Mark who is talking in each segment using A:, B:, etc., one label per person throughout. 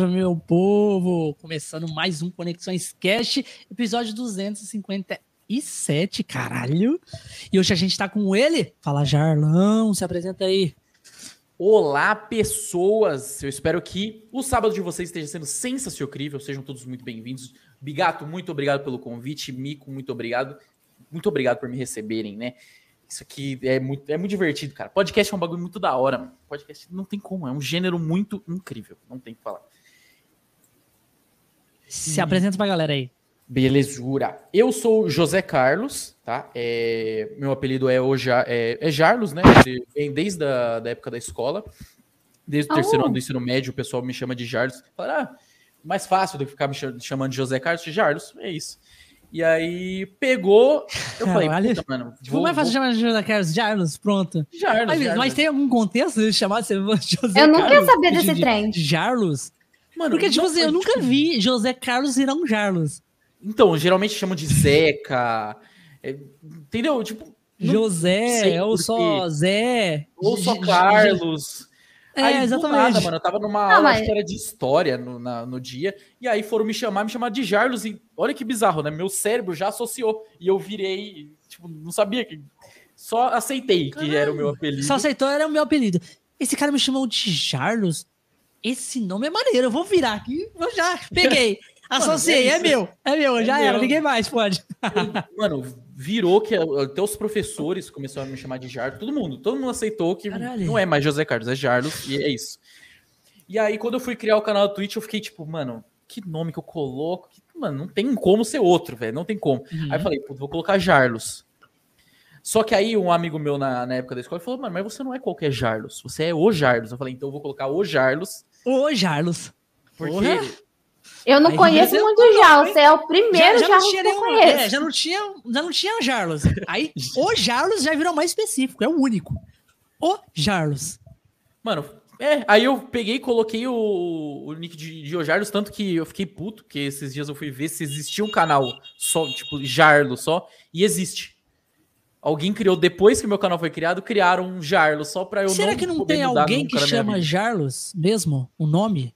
A: Salve, meu povo! Começando mais um Conexões Cast, episódio 257, caralho. E hoje a gente tá com ele. Fala, Jarlão, se apresenta aí.
B: Olá, pessoas! Eu espero que o sábado de vocês esteja sendo sensacional, sejam todos muito bem-vindos. Bigato, muito obrigado pelo convite. Mico, muito obrigado. Muito obrigado por me receberem, né? Isso aqui é muito, é muito divertido, cara. Podcast é um bagulho muito da hora, mano. Podcast não tem como, é um gênero muito incrível. Não tem o que falar.
A: Se apresenta pra galera aí.
B: Belezura. Eu sou José Carlos, tá? É, meu apelido é, o ja, é, é Jarlos, né? Vem desde a da época da escola. Desde o terceiro
A: Oh.
B: ano do ensino médio, o pessoal me chama de Jarlos. Fala, ah, mais fácil do que ficar me cha- chamando de José Carlos, de Jarlos. É isso. E aí pegou. Eu falei,
A: Caralho.
B: puta, mano.
A: Tipo, não é fácil chamar de José Carlos Jarlos, pronto.
B: Jarlos,
A: Mas,
B: Jarlos.
A: mas tem algum contexto de chamar de José
C: Eu nunca
A: Carlos
C: sabia
A: de-
C: desse
A: de-
C: trem.
A: de Jarlos?
B: Mano,
A: Porque, tipo
B: não,
A: assim, eu nunca
B: tipo,
A: vi José Carlos virar um Jarlos.
B: Então, geralmente chamam de Zeca. é, entendeu? Tipo.
A: José, ou só. Zé.
B: Ou só Carlos.
A: É,
B: Aí,
A: exatamente.
B: Nada, mano, eu tava numa
C: Ah,
B: aula,
C: mas-
B: de história no, na- no dia, e aí foram me chamar, me chamar de Jarlos, e olha que bizarro, né? Meu cérebro já associou, e eu virei, tipo, não sabia que. Só aceitei que era o meu apelido.
A: Só aceitou, era o meu apelido. Esse cara me chamou de Jarlos. Esse nome é maneiro, eu vou virar aqui. Eu já peguei. Associei,
B: é
A: é, meu. É meu,
B: É
A: já
B: meu.
A: era. Ninguém mais pode.
B: Mano, virou que até os professores começaram a me chamar de Jarlos, todo mundo, todo mundo aceitou que
A: Caralho.
B: não é mais José Carlos, é Jarlos, e é isso. E aí, quando eu fui criar o canal do Twitch, eu fiquei tipo, mano, que nome que eu coloco? Que- Mano, não tem como ser outro, velho, não tem como. Aí eu falei, vou colocar Jarlos. Só que aí um amigo meu na, na época da escola falou, mano, mas você não é qualquer Jarlos, você é o Jarlos. Eu falei, então eu vou colocar o Jarlos,
A: Ô, Jarlos.
B: porque
A: Porra.
C: Eu não
A: Aí
C: conheço muito já. Você é o primeiro
A: já, já tinha
C: que eu conheço.
A: é, já não tinha, já não tinha Jarlos. Aí, o Jarlos já virou mais específico, é o único. O Jarlos.
B: Mano, é, aí eu peguei e coloquei o, o nick de, de Ojarlos, tanto que eu fiquei puto, porque esses dias eu fui ver se existia um canal só, tipo, Jarlo só, e existe. Alguém criou, depois que meu canal foi criado, criaram um Jarlo, só pra eu
A: Será
B: não
A: que não tem alguém que chama. Jarlos mesmo? O nome?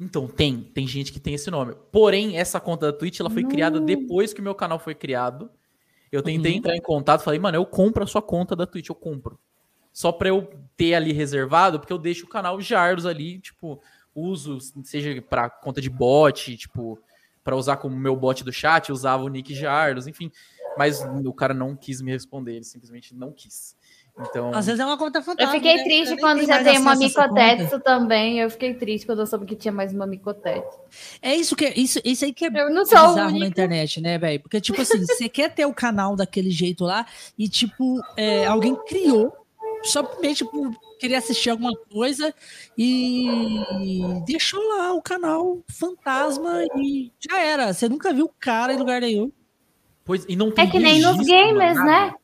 B: Então, tem, tem gente que tem esse nome. Porém, essa conta da Twitch, ela foi criada depois que o meu canal foi criado. Eu tentei
A: Uhum.
B: entrar em contato, falei, mano, eu compro a sua conta da Twitch, eu compro. Só pra eu ter ali reservado, porque eu deixo o canal Jarlos ali, tipo, uso, seja pra conta de bot, tipo, pra usar como meu bot do chat, usava o nick Jarlos, enfim. Mas o cara não quis me responder, ele simplesmente não quis. Então,
A: Às vezes é uma conta
C: Eu
A: fantástica.
C: fiquei
A: né?
C: triste
A: Nem
C: quando já tem uma micotetsu também. Eu fiquei triste quando eu soube que tinha mais uma micotetsu.
A: É isso que isso, isso aí que é
C: Eu não sou o
A: bizarro na internet, né, velho? Porque, tipo assim, você quer ter o canal daquele jeito lá e, tipo, é, alguém criou somente por querer assistir alguma coisa e deixou lá o canal fantasma e já era. Você nunca viu o cara em lugar nenhum.
B: Pois, e não tem
C: É que nem nos gamers,
B: nada.
C: né?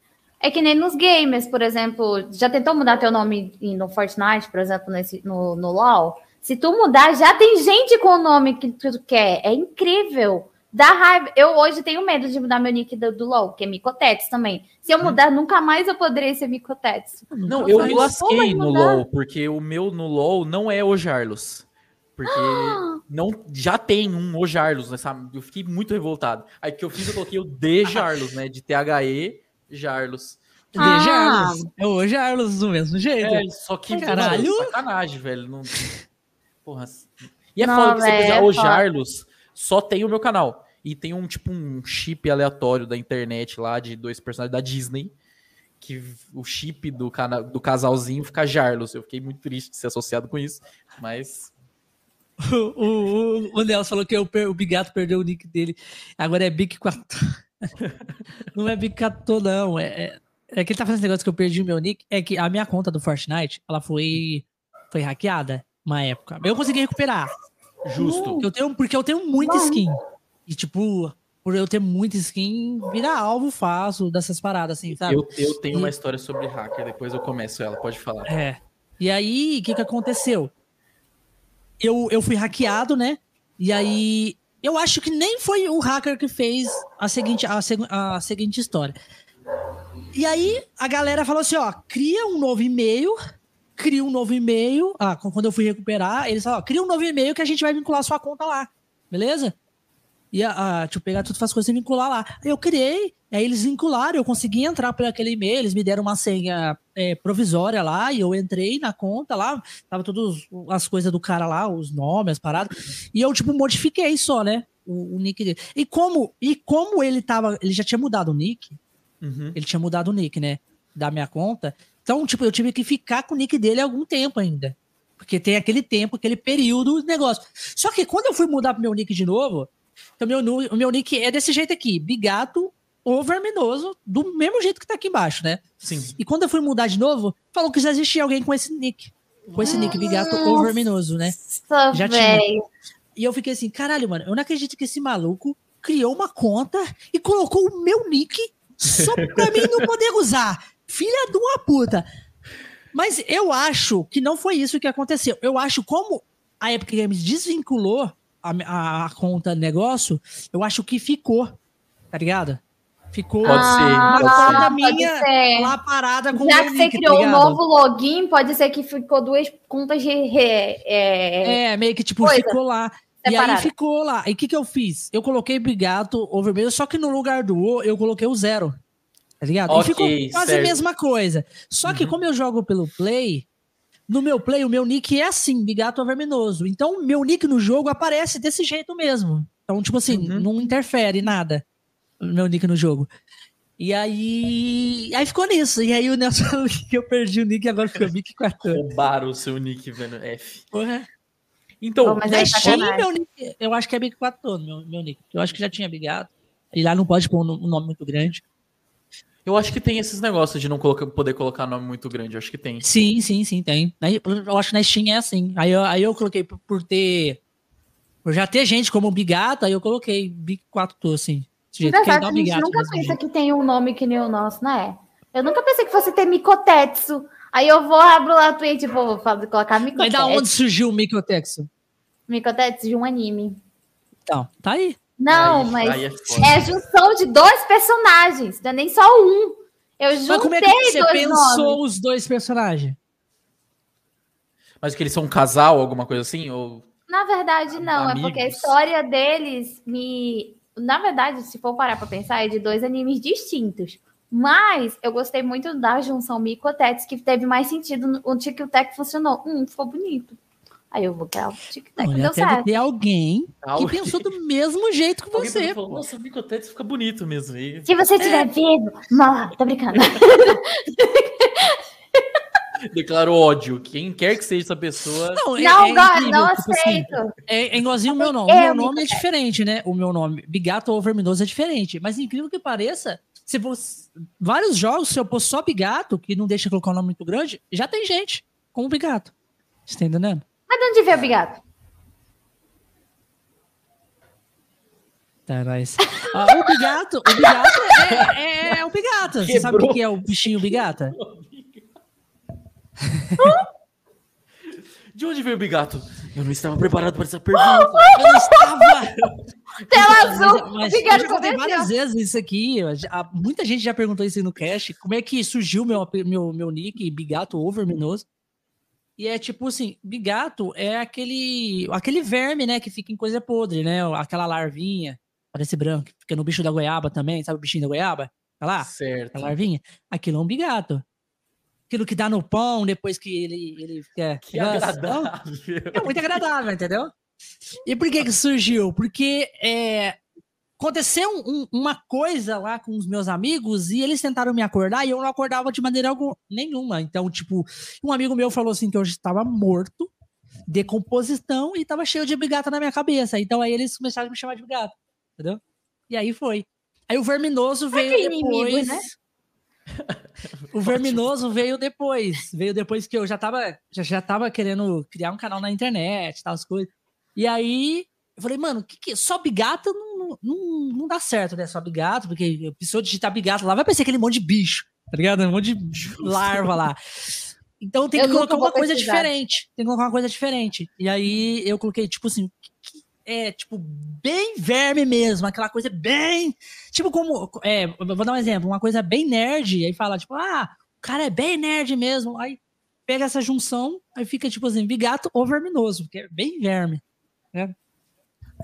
C: É que nem nos gamers, por exemplo. Já tentou mudar teu nome em- no Fortnite, por exemplo, nesse, no, no LoL? Se tu mudar, já tem gente com o nome que tu quer. É incrível. Dá raiva. Eu hoje tenho medo de mudar meu nick do, do LoL, que é Micotetes também. Se eu mudar, nunca mais eu poderia ser Micotetes.
B: Não, eu
A: faz.
B: me lasquei
C: Como
B: no
C: mudar?
B: LoL, porque o meu no LoL não é o Jarlos. Porque não, já tem um o Jarlos, né, sabe? Eu fiquei muito revoltado. Aí o que eu fiz, eu coloquei o D Jarlos, né? De THE Jarlos.
A: De
C: Ah.
A: Jarlos. É o Jarlos do mesmo jeito.
B: É, só que,
A: Caralho.
B: mano, sacanagem, velho. Não... Porra. E é
C: Não,
B: foda que você pegar
C: é
B: o. Jarlos, só tem o meu canal. E tem um tipo um chip aleatório da internet lá de dois personagens da Disney. Que o chip do, cana do casalzinho fica Jarlos. Eu fiquei muito triste de ser associado com isso. Mas.
A: O, o, o Nelson falou que o, o Bigato perdeu o nick dele. Agora é Big 4. não é Big 4, não. É, é, é que ele tá fazendo esse negócio que eu perdi o meu nick. É que a minha conta do Fortnite, ela foi, foi hackeada uma época. Eu consegui recuperar.
B: Justo.
A: Porque eu tenho, porque eu tenho muita skin. E, tipo, por eu ter muita skin, vira alvo fácil dessas paradas, assim, sabe?
B: Eu, eu tenho
A: E-
B: uma história sobre hacker, depois eu começo ela, pode falar.
A: É. E aí, o que que aconteceu? Eu, eu fui hackeado, né? E aí, eu acho que nem foi o hacker que fez a seguinte, a, a seguinte história. E aí, a galera falou assim, ó, cria um novo e-mail cria um novo e-mail. Ah, quando eu fui recuperar, eles falaram, cria um novo e-mail que a gente vai vincular sua conta lá. Beleza? E a, a eu pegar tudo, faz coisas e vincular lá. Aí eu criei, aí eles vincularam, eu consegui entrar por aquele e-mail, eles me deram uma senha é, provisória lá, e eu entrei na conta lá, tava todas as coisas do cara lá, os nomes, as paradas, e eu, tipo, modifiquei só, né? O, o nick dele. E como, e como ele tava, ele já tinha mudado o nick,
B: Uhum.
A: ele tinha mudado o nick, né? Da minha conta. Então, tipo, eu tive que ficar com o nick dele algum tempo ainda. Porque tem aquele tempo, aquele período negócio. Só que quando eu fui mudar pro meu nick de novo, então meu, o meu nick é desse jeito aqui: Bigato ou Verminoso, do mesmo jeito que tá aqui embaixo, né?
B: Sim.
A: E quando eu fui mudar de novo, falou que já existia alguém com esse nick. Com esse nick, Bigato ou Verminoso, né? Já tinha. E eu fiquei assim, caralho, mano, eu não acredito que esse maluco criou uma conta e colocou o meu nick só pra mim não poder usar. Filha de uma puta. Mas eu acho que não foi isso que aconteceu. Eu acho como a Epic Games desvinculou a, a, a conta negócio, eu acho que ficou, tá ligado? Ficou
B: Pode ser,
A: uma
B: pode
A: conta
C: pode
A: minha
C: ser.
A: lá parada com o
C: Já
A: meu
C: que você
A: tá
C: criou um
A: ligado?
C: novo login, pode ser que ficou duas contas de. re- é,
A: É, meio que tipo,
C: Coisa.
A: ficou lá. E aí
C: Separada.
A: ficou lá. E o que, que eu fiz? Eu coloquei Brigato ou vermelho, só que no lugar do O eu coloquei o zero. Tá ligado?
B: Ok,
A: e ficou quase
B: certo.
A: a mesma coisa. Só que
B: Uhum.
A: como eu jogo pelo Play, no meu Play o meu nick é assim, Bigato ou Verminoso. Então meu nick no jogo aparece desse jeito mesmo. Então, tipo assim,
B: Uhum.
A: não interfere nada o meu nick no jogo. E aí. Aí ficou nisso. E aí o Nelson falou que eu perdi o nick e agora ficou Mickey Quartão.
B: Roubaram o seu nick, velho. F.
A: Porra.
B: Então,
A: Steam,
C: sacanagem.
A: meu nick, eu acho que é Big 4 meu, meu nick. Eu acho que já tinha bigado. E lá não pode pôr um nome muito grande.
B: Eu acho que tem esses negócios de não colocar- poder colocar nome muito grande. Eu acho que tem.
A: Sim, sim, sim, tem. Aí, Eu acho que na Steam é assim. Aí eu, aí eu coloquei por, por ter. Por já ter gente como Bigato, aí eu coloquei Big 4 assim. Jeito,
C: Verdade, a
A: o
C: gente nunca pensa
A: jeito.
C: que tem um nome que nem o nosso, né? Eu nunca pensei que fosse ter Micotetsu. Aí eu vou, abro lá a Twitch e vou fazer, colocar
A: Mas
C: Micotetsu.
A: da onde surgiu o Microtexo?
C: Micotetsu de um anime.
A: Então, tá aí.
C: Não,
B: Aí-
C: mas
B: aí é
C: é a junção de dois personagens, não é nem só um. Eu
A: Mas como é
C: juntei
A: que você
C: dois
A: pensou
C: nomes.
A: os dois personagens?
B: Mas que eles são um casal, alguma coisa assim? Ou...
C: Na verdade, não. É porque a
B: Amigos.
C: história deles me. Na verdade, se for parar pra pensar, é de dois animes distintos. Mas eu gostei muito da junção Micotex, que teve mais sentido. no- O Tic Tac funcionou. Hum, ficou bonito. Aí eu vou criar o Tic Tac,
A: Olha,
C: deu certo.
A: ter alguém que pensou do mesmo jeito que
B: Alguém
A: você.
B: falou. Nossa, o Micotetes fica bonito mesmo. E
C: Se você
A: É.
C: estiver vivo, morra. Tô brincando.
B: declarou ódio. Quem quer que seja essa pessoa.
A: Não, é-
C: não,
A: é
C: God,
A: incrível,
C: não
A: tipo assim,
C: aceito.
A: É, é igualzinho o meu nome. O
C: Eu
A: meu
C: me
A: nome é diferente, né? O meu nome, Bigato ou Verminoso, é diferente. Mas incrível que pareça, se você, vários jogos, se eu pôr só Bigato, que não deixa colocar um nome muito grande, já tem gente com o Bigato. Você tá entendendo?
C: Mas de onde veio o bigato?
A: Tá, mas... Ah, o Bigato, o Bigato é, é, é o Bigato. Você sabe o que é o bichinho Bigata?
B: De onde veio o Bigato? Eu não estava preparado para essa pergunta.
A: Eu não estava...
C: Tela
A: Mas-
C: azul.
A: mas
C: Bigato
A: eu já contei várias vezes isso aqui. muita gente já perguntou isso aí no cast. Como é que surgiu meu, meu, meu nick, Bigato ou Verminoso? E é tipo assim, Bigato é aquele, aquele verme, né, que fica em coisa podre, né? Aquela larvinha, parece branco, que fica no bicho da goiaba também, sabe o bichinho da goiaba? Tá lá?
B: certo.
A: A larvinha? Aquilo é um bigato. Aquilo que dá no pão depois que ele, ele fica.
B: Que
A: Nossa,
B: agradável.
A: é muito agradável, entendeu? E por que que surgiu? Porque é, aconteceu um- uma coisa lá com os meus amigos e eles tentaram me acordar e eu não acordava de maneira alguma, nenhuma. Então, tipo, um amigo meu falou assim que eu estava morto, decomposição e tava cheio de bigata na minha cabeça. Então aí eles começaram a me chamar de bigata, entendeu? E aí foi. Aí o verminoso veio
C: inimigos,
A: depois.
C: né?
A: O verminoso veio depois. Veio depois que eu já tava, já, já tava querendo criar um canal na internet, tal, as coisas. E aí eu falei, mano, que que, só bigato não, não, não dá certo, né? Só bigato, porque a pessoa digitar bigato lá vai parecer aquele monte de bicho, tá ligado? Um monte de larva lá. Então tem
C: Eu
A: que
C: nunca
A: colocar uma coisa diferente. Tem que colocar uma coisa diferente. E aí eu coloquei, tipo assim, é, tipo, bem verme mesmo, aquela coisa bem. Tipo, como. É, eu vou dar um exemplo, uma coisa bem nerd. Aí fala, tipo, ah, o cara é bem nerd mesmo. Aí pega essa junção, aí fica tipo assim, bigato ou verminoso, que é bem verme. Né?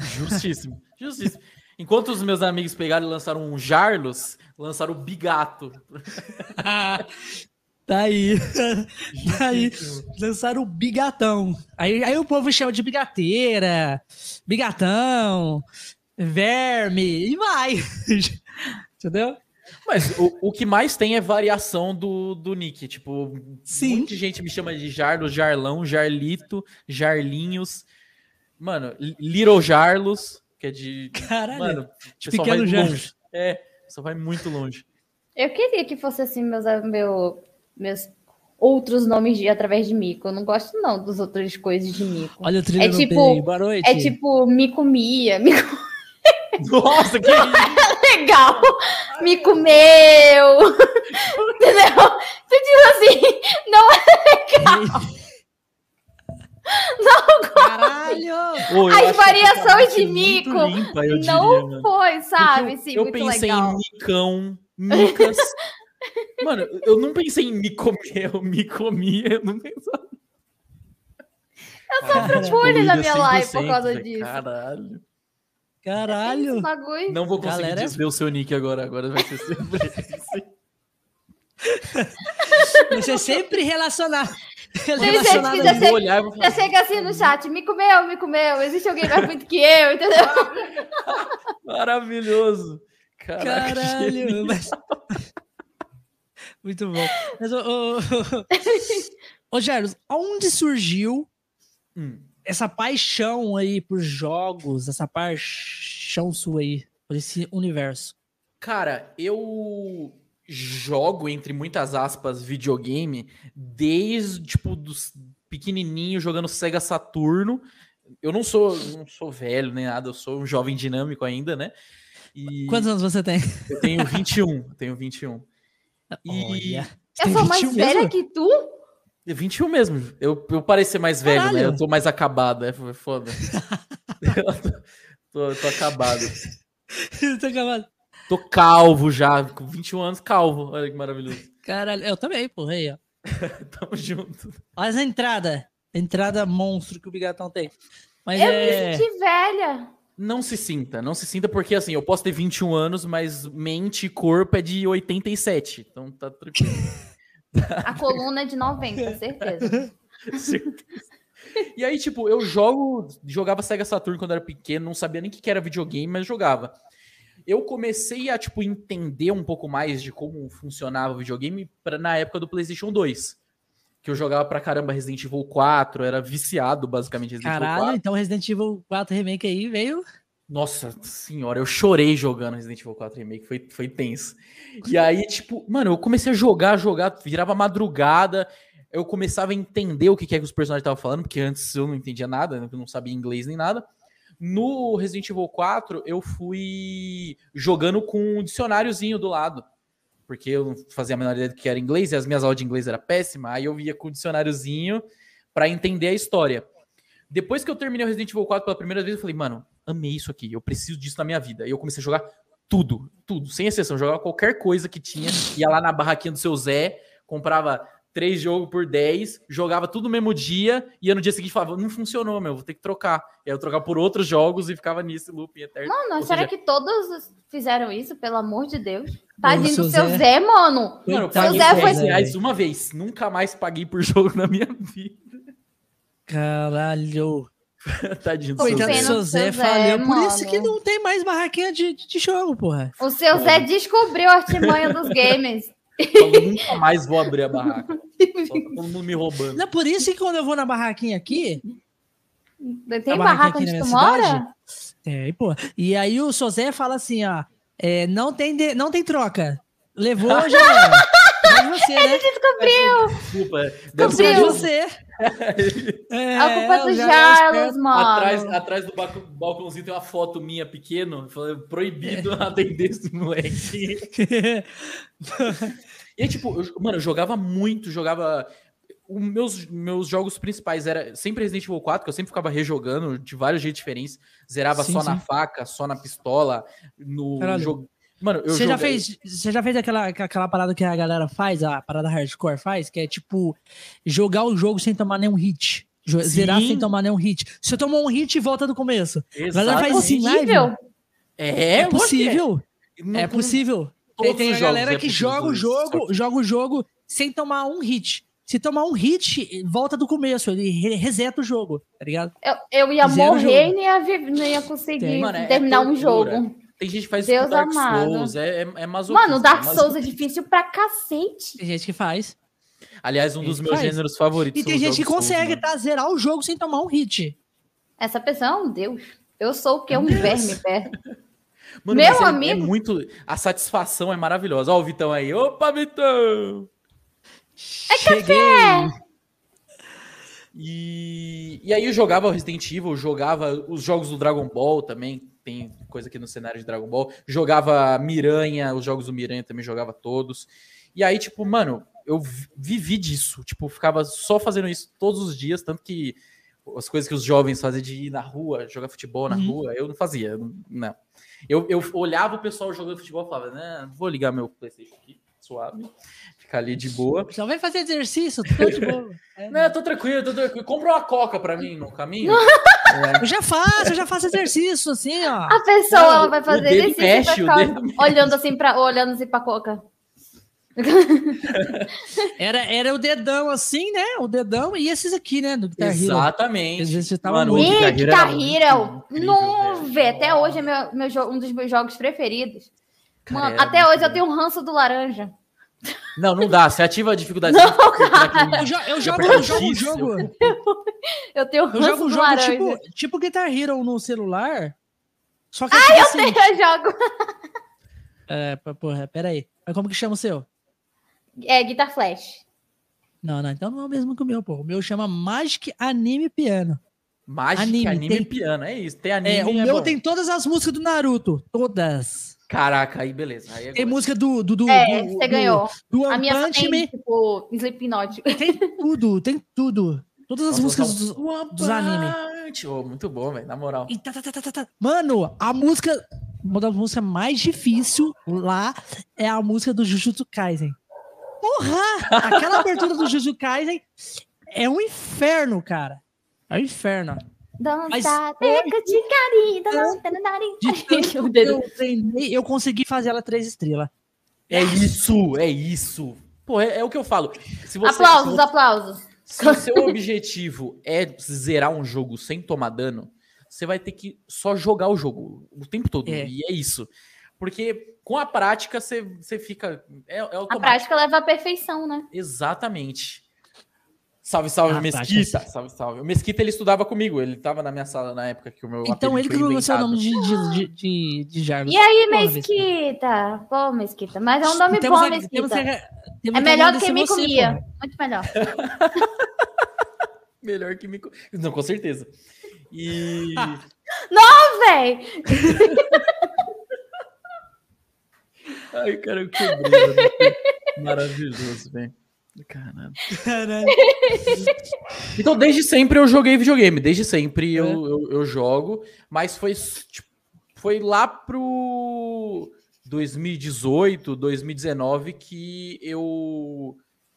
B: Justíssimo, justíssimo. Enquanto os meus amigos pegaram e lançaram um Jarlos, lançaram o Bigato.
A: tá aí. tá aí. Lançaram o Bigatão. Aí, aí o povo chama de bigateira, bigatão, verme, e vai. Entendeu?
B: Mas o, o que mais tem é variação do, do nick. Tipo,
A: Sim.
B: muita gente me chama de Jarlos, Jarlão, Jarlito, Jarlinhos. Mano, Little Jarlos, que é de.
A: Caralho.
B: Mano,
A: de pequeno
B: longe. É, só vai muito longe.
C: Eu queria que fosse assim meus, meu, meus outros nomes de, através de mico. Eu não gosto não dos outras coisas de mico.
A: Olha o trilho
C: É tipo-
A: bem. Boa noite.
C: É tipo mico mia, mico
B: Nossa, que isso?
C: legal, mico meu. Entendeu? Então, tipo assim, não é
A: Caralho!
B: Ô, eu
C: As
B: essa
C: variações de
B: é
C: mico
B: limpa, eu diria,
C: não
B: mano.
C: foi, sabe? Sim,
B: eu
C: muito
B: pensei
C: legal.
B: em micão, micas. Mano, eu não pensei em micomeu, micomia, eu não pensava.
C: Eu sofro bullying na minha live por
B: 100%,
C: causa disso.
B: Caralho.
A: Caralho!
B: Não vou conseguir
A: Galera-
B: desver o seu nick agora, agora vai ser sempre esse.
A: Você sempre relacionar.
C: Gente
A: relacionado
C: que
A: a
C: já
B: vou olhar e
C: Já
B: falar,
C: chega assim no chat, me comeu, me comeu. Existe alguém mais bonito que eu, entendeu?
B: maravilhoso. Caraca,
A: Caralho! mas- Muito bom. Mas, ô, ô, ô, ô Jairus, aonde surgiu
B: Hum.
A: essa paixão aí por jogos, essa paixão sua aí, por esse universo?
B: Cara, eu jogo, entre muitas aspas, videogame desde, tipo, dos pequenininho jogando Sega Saturno. Eu não sou, não sou velho nem nada, eu sou um jovem dinâmico ainda, né? E
A: Quantos anos você tem?
B: eu tenho 21, eu tenho 21. E
A: Olha. Você
C: Eu sou mais
A: 21
C: velha
A: mesmo?
C: que tu?
B: 21 mesmo. Eu, eu parecer mais velho, né?
A: Caralho.
B: Eu tô mais acabado, é f- foda. eu tô, tô, tô acabado.
A: Tô acabado.
B: Tô calvo já, com 21 anos, calvo. Olha que maravilhoso.
A: Caralho, eu também, porra, aí, ó.
B: Tamo junto.
A: Olha essa entrada. Entrada monstro que o Bigatão tem. Mas
C: Eu
A: é...
C: me senti velha.
B: Não se sinta, não se sinta, porque assim, eu posso ter 21 anos, mas mente e corpo é de 87. Então tá tranquilo.
C: A coluna é de 90, certeza.
B: Certeza. E aí, tipo, eu jogo, jogava Sega Saturn quando era pequeno, não sabia nem o que que era videogame, mas jogava. Eu comecei a, tipo, entender um pouco mais de como funcionava o videogame pra, na época do PlayStation 2. Que eu jogava pra caramba Resident Evil 4, era viciado, basicamente, Resident Evil
A: Caralho,
B: 4.
A: então Resident Evil 4 Remake aí veio.
B: Nossa senhora, eu chorei jogando Resident Evil 4 Remake, foi, foi tenso. E aí, tipo, mano, eu comecei a jogar, jogar, virava madrugada, eu começava a entender o que, é que os personagens estavam falando, porque antes eu não entendia nada, eu não sabia inglês nem nada. No Resident Evil 4, eu fui jogando com um dicionáriozinho do lado, porque eu não fazia a menor ideia do que era inglês, e as minhas aulas de inglês eram péssimas, aí eu via com o dicionáriozinho pra entender a história. Depois que eu terminei o Resident Evil 4 pela primeira vez, eu falei, mano, amei isso aqui, eu preciso disso na minha vida. E eu comecei a jogar tudo, tudo, sem exceção. Jogava qualquer coisa que tinha, ia lá na barraquinha do seu Zé, comprava três jogos por 10, jogava tudo no mesmo dia, e ia no dia seguinte falava, não funcionou, meu, vou ter que trocar. E aí eu trocava por outros jogos e ficava nisso, looping eterno.
C: Mano,
B: Ou
C: será
B: seja-
C: que todos fizeram isso? Pelo amor de Deus. Tadinho
A: seu
C: do seu
A: Zé.
C: Zé, mano.
B: Mano, eu paguei
C: Zé
B: 10
C: foi-
B: reais uma vez, nunca mais paguei por jogo na minha vida.
A: Caralho.
B: Tadinho do seu
A: Coitado
B: Zé.
A: seu Zé
C: seu
A: falhou.
C: Zé,
A: Por isso que não tem mais barraquinha de, de jogo, porra.
C: O seu Zé descobriu a artimanha dos games.
B: Falou, nunca mais vou abrir a barraca. Só tá todo mundo me roubando.
A: Não, por isso que quando eu vou na barraquinha aqui,
C: Tem barraca
A: aqui
C: onde
A: na
C: tu
A: minha
C: mora?
A: cidade? É, pô. E aí o seu Zé fala assim, ó, é, não, tem de- não tem troca. Levou, já era. Você, né?
C: Descobriu.
B: Desculpa. Deve
A: Mas
B: ser
C: Descobriu.
A: você. É,
C: A culpa é do
A: eu já era
C: Jarlos, mano.
B: Atrás, atrás do balcão- balcãozinho tem uma foto minha pequeno, falando, proibido atender esse moleque. E aí, tipo, eu, mano, eu jogava muito, jogava. Os meus, meus jogos principais era sempre Resident Evil 4, que eu sempre ficava rejogando de vários jeitos diferentes. Zerava
A: Sim,
B: só na
A: sim.
B: faca, só na pistola, no
A: Caralho.
B: jogo. Mano, eu
A: Você já fez, você já fez aquela, aquela parada que a galera faz, a parada hardcore faz, que é tipo jogar o jogo sem tomar nenhum hit.
B: Sim.
A: Zerar sem tomar nenhum hit. Você tomou um hit e volta do começo. galera faz
B: Exatamente.
A: assim, live?
C: Possível?
B: É,
A: É, possível.
B: Não-
A: É possível. Tem, tem galera
B: é
A: que joga o
B: isso,
A: jogo,
B: que-
A: joga o jogo sem tomar um hit. Se tomar um hit, volta do começo, ele re- reseta o jogo, tá ligado?
C: Eu, eu ia
A: Zero
C: morrer e não ia, não ia conseguir
B: Tem. Mano, é
C: terminar um
B: tortura.
C: jogo.
B: Tem gente que faz
C: Deus
B: isso com Dark
C: amado.
B: Souls, é, é, é masoquista,
C: Mano, o Dark
B: é
C: Souls é difícil pra cacete.
A: Tem gente que faz.
B: Aliás, um dos meus
A: faz.
B: gêneros favoritos.
A: E tem gente que
B: Souls,
A: consegue
B: mano.
A: tá, zerar o jogo sem tomar um hit.
C: Essa pessoa é um deus. Eu sou o que?
B: É
C: Um
B: deus.
C: verme perto.
B: Mano,
C: Meu
B: mas é- É
C: amigo.
B: muito. A satisfação é maravilhosa. Ó, o Vitão aí. Opa, Vitão!
A: É Cheguei.
B: E, e aí eu jogava Resident Evil, jogava os jogos do Dragon Ball também. Tem coisa aqui no cenário de Dragon Ball. Jogava Miranha, os jogos do Miranha também jogava todos. E aí, tipo, mano, eu vi- vivi disso. Tipo, ficava só fazendo isso todos os dias. Tanto que as coisas que os jovens fazem de ir na rua, jogar futebol na
A: Uhum.
B: rua, eu não fazia. Não. Eu, eu olhava o pessoal jogando futebol e falava, né, vou ligar meu Playstation aqui, suave. Ficar ali de boa.
A: Só vai fazer exercício, tô de boa. É,
B: Não, eu tô tranquilo, tô tranquilo. Compra uma coca pra mim no caminho.
A: Eu já faço, eu já faço exercício, assim, ó.
C: A pessoa
B: Não,
C: ela vai fazer exercício
B: mexe,
C: ficar olhando assim pra, olhando assim pra coca.
A: Era, era o dedão assim, né? O dedão e esses aqui, né? Do Guitar Hero.
B: Exatamente.
A: Exercitava
B: Mano, o
A: muito.
B: Guitar Hero
C: Guitar Hero.
B: incrível,
C: Não,
B: velho.
C: vê, até hoje é meu, meu um dos meus jogos preferidos. Mano, até hoje eu tenho um ranço do laranja.
B: Não, não dá. Você ativa a dificuldade.
C: Não,
A: Eu, jo- eu jogo, eu jogo um jogo.
C: Eu tenho
A: Eu jogo um jogo
C: laranja.
A: tipo, tipo Guitar Hero no celular. Só que Ai, assim,
C: Eu jogo.
A: é, porra, peraí. Mas como que chama o seu?
C: É, Guitar Flash.
A: Não, não, então não é o mesmo que o meu, pô. O meu chama Magic Anime Piano.
B: Mágica,
A: Anime,
B: anime,
A: tem-
B: piano. É isso. Tem anime.
A: É, o
B: é
A: meu
B: bom.
A: tem todas as músicas do Naruto. Todas.
B: Caraca, aí beleza. Aí é
A: Tem música do. do, do
C: É,
A: do-
C: você
A: do-
C: ganhou.
A: Do
C: A
A: One
C: minha tem, tipo, Slipknot.
A: Tem tudo, tem tudo. Todas as
B: Nossa,
A: músicas dos, dos anime.
B: Ô, muito bom, velho. Na moral.
A: E tá, tá, tá, tá, tá, tá. Mano, a música. Uma das músicas mais difíceis lá é a música do Jujutsu Kaisen. Porra! Aquela abertura do Jujutsu Kaisen é um inferno, cara. É um inferno.
C: Take de
A: eu treinei, eu consegui fazer ela três estrelas.
B: É isso, é isso. Pô, é, é o que eu falo. Se você,
C: Aplausos, aplausos.
B: Se o seu objetivo é zerar um jogo sem tomar dano, você vai ter que só jogar o jogo o tempo todo.
A: É.
B: E é isso. Porque com a prática você, você fica. É, é
C: A prática leva à perfeição, né?
B: Exatamente. Salve, salve,
A: A
B: Mesquita.
A: prática.
B: Salve, salve. O Mesquita ele estudava comigo, ele tava na minha sala na época que o meu.
A: Então ele que colocou seu
B: inventado.
A: nome de, de, de, de, de Jarvis.
C: E aí, Mesquita? Pô, Mesquita. Mas é um nome
A: Temos
C: bom,
A: a-
C: Mesquita.
A: temos a- temos
C: É
A: que
C: melhor do que me
A: você,
C: comia. Muito melhor.
B: Melhor que me. co- Não, com certeza. E.
C: Ô, véi!
B: Ai, cara, eu quebrei. mano. Maravilhoso, velho. Caralho. Então, desde sempre eu joguei videogame. Desde sempre
A: É.
B: eu, eu, eu jogo. Mas foi, tipo, foi lá pro 2018, 2019 que eu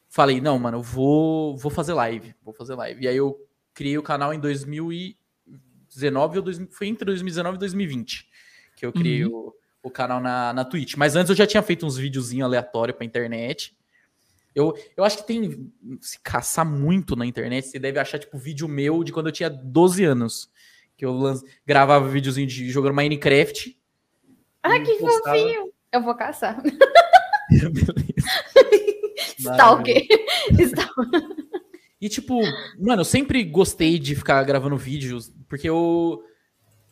B: falei, não, mano, eu vou, vou fazer live. Vou fazer live. E aí eu criei o canal em 2019 ou 2000, foi entre 2019 e 2020 que eu criei o, o canal na, na Twitch. Mas antes eu já tinha feito uns videozinhos aleatórios pra internet. Eu, eu acho que tem. Se caçar muito na internet, você deve achar, tipo, vídeo meu de quando eu tinha 12 anos. Que eu gravava videozinho de jogando Minecraft. E
C: que
B: postava.
C: fofinho. Eu vou caçar.
B: Beleza.
C: Stalker. Stalker.
B: E, tipo, mano, eu sempre gostei de ficar gravando vídeos, porque eu.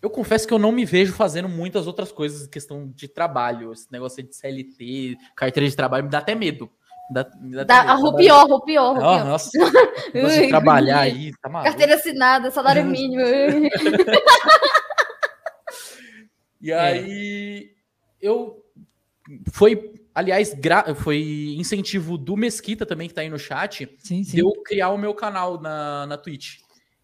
B: Eu confesso que eu não me vejo fazendo muitas outras coisas em questão de trabalho. Esse negócio de CLT, carteira de trabalho, me dá até medo. Me dá até
C: Dá,
B: medo.
C: arrupiou, arrupiou,
B: Ó,
C: arrupiou.
B: nossa, de trabalhar aí, tá maluco.
C: Carteira assinada, salário mínimo.
B: E
A: É.
B: aí eu foi, aliás, gra- foi incentivo do Mesquita também que tá aí no chat,
A: Sim, sim.
B: de eu criar o meu canal na, na Twitch.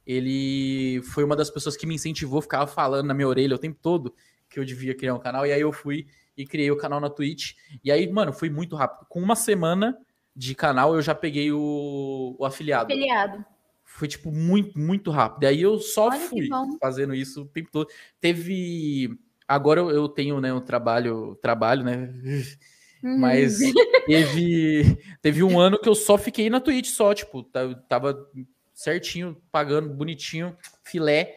B: Ele foi uma das pessoas que me incentivou, ficava falando na minha orelha o tempo todo que eu devia criar um canal. E aí eu fui e criei o canal na Twitch. E aí, mano, foi muito rápido. Com uma semana de canal, eu já peguei o, o afiliado.
C: Afiliado.
B: Foi, tipo, muito, muito rápido. E aí eu só
C: Olha
B: fui fazendo isso o tempo todo. Teve. Agora eu- eu tenho, né, um trabalho, trabalho, né?
C: Uhum.
B: Mas teve, teve um ano que eu só fiquei na Twitch, só, tipo, ta- tava certinho, pagando bonitinho, filé,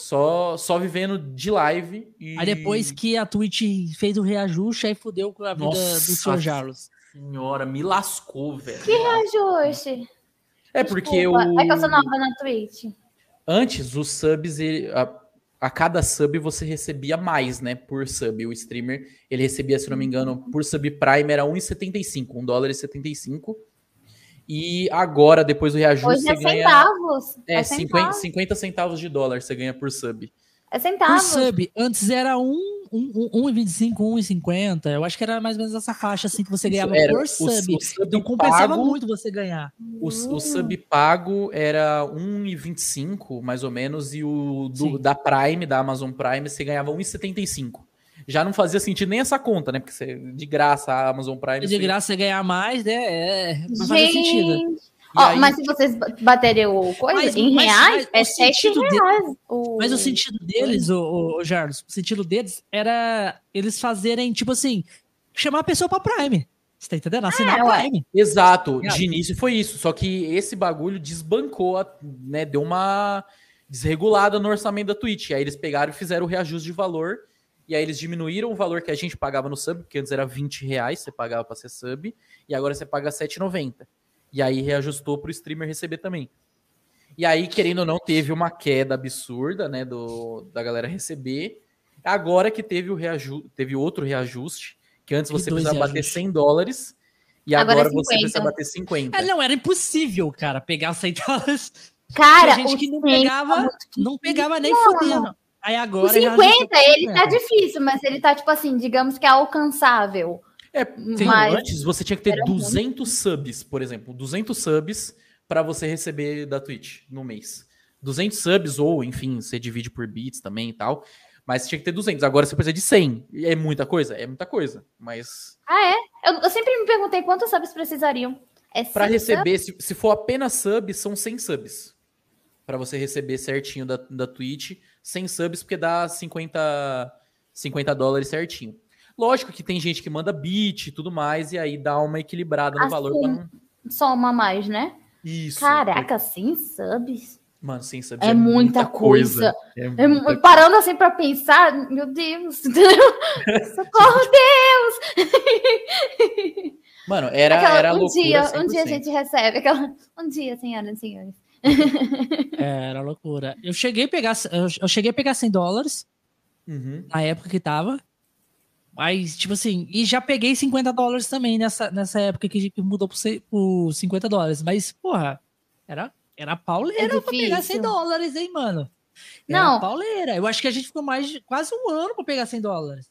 B: só, só vivendo de live. E...
A: Aí depois que a Twitch fez o reajuste, aí fudeu com a vida
B: Nossa.
A: do Sr. Jarlos.
B: Senhora, me lascou, velho.
C: Que ajuste.
B: É porque eu,
C: Desculpa, É que eu sou nova na Twitch.
B: antes os subs, ele- a, a cada sub você recebia mais, né, por sub. O streamer, ele recebia, se não me engano, por sub Prime era 1,75, 1 dólar e 75. E agora, depois do reajuste,
C: Hoje
B: você
C: é
B: ganha...
C: centavos.
B: É,
C: É
B: 50,
C: centavos.
B: 50 centavos de dólar você ganha por sub.
C: É
A: Por
C: centavos.
A: sub, antes era 1, 1,25, 1,50. Eu acho que era mais ou menos essa faixa assim que você ganhava
B: Era
A: por
B: o-
A: sub.
B: o sub
A: então compensava
B: pago-
A: muito você ganhar.
B: O, o sub pago era 1,25, mais ou menos, e o do- da Prime, da Amazon Prime, você ganhava 1,75. Já não fazia sentido nem essa conta, né? Porque você, de graça a Amazon Prime.
A: De graça você ganhar mais, né? É, não faz sentido.
C: Ó,
B: aí-
C: mas se vocês baterem o coisa,
A: Mas-
C: em
A: mas-
C: reais,
A: mas
C: é
A: o
C: 7
A: sentido de-
C: reais. O...
A: Mas o sentido deles, o, o, o Jarlos, o sentido deles era eles fazerem, tipo assim, chamar a pessoa pra Prime. Você tá entendendo? Assinar
C: É, ué.
A: Prime.
B: Exato,
A: Obrigado.
B: de início foi isso. Só que esse bagulho desbancou, a- né? Deu uma desregulada no orçamento da Twitch. Aí eles pegaram e fizeram o reajuste de valor. E aí eles diminuíram o valor que a gente pagava no sub, porque antes era 20 reais, você pagava pra ser sub, e agora você paga 7,90. E aí reajustou pro streamer receber também. E aí, querendo ou não, teve uma queda absurda, né, do, da galera receber. Agora que teve o reaju teve outro reajuste, que antes você precisava bater
A: reajustes.
B: 100 dólares, e
C: Agora
B: agora,
C: é
B: você
C: 50.
B: precisa bater 50.
A: É, não, era impossível, cara, pegar 100 dólares.
C: Cara,
A: Tinha gente
C: o
A: que não
C: 100
A: pegava, não pegava nem
C: Não.
A: fudendo. Aí
C: O
A: agora.
C: 50, ele tá difícil, mas ele tá, tipo assim, digamos que é alcançável.
B: É, sim,
C: Mas-
B: antes você tinha que ter
C: era ruim.
B: 200 subs, por exemplo, 200 subs para você receber da Twitch no mês. 200 subs ou, enfim, você divide por bits também e tal, mas tinha que ter 200. Agora você precisa de 100. É muita coisa? É muita coisa, mas
C: Ah, é? Eu, eu sempre me perguntei quantos subs precisariam. É
B: para receber, se, se for apenas sub, são 100 subs. Para você receber certinho da, da Twitch, 100 subs, porque dá 50, 50 dólares certinho. Lógico que tem gente que manda bit e tudo mais, e aí dá uma equilibrada no
C: Ah,
B: valor. não...
C: Soma mais, né?
B: Isso.
C: Caraca, 100 subs?
B: Mano, 100 subs
C: É muita coisa.
B: É
C: É
B: muita
C: mu- parando assim pra pensar, meu Deus. Socorro, Deus!
B: Mano, era,
C: Aquela,
B: era
C: um
B: loucura.
C: dia,
B: 100%.
C: um dia a gente recebe. Aquela, um dia, senhoras e senhores.
A: É, era loucura. Eu cheguei a pegar, eu eu cheguei a pegar 100 dólares
B: Uhum.
A: na época que tava. Mas, tipo assim, e já peguei 50 dólares também nessa, nessa época que, que mudou por, cem- por 50 dólares. Mas, porra, era, era pauleira
C: É
A: pra pegar 100
C: difícil.
A: dólares, hein, mano? Era
C: Não.
A: pauleira. Eu acho que a gente ficou mais de quase um ano pra pegar 100 dólares.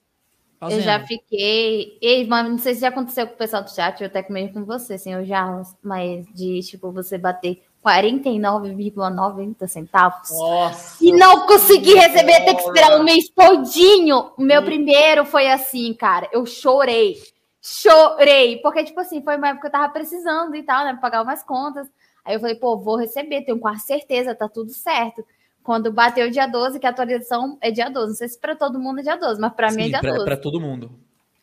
C: Eu
A: Fazendo.
C: já fiquei. Ei, mas não sei se já aconteceu com o pessoal do chat, eu até mesmo com você, senhor Jarros, mas de tipo você bater 49,90 centavos.
B: Nossa.
C: E não consegui receber, ter que esperar o mês todinho. O meu primeiro foi assim, cara. Eu chorei. Chorei. Porque, tipo assim, foi uma época que eu tava precisando e tal, né? Pra pagar umas contas. Aí eu falei, pô, vou receber, tenho quase certeza, tá tudo certo. Quando bateu o dia 12, que a atualização é dia 12. Não sei se pra todo mundo é dia 12, mas pra mim é
B: Sim,
C: dia
B: pra,
C: 12.
B: pra todo mundo.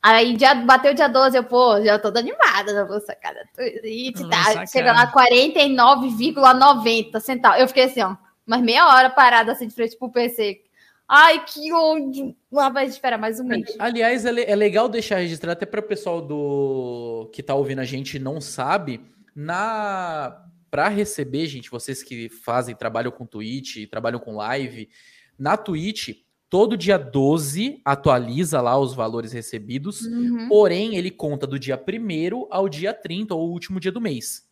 C: Aí dia, bateu dia 12, eu, pô, já tô animada, já vou sacar da Twitch,
A: sacar.
C: Chega lá 49,90 centavos. Eu fiquei assim, ó, mas meia hora parada assim de frente pro PC. Ai, que ódio. Lá vai esperar mais um mês.
B: Aliás, é, é legal deixar registrado, até para o pessoal do que tá ouvindo a gente e não sabe, na para receber, gente, vocês que fazem, trabalham com Twitch, trabalham com live, na Twitch, todo dia 12 atualiza lá os valores recebidos,
C: Uhum.
B: porém ele conta do dia 1 ao dia 30, ou o último dia do mês.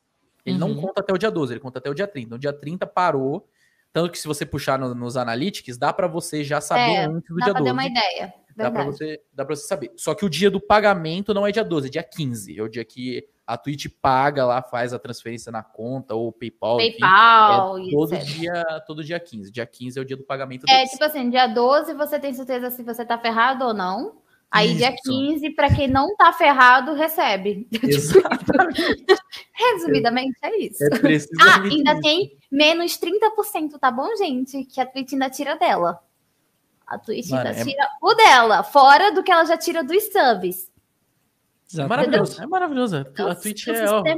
B: Ele não
A: Uhum.
B: conta até o dia 12, ele conta até o dia 30. No dia 30 parou, tanto que se você puxar no- nos analytics, dá para você já saber
C: É,
B: antes do
C: Dá
B: dia
C: pra ter
B: 12.
C: uma ideia.
B: Dá
C: Verdade.
B: você, dá pra você saber. Só que o dia do pagamento não é dia 12, é dia 15. É o dia que a Twitch paga lá, faz a transferência na conta ou PayPal. enfim.
C: PayPal
B: É
C: e
B: todo
C: etc.
B: dia, todo dia 15. Dia 15 é o dia do pagamento
C: É,
B: deles.
C: tipo assim, dia 12 você tem certeza se você tá ferrado ou não. Aí dia
B: Isso.
C: 15, pra quem não tá ferrado, recebe.
B: Exatamente.
C: Resumidamente, é isso.
B: É
C: Ah, ainda
B: isso.
C: tem menos 30%, tá bom, gente? Que a Twitch ainda tira dela. A Twitch
B: Mano,
C: ainda
B: é-
C: tira o dela, fora do que ela já tira dos subs.
B: É maravilhoso, é maravilhoso.
C: Então,
B: A Twitch é ó,
C: é-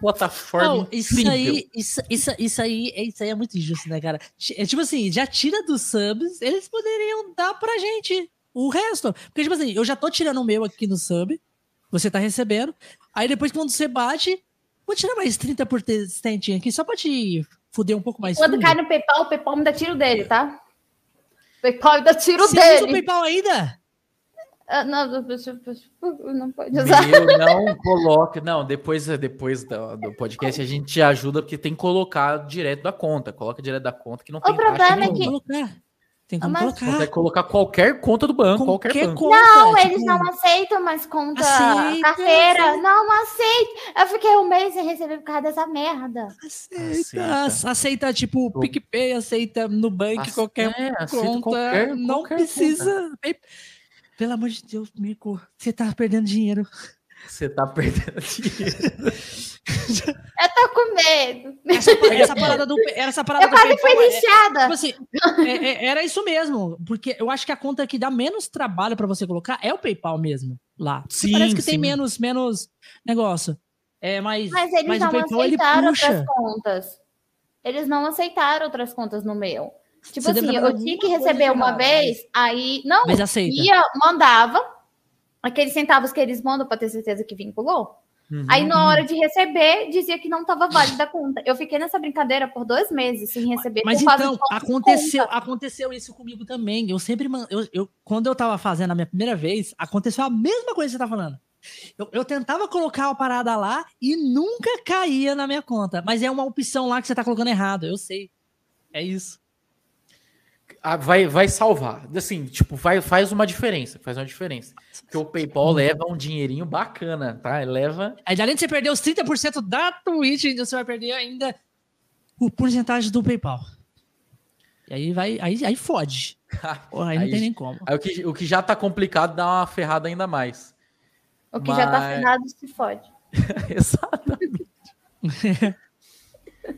B: plataforma
A: Não, isso
B: incrível.
A: aí, isso, isso, isso aí, é- isso aí é muito injusto, né, cara? É tipo assim, já tira dos subs, eles poderiam dar pra gente o resto. Porque, tipo assim, eu já tô tirando o meu aqui no sub, você tá recebendo. Aí depois, quando você bate, vou tirar mais 30% aqui, só pra te fuder um pouco mais.
C: Quando cai no PayPal, o PayPal me dá tiro dele, tá? O PayPal ainda tira o
A: Você usa o
C: dele.
A: PayPal ainda?
C: Ah, não, não pode usar.
B: Meu, não coloque. Não, depois, depois do, do podcast a gente te ajuda, porque tem que colocar direto da conta. Coloca direto da conta que não tem
C: problema é que-
A: colocar. Tem como
C: Mas-
A: colocar.
B: Consegue colocar qualquer conta do banco, qualquer,
A: Qualquer
B: banco.
A: conta.
C: Não,
A: tipo,
C: eles não aceitam mais conta
A: Aceita,
C: carteira.
A: aceita.
C: Não aceito. Eu fiquei um mês sem receber por causa dessa merda.
A: Aceita,
B: Aceita.
A: aceita, tipo, PicPay, aceita Nubank,
B: Ace-
A: qualquer
B: é, aceita
A: conta.
B: qualquer-
A: não
B: qualquer
A: precisa. Pay- Pelo amor de Deus, Mico, você tá perdendo dinheiro.
B: Você tá perdendo dinheiro.
C: Eu tô com medo.
A: Essa, essa parada do, essa parada
C: Eu
A: do
C: quase fui
A: PayPal é-
C: lixada.
A: Tipo assim, é- é- era isso mesmo. Porque eu acho que a conta que dá menos trabalho pra você colocar é o PayPal mesmo. Lá.
B: Sim,
A: Parece que tem
B: sim.
A: menos, menos negócio. É, mas,
C: Mas eles
A: mas
C: não
A: o PayPal ele
C: aceitaram
A: puxa.
C: outras contas. Eles não aceitaram outras contas no meu. Tipo
A: Você
C: assim, eu tinha que receber uma
A: errada,
C: vez, aí. Não,
A: Mas aceita.
C: ia, mandava. Aqueles centavos que eles mandam pra ter certeza que vinculou.
B: Uhum.
C: Aí, na hora de receber, dizia que não estava válida a conta. Eu fiquei nessa brincadeira por dois meses sem receber.
A: Mas
C: causa
A: então, aconteceu, aconteceu isso comigo também. Eu sempre. Eu, eu, quando eu tava fazendo a minha primeira vez, aconteceu a mesma coisa que você tá falando. Eu, eu tentava colocar a parada lá e nunca caía na minha conta. Mas é uma opção lá que você tá colocando errado, eu sei. É isso.
B: Vai, vai salvar. Assim, tipo, vai, faz uma diferença. Faz uma diferença. Porque o PayPal leva um dinheirinho bacana, tá? Ele leva.
A: Aí, além de você perder os 30% da Twitch, ainda você vai perder ainda o porcentagem do PayPal. E aí vai. Aí, aí fode. Porra, aí, não
B: Aí-
A: tem nem como.
B: Aí o que, o que já tá complicado dá uma ferrada ainda mais.
C: O que já tá
B: Mas-
C: ferrado se fode.
B: Exatamente.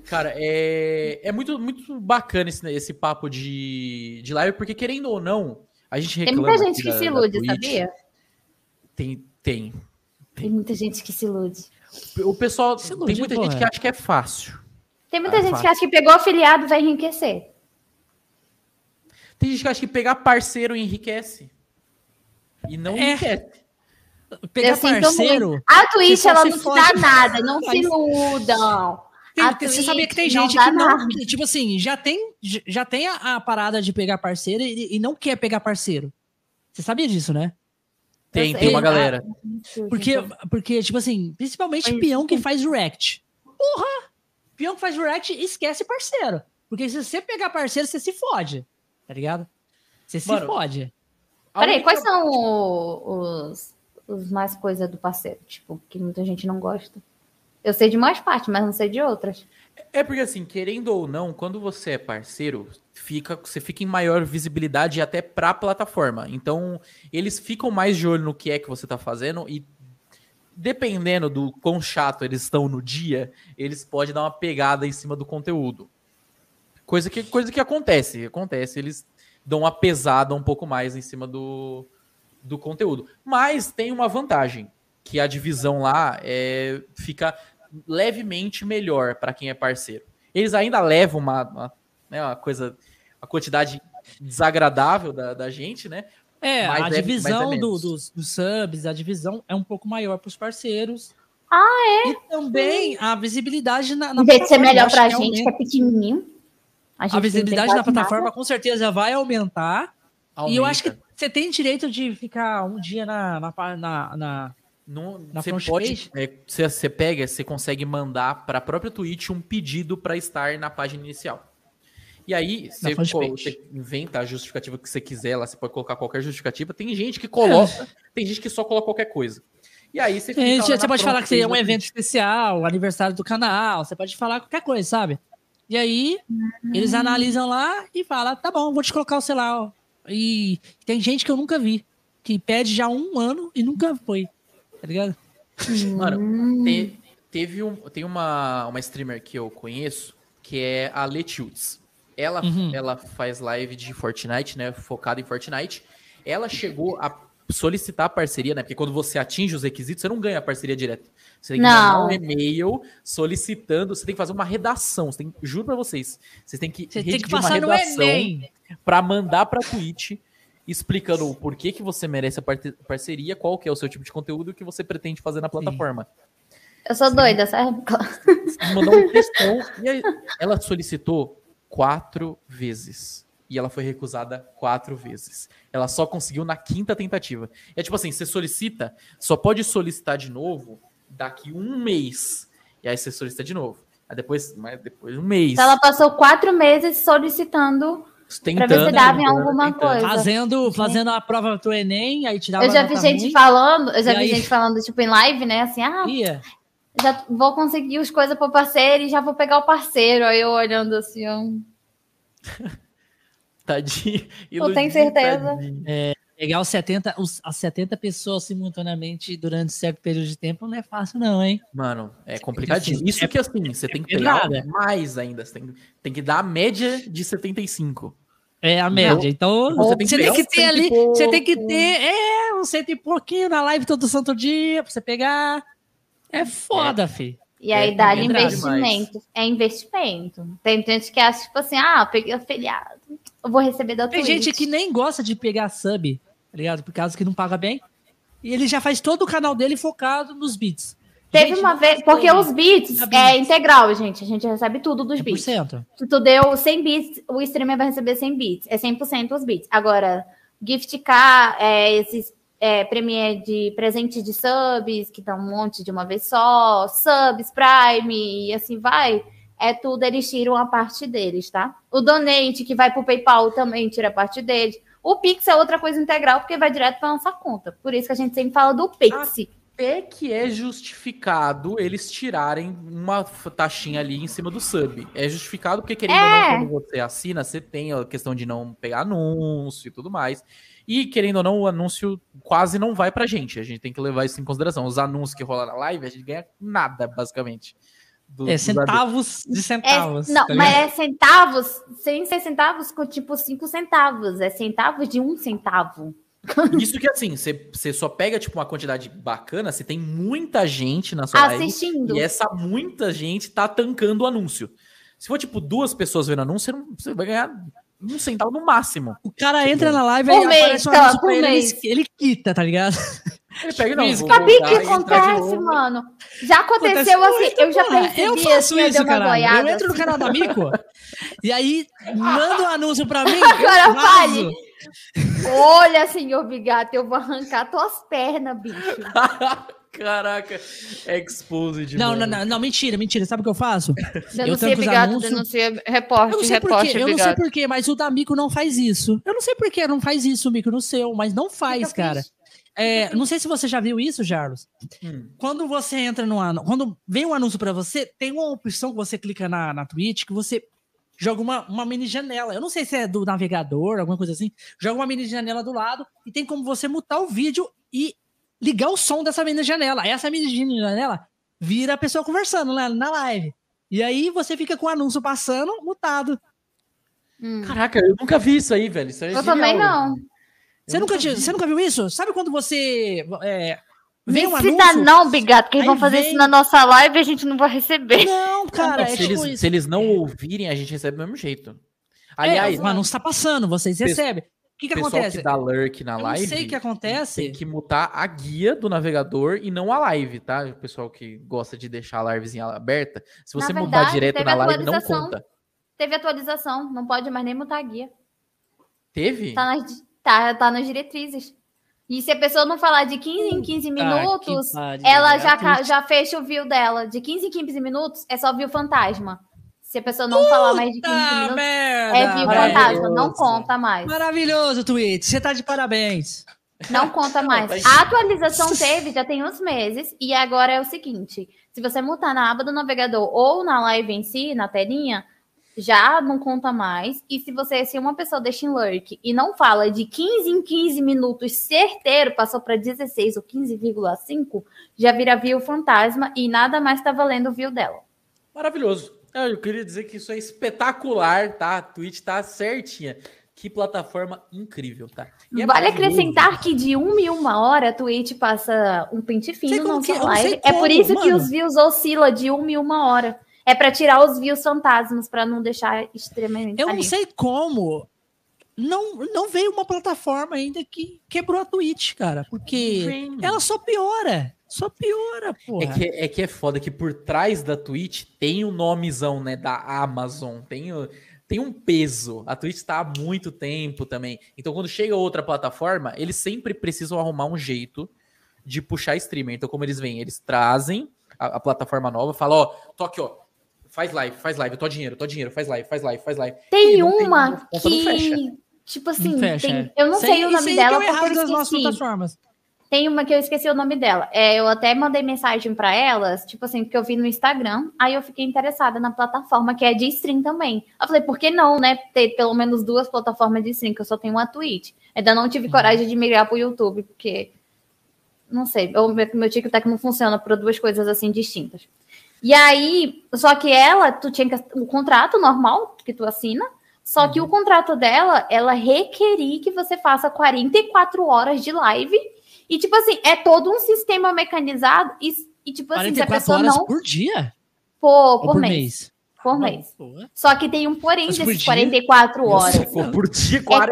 B: Cara, é, é muito, muito bacana esse, esse papo de, de live, porque querendo ou não, a gente
C: Tem
B: reclama.
C: muita gente que
B: da-
C: se ilude, sabia?
B: Tem, tem.
C: Tem muita gente que se ilude.
B: O pessoal,
A: Se
B: tem
A: ilude,
B: muita
A: pô,
B: gente
A: é.
B: que acha que é fácil.
C: Tem muita
B: Ah,
C: gente
B: fácil.
C: que acha que pegou afiliado vai enriquecer.
B: Tem gente que acha que pegar parceiro enriquece. E não
A: É.
B: enriquece.
A: Pegar
C: Eu
A: parceiro.
C: A Twitch, ela não te dá nada. Não se iludam.
A: Tem- tem- você sabia que tem
C: não
A: gente
C: dá
A: que não. que, tipo assim, já tem, já tem a, a parada de pegar parceiro e, e não quer pegar parceiro. Você sabia disso, né?
B: Tem, tem uma galera.
A: Porque, porque tipo assim, principalmente
C: Mas-
A: peão que faz react. Porra! Peão que faz react, esquece parceiro. Porque se você pegar parceiro, você se fode. Tá ligado? Você se
B: Mano,
A: fode.
C: Peraí,
B: única-
C: quais são os, os mais coisas do parceiro? Tipo, que muita gente não gosta. Eu sei de mais parte, mas não sei de outras.
B: É porque assim, querendo ou não, quando você é parceiro, fica, você fica em maior visibilidade até pra plataforma. Então, eles ficam mais de olho no que é que você tá fazendo e dependendo do quão chato eles estão no dia, eles podem dar uma pegada em cima do conteúdo. Coisa que, coisa que acontece, acontece, eles dão uma pesada um pouco mais em cima do, do conteúdo. Mas tem uma vantagem, que a divisão lá é, fica levemente melhor para quem é parceiro. Eles ainda levam uma, uma, né, uma coisa, a quantidade desagradável da, da gente, né?
A: É,
B: Mas
A: a
B: é- mas é
A: divisão do-
B: menos.
A: dos, dos subs, a divisão é um pouco maior pros parceiros.
C: Ah,
A: é? E também a visibilidade na, na
C: Em vez de ser melhor pra
A: que
C: gente, que
A: aumenta.
C: é pequenininho.
A: A
C: gente não
A: visibilidade na plataforma
C: nada.
A: com certeza vai aumentar. E eu acho que
B: Aumenta.
A: você tem direito de ficar um dia na. na, na, na- Na
B: você pode, é, você, você pega, você consegue mandar para a própria Twitch um pedido para estar na página inicial. E aí, você, pô, você inventa a justificativa que você quiser lá, você pode colocar qualquer justificativa. Tem gente que coloca, tem gente que só coloca qualquer coisa. E aí você fica
A: gente-
B: lá
A: você
B: na
A: pode falar que seria
B: page
A: um evento
B: Twitch.
A: especial, aniversário do canal, você pode falar qualquer coisa, sabe? E aí, eles analisam lá e falam, tá bom, vou te colocar o celular. ó. E tem gente que eu nunca vi, que pede já um ano e nunca foi, tá ligado?
B: Mano,
C: Hum.
B: te- teve um, tem uma, uma streamer que eu conheço, que é a Letults. Ela,
A: Uhum.
B: ela faz live de Fortnite, né? Focada em Fortnite. Ela chegou a solicitar a parceria, né? Porque quando você atinge os requisitos, você não ganha a parceria direto. Você tem que mandar
C: Não.
B: um e-mail solicitando, você tem que fazer uma redação. Você tem, juro pra vocês, vocês têm que
A: Você tem que
B: uma
A: passar no
B: redação pra mandar pra Twitch explicando o porquê que você merece a parceria, qual que é o seu tipo de conteúdo e o que você pretende fazer na plataforma.
C: Eu sou doida, certo?
B: Você mandou um textão e aí ela solicitou quatro vezes. E ela foi recusada quatro vezes. Ela só conseguiu na quinta tentativa. É tipo assim, você solicita, só pode solicitar de novo daqui um mês. E aí você solicita de novo. Aí depois, mas depois de um mês.
C: Então ela passou quatro meses solicitando.
B: Tentando,
C: ver se dava em
B: tentando,
C: alguma
B: tentando.
C: coisa.
A: Fazendo, fazendo a prova do Enem, aí tirava
C: Eu já vi gente
A: ruim,
C: falando, eu já vi
A: aí?
C: gente falando, tipo, em live, né? Assim, ah,
A: ia.
C: já vou conseguir as coisas pro parceiro e já vou pegar o parceiro. Aí eu olhando assim, ó.
B: Tadinho.
C: Eu tenho certeza.
B: tadinho.
A: Pegar os 70, os, as 70 pessoas simultaneamente durante certo período de tempo não é fácil, não, hein?
B: Mano, é complicadinho.
A: Assim,
B: Isso
A: é-
B: que assim, você tem que pegar
A: pedrada.
B: mais ainda. Você tem, tem que dar a média de 75.
A: É a média. Então,
B: Você
A: você
B: tem
A: tem,
B: que
A: ter ali, você tem que
B: pouco.
A: ter, é, um cento e pouquinho na live todo santo dia pra você pegar. É foda, fi.
C: E aí
B: É,
C: dá
B: é
C: investimento. É investimento. Tem gente que acha, tipo assim, ah, peguei o feriado. Eu vou receber da
A: Tem
C: Twitch.
A: gente que nem gosta de pegar sub, ligado? Por causa que não paga bem. E ele já faz todo o canal dele focado nos beats.
C: Teve
A: Gente,
C: uma vez, porque os
A: Dá
C: é
A: beats.
C: integral, gente. A gente recebe tudo dos beats.
A: 100%.
C: Se tu deu 100 bits, o streamer vai receber 100 bits. É 100% os bits. Agora, gift card, é, esses é, premier de presente de subs, que dão um monte de uma vez só, subs, prime, e assim vai. É tudo, eles tiram a parte deles, tá? O donate, que vai pro PayPal, também tira a parte deles. O Pix é outra coisa integral, porque vai direto pra nossa conta. Por isso que a gente sempre fala do Pix.
B: Até que é justificado eles tirarem uma taxinha ali em cima do sub. É justificado porque, querendo ou
C: É.
B: não, quando você assina, você tem a questão de não pegar anúncio e tudo mais. E, querendo ou não, o anúncio quase não vai pra gente. A gente tem que levar isso em consideração. Os anúncios que rolam na live, a gente ganha nada, basicamente. Do-
A: É centavos de
C: É,
A: centavos.
C: não,
A: tá
C: mas é centavos, sem ser centavos com tipo 5 centavos. É centavos de um centavo.
B: Isso que assim, você você só pega tipo uma quantidade bacana se tem muita gente na sua live
C: Assistindo.
B: e essa muita gente tá tancando o anúncio. Se for tipo duas pessoas vendo anúncio, você, não- você vai ganhar um centavo no máximo.
A: O cara entra na live
C: Por
A: e
C: mês,
A: aparece um
C: tá,
A: anúncio
C: por
A: ele,
C: mês.
A: ele, ele quita, tá ligado?
B: Ele pega não,
C: Sabe o que acontece, mano? Já aconteceu
A: Acontece
C: assim, eu já percebi
A: Eu faço
C: assim, eu
A: isso,
C: boiada.
A: Eu entro no
C: assim.
A: canal da Mico e aí manda um anúncio pra mim.
C: Agora fale. Olha, senhor Bigato, eu vou arrancar tuas pernas, bicho.
B: Caraca, exposed.
A: Não, não, não, não, mentira, mentira. Sabe o que eu faço?
C: Denuncia
A: os
C: Bigato,
A: anúncios-
C: denuncia reporte,
A: Eu não sei
C: reporte,
A: porquê, eu não sei porquê, mas o da Mico não faz isso. Eu não sei porquê não faz isso, Mico, no seu, mas não faz,
C: eu
A: cara. É, não sei se você já viu isso, Jarlos.
B: Hum.
A: Quando você entra no anúncio, quando vem um anúncio pra você, tem uma opção que você clica na, na Twitch que você joga uma, uma mini janela. Eu não sei se é do navegador, alguma coisa assim. Joga uma mini janela do lado e tem como você mutar o vídeo e ligar o som dessa mini janela. Aí Essa mini janela vira a pessoa conversando lá na live. E aí você fica com o anúncio passando mutado.
C: Hum.
B: Caraca, eu nunca vi isso aí, velho. Isso é
C: Eu também
B: genial.
C: não.
A: Você
B: Eu
A: nunca,
B: nunca
A: você nunca viu isso? Sabe quando você é,
C: Me
A: vem um
C: ensina
A: anúncio?
C: não, Bigato, que eles vão fazer
A: vem-
C: isso na nossa live e a gente não vai receber.
A: Não, cara, é
B: se,
A: tipo
B: eles,
A: isso.
B: se eles não ouvirem, a gente recebe do mesmo jeito.
A: Aliás,
B: Aliás,
A: é, o anúncio tá passando, vocês
B: Pessoal-
A: recebem. O que que
B: pessoal
A: acontece?
B: que dá lurk na
A: Eu não
B: live
A: sei o que acontece.
B: tem que mutar a guia do navegador e não a live, tá? O pessoal que gosta de deixar a livezinha aberta. Se
C: Na
B: você mudar
C: verdade,
B: direto
C: teve
B: na live, não
C: atualização.
B: conta.
C: Teve atualização, não pode mais nem mutar a guia.
B: Teve?
C: Tá nas, tá, tá nas diretrizes. E se a pessoa não falar de 15 em 15 minutos,
A: que pariu,
C: ela
A: é
C: já, já fecha o view dela. De 15 em 15 minutos é só view fantasma. Se a pessoa não falar mais de 15 minutos,
A: merda,
C: é view
A: velho.
C: fantasma. Não conta mais.
A: Maravilhoso, Twitch. Você tá de parabéns.
C: Não conta mais. A atualização teve já tem uns meses, e agora é o seguinte: se você mutar na aba do navegador ou na live em si, na telinha, já não conta mais. E se você, se uma pessoa deixa em lurk e não fala de 15 em 15 minutos certeiro, passou para 16 ou 15,5, já vira view fantasma e nada mais tá valendo o view dela.
B: Maravilhoso. É, Eu queria dizer que isso é espetacular, tá? A Twitch tá certinha. Que plataforma incrível, tá? É
C: vale acrescentar que de uma em uma hora a Twitch passa um pente fino
A: como
C: na
A: que- não sei
C: live. É por
A: como,
C: isso que
A: mano.
C: os views oscila de uma em uma hora. É pra tirar os views fantasmas, pra não deixar extremamente
A: Eu não
C: ali.
A: sei como. Não, não veio uma plataforma ainda que quebrou a Twitch, cara. Porque
B: Vem.
A: ela só piora. Só piora, porra.
B: É que, é que é foda que por trás da Twitch tem o nomezão, né, da Amazon, tem, tem um peso. A Twitch tá há muito tempo também. Então, quando chega outra plataforma, eles sempre precisam arrumar um jeito de puxar streamer. Então, como eles vêm, eles trazem a, a plataforma nova, falam, ó, tô aqui, ó, faz live, faz live, eu tô dinheiro, tô dinheiro, faz live, faz live, faz live.
C: Tem
B: tem-
C: uma
B: fecha.
C: que, tipo assim,
A: fecha,
C: tem-
A: é.
C: eu não sei
A: aí-
C: o nome dela
A: que é o
C: porque eu
A: errado das nossas
C: esqueci. Tem uma que eu esqueci o nome dela. É, eu até mandei mensagem pra elas, tipo assim, porque eu vi no Instagram. Aí eu fiquei interessada na plataforma que é de stream também. Eu falei, por que não, né? Ter pelo menos duas plataformas de stream, que eu só tenho uma Twitch. Ainda não
A: Uhum.
C: tive coragem de migrar pro YouTube, porque. Não sei, o meu, meu TikTok não funciona por duas coisas assim distintas. E aí, só que ela, tu tinha que, o contrato normal que tu assina, só
A: Uhum.
C: que o contrato dela, ela requeria que você faça 44 horas de live. E, tipo assim, é todo um sistema mecanizado. E, e, tipo assim, se a
A: 44
C: pessoa
A: horas
C: não.
A: por dia?
C: Por,
A: Ou
C: por,
A: por
C: mês,
A: mês?
C: Por mês.
A: Pô,
C: Só que tem um porém
A: Mas por
C: desses
A: dia?
C: 44 horas.
B: Se for por dia,
C: É
B: 40,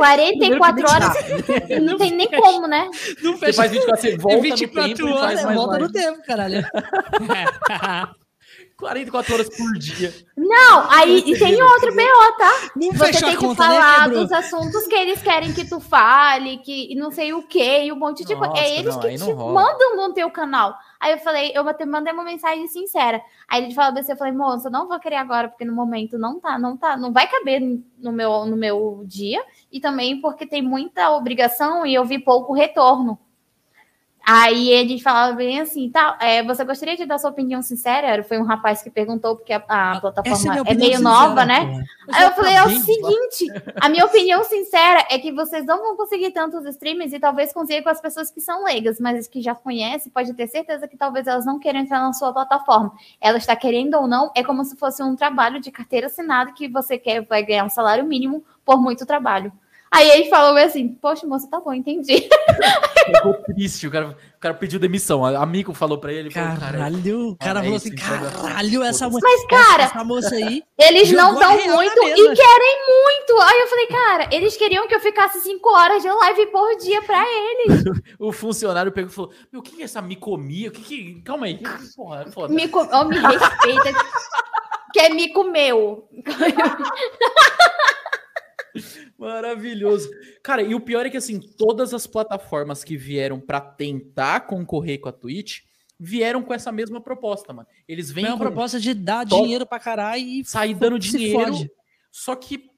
C: 44 horas.
B: horas.
C: Não tem nem como, né?
A: Não
B: Você
A: fecha
B: faz 24, você volta no
A: 24
B: tempo e faz
A: horas,
B: mais
A: volta no tempo, caralho.
B: 44 horas por dia.
C: Não, aí e tem outro BO, tá?
A: Não
C: Você tem que
A: conta, né,
C: falar
A: quebrou?
C: dos assuntos que eles querem que tu fale, que e não sei o que, e um monte de coisa. É eles
B: não,
C: que te mandam no teu canal. Aí eu falei, eu até mandei uma mensagem sincera. Aí ele falou assim, eu falei, moça, eu não vou querer agora, porque no momento não tá, não tá, não vai caber no meu, no meu dia, e também porque tem muita obrigação e eu vi pouco retorno. Aí ele falava bem assim, tá, é, você gostaria de dar sua opinião sincera? Foi um rapaz que perguntou, porque a, a
A: Essa
C: plataforma é,
A: opinião
C: meio
A: sincera,
C: nova, né?
A: porra.
C: Aí eu falei, é o seguinte, a minha opinião sincera é que vocês não vão conseguir tantos streamers e talvez consiga com as pessoas que são leigas, mas as que já conhecem, pode ter certeza que talvez elas não queiram entrar na sua plataforma. Ela está querendo ou não, é como se fosse um trabalho de carteira assinada que você quer, vai ganhar um salário mínimo por muito trabalho. Aí ele falou assim, poxa, moça, tá bom, entendi.
B: Ficou triste, o cara, o cara pediu demissão. A- Amigo falou pra ele, ele falou, cara,
A: Caralho, o cara
B: é
A: falou assim, caralho, essa moça.
C: Mas, cara,
A: essa moça aí.
C: Eles não dão muito e querem muito. Aí eu falei, cara, eles queriam que eu ficasse cinco horas de live por dia pra eles.
B: o funcionário pegou e falou: Meu, o que é essa micomia? O que que. Calma aí, que porra, é foda.
C: Me, co- oh, me respeita. que é mico meu.
B: Maravilhoso. Cara, e o pior é que assim, todas as plataformas que vieram pra tentar concorrer com a Twitch vieram com essa mesma proposta, mano. Eles vêm
A: Vem uma proposta de dar
B: Top.
A: dinheiro pra caralho e
B: sair dando dinheiro.
A: fode.
B: Só que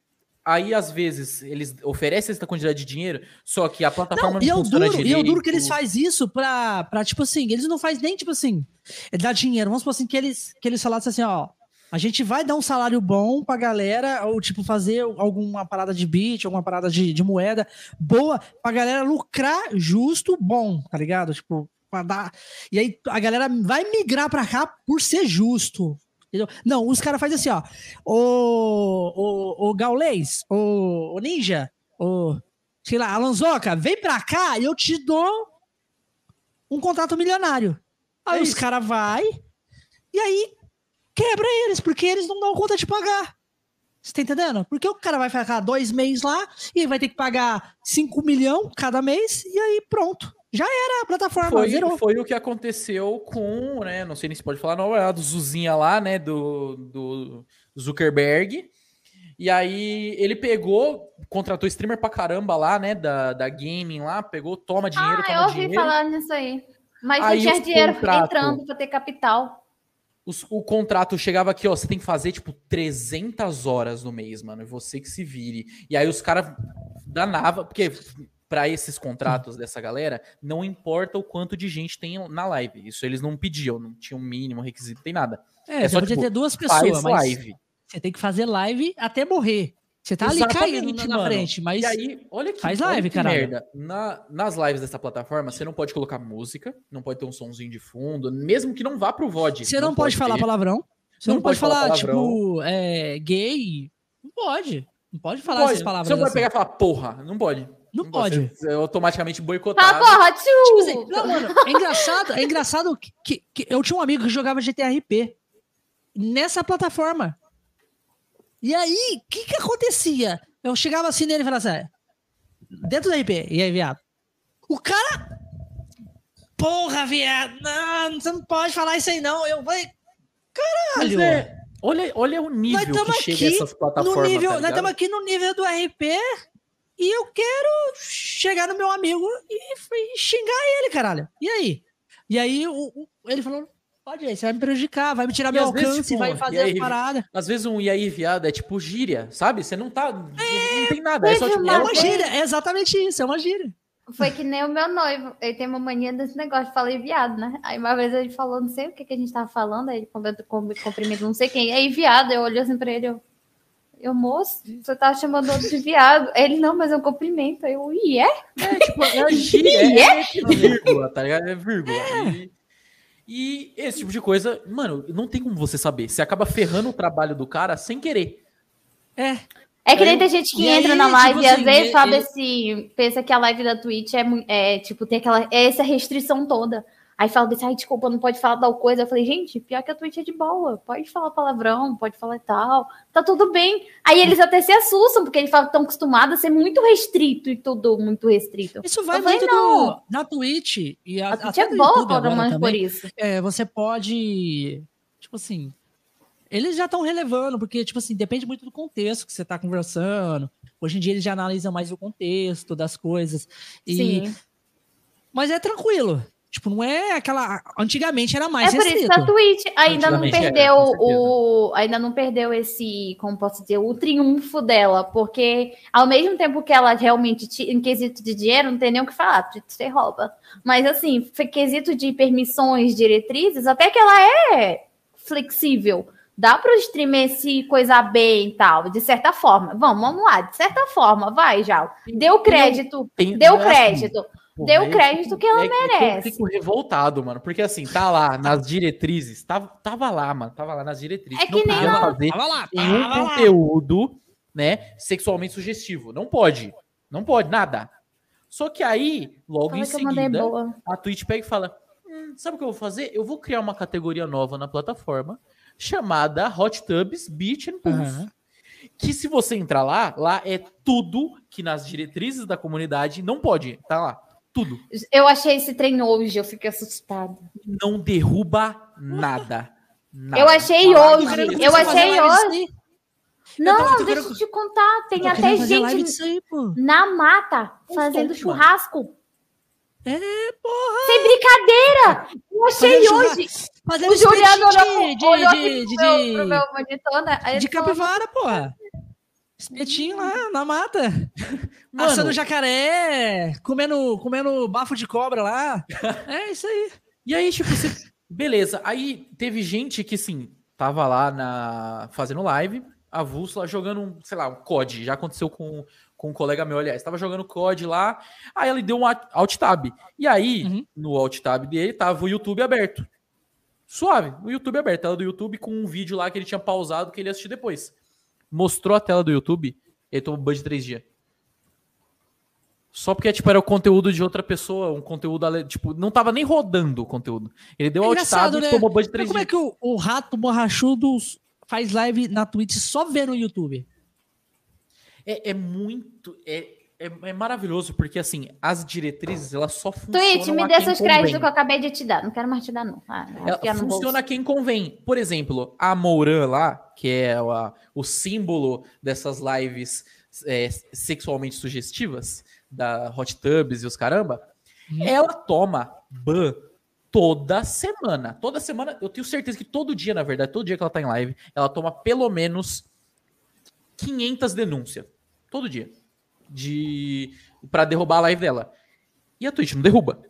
B: aí, às vezes, eles oferecem essa quantidade de dinheiro, só que a plataforma
A: Não,
B: não,
A: e é
B: funciona
A: duro, e é o duro que eles
B: direito.
A: fazem isso pra, pra, tipo assim, eles não fazem nem, tipo assim, é dar dinheiro. Vamos supor assim, que eles, que eles falassem assim, ó, a gente vai dar um salário bom pra galera, ou tipo, fazer alguma parada de bit, alguma parada de, de moeda boa, pra galera lucrar justo, bom, tá ligado? Tipo, pra dar... E aí a galera vai migrar pra cá por ser justo. Entendeu? Não, os caras fazem assim, ó. O, o, o Gaulês, o, o Ninja, o, sei lá, Alanzoca, vem pra cá e eu te dou um contrato milionário. Aí
B: É
A: os caras vai e aí quebra eles, porque eles não dão conta de pagar. Você tá entendendo? Porque o cara vai ficar dois meses lá e vai ter que pagar 5 milhões cada mês e aí pronto. Já era a plataforma,
B: Foi,
A: zerou.
B: foi o que aconteceu com, né? Não sei nem se pode falar, não, é a do Zuzinha lá, né? Do, do Zuckerberg. E aí ele pegou, contratou streamer pra caramba lá, né? Da, da gaming lá, pegou, toma dinheiro,
C: Ah,
B: toma
C: eu ouvi
B: dinheiro.
C: falar nisso aí. Mas
B: Aí
C: não tinha dinheiro
B: contrato-
C: entrando pra ter capital.
B: Os- o contrato chegava aqui, ó, você tem que fazer, tipo, 300 horas no mês, mano, e você que se vire. E aí os caras danava, porque pra esses contratos dessa galera, não importa o quanto de gente tem na live. Isso eles não pediam, não tinha um mínimo requisito, tem nada.
A: É,
B: É só,
A: podia
B: tipo,
A: ter duas pessoas, mas
B: live.
A: você tem que fazer live até morrer. Você tá ali caindo na- frente, mas
B: E aí, olha que,
A: Faz
B: olha
A: live,
B: que
A: caralho.
B: merda. Na- nas lives dessa plataforma, você não pode colocar música, não pode ter um sonzinho de fundo, mesmo que não vá pro VOD.
A: você não, pode, falar
B: ter.
A: palavrão. Você
B: Não
A: não, pode
B: pode falar
A: tipo, é, gay. Não pode. Não pode falar
B: Pode.
A: essas palavras.
B: Você não pode
A: assim.
B: pegar e falar porra, não pode.
A: Não pode.
B: Você é automaticamente
C: Fala,
B: boicotado.
C: porra,
A: Tipo assim,
C: tio!
A: não, mano, é engraçado, é engraçado que, que- que eu tinha um amigo que jogava GTRP nessa plataforma. E aí, o que que acontecia? Eu chegava assim nele e falava assim, "É, dentro do RP, e aí, viado? O cara, porra, viado, não, você não pode falar isso aí não. Eu falei, caralho,
B: é, olha, olha o nível que chega
A: aqui
B: essas
A: no
B: plataformas.
A: nível,
B: tá
A: nós estamos aqui no nível do RP e eu quero chegar no meu amigo e, e xingar ele, caralho. E aí? E aí o, o- ele falou: pode aí, você vai me prejudicar, vai me tirar
B: E
A: meu
B: às vezes,
A: alcance,
B: tipo,
A: vai fazer
B: aí-
A: as paradas.
B: Às vezes um e aí, viado, é tipo gíria, sabe? Você não tá. não tem nada. É só tipo.
A: É
C: uma
A: gíria, é exatamente isso, é uma gíria.
C: Foi que nem o meu noivo. Ele tem uma mania desse negócio falar viado, né? Aí uma vez ele falou, não sei o que, que a gente tava falando, aí ele comentou com cumprimento, não sei quem. Aí, viado, eu olhei assim pra ele, eu. Eu, moço, você tava chamando outro de viado. Aí Ele, não, mas é um cumprimento. Aí Eu, e é?
B: É, tipo, é gíria, é, tipo vírgula, tá ligado? É vírgula. E, e esse tipo de coisa, mano, não tem como você saber. Você acaba ferrando o trabalho do cara sem querer.
A: É.
C: É que nem tem gente que
A: e
C: entra
A: aí,
C: na live
A: tipo
C: e às
A: assim,
C: vezes
A: ele-
C: sabe assim, pensa que a live da Twitch é, é tipo, tem aquela, é essa restrição toda. Aí fala desse, ai, desculpa, não pode falar tal coisa. Eu falei, gente, pior que a Twitch é de boa, pode falar palavrão, pode falar tal, tá tudo bem. Aí eles até se assustam, porque eles falam estão acostumados a ser muito restrito e tudo muito restrito.
A: Isso vai
C: Eu falei,
A: muito
C: não.
A: do, na Twitch e a,
C: A Twitch é boa mais por isso.
A: É, você pode, tipo assim, eles já estão relevando, porque, tipo assim, depende muito do contexto que você tá conversando. Hoje em dia eles já analisam mais o contexto das coisas. E,
C: Sim.
A: Mas é tranquilo. Tipo, não é aquela. Antigamente era mais
C: É por isso
A: restrito.
C: que a Twitch ainda não perdeu o. Ainda não perdeu esse, como posso dizer, o triunfo dela. Porque ao mesmo tempo que ela realmente, em quesito de dinheiro, não tem nem o que falar, você rouba. Mas assim, foi quesito de permissões, diretrizes, até que ela é flexível. Dá para o streamer se coisar bem e tal, de certa forma. Vamos, vamos lá, de certa forma, vai, já. Deu crédito,
B: Tem-
C: deu
B: é assim,
C: crédito.
B: Porra,
C: Deu
B: eu
C: crédito
B: fico-
C: que ela
B: é eu
C: merece.
B: fico revoltado, mano. Porque assim, tá lá nas diretrizes. Tava, tava lá, mano. Tava lá nas diretrizes.
C: É que nem
B: podia
C: lá-
B: fazer
A: Tava lá,
B: nenhum
A: tava lá.
B: conteúdo, né, sexualmente sugestivo. Não pode. Não pode, nada. Só que aí, logo
C: Fala
B: em
C: eu
B: seguida, a Twitch pega e fala: "Hum, sabe o que eu vou fazer? Eu vou criar uma categoria nova na plataforma chamada Hot Tubs Beach and Pools.
A: Aham.
B: Que se você entrar lá, lá é tudo que nas diretrizes da comunidade não pode. Tá lá. Tudo.
C: Eu achei esse trem hoje, eu fiquei assustada.
B: Não derruba nada. Nada.
C: Eu achei hoje, eu achei hoje. Não, deixa eu te contar. Tem até gente
A: aí,
C: na mata fazendo churrasco.
A: É, porra.
C: Sem brincadeira! Eu achei hoje.
A: Fazendo
C: O Juliano olhou,
A: de, de,
C: olhou
A: de, de,
C: pro, meu, pro meu monitor, né?
A: De
C: falou,
A: capivara, porra. Espetinho lá na mata.
B: Mano,
A: Assando jacaré, comendo, comendo bafo de cobra lá. É isso aí.
B: E aí, tipo, você... beleza. Aí teve gente que, assim, tava lá na fazendo live, avulso lá jogando, sei lá, um COD. Já aconteceu com, com um colega meu, aliás. Tava jogando COD lá, aí ele deu um alt- tab. E aí,
A: Uhum.
B: no alt tab dele, tava o YouTube aberto. Suave, o YouTube aberto. Tela do YouTube com um vídeo lá que ele tinha pausado que ele ia assistir depois. Mostrou a tela do YouTube, ele tomou ban de três dias. Só porque, tipo, era o conteúdo de outra pessoa, um conteúdo, tipo, não tava nem rodando o conteúdo. Ele deu
A: É
B: alt tab
A: engraçado,
B: e
A: né?
B: tomou ban de
A: Mas
B: três
A: como é
B: dias.
A: que o, o rato borrachudo faz live na Twitch só vendo no YouTube?
B: É, é muito... É, é, é maravilhoso, porque, assim, as diretrizes, elas só funcionam
C: Twitch, me dê seus créditos que eu acabei de te dar. Não quero mais te dar, não. Ah,
B: Ela funciona quem convém. Por exemplo, a Mourã lá, que é o, a- o símbolo dessas lives é, sexualmente sugestivas, da Hot Tubs e os caramba,
A: Uhum.
B: ela toma ban toda semana. Toda semana, eu tenho certeza que todo dia, na verdade, todo dia que ela tá em live, ela toma pelo menos 500 denúncias. Todo dia. De para derrubar a live dela. E a Twitch não derruba.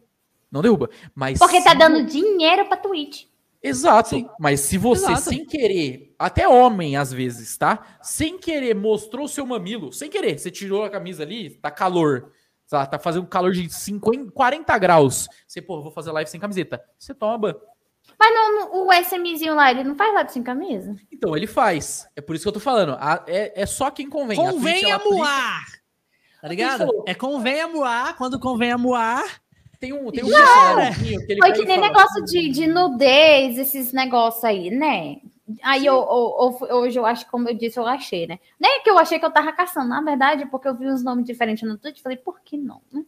B: Não derruba. Mas
C: Porque tá
B: se-
C: dando dinheiro pra Twitch.
B: Exato.
A: Sim.
B: Mas se você,
A: Exato.
B: sem querer, até homem às vezes, tá? Sem querer mostrou o seu mamilo, sem querer, você tirou a camisa ali, tá calor. lá, tá fazendo calor de 50, 40 graus. Você, pô, vou fazer live sem camiseta. Você toma ban.
C: Mas no- o SMzinho lá, ele não faz live sem camisa?
B: Então, ele faz. É por isso que eu tô falando. A- é, é só quem convém. A Twitch,
A: Convém
B: ela aplica-
A: amuar. Tá ligado? É convém amuar. Quando convém amuar.
B: Tem um, tem um que ele
C: Foi que nem
B: fala,
C: negócio de, de nudez, esses negócios aí, né? Aí eu, eu- eu- hoje eu acho, como eu disse, eu achei, né? Nem que eu achei que eu tava caçando, na verdade, porque eu vi uns nomes diferentes no Twitter, falei, por que não? né?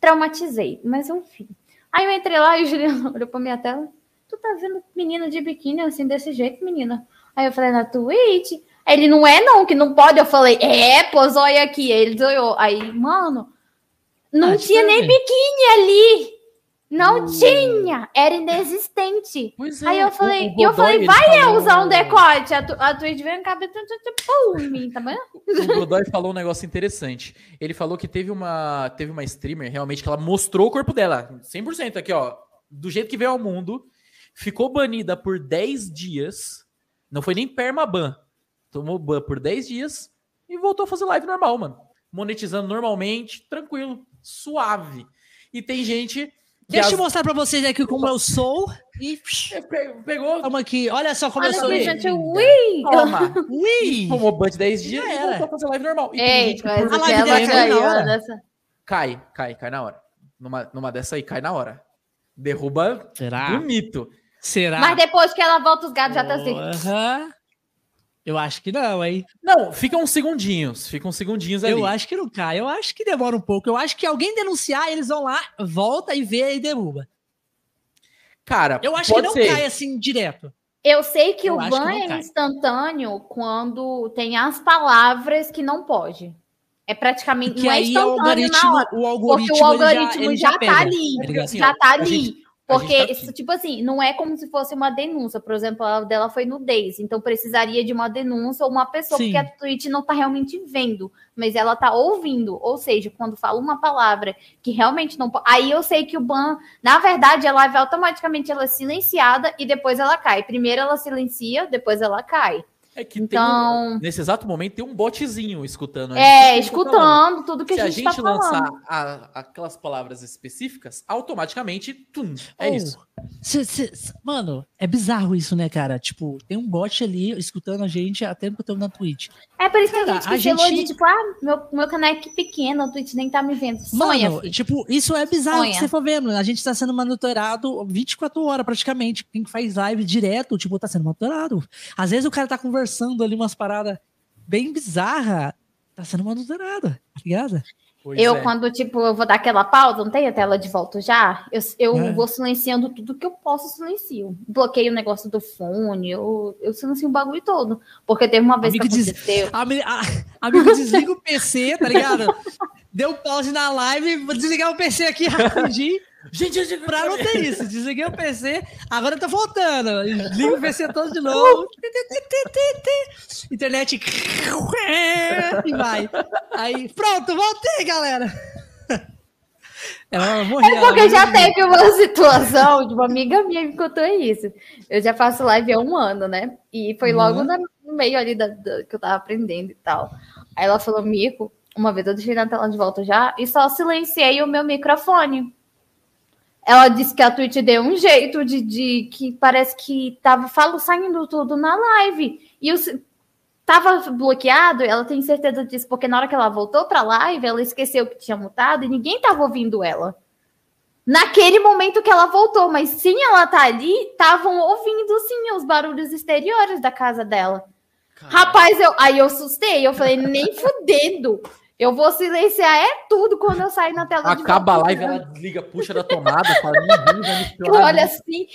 C: Traumatizei, mas enfim. Aí eu entrei lá e o Juliano olhou pra minha tela, tu tá vendo menina de biquíni assim, desse jeito, menina? Aí eu falei, na Twitch? Ele não é não, que não pode. Eu falei, é, pô, olha aqui. Ele olhou. Aí, mano, não
A: Ah,
C: tinha nem biquíni ali. Não
B: Hum.
C: tinha, era inexistente.
B: Pois
C: Aí
B: é,
C: eu
B: o-
C: falei,
B: o
C: e eu falei, vai eu
B: falou-
C: usar um decote. A, tu, a Twitch veio cá, pum, em mim, tá vendo?
B: O Godoy falou um negócio interessante. Ele falou que teve uma, teve uma streamer realmente que ela mostrou o corpo dela. 100% aqui, ó. Do jeito que veio ao mundo. Ficou banida por 10 dias. Não foi nem permaban. Tomou ban por 10 dias e voltou a fazer live normal, mano. Monetizando normalmente, tranquilo, suave. E tem gente que
A: Deixa
B: as-
A: eu mostrar pra vocês aqui como eu sou. E
B: É, pe- pegou,
A: toma aqui. Olha só como
C: Olha
A: eu sou.
C: gente, ui.
B: toma,
A: Ui!
B: tomou ban de 10 dias e
A: era.
B: voltou a fazer live normal. E tem
C: Ei,
B: gente que
C: mas
B: por-
A: A live
C: ela
A: dele caiu na
C: dessa.
B: Cai, cai, cai na hora. Numa, numa dessa aí, cai na hora. Derruba
A: Será?
B: bonito.
A: Será?
C: Mas depois que ela volta, os gatos já tá assim.
A: Aham. Eu acho que não, hein?
B: Não, fica uns segundinhos. Fica uns segundinhos ali.
A: Eu acho que não cai. Eu acho que demora um pouco. Eu acho que alguém denunciar, eles vão lá, volta e vê e derruba.
B: Cara,
A: Eu acho que não
B: ser.
A: cai assim direto.
C: Eu sei que
A: Eu
C: o
A: que
C: ban
A: não
C: é instantâneo quando tem as palavras que não pode. É praticamente
A: Que
C: não é
A: aí é o
C: instantâneo na
A: algoritmo,
C: hora.
A: o
C: Porque
A: algoritmo,
C: o algoritmo
A: ele
C: já,
A: pega,
C: tá ali.
A: tá?
B: Assim,
C: já tá ali. Porque,
B: tá
C: isso, tipo assim, não é como se fosse uma denúncia. Por exemplo, a dela foi nudez. Então precisaria de uma denúncia ou uma pessoa,
A: Sim.
C: porque a Twitch não tá realmente vendo, mas ela tá ouvindo. Ou seja, quando fala uma palavra que realmente não pode. Aí eu sei que o ban, na verdade, a live automaticamente ela é silenciada e depois ela cai. Primeiro ela silencia, depois ela cai.
B: É que
C: Então-
B: tem um, nesse exato momento tem um botzinho escutando. a
C: É,
B: gente. Tudo que a gente tá falando.
C: escutando tudo que
B: Se
C: a
B: a
C: gente,
B: gente
C: tá
B: lançar a- aquelas palavras específicas, automaticamente, tum, é
A: Oh,
B: isso.
A: cê- cê- cê- mano, é bizarro isso, né, cara? Tipo, tem um bot ali escutando a gente até que eu tô na Twitch.
C: É por isso que
A: Cara,
C: a gente
A: a gente-
C: de tipo, ah, meu, meu canal é que pequeno, o Twitch nem tá me vendo. Sonha,
A: Mano,
C: filho.
A: tipo, isso é bizarro
C: Sonha.
A: que você for vendo. A gente tá sendo monitorado 24 horas praticamente. Quem faz live direto, tipo, tá sendo monitorado. Às vezes o cara tá conversando ali umas paradas bem bizarras, tá sendo monitorado, tá ligado?
B: Pois
C: Eu,
B: é.
C: quando, tipo, eu vou dar aquela pausa, não tem a tela de volta já? Eu, eu
A: É.
C: vou silenciando tudo que eu posso silencio. Bloqueio o negócio do fone, eu, eu silencio o bagulho todo. Porque teve uma vez
A: Amigo
C: que
A: diz-
C: aconteceu.
A: Ami- a- amigo, desliga o PC, tá ligado? Deu pause na live, vou desligar o PC aqui rapidinho.
B: Gente, gente,
A: Pra não ter isso, desliguei o PC, agora tá voltando. Liga o PC todo de novo. Internet. E vai. Aí, pronto, voltei, galera. Ela morreu.
C: É porque
A: ela
C: já teve uma situação de uma amiga minha que me contou isso. Eu já faço live há um ano, né? E foi logo
A: Uhum.
C: no meio ali da, da- que eu tava aprendendo e tal. Aí ela falou, Mico, uma vez eu deixei na tela de volta já e só silenciei o meu microfone. Ela disse que a Twitch deu um jeito de, de que parece que tava falo, saindo tudo na live. E o, tava bloqueado, ela tem certeza disso, porque na hora que ela voltou pra live, ela esqueceu que tinha mutado e ninguém tava ouvindo ela. Naquele momento que ela voltou, mas sim, ela tá ali, estavam ouvindo sim os barulhos exteriores da casa dela. Rapaz, eu, aí eu assustei, eu falei, nem fudendo. Eu vou silenciar é tudo quando eu sair na tela
B: Acaba a live, ela desliga, puxa da tomada, fala, "Ih, vai me
C: Eu
B: estourar,
C: olho assim,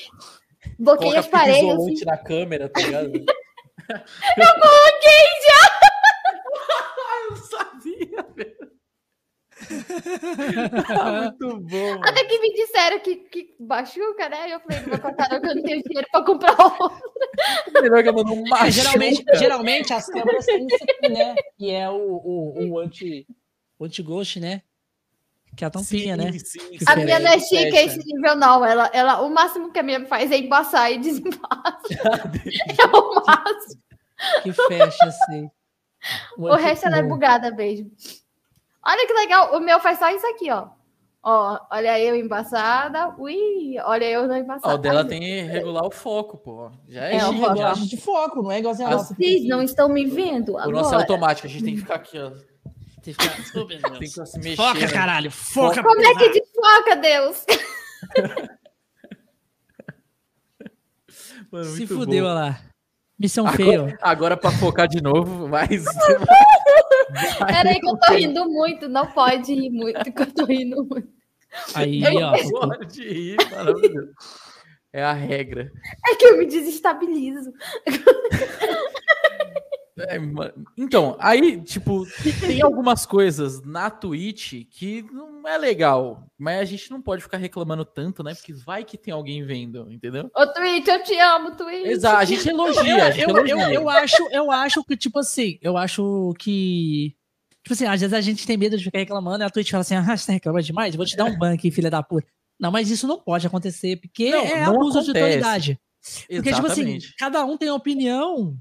C: bloqueei
B: coloca
C: as paredes, assim,
B: na câmera, tá ligado?
C: eu coloquei já.
B: eu não sabia, velho. Muito bom.
C: Até que me disseram que, que machuca, né? Eu falei, não vou cortar não, que eu não tenho dinheiro pra comprar outro.
B: Melhor que eu mando um
A: É,
B: machuca.
A: geralmente, geralmente as câmeras têm isso aqui, né? Que é o, o, o anti, o anti-ghost, né? Que é a tampinha,
B: Sim,
A: né?
B: sim.
C: A minha não é chique esse nível, não. Ela, ela, o máximo que a minha faz é embaçar e desembaçar. é o máximo.
A: Que fecha assim.
C: O resto ela é bugada mesmo. Olha que legal. O meu faz só isso aqui, ó. Ó, olha eu embaçada. Ui, olha eu não embaçada.
B: O dela tem que regular o foco, pô. Já é,
C: É, foco.
B: já.
A: gosto de foco, não é igualzinho a
B: As-
A: nossa.
C: Vocês não estão me vendo
B: O nosso é
C: agora.
B: automático, a gente tem que ficar aqui, ó.
A: Tem que ficar- Desculpa, meu
B: Tem
A: Deus.
B: que se mexer.
A: Foca,
B: né?
A: caralho. Foca.
C: Como é que desfoca, Deus?
B: Mano,
A: Se fudeu,
B: bom.
A: olha lá. Missão feia.
B: Agora, pra focar de novo, mas.
C: Peraí que eu tô rindo muito. Não pode rir muito, que eu tô rindo muito.
A: Aí, ó.
B: Pode rir, maravilhoso. É a regra.
C: É que eu me desestabilizo.
B: É, então, aí, tipo, tem algumas coisas na Twitch que não é legal, mas a gente não pode ficar reclamando tanto, né? Porque vai que tem alguém vendo, entendeu?
C: Ô, Twitch, eu te amo, Twitch.
B: Exato, a gente elogia, a gente
A: Eu, eu,
B: elogia.
A: eu, eu acho, eu acho que, tipo assim, eu acho que. Tipo assim, às vezes a gente tem medo de ficar reclamando, e a Twitch fala assim, ah, você tá reclamando demais? Eu vou te dar um ban aqui, filha da puta. Não, mas isso não pode acontecer, porque
B: Não,
A: é
B: não
A: abuso de
B: acontece.
A: autoridade. Porque, tipo assim,
B: Exatamente.
A: cada um tem opinião,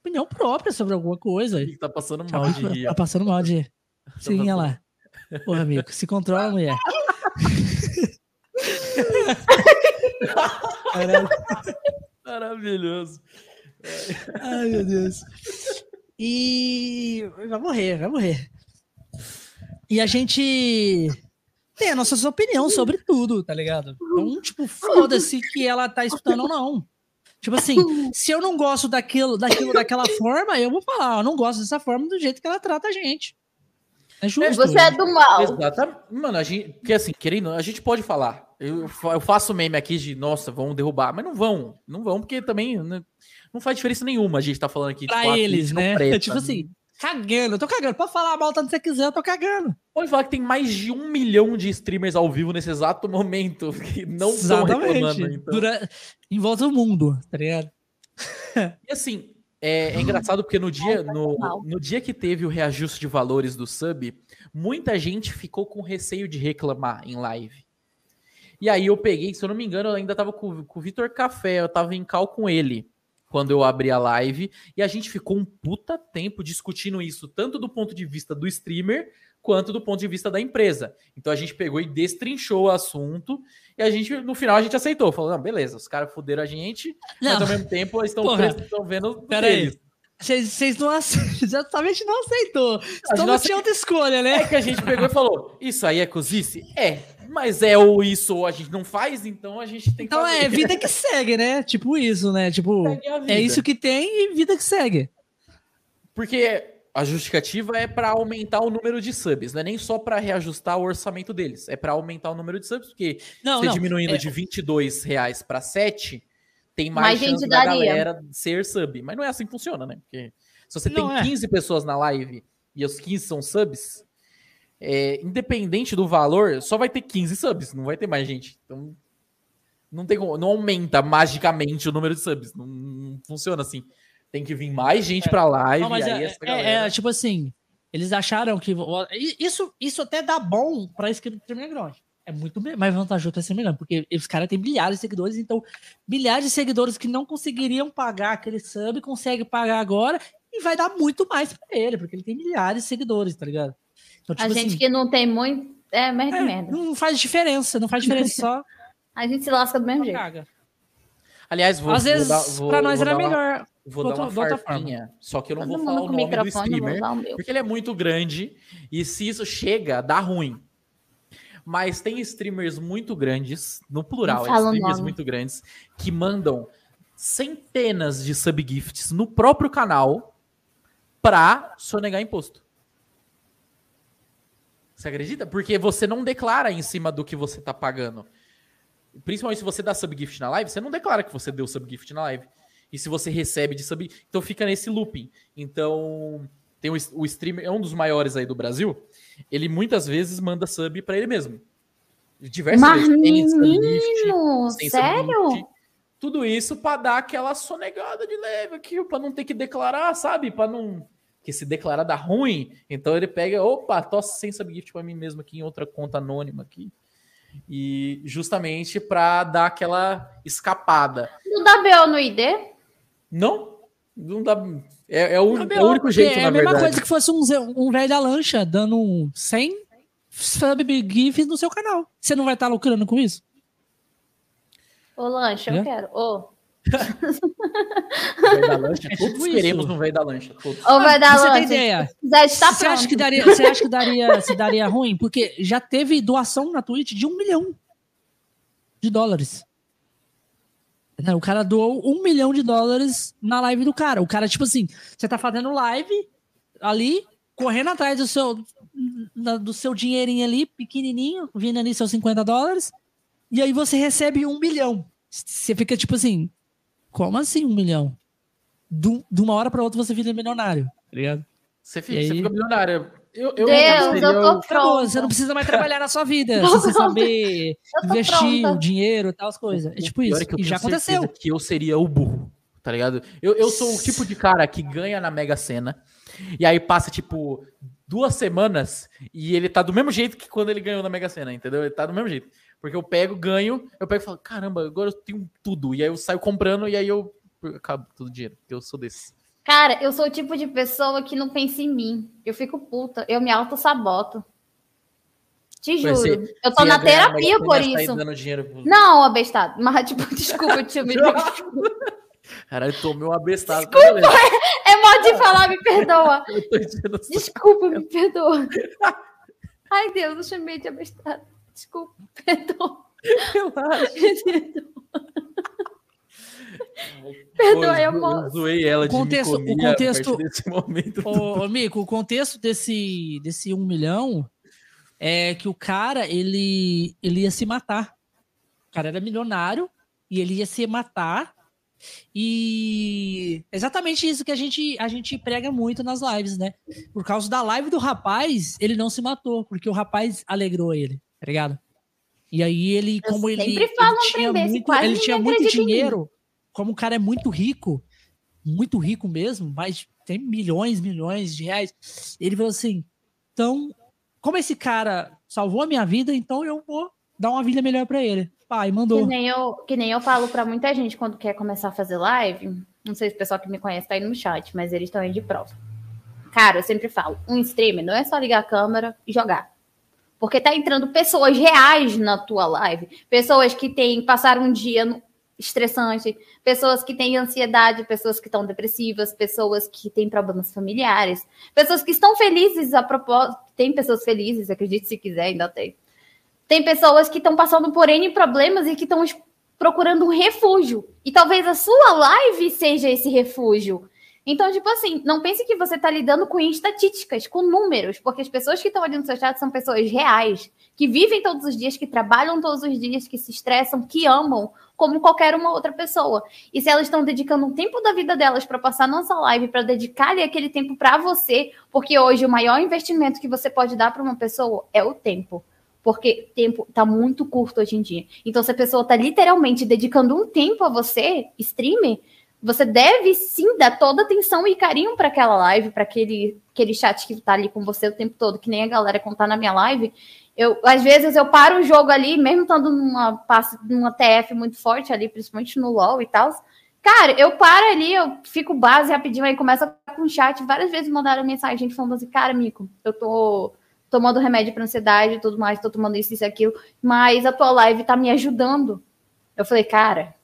A: opinião própria sobre alguma coisa.
B: Ele tá passando mal de rir.
A: Tá passando mal de. Sim,
B: passando
A: olha lá. Porra, amigo, se controla, mulher.
B: Maravilhoso.
A: Ai, meu Deus. E vai morrer, vai morrer. E a gente tem a nossa opinião sobre tudo, tá ligado? Então, tipo, foda-se que ela tá escutando ou não. Tipo assim, se eu não gosto daquilo, daquilo daquela forma, eu vou falar, eu não gosto dessa forma do jeito que ela trata a gente. É justo.
C: Você é do mal.
B: Exatamente. Mano, a gente. Porque assim, querendo, a gente pode falar. Eu, eu faço meme aqui de, nossa, vão derrubar, mas não vão. Não vão, porque também né, não faz diferença nenhuma a gente tá falando aqui.
A: pra
B: tipo,
A: eles, né?
B: presta.
A: tipo assim, cagando, eu tô cagando. Pode falar mal tanto que você quiser, eu tô cagando.
B: Pode falar que tem mais de um milhão de streamers ao vivo nesse exato momento que não estão reclamando. Então.
A: Dura- Em volta do mundo, tá ligado?
B: E assim, é, é engraçado porque no dia, no,
C: mal.
B: no dia que teve o reajuste de valores do sub, muita gente ficou com receio de reclamar em live. E aí eu peguei, se eu não me engano, eu ainda tava com, com o Vitor Café, eu tava em cal com ele quando eu abri a live, e a gente ficou um puta tempo discutindo isso, tanto do ponto de vista do streamer, quanto do ponto de vista da empresa. Então a gente pegou e destrinchou o assunto, e a gente, no final, a gente aceitou. Falou, não, beleza, os caras fuderam a gente, mas
A: Não,
B: ao mesmo tempo eles estão vendo do
A: Pera aí.
B: deles.
A: vocês não aceitam, exatamente não aceitou. Então
B: não
A: tinha outra escolha, né?
B: É que a gente pegou e falou: Isso aí é cozice? É, mas é ou isso ou a gente não faz, então a gente tem que
A: Então é vida que segue, né? Tipo isso, né? Tipo, é isso que tem e vida que segue.
B: Porque a justificativa é para aumentar o número de subs, não é nem só para reajustar o orçamento deles, é para aumentar o número de subs, porque
A: Não,
B: você
A: não.
B: diminuindo
A: é-
B: de 22 reais para 7, tem mais,
C: Mais
B: chance
C: gente
B: da
C: daria.
B: galera ser sub. Mas não é assim que funciona, né? Porque se você
A: Não
B: tem
A: é.
B: 15 pessoas na live e os 15 são subs, é, independente do valor, só vai ter 15 subs, não vai ter mais gente. Então, não, tem como- não aumenta magicamente o número de subs. Não, não funciona assim. Tem que vir mais gente pra live.
A: Não, mas
B: e
A: é,
B: essa
A: é-
B: galera-
A: é, tipo assim, eles acharam que. Isso, isso até dá bom pra streamer grande. É muito mais vantajoso pra grande, porque os caras têm milhares de seguidores, então milhares de seguidores que não conseguiriam pagar aquele sub, conseguem pagar agora e vai dar muito mais pra ele, porque ele tem milhares de seguidores, tá ligado? Então,
C: A
A: tipo
C: gente
A: assim,
C: que não tem muito. É, merda,
A: é,
C: merda.
A: não faz diferença, não faz diferença, só,
C: A gente se lasca do mesmo jeito.
A: caga.
B: Aliás, vou,
A: Às
B: vou
A: vezes,
B: dar- vou-
A: pra nós
B: vou
A: era
B: uma-
A: melhor.
B: Vou dar uma farpinha, só que eu não
C: Todo
B: vou falar o nome do streamer,
C: o
B: porque ele é muito grande e se isso chega, dá ruim. Mas tem streamers muito grandes, no plural, streamers
C: nome.
B: muito grandes, que mandam centenas de subgifts no próprio canal pra sonegar imposto. Você acredita? Porque você não declara em cima do que você tá pagando. Principalmente se você dá subgift na live, você não declara que você deu subgift na live. E se você recebe de sub. Então fica nesse looping. Então, tem o, o streamer, é um dos maiores aí do Brasil, ele muitas vezes manda sub para ele mesmo.
C: Diversas Mas, vezes. Menino, sério?
B: tudo isso para dar aquela sonegada de leve aqui, para não ter que declarar, sabe? Para não que se declarar dar ruim, então ele pega, opa, tosse sem subgift para mim mesmo aqui em outra conta anônima aqui. E justamente para dar aquela escapada.
C: Não dá BO no ID?
B: Não, não dá. É, é, o, é o, único jeito, é,
A: É a mesma verdade. coisa que fosse um, um velho da lancha dando 100 subgifs no seu canal. Você não vai estar tá lucrando com isso?
C: Ô, lancha, eu quero. Ô.
B: velho da lancha, é todos tipo queremos um velho da lancha. Todos.
C: Ô, velho da
A: você
C: lancha.
A: Tem ideia? Está você acha que daria, você acha que daria, se daria ruim? Porque já teve doação na Twitch de um milhão de dólares. O cara doou um milhão de dólares na live do cara. O cara, tipo assim, você tá fazendo live ali, correndo atrás do seu, do seu dinheirinho ali, pequenininho, vindo ali seus 50 dólares, e aí você recebe um milhão. Você fica tipo assim, como assim um milhão? De uma hora para outra você vira milionário, tá ligado?
B: Você fica, você fica milionário. Eu, eu
C: Deus, eu tô pronta.
A: Você não precisa mais trabalhar na sua vida. você saber investir pronta. o dinheiro e tal, as coisas. É tipo isso. É e já aconteceu.
B: Que eu seria o burro, tá ligado? Eu, eu sou o tipo de cara que ganha na Mega Sena e aí passa, tipo, duas semanas e ele tá do mesmo jeito que quando ele ganhou na Mega Sena, entendeu? Ele tá do mesmo jeito. Porque eu pego, ganho, eu pego e falo, caramba, agora eu tenho tudo. E aí eu saio comprando e aí eu acabo todo o dinheiro. Eu sou desse.
C: Cara, eu sou o tipo de pessoa que não pensa em mim. Eu fico puta, eu me auto-saboto. Te juro. Você, eu tô na terapia por isso. Pro... Não, abestado. Mas, tipo, desculpa, te me
B: Caralho, tomei um abestado.
C: Desculpa, é, é modo de falar, me perdoa. Desculpa, me perdoa. Ai, Deus, eu chamei de abestado. Desculpa, perdoa.
B: Relaxa.
C: Perdoa, eu, eu
B: zoei ela de
A: contexto, o contexto desse momento. Ô, Mico, o contexto desse, desse um milhão é que o cara, ele, ele ia se matar. O cara era milionário e ele ia se matar. E exatamente isso que a gente, a gente prega muito nas lives, né? Por causa da live do rapaz, ele não se matou, porque o rapaz alegrou ele, tá ligado? E aí ele, como ele, ele tinha muito, ele tinha muito dinheiro, como o cara é muito rico, muito rico mesmo, mas tem milhões, milhões de reais, ele falou assim: então, como esse cara salvou a minha vida, então eu vou dar uma vida melhor para ele. Pai, mandou.
C: Que nem, eu, que nem eu falo para muita gente quando quer começar a fazer live. Não sei se o pessoal que me conhece tá aí no chat, mas eles estão aí de prova. Cara, eu sempre falo: um streamer não é só ligar a câmera e jogar. Porque tá entrando pessoas reais na tua live. Pessoas que têm, passaram um dia estressante, pessoas que têm ansiedade, pessoas que estão depressivas, pessoas que têm problemas familiares, pessoas que estão felizes a propósito. Tem pessoas felizes, acredite se quiser, ainda tem. Tem pessoas que estão passando por N problemas e que estão procurando um refúgio. E talvez a sua live seja esse refúgio. Então, tipo assim, não pense que você está lidando com estatísticas, com números, porque as pessoas que estão ali no seu chat são pessoas reais, que vivem todos os dias, que trabalham todos os dias, que se estressam, que amam, como qualquer uma outra pessoa. E se elas estão dedicando um tempo da vida delas para passar nossa live, para dedicar ali aquele tempo para você, porque hoje o maior investimento que você pode dar para uma pessoa é o tempo. Porque tempo está muito curto hoje em dia. Então, se a pessoa está literalmente dedicando um tempo a você, streamer, você deve sim dar toda atenção e carinho para aquela live, para aquele, aquele chat que está ali com você o tempo todo, que nem a galera contar na minha live. Eu, às vezes eu paro o jogo ali, mesmo estando numa, numa TF muito forte ali, principalmente no LoL e tal. Cara, eu paro ali, eu fico base rapidinho, aí começa com o chat. Várias vezes mandaram mensagem falando assim, cara, Mico, eu tô tomando remédio para ansiedade e tudo mais, tô tomando isso, isso e aquilo, mas a tua live tá me ajudando. Eu falei, cara,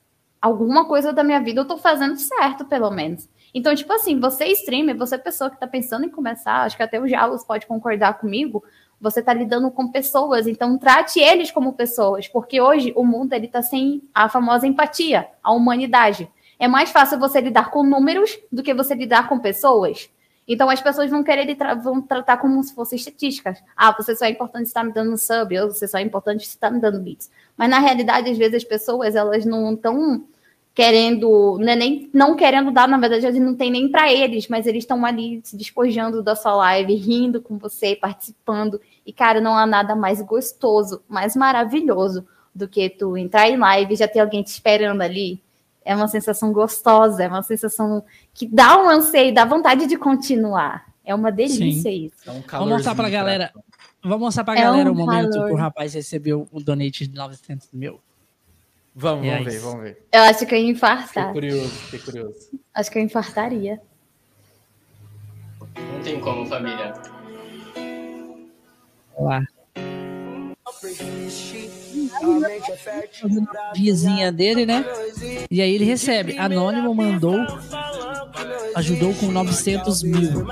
C: alguma coisa da minha vida eu tô fazendo certo, pelo menos. Então, tipo assim, você é streamer, você é pessoa que tá pensando em começar, acho que até o Jalos pode concordar comigo, você tá lidando com pessoas, então trate eles como pessoas, porque hoje o mundo ele tá sem a famosa empatia, a humanidade. É mais fácil você lidar com números do que você lidar com pessoas. Então as pessoas vão querer tra vão tratar como se fossem estatísticas. Ah, você só é importante se está me dando sub, ou você só é importante se está me dando bits. Mas na realidade, às vezes as pessoas elas não estão querendo, não, é nem, não querendo dar, na verdade, não tem nem para eles, mas eles estão ali se despojando da sua live, rindo com você, participando. E, cara, não há nada mais gostoso, mais maravilhoso do que tu entrar em live e já ter alguém te esperando ali. É uma sensação gostosa, é uma sensação que dá um anseio, dá vontade de continuar. É uma delícia Sim. isso. É um
A: vamos mostrar pra galera. Vamos mostrar pra é galera um o momento calor. que o rapaz recebeu o donate de 900 mil.
B: Vamos, vamos ver, vamos ver.
C: Eu acho que eu ia infartar.
B: Fiquei curioso, fiquei curioso.
C: Acho que eu infartaria.
D: Não tem como, família.
A: Olá. Vizinha dele, né? E aí ele recebe. Anônimo mandou, ajudou com 900 mil.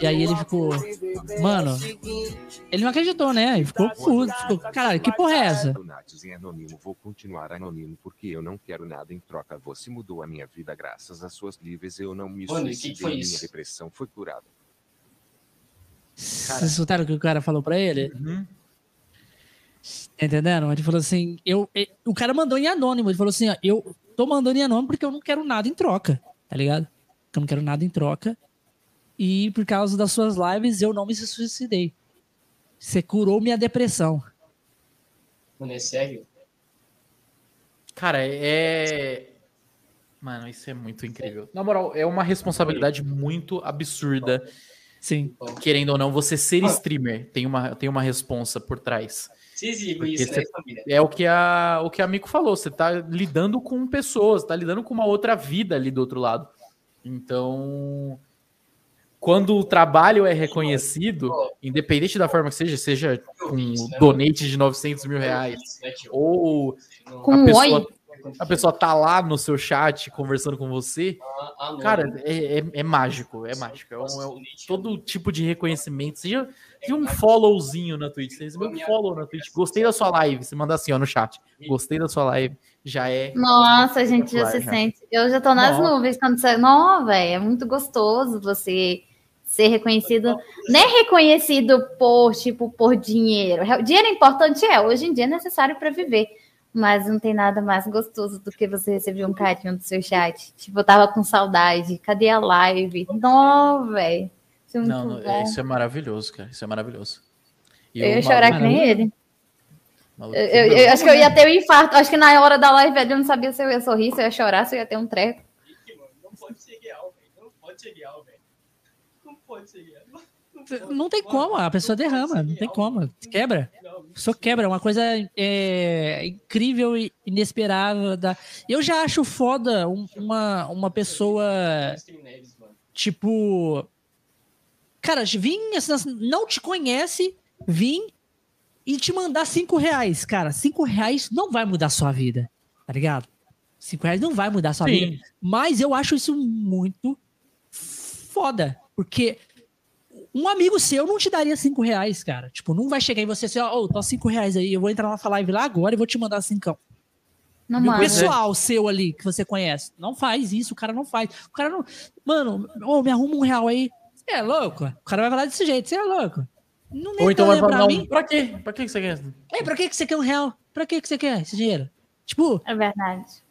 A: E aí ele ficou, mano, ele não acreditou, né? Ele ficou puto, ficou, caralho, que porra é essa?
E: anônimo, vou continuar anônimo porque eu não quero nada em troca. Você mudou a minha vida graças às suas livres. Eu não me
D: Mano, suicidei,
E: minha depressão foi curada.
A: Vocês escutaram o que o cara falou pra ele? Uhum. Tá entendendo? Ele falou assim, eu, eu, o cara mandou em anônimo, ele falou assim, ó, eu tô mandando em anônimo porque eu não quero nada em troca, tá ligado? Eu não quero nada em troca. E por causa das suas lives, eu não me suicidei. Você curou minha depressão.
D: Mano, é sério?
B: Cara, é. Mano, isso é muito incrível. Na moral, é uma responsabilidade muito absurda.
A: Sim.
B: Querendo ou não, você ser streamer tem uma, tem uma responsa por trás.
D: Sim, isso,
B: né, família? É o que, a, o que a Amico falou. Você tá lidando com pessoas, tá lidando com uma outra vida ali do outro lado. Então, quando o trabalho é reconhecido, independente da forma que seja, seja com donate de 900 mil reais, ou
C: com a
B: pessoa, a pessoa tá lá no seu chat conversando com você, cara, é, é, é mágico, é mágico. É, um, é um, todo tipo de reconhecimento, seja de um followzinho na Twitch, você recebeu um follow na Twitch, gostei da sua live, você manda assim, ó, no chat, gostei da sua live, já é.
C: Nossa, a gente já se sente. Eu já tô nas Nossa. nuvens quando você. Não, velho, é muito gostoso você ser reconhecido, nem reconhecido por tipo por dinheiro. Dinheiro é importante é, hoje em dia é necessário para viver, mas não tem nada mais gostoso do que você receber um carinho do seu chat. Tipo, eu tava com saudade, cadê a live? Não, velho.
B: É não, não isso é maravilhoso, cara. Isso é maravilhoso.
C: E eu ia chorar que nem ele. Eu, eu, eu, acho que eu ia ter um infarto. Acho que na hora da live eu não sabia se eu ia sorrir, se eu ia chorar, se eu ia ter um treco. Não pode ser real, velho. Não pode ser real,
A: velho. Não pode ser real. Não tem como, a pessoa derrama, não tem como. Quebra. Pessoa quebra, é uma coisa é, incrível e inesperável. Da... Eu já acho foda uma, uma pessoa. Tipo. Cara, vim, não te conhece, vim e te mandar cinco reais. Cara, cinco reais não vai mudar a sua vida, tá ligado? Cinco reais não vai mudar a sua Sim. vida. Mas eu acho isso muito foda, porque um amigo seu não te daria cinco reais, cara. Tipo, não vai chegar em você assim, ó, oh, tô cinco reais aí, eu vou entrar na live lá agora e vou te mandar cinco. Não o pessoal é. seu ali que você conhece, não faz isso, o cara não faz. O cara não. Mano, oh, me arruma um real aí. Você é louco? O cara vai falar desse jeito, você é louco.
B: Não Ou então vai falar, pra mim. Pra quê? Pra que você quer?
A: É, pra que você quer um real? Pra que você quer esse dinheiro? Tipo.
C: É verdade.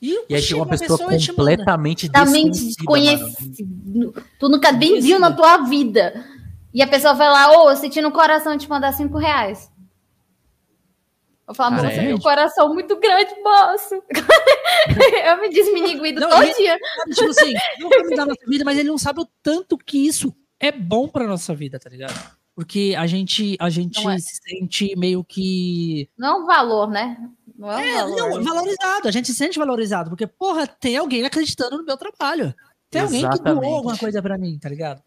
B: E, e aí chega uma pessoa, pessoa completamente desconhecida.
C: Tu nunca nem viu na tua vida. E a pessoa vai lá, ô, oh, senti no coração te mandar cinco reais. Eu falo, moça, é? um coração muito grande, moço. eu me desminiguido todo ele, dia.
A: Tipo assim, não vai mudar a nossa vida, mas ele não sabe o tanto que isso é bom pra nossa vida, tá ligado? Porque a gente, a gente é. se sente meio que.
C: Não é um valor, né? Não é, um é valor.
A: Não, valorizado. A gente se sente valorizado. Porque, porra, tem alguém acreditando no meu trabalho. Tem Exatamente. alguém que doou alguma coisa para mim, tá ligado?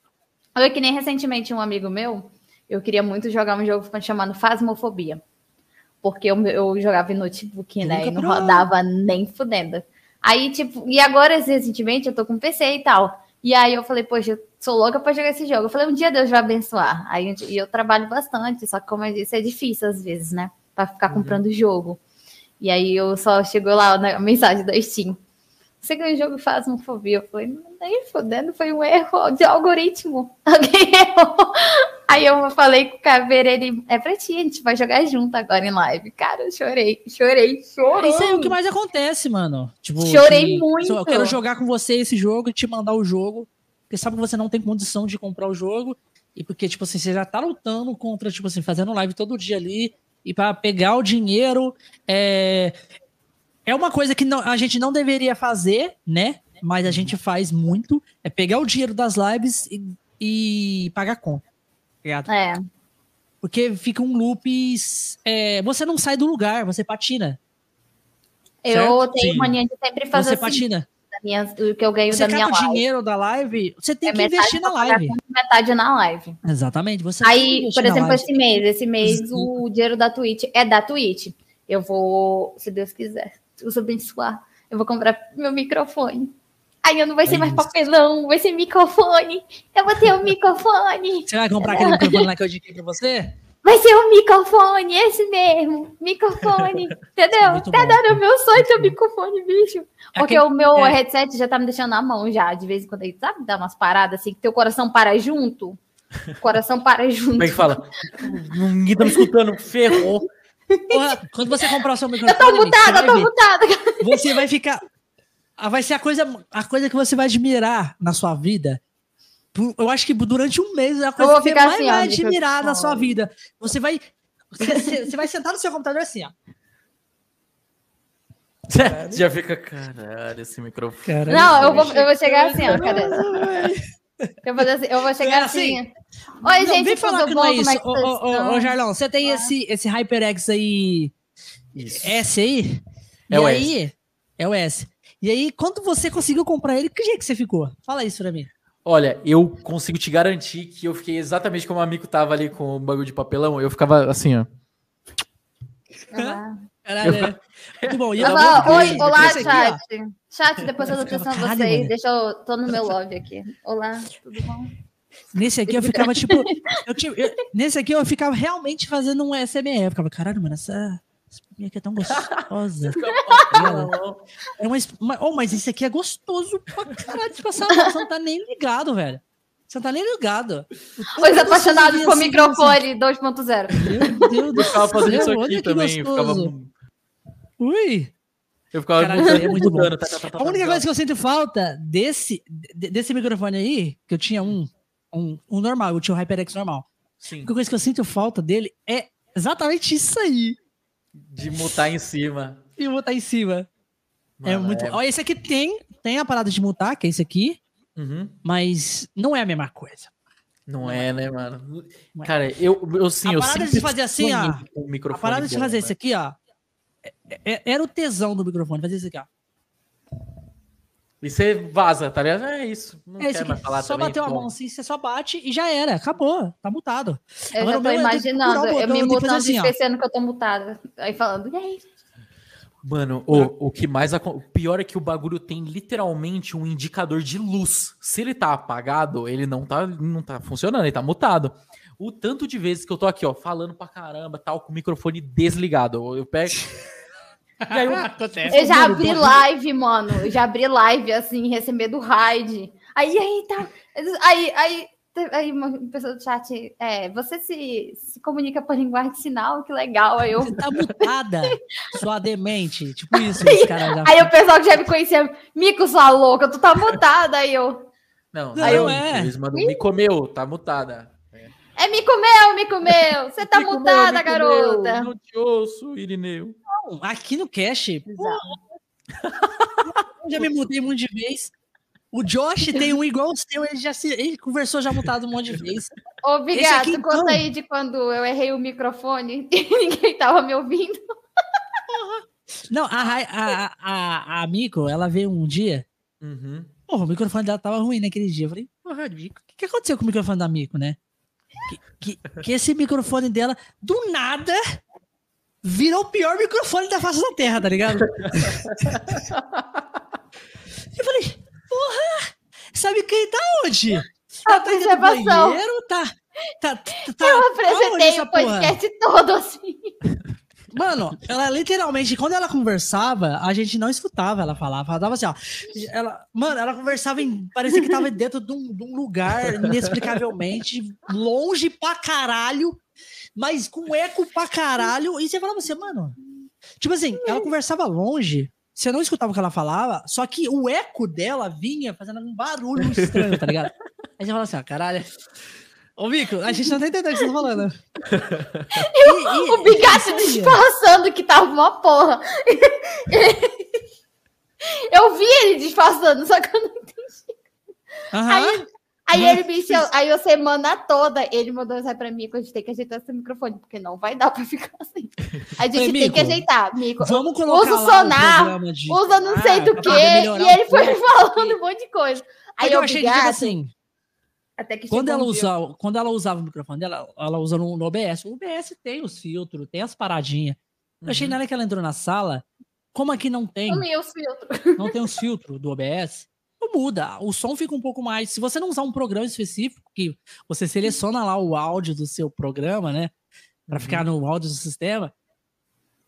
C: Olha que nem recentemente um amigo meu, eu queria muito jogar um jogo chamado Fasmofobia. Porque eu, eu jogava em notebook, né? E não rodava nem fudendo. Aí, tipo, e agora, recentemente, eu tô com PC e tal. E aí eu falei, poxa, sou louca para jogar esse jogo. Eu falei, um dia Deus vai abençoar. Aí e eu trabalho bastante, só que como eu disse, é difícil às vezes, né? Para ficar uhum. comprando jogo. E aí eu só chegou lá na mensagem da Steam. Você ganhou o jogo faz uma fobia. Eu falei, nem fodendo, foi um erro de algoritmo. Alguém errou. Aí eu falei com o Caveira, ele é pra ti, a gente vai jogar junto agora em live. Cara, eu chorei, chorei, chorei.
A: Isso aí é o que mais acontece, mano. Tipo,
C: Chorei
A: de-
C: muito.
A: Eu quero jogar com você esse jogo e te mandar o jogo. Porque sabe que você não tem condição de comprar o jogo. E porque, tipo assim, você já tá lutando contra, tipo assim, fazendo live todo dia ali. E pra pegar o dinheiro. É, é uma coisa que não- a gente não deveria fazer, né? Mas a gente faz muito. É pegar o dinheiro das lives e, e pagar conta. tá ligado?
C: É,
A: Porque fica um loop. é, você não sai do lugar, você patina.
C: eu
A: Certo?
C: tenho mania de sempre fazer
A: Você
C: assim,
A: patina.
C: Minha- o que eu ganho
A: Você
C: da minha live.
A: dinheiro da live, você tem
C: É
A: que investir na live.
C: metade na live.
A: Exatamente. Você
C: Aí, por exemplo, esse mês, esse mês
A: Sim.
C: o dinheiro da Twitch é da Twitch. Eu vou, se Deus quiser, Deus abençoar, eu vou comprar meu microfone. Aí eu não vai ser
A: É
C: mais papelão, vai ser microfone. Eu vou ter um microfone.
A: Você vai comprar aquele microfone lá que eu indiquei pra você?
C: Vai ser um microfone, esse mesmo. Microfone. Entendeu? Tá dando o meu sonho ter um microfone, bicho. Porque
A: Aquele-
C: o meu
A: é.
C: headset já tá me deixando na mão já. De vez em quando ele sabe dar umas paradas assim, que teu coração para junto. O coração para junto.
B: Como é que fala? Ninguém tá me escutando, ferrou.
A: Porra, quando você comprar o seu
C: Eu
A: microfone,
C: tô
A: amigo,
C: mutada, eu tô mutada.
A: você vai ficar. ah, Vai ser a coisa, a coisa que você vai admirar na sua vida. Eu acho que durante um mês é a coisa que você
C: ficar
A: mais
C: assim,
A: vai admirar na sua vida. Você vai. Você, você- vai sentar no seu computador assim, ó.
B: Já fica, caralho, esse microfone.
C: Não, eu vou, eu vou chegar assim, ó, cadê? Eu vou, assim, eu vou chegar
A: É
C: assim.
A: assim.
C: Oi,
A: não,
C: gente,
A: vem falar
C: tudo
A: que
C: bom?
A: não é isso.
C: é que
A: Ô, Jarlão, você tem esse, esse HyperX aí,
B: Isso.
A: S aí?
B: É
A: e
B: o
A: aí, É o S. E aí, quando você conseguiu comprar ele, que jeito que você ficou? Fala isso pra mim.
B: Olha, eu consigo te garantir que eu fiquei exatamente como o amigo tava ali com o bagulho de papelão. Eu ficava assim, ó.
C: Ah.
A: Caralho, é. Muito bom. E
C: falo,
A: vou-
C: Oi, olá,
A: esse aqui,
C: chat. Chat, depois eu tô testando
A: Caralho,
C: vocês.
A: mano.
C: Deixa eu. Tô no meu lobby aqui. Olá, tudo bom?
A: Nesse aqui eu ficava tipo. eu tinha- eu- nesse aqui eu ficava realmente fazendo um SMR. Eu ficava, caralho, mano, essa. Espinha aqui é tão gostosa. É uma, oh, mas esse aqui é gostoso pra caralho de passar. Você não tá nem ligado, velho. Você não tá nem ligado.
C: Os apaixonados por
A: assim,
C: microfone 2.0.
A: Meu Deus do
B: Eu ficava fazendo
A: céu,
B: isso aqui também. Ficava.
A: Ui.
B: eu ficava
A: Caralho,
B: mudando,
A: é muito bom.
B: tá, tá, tá, tá,
A: A única
B: tá.
A: coisa que eu sinto falta desse, de- desse microfone aí, que eu tinha um, um, um normal, eu tinha o HyperX normal. A
B: Sim,
A: única coisa que eu sinto falta dele é exatamente isso aí.
B: De mutar em cima.
A: E vou botar em cima. é
B: Mano,
A: muito. Ó, esse aqui tem, tem a parada de mutar, que é esse aqui,
B: Uhum.
A: mas não é a mesma coisa.
B: Não é, né, mano?
A: Não é.
B: Cara, eu, eu sim,
A: A
B: eu
A: parada de fazer assim, ó, A parada de fazer
B: né?
A: isso aqui, ó, é- é- era o tesão do microfone, fazer isso aqui, ó.
B: E você vaza, tá ligado? É isso. Não
A: É isso
B: quero mais falar
A: Só
B: também.
A: bateu a mão assim, você só bate e já era. Acabou. Tá mutado.
C: Eu
A: Agora
C: já tô
A: é
C: imaginando, eu me
A: depois
C: mutando
A: assim,
C: e
A: ó.
C: esquecendo que eu tô mutada. Aí falando, e aí?
B: Mano, o, o que mais. O pior é que o bagulho tem literalmente um indicador de luz. Se ele tá apagado, ele não tá, não tá funcionando, ele tá mutado. O tanto de vezes que eu tô aqui, ó, falando pra caramba, tal, com o microfone desligado. Eu, eu pego. E aí eu-
A: Acontece.
C: Eu já abri live, mano. Eu já abri live, assim, recebendo raid. Aí, aí, tá. Aí, aí, aí uma pessoa do chat, é, você se, se comunica por linguagem de sinal, que legal. Aí eu.
A: Você tá mutada, sua demente. Tipo isso, caras já.
C: Aí o pessoal que já me conhecia, Mico, sua louca, tu tá mutada. Aí eu,
B: Não,
A: Não,
B: aí eu,
A: é.
B: eles mandam, me comeu, tá mutada.
C: é me comeu, me comeu. Você tá
B: Me comeu,
C: mutada,
B: me comeu,
C: garota.
B: Não te ouço, Irineu.
A: Não, Aqui no Cash, já me mudei um monte de vez. O Josh tem um igual o seu, ele já se, ele conversou já mutado um monte de vezes.
C: Ô, Bigato,
A: aqui,
C: conta
A: então.
C: aí de quando eu errei o microfone e ninguém tava me ouvindo.
A: Não, a, a, a, a Miko, ela veio um dia,
B: Uhum.
A: porra, o microfone dela tava ruim naquele dia. Eu falei, porra, Miko, o que, que aconteceu com o microfone da Miko, né? Que, que, que esse microfone dela, do nada, virou o pior microfone da face da Terra, tá ligado? Eu falei, porra, sabe quem tá onde?
C: A
A: tá
C: observação.
A: banheiro, tá... tá, tá, tá
C: Eu apresentei
A: essa
C: o
A: porra?
C: podcast todo assim.
A: Mano, ela literalmente, quando ela conversava, a gente não escutava ela falar. Ela tava assim, ó. Ela, mano, ela conversava em. Parecia que tava dentro de um, de um lugar inexplicavelmente longe pra caralho, mas com eco pra caralho. E você falava assim, mano. Tipo assim, ela conversava longe, você não escutava o que ela falava, só que o eco dela vinha fazendo um barulho estranho, tá ligado? Aí você fala assim, ó, caralho. Ô, Mico, a gente não tá entendendo o que você tá falando. E- e-
C: O Bigato disfarçando que tava uma porra. Eu vi ele disfarçando, só que eu não
A: Aham.
C: Aí, aí ele me encheu, aí a semana toda ele mandou mensagem pra mim que a gente tem que ajeitar esse microfone, porque não vai dar pra ficar assim. A gente
A: Falei,
C: tem
A: Mico,
C: que ajeitar, Mico.
A: Vamos colocar
C: Usa o sonar,
A: programa de-
C: Usa não sei
A: Ah,
C: do
A: melhorar
C: e ele foi falando um monte de coisa. Aí
A: eu
C: eu
A: achei que, tipo
C: gato,
A: assim,
C: até que
A: quando ela, usava, quando ela usava o microfone dela, ela usa no, no OBS. O OBS tem os filtros, tem as paradinhas. Eu achei
B: Uhum.
A: na hora que ela entrou na sala, como aqui não tem,
C: Sumi os filtros.
A: não tem os filtros do OBS, não muda. O som fica um pouco mais. Se você não usar um programa específico, que você seleciona lá o áudio do seu programa, né? Pra
B: Uhum.
A: ficar no áudio do sistema.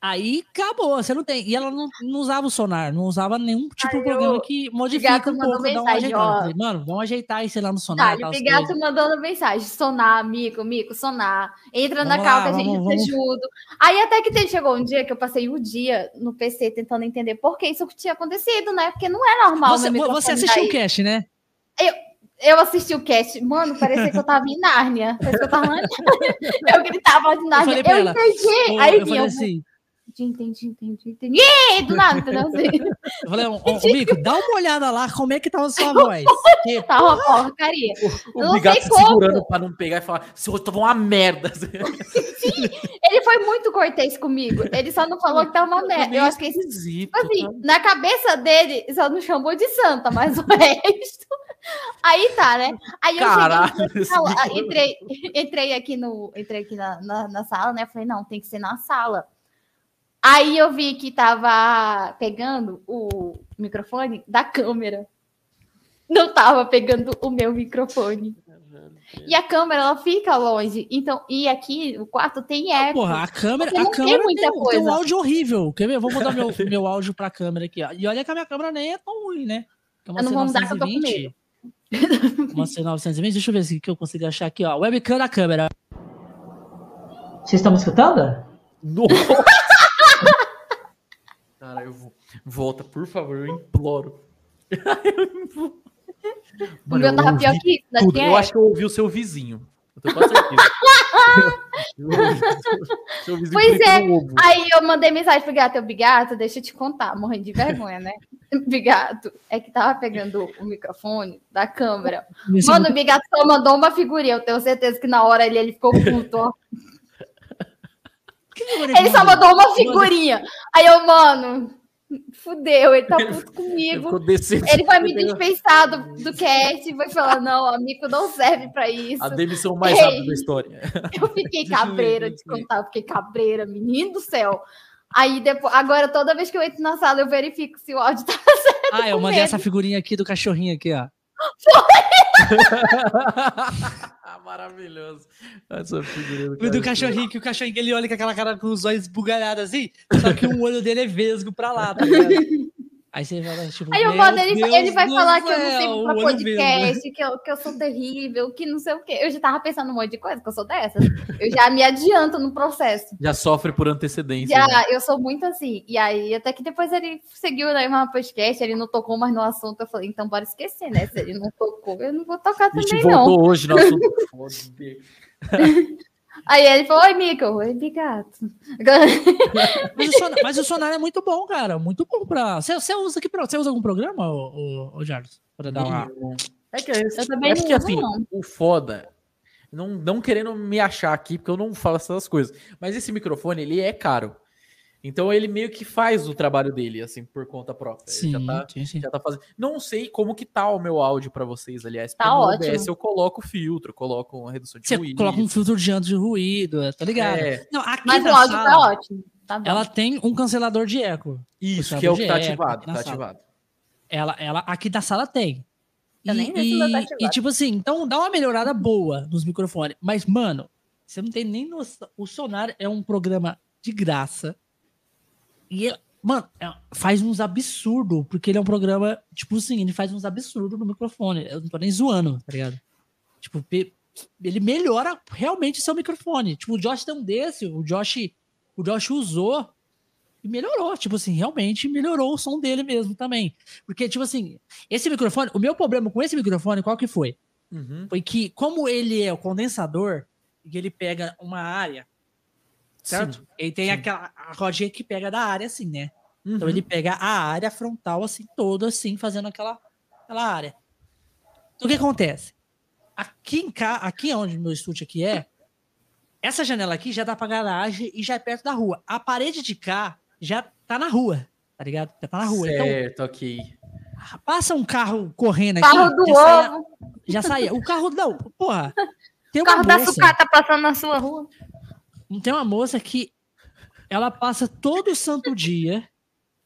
A: Aí acabou, você não tem. E ela não, não usava o sonar, não usava nenhum tipo
C: Aí
A: de programa que modifica um pouco, dá uma ajeitada. Eu. Falei, Mano, vamos ajeitar isso lá no sonar.
C: Tá,
A: tal,
C: o
A: as
C: Bigato
A: coisas.
C: mandando mensagem, sonar, Mico, Mico, sonar. Entra na
A: Vamos
C: cal
A: lá,
C: que a gente
A: vamos,
C: ajuda. Aí até que chegou um dia que eu passei o dia no PC tentando entender por que isso tinha acontecido, né? Porque não é normal.
A: Você, você assistiu
C: daí.
A: o cast, né?
C: Eu assisti o cast, mano, parecia que eu tava em Nárnia. Parecia que eu tava em Nárnia. Eu gritava de Nárnia. Eu,
A: pra ela,
C: entendi. Aí
A: eu
C: vi,
A: falei
C: eu
A: assim,
C: entendi, entendi, entendi. Ih, do nada, entendeu? Assim,
A: eu falei, ô, ô, Mico, dá uma olha lá como é que tava a sua voz. Porque,
C: tava uma porcaria.
B: O
C: não
B: Bigato
C: sei
B: se
C: como.
B: segurando pra não pegar e falar, seu tava uma merda.
C: Ele foi muito cortês comigo. Ele só não falou que tava uma merda. Eu acho que esse. Tipo assim, na cabeça dele, só não chamou de santa, mas o resto. Aí tá, né? Aí eu
B: Caralho,
C: cheguei, sala,
B: microfone.
C: entrei, entrei aqui no, entrei aqui na, na, na sala, né? Falei, não, tem que ser na sala. Aí eu vi que tava pegando o microfone da câmera. Não tava pegando o meu microfone. E a câmera, ela fica longe. Então, e aqui o quarto tem eco.
A: porra, a câmera, a
C: não tem
A: câmera
C: muita
A: tem, um- tem um áudio horrível. Quer ver? Eu vou mudar meu, meu áudio pra câmera aqui, ó. E olha que a minha câmera nem é tão ruim, né? É uma
C: Eu não vou mudar, que eu tô com
A: C920. Uma C920, deixa eu ver se que eu consigo achar aqui, ó. Webcam da câmera. Vocês estão me escutando?
B: Nossa! Cara, eu vou. Volta, por favor, eu imploro.
C: O meu tava pior que isso, né?
B: tudo. Eu acho que eu ouvi o seu vizinho. Eu tenho quase. Eu seu vizinho
C: Pois é. Aí eu mandei mensagem pro gato, eu, Bigato, deixa eu te contar, morrendo de vergonha, né? Bigato, é que tava pegando o microfone da câmera. Mano, o Bigato só mandou uma figurinha, eu tenho certeza que na hora ele, ele ficou puto, ó. Ele só mandou uma figurinha. Aí eu, mano, fudeu, ele tá puto
B: Ele
C: comigo. Ele vai me dispensar do, do cast e vai falar, não, amigo, não serve pra isso.
B: A demissão mais
C: Ei.
B: rápida da história.
C: Eu fiquei cabreira de contar, eu fiquei cabreira, menino do céu. Aí depois, agora toda vez que eu entro na sala, eu verifico se o áudio tá
A: Ah, eu mandei
C: medo.
A: essa figurinha aqui do cachorrinho aqui, ó.
B: Maravilhoso. Essa figura
A: O do cachorrinho, que o cachorrinho ele olha com aquela cara com os olhos bugalhados assim, só que um olho dele é vesgo pra lá, tá ligado? Aí você vai, tipo,
C: Aí eu
A: meu
C: mando, ele, ele vai falar que eu não
A: céu,
C: sirvo pra
A: o
C: podcast, que eu, que eu sou terrível, que não sei o quê. Eu já tava pensando um monte de coisa, que eu sou dessas. Eu já me adianto no processo.
B: Já sofre por antecedência. né?
C: Já, eu sou muito assim. E aí, até que depois ele seguiu né, no podcast, ele não tocou mais no assunto. Eu falei, então bora esquecer, né? Se ele não tocou, eu não vou tocar
B: A gente
C: também, não.
B: voltou hoje no assunto. Foda-se.
C: Aí ele falou, oi, Mico. Oi, Bigato.
A: Mas o, sonar, mas o sonar é muito bom, cara. Muito bom pra. Você, você usa. Você usa algum programa, ô, ô, ô Jardim? Pra dar uma.
B: É que, é,
C: Eu também
B: acho
C: não
B: que assim,
C: não.
B: o foda, não, não querendo me achar aqui, porque eu não falo essas coisas, mas esse microfone, ele é caro. Então ele meio que faz o trabalho dele, assim, por conta própria. Ele
A: Sim,
B: já tá,
A: sim, sim.
B: já tá fazendo. Não sei como que tá o meu áudio pra vocês, aliás.
C: Tá
B: no
C: ótimo.
B: OBS eu coloco filtro, coloco uma redução de
A: Você
B: ruído.
A: coloca um filtro de anti de ruído, tá ligado?
B: É,
A: Não, aqui
C: Mas o áudio
A: sala,
C: tá ótimo. Tá bom.
A: ela tem um cancelador de eco.
B: isso, que é o que tá
A: eco
B: ativado, tá
A: sala.
B: ativado.
A: Ela, ela aqui da sala tem.
C: Eu
A: e,
C: nem tá
A: e- e, tipo assim, então dá uma melhorada boa nos microfones. Mas, mano, você não tem nem noção. O Sonar é um programa de graça. E, ele- mano, é- faz uns absurdos, porque ele é um programa, tipo assim, ele faz uns absurdos no microfone. Eu não tô nem zoando, tá ligado? Tipo, ele melhora realmente seu microfone. Tipo, o Josh tem um desse, o Josh, o Josh usou e melhorou. Tipo assim, realmente melhorou o som dele mesmo também. Porque, tipo assim, esse microfone, o meu problema com esse microfone, qual que foi?
B: Uhum.
A: Foi que, como ele é o condensador, e ele pega uma área, certo?
B: Sim.
A: Ele tem
B: sim.
A: aquela a rodinha que pega da área, assim, né? Então
B: Uhum.
A: ele pega a área frontal, assim, toda, assim, fazendo aquela, aquela área. Então o que acontece? Aqui em cá, aqui onde meu estúdio aqui é, essa janela aqui já dá pra garagem e já é perto da rua. A parede de cá já tá na rua, tá ligado? Já tá na rua. Então,
B: Certo, ok.
A: passa um carro correndo aqui.
C: Carro do
A: já
C: ovo.
A: já saía. O carro, não, porra. Tem
C: O carro da
A: moça,
C: sucata passando na sua rua.
A: Tem uma moça que ela passa todo santo dia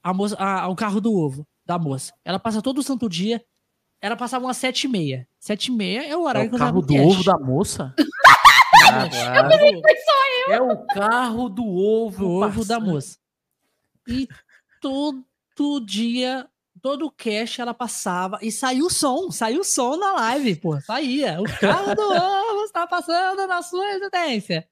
A: a moça, a- o carro do ovo da moça. Ela passa todo santo dia. Ela passava umas sete e meia. Sete e meia é o
B: É
A: horário
B: o
A: que eu
B: carro do ovo da moça?
A: Ah,
B: É o carro do ovo.
A: do ovo da moça. E todo dia, todo o cast ela passava e saiu o som, saiu o som na live, pô, saía. O carro do ovo está passando na sua residência.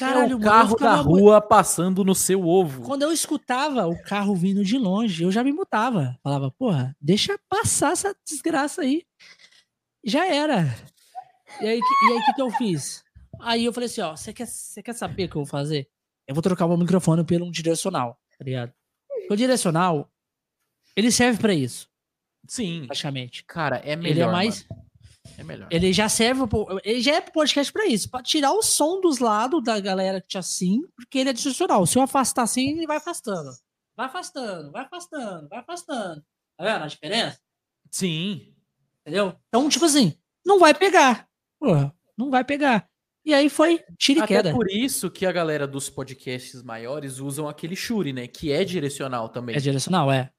B: É o
A: mano, eu
B: carro da
A: muito-
B: rua passando no seu ovo.
A: Quando eu escutava o carro vindo de longe, eu já me mutava. Falava, porra, deixa passar essa desgraça aí. Já era. E aí, e aí, o que, que eu fiz? Aí eu falei assim, ó, você quer, quer saber o que eu vou fazer? Eu vou trocar o meu microfone pelo um direcional, tá ligado? O direcional, ele serve pra isso,
B: Sim.
A: praticamente.
B: Cara, é melhor.
A: ele é mais...
B: mano. É melhor.
A: Ele já serve, ele já é podcast pra isso, pra tirar o som dos lados da galera que tinha assim, porque ele é direcional. Se eu afastar assim, ele vai afastando. Vai afastando, vai afastando, vai afastando. Tá vendo a diferença?
B: Sim.
A: Entendeu? Então, tipo assim, não vai pegar. Porra, não vai pegar. E aí foi tira e
B: Até
A: queda.
B: por isso que a galera dos podcasts maiores usam aquele Shure, né? Que é direcional também.
A: É direcional, é.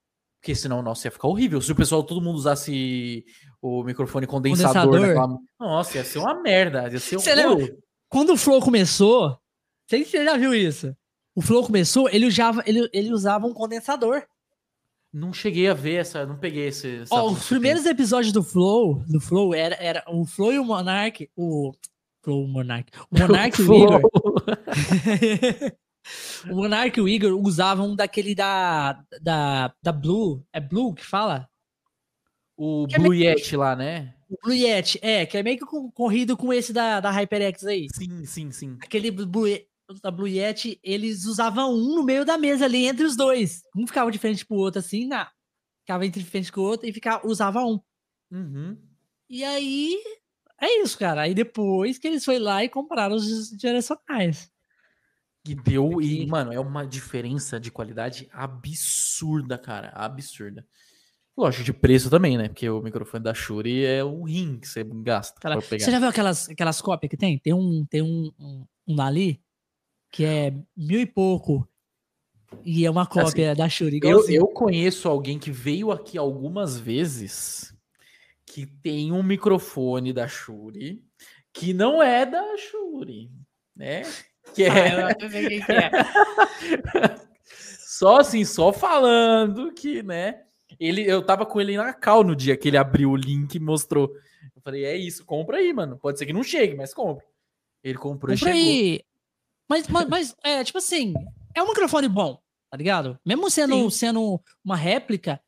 B: Porque senão, nossa, ia ficar horrível. Se o pessoal, todo mundo usasse o microfone condensador,
A: Condensador.
B: naquela- Nossa, ia ser uma merda. Ia ser um
A: Você lembra? Quando o Flow começou, não sei se você já viu isso. O Flow começou, ele usava, ele, ele usava um condensador.
B: Não cheguei a ver essa, não peguei esse.
A: Ó, os primeiros episódios do Flow, do Flow era, era o Flow e o Monark, o Flow, o Monark, o Monark e o
B: Flow.
A: O Monark e o Igor usavam daquele da, da, da Blue, é Blue que fala?
B: O
A: Que é
B: Blue
A: meio-
B: Yeti lá, né?
A: O Blue Yeti, é, que é meio que corrido com esse da, da HyperX aí.
B: Sim, sim, sim.
A: Aquele Blue, da Blue Yeti, eles usavam um no meio da mesa ali, entre os dois. Um ficava de frente pro outro assim, na, ficava entre frente com o outro e ficava, usava um.
B: Uhum.
A: E aí, é isso, cara. Aí depois que eles foram lá e compraram os direcionais.
B: E deu, e, mano, é uma diferença de qualidade absurda, cara. Absurda. Lógico, de preço também, né? Porque o microfone da Shure é um rim que você gasta
A: Cara. Você já viu aquelas, aquelas cópias que tem? Tem um, tem um, um, um ali que é mil e pouco. E é uma cópia da Shure.
B: Eu, eu conheço alguém que veio aqui algumas vezes que tem um microfone da Shure que não é da Shure, né? Que
A: Ah,
B: é
A: eu sei quem que é.
B: só assim, só falando que, né? Ele, eu tava com ele na cal no dia que ele abriu o link e mostrou. Eu falei, é isso, compra aí, mano. Pode ser que não chegue, mas compra. Ele comprou
A: Compra
B: e chegou.
A: aí. Mas, mas, mas, é, tipo assim, é um microfone bom, tá ligado? Mesmo sendo,
B: Sim.
A: sendo uma réplica,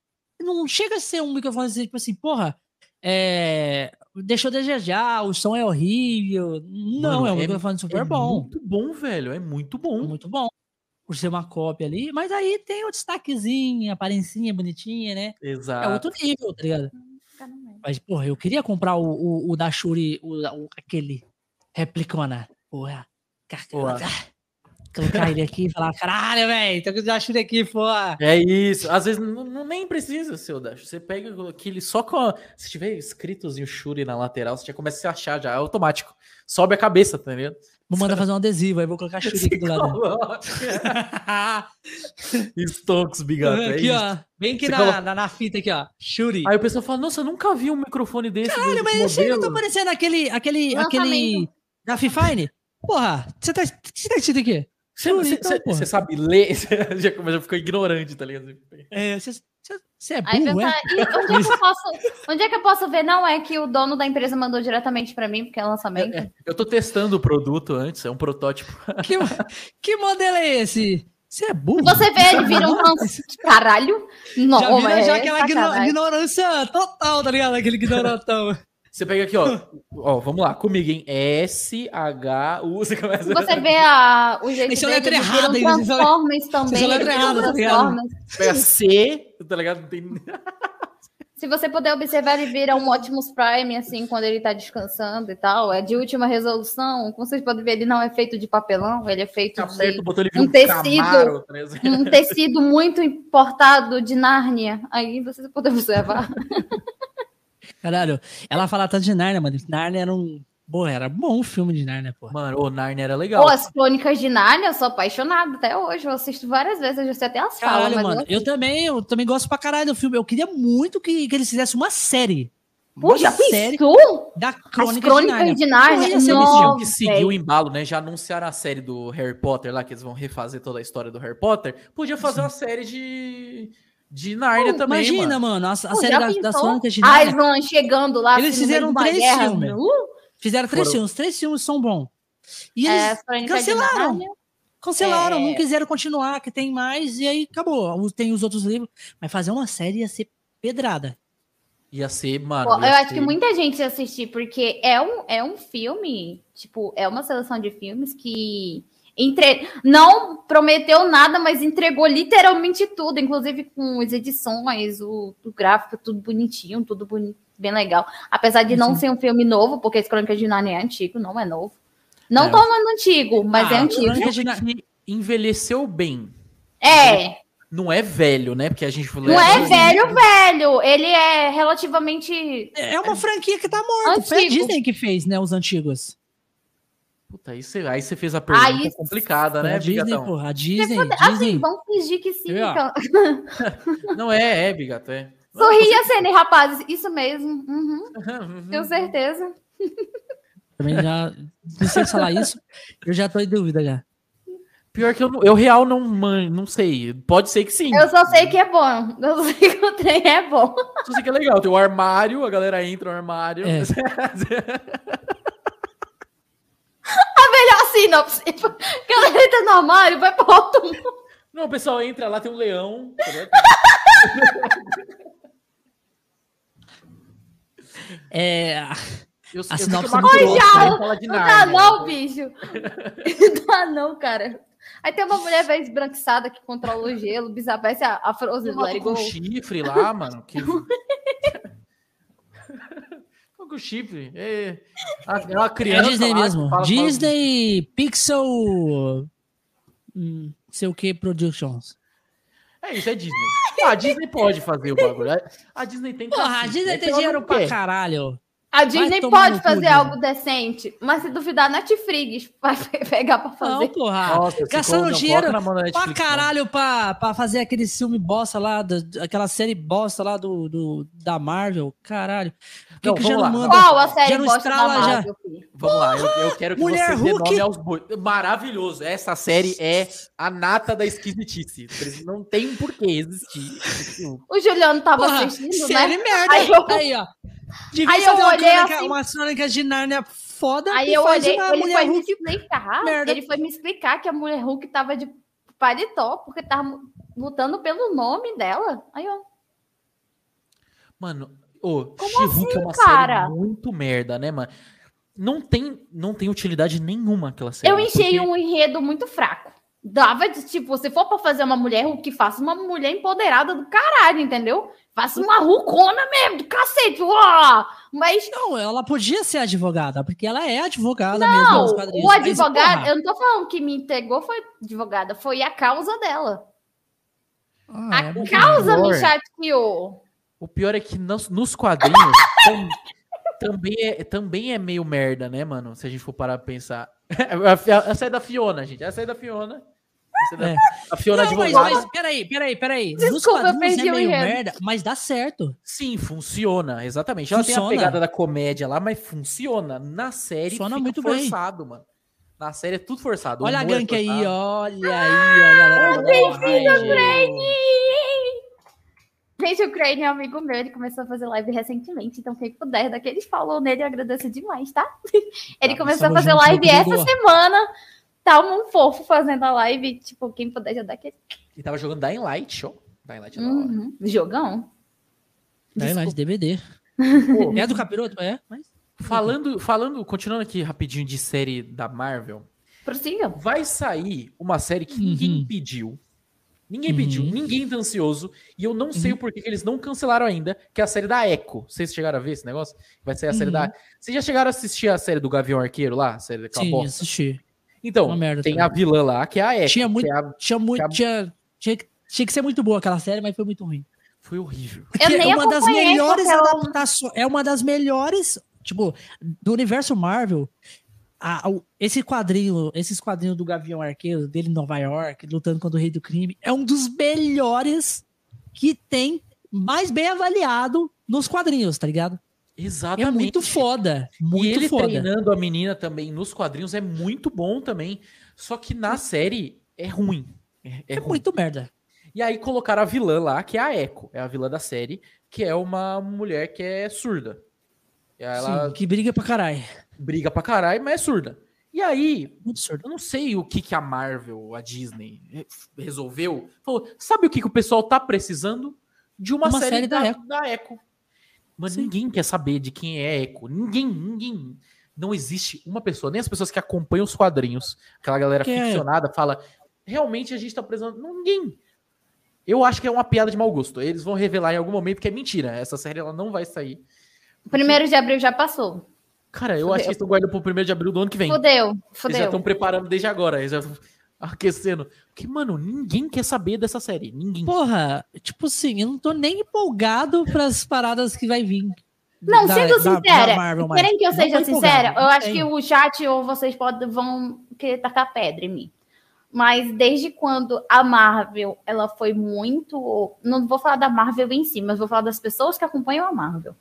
A: não chega a ser um microfone assim, tipo assim, porra, é, deixou de desejar, o som é horrível. Não,
B: Mano,
A: é um
B: é-
A: microfone super
B: é
A: bom.
B: muito bom, velho. É muito bom.
A: Muito bom. Por ser uma cópia ali, mas aí tem o destaquezinho, a aparência bonitinha, né?
B: Exato.
A: É outro nível, tá ligado? Mas, porra, eu queria comprar o, o, o da Shure, o, o- aquele replicona. Porra.
B: Porra.
A: Colocar ele aqui e falar, caralho, velho, tô com o da Shure aqui, porra.
B: É isso. Às vezes não, não- nem precisa, seu Dash. Você pega aquele só com. a- se tiver escritozinho Shuri na lateral, você já começa a se achar já. É automático. Sobe a cabeça, tá ligado?
A: Vou mandar fazer um adesivo, aí vou colocar Shure aqui do lado.
B: Stonks, bigato. é
A: aqui,
B: isso.
A: ó. Bem aqui na,
B: coloca-
A: na, na fita aqui, ó. Shure.
B: Aí o pessoal fala, nossa, eu nunca vi um microfone desse.
A: Caralho, mas esse não tá
B: modelo."
A: parecendo aquele, aquele,
C: Lançamento.
A: aquele da Fifine? Porra, você tá, o que você tá escrito aqui?
B: Você,
A: então,
B: você-
A: porra.
B: você sabe ler? Já, já ficou ignorante, tá ligado?
A: É, você você é
C: Aí
A: burro, é?
C: pensar, e onde é, que eu posso, onde é que eu posso ver? Não, é que o dono da empresa mandou diretamente pra mim, porque é lançamento.
B: É, eu tô testando o produto antes, é um protótipo.
A: Que, que modelo é esse? Você é burro?
C: Você vê, ele vira um lance de caralho. Não,
A: já vira
C: é
A: já aquela ignorância total, tá ligado? Aquele ignorantão.
B: Você pega aqui, ó. ó, vamos lá, comigo, hein? S, H, U, você começa
C: Se você vê a, o jeito
A: é a letra errada,
C: um Transformers também.
A: a letra errada, tá
B: pega C, tá ligado? Não tem...
C: Se você puder observar, ele vira um Optimus Prime, assim, quando ele tá descansando e tal. É de última resolução. Como vocês podem ver, ele não é feito de papelão, ele é feito
B: Aperta
C: de
B: botão,
C: um
B: um
C: tecido.
B: Camaro, tá
C: um tecido muito importado de Nárnia. Aí vocês podem observar.
A: Caralho, ela fala tanto de Narnia, mano. Narnia era um. Porra, era bom o filme de Narnia, porra.
B: Mano, o Narnia era legal.
C: Pô, as crônicas de Nárnia, eu sou apaixonada até hoje. Eu assisto várias vezes, eu já sei até as falas.
A: Caralho,
C: mas
A: mano.
C: eu
A: Eu também, eu também gosto pra caralho do filme. Eu queria muito que, que eles fizessem uma série.
C: Pô, já
A: série
C: pensou?
A: da
C: As
A: Crônica de
C: crônicas
A: Narnia.
C: de Nárnia.
A: Porra, ia ser
B: Eles tinham
C: Nossa,
B: que seguir
C: velho.
B: o embalo, né? Já anunciaram a série do Harry Potter lá, que eles vão refazer toda a história do Harry Potter. Podia fazer uma série de, de Nárnia
A: Pô,
B: também,
A: Imagina,
B: mano.
A: mano, a, a
C: Pô,
A: série
C: já
A: das, Crônicas de Narnia.
C: Aslan chegando lá.
A: Eles fizeram três
C: guerra.
A: filmes.
C: Uh,
A: Fizeram três
C: Foram-
A: filmes, três filmes são bons. E
C: é,
A: eles
C: de
A: cancelaram. Cancelaram,
C: É.
A: não quiseram continuar, que tem mais, e aí acabou. Tem os outros livros. Mas fazer uma série ia ser pedrada.
B: Ia ser, mano.
C: Pô,
B: ia
C: eu acho
B: ser-
C: que muita gente ia assistir, porque é um, é um filme, tipo, é uma seleção de filmes que entre... não prometeu nada, mas entregou literalmente tudo, inclusive com as edições, o, o gráfico, tudo bonitinho, tudo boni- bem legal. Apesar de não
A: Sim.
C: ser um filme novo, porque as Crônicas de Narnia é antigo, não é novo. Não
A: É.
C: tornando antigo, mas
A: Ah,
C: é antigo.
A: Crônicas de
B: Filme que envelheceu bem.
C: É,
B: Não é velho, né? Porque a gente
C: não é velho, velho. Ele é relativamente.
A: É uma franquia que tá morta. Foi a
C: Antigo.
A: Disney que fez, né? Os antigos.
B: Puta, aí você, aí você fez a pergunta
C: Aí-
B: complicada, né,
A: a Disney,
B: Bigatão?
A: porra. A Disney,
C: Assim,
A: Disney.
C: vamos fingir que sim. Então.
B: Não é, é, Bigato, é.
C: Sorria, Cene, rapazes. Isso mesmo. Uhum, tenho certeza.
A: Também já. Não sei falar isso. Eu já tô em dúvida já.
B: Pior que eu, não- eu real não, man- não sei. Pode ser que sim.
C: Eu só sei que é bom. Eu sei que o trem é bom.
B: Só sei que é legal. Tem o armário, a galera entra no armário.
A: É.
C: Melhor sinopse. Galera entra no armário, vai pro alto.
B: Não, o pessoal entra lá, tem um leão.
A: É.
B: Eu,
A: A
B: eu
A: sinopse é muito
B: de
C: Não dá não, bicho. Não dá não, cara. Aí tem uma mulher velha esbranquiçada que controla o gelo, bizarra, parece a, a Frozen
B: Tem
C: It
B: com
C: Go.
B: chifre lá, mano. Que... É o chifre? É, a- é uma
A: É
B: criança.
A: Disney
B: lá
A: mesmo.
B: fala-
A: Disney Pixel. Hum, sei o que Productions.
B: É isso, é Disney. Ah, a Disney pode fazer o bagulho. A- Disney tem
A: Porra, a Disney
B: é
A: tem dinheiro pra caralho.
C: A Disney pode fazer algo decente, mas se duvidar, Netflix vai pegar pra
A: Não,
C: fazer.
A: porra.
B: Nossa,
A: Gastando
B: coloca-
A: dinheiro
B: coloca na mão da
A: Pra
B: Netflix, não.
A: caralho pra, pra fazer aquele filme bosta lá, do- aquela série bosta lá do, do- da Marvel. Caralho. Por que,
B: Não,
A: que já não
B: lá.
A: manda?
C: Qual a série
A: já não
C: bosta da
A: estrala, já.
C: Marvel, filho?
B: Vamos lá, eu, eu quero que
A: Mulher
B: você dê
A: Hulk.
B: nome aos bois. Maravilhoso. Essa série é a nata da esquisitice. Não tem por que existir.
C: O Juliano tava
A: Porra,
C: assistindo,
A: série
C: né?
A: merda.
C: Aí eu-
A: Aí, ó. Devia
C: Aí eu
A: uma
C: olhei
A: crônica,
C: assim-
A: umas crônicas de Nárnia foda
C: Aí
A: e
C: eu olhei,
A: uma
C: ele foi me
A: Hulk.
C: explicar,
A: merda.
C: ele foi me explicar que a mulher Hulk tava de paletó, porque tava lutando pelo nome dela. Aí eu,
B: Mano, ô,
C: Como
B: She-Hulk é uma
C: assim, cara?
B: série muito merda, né, mano? Não tem, não tem utilidade nenhuma aquela série.
C: eu enchei
B: porque-
C: um enredo muito fraco. Dava de, tipo, se for pra fazer uma mulher Hulk, faça uma mulher empoderada do caralho, entendeu? Faça uma Hulkona mesmo, do cacete, uó! Mas
A: Não, ela podia ser advogada, porque ela é advogada mesmo
C: não,
A: nos quadrinhos.
C: o
A: mas,
C: advogado,
A: porra,
C: eu não tô falando que me entregou foi advogada, foi a causa dela.
A: ah,
C: A
A: é
C: causa me
B: pior.
C: chateou.
B: O pior é que nos, nos quadrinhos tam- também, é, também é meio merda, né, mano? Se a gente for parar pra pensar. A- Essa é da Fiona, gente. Essa é da Fiona. É
A: É.
B: A Fiona
A: Não, mas,
B: advogada.
A: mas peraí, peraí, peraí. Nos
C: Desculpa, eu
A: quadrinhos é meio merda, mas dá certo.
B: Sim, funciona, exatamente. Ela tem
A: Funciona.
B: a pegada da comédia lá, mas funciona. Na série
A: Funciona
B: fica
A: muito bem.
B: forçado, mano. Na série é tudo forçado.
A: Olha a
B: é
A: gank aí,
B: forçado.
A: olha aí, ó, galera.
C: Gente, o Crane é um amigo meu, ele começou a fazer live recentemente, então quem puder dar aquele follow nele, eu agradeço demais, tá? Ele
A: Tá,
C: começou a fazer live essa semana, tá um fofo fazendo a live, tipo, quem puder já dá aquele
B: Ele tava jogando Dying Light, ó. Dying Light é
C: uhum, jogão.
A: Lá de DVD.
B: Pô,
A: É do capiroto? É, mas.
B: falando, falando, continuando aqui rapidinho de série da Marvel,
C: Prossiga.
B: vai sair uma série que ninguém
A: Uhum.
B: pediu. Ninguém
A: Uhum.
B: pediu, ninguém tá ansioso. E eu não sei o porquê que eles não cancelaram ainda, que é a série da Echo. Vocês chegaram a ver esse negócio? Vai sair a série
A: Uhum.
B: da. Vocês já chegaram a assistir a série do Gavião Arqueiro lá? A série daquela
A: Sim,
B: bosta?
A: assisti.
B: Então, tem
A: também.
B: a vilã lá, que é a Echo.
A: Tinha muito-
B: que é a-
A: Tinha muito.
B: Acab-
A: Tinha, tinha, que- tinha que ser muito boa aquela série, mas foi muito ruim.
B: Foi horrível.
C: Eu nem
A: é uma das melhores
C: eu-
A: adaptações. É uma das melhores. Tipo, do universo Marvel. a- o- esse quadrinho, esses quadrinhos do Gavião Arqueiro, dele em Nova York, lutando contra o Rei do Crime, é um dos melhores que tem mais bem avaliado nos quadrinhos, tá ligado?
B: Exatamente.
A: É muito foda. Muito
B: e ele
A: foda.
B: treinando a menina também nos quadrinhos é muito bom também. Só que na série é ruim. É, é
A: É
B: ruim.
A: muito merda.
B: E aí colocaram a vilã lá, que é a Echo. É a vilã da série, que é uma mulher que é surda. E Ela
A: Sim, que briga pra caralho.
B: briga pra caralho, mas é surda. E aí,
A: Muito surdo.
B: eu não sei o que, que a Marvel, a Disney, re- resolveu. Falou, sabe o que, que o pessoal tá precisando? De uma,
A: Uma
B: série,
A: série da
B: da,
A: Echo.
B: da Echo. Mas
A: Sim.
B: ninguém quer saber de quem é Echo. Ninguém, ninguém. Não existe uma pessoa, nem as pessoas que acompanham os quadrinhos, aquela galera
A: Quem é?
B: ficcionada, fala, realmente a gente tá precisando. Ninguém. Eu acho que é uma piada de mau gosto. Eles vão revelar em algum momento que é mentira. Essa série ela não vai sair.
C: O primeiro de abril já passou.
B: Cara, eu
C: Fudeu.
B: acho que eles estão guardando pro primeiro de abril do ano que vem.
C: Fudeu,
B: Eles já
C: fudeu.
B: estão preparando desde agora. Eles já estão aquecendo. Porque, mano, ninguém quer saber dessa série. Ninguém.
A: Porra, tipo assim, eu não tô nem empolgado pras paradas que vai vir.
C: Não,
A: da-
C: sendo sincera,
A: da Marvel, mais.
C: querem que eu seja sincera? Eu acho que o chat ou vocês podem, vão querer tacar pedra em mim. Mas desde quando a Marvel, ela foi muito. Não vou falar da Marvel em si, mas vou falar das pessoas que acompanham a Marvel.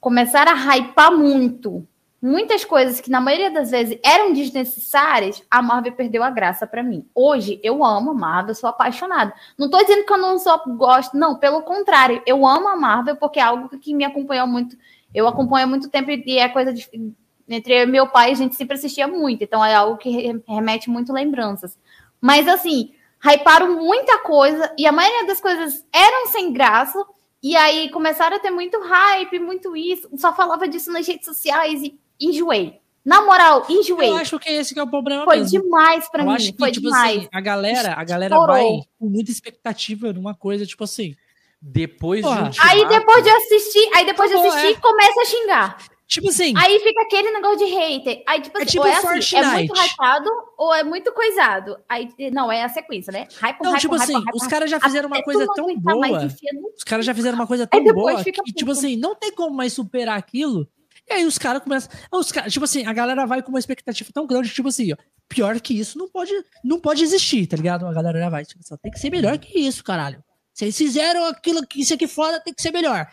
C: Começaram a hypar muito. Muitas coisas que na maioria das vezes eram desnecessárias, a Marvel perdeu a graça pra mim. Hoje eu amo a Marvel, sou apaixonada. Não tô dizendo que eu não só gosto, não, pelo contrário, eu amo a Marvel porque é algo que me acompanhou muito. Eu acompanho há muito tempo e é coisa de. Entre eu meu pai, a gente sempre assistia muito, então é algo que re- remete muito lembranças. Mas assim, hyparam muita coisa e a maioria das coisas eram sem graça. E aí começaram a ter muito hype, muito isso. Só falava disso nas redes sociais e enjoei. Na moral, enjoei.
A: Eu acho que esse que é o problema
C: Foi
A: mesmo.
C: demais pra
A: eu
C: mim.
A: acho que,
C: foi
A: tipo
C: demais.
A: assim, a galera, a galera
C: Estourou.
A: vai com muita expectativa numa coisa, tipo assim.
B: Depois
A: Porra.
B: de
C: Aí
B: Ultimato-
C: depois de assistir, aí depois de assistir,
A: é.
C: começa a xingar.
A: Tipo assim,
C: Aí fica aquele negócio de hater. Aí, tipo
A: É
C: assim,
A: tipo
C: ou é assim, é muito hypado ou é muito coisado. Aí, não, é a sequência, né? Hype,
A: não,
C: hype,
A: tipo
C: hype,
A: assim,
C: hype,
A: os caras já fizeram uma
C: até
A: coisa tão
C: mais,
A: boa. Os caras já fizeram uma coisa
C: Aí
A: tão boa que, tipo assim, não tem como mais superar aquilo. E aí os caras começam. Os caras, tipo assim, a galera vai com uma expectativa tão grande, tipo assim, ó. Pior que isso não pode, não pode existir, tá ligado? A galera já vai. Tipo, só tem que ser melhor que isso, caralho. Vocês fizeram aquilo que isso aqui fora tem que ser melhor.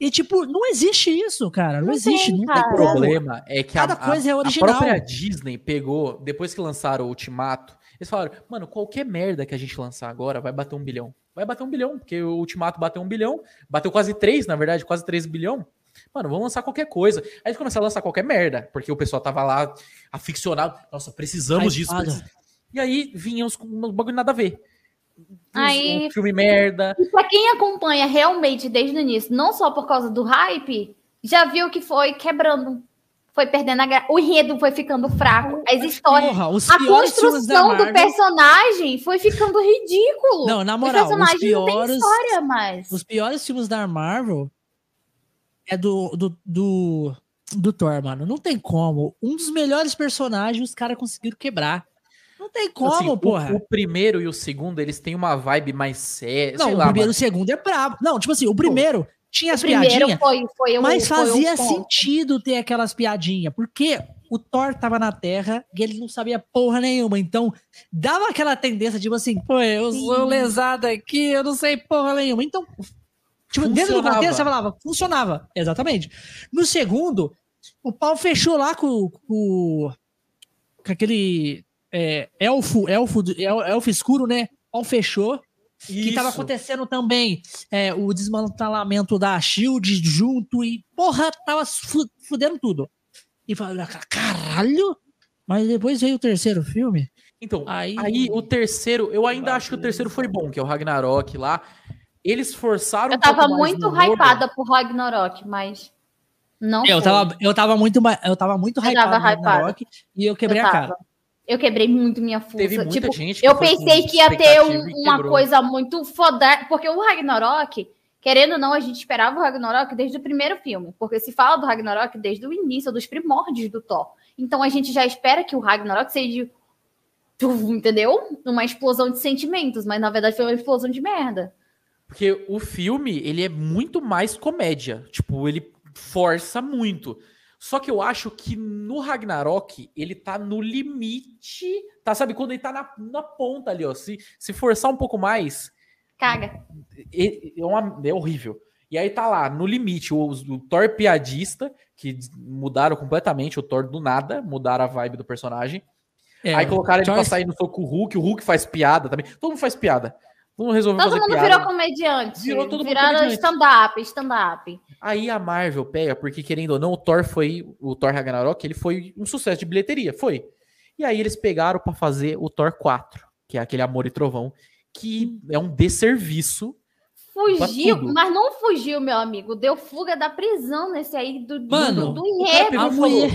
A: E, tipo, não existe isso, cara. Não,
C: Não
A: existe.
C: tem,
A: não
C: cara.
A: tem
B: O problema é que a,
A: Cada coisa é
B: a- a
A: original.
B: própria Disney pegou, depois que lançaram o Ultimato, eles falaram, mano, qualquer merda que a gente lançar agora vai bater um bilhão. Vai bater um bilhão, porque o Ultimato bateu um bilhão, bateu quase três, na verdade, quase três bilhão. Mano, vamos lançar qualquer coisa. Aí eles começaram a lançar qualquer merda, porque o pessoal tava lá aficionado. Nossa, precisamos disso.
A: Hypado.
B: precis- E aí vinham os, uns bagulho nada a ver.
C: Aí-
B: Um filme merda.
C: E pra quem acompanha realmente desde o início, não só por causa do hype, já viu que foi quebrando. Foi perdendo a gra... O enredo foi ficando fraco. As histórias.
A: Porra, os
C: A
A: piores
C: construção do personagem foi ficando ridículo.
A: Não, na moral, os
C: personagem não tem
A: piores,
C: história mais.
A: os piores filmes da Marvel é do, do, do, do Thor, mano. Não tem como. Um dos melhores personagens os caras conseguiram quebrar. Não tem como,
B: Assim, o-
A: porra.
B: O, primeiro e o segundo, eles têm uma vibe mais séria.
A: não,
B: sei
A: o
B: lá,
A: primeiro e o segundo é brabo. Não, tipo assim, o primeiro tinha as
C: O primeiro
A: piadinhas,
C: foi, foi o
A: mas
C: foi o
A: fazia
C: ponto.
A: sentido ter aquelas piadinhas, porque o Thor tava na Terra e ele não sabia porra nenhuma. Então, dava aquela tendência, tipo assim, pô, eu sou lesado aqui, eu não sei porra nenhuma. Então, tipo, dentro do contexto, você falava, funcionava. Exatamente. No segundo, o pau fechou lá com, com, com aquele é, elfo, elfo, el- elfo escuro, né? Pau fechou. Que tava
B: Isso.
A: acontecendo também é, o desmantelamento da Shield junto e, porra, tava fu- fudendo tudo. E falei, caralho! Mas depois veio o terceiro filme.
B: Então,
A: Aí-
B: aí, o terceiro, eu ainda acho que o terceiro foi bom, que é o Ragnarok lá. Eles forçaram
C: Eu
B: um
C: tava
B: mais
C: muito hypada por Ragnarok, mas não
A: Eu
C: foi.
A: tava, eu tava muito, eu tava muito
C: Eu
A: hypado
C: tava
A: no Ragnarok e eu quebrei
C: Eu
A: a cara.
C: Eu quebrei muito minha força.
B: Teve muita
C: tipo,
B: gente que
C: eu pensei que ia ter um- uma coisa muito foda, porque o Ragnarok, querendo ou não, a gente esperava o Ragnarok desde o primeiro filme, porque se fala do Ragnarok desde o início, dos primórdios do Thor. Então a gente já espera que o Ragnarok seja, entendeu? Uma explosão de sentimentos, mas na verdade foi uma explosão de merda.
B: Porque o filme, ele é muito mais comédia. Tipo, ele força muito. Só que eu acho que no Ragnarok, ele tá no limite. Tá, sabe? Quando ele tá na, na ponta ali, ó. Se, se forçar um pouco mais,
C: Caga.
B: é, é, uma- é horrível. E aí tá lá, no limite, o, o Thor piadista, que mudaram completamente o Thor do nada, mudaram a vibe do personagem.
A: É,
B: aí colocaram ele
A: Thor-
B: pra sair no soco com o Hulk, o Hulk faz piada também. Todo mundo faz piada. Mundo resolveu
C: Todo
B: fazer
C: mundo
B: piada.
C: virou comediante.
B: Virou todo
C: Viraram
B: comediante.
C: stand-up, stand-up.
B: Aí a Marvel pega, porque querendo ou não, o Thor foi. O Thor Ragnarok, ele foi um sucesso de bilheteria, foi. E aí eles pegaram pra fazer o Thor 4, que é aquele Amor e Trovão, que é um desserviço.
C: Fugiu, mas não fugiu, meu amigo. Deu fuga da prisão nesse aí do, do-
A: Mano,
C: do,
B: o cara
C: enredo.
A: a mulher.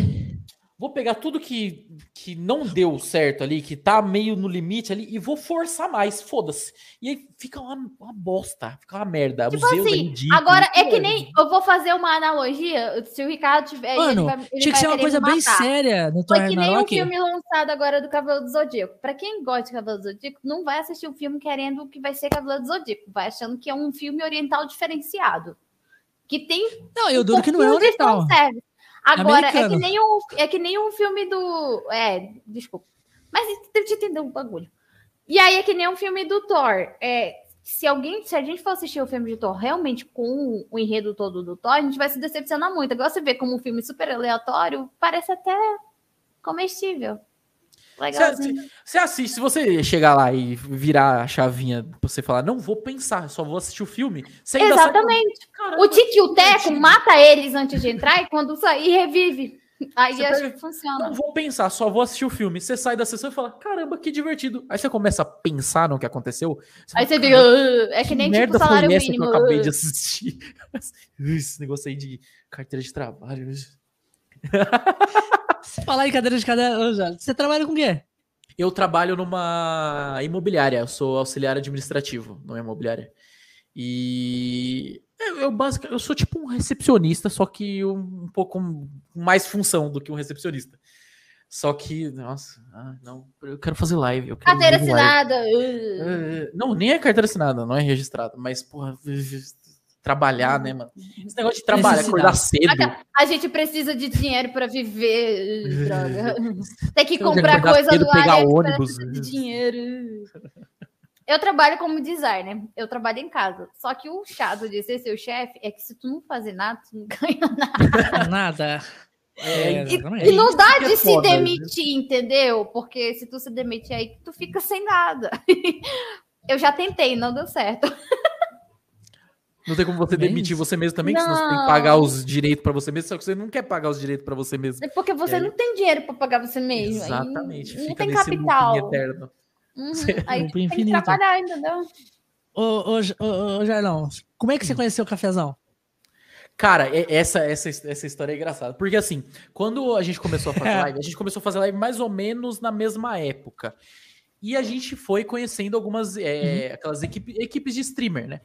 B: Vou pegar tudo que, que não deu certo ali, que tá meio no limite ali, e vou forçar mais, foda-se. E aí fica uma, uma bosta, fica uma merda.
C: Tipo
B: Zeus é
C: assim, agora é que nem. Eu vou fazer uma analogia. Se o Ricardo tiver.
A: Mano,
C: ele vai, ele
A: tinha que ser uma coisa bem séria no Thor
C: Foi que nem o
A: Ragnarok.
C: filme lançado agora do Cavaleiro do Zodíaco. Pra quem gosta de Cavaleiro do Zodíaco, não vai assistir o filme querendo que vai ser Cavaleiro do Zodíaco. Vai achando que é um filme oriental diferenciado. Que tem
A: Não, eu duro que não é oriental.
C: Agora, é que, nem um, é que nem um filme do. É, desculpa. Mas eu te entender um bagulho. E aí é que nem um filme do Thor. É, se alguém, se a gente for assistir o filme de Thor realmente com o enredo todo do Thor, a gente vai se decepcionar muito. Agora você vê como um filme super aleatório, parece até comestível. Legalzinho.
B: Você assiste, se você chegar lá e virar a chavinha pra você falar, não vou pensar, só vou assistir o filme, você
C: Exatamente.
B: "Caramba,
C: O Tiki e o Teco
B: divertido."
C: mata eles antes de entrar e quando sair revive. Aí
B: Você
C: acho
B: pega-
C: que funciona.
B: Não vou pensar, só vou assistir o filme. Você sai da sessão e fala, caramba, que divertido. Aí você começa a pensar no que aconteceu.
C: Aí
B: fala,
C: você
B: "Caramba,
C: fica, é que nem tipo
B: merda
C: salário
B: foi essa
C: mínimo.
B: que eu acabei de assistir. Esse negócio aí de carteira de trabalho.
A: Se falar em cadeira de cadeira, você trabalha com o quê?
B: Eu trabalho numa imobiliária, eu sou auxiliar administrativo numa imobiliária. E eu, eu, basic- eu sou tipo um recepcionista, só que um, um pouco mais função do que um recepcionista. Só que, nossa, ah, não, eu quero fazer live. Eu quero
C: Carteira
B: fazer live.
C: assinada. "Ah".
B: É, Não, nem é carteira assinada, não é registrada, mas, porra, trabalhar, né, mano? Esse negócio de trabalhar, acordar cedo.
C: A gente precisa de dinheiro pra viver. "Ah, Droga. Tem que comprar coisa
B: cedo,
C: do
B: pegar
C: AliExpress,
B: ônibus.
C: precisa de dinheiro. Eu trabalho como designer, eu trabalho em casa. Só que o chato de ser seu chefe é que se tu não fazer nada, tu não ganha nada.
A: Nada.
B: É,
A: É,
C: E, e não dá
B: é
C: de se
B: foda, né?
C: demitir, entendeu? Porque se tu se demitir aí, tu fica sem nada. Eu já tentei, não deu certo.
B: Não tem como você demitir
A: isso.
B: você mesmo também, que senão você tem que
C: Não.
B: pagar os direitos pra você mesmo, só que você não quer pagar os direitos pra você mesmo.
C: É Porque você
B: É.
C: não tem dinheiro pra pagar você mesmo. aí
B: Exatamente.
C: Não
B: Fica
C: tem
B: nesse
C: capital.
B: eterno.
C: Uhum,
B: Você-
C: Aí tem que trabalhar, entendeu?
A: Ô, ô, ô, ô, Jarlão, como é que você conheceu o cafezão?
B: Cara, é- essa, essa, essa história é engraçada. Porque assim, quando a gente começou a fazer live, a gente começou a fazer live mais ou menos na mesma época. E a gente foi conhecendo algumas é, aquelas equipe, equipes de streamer, né?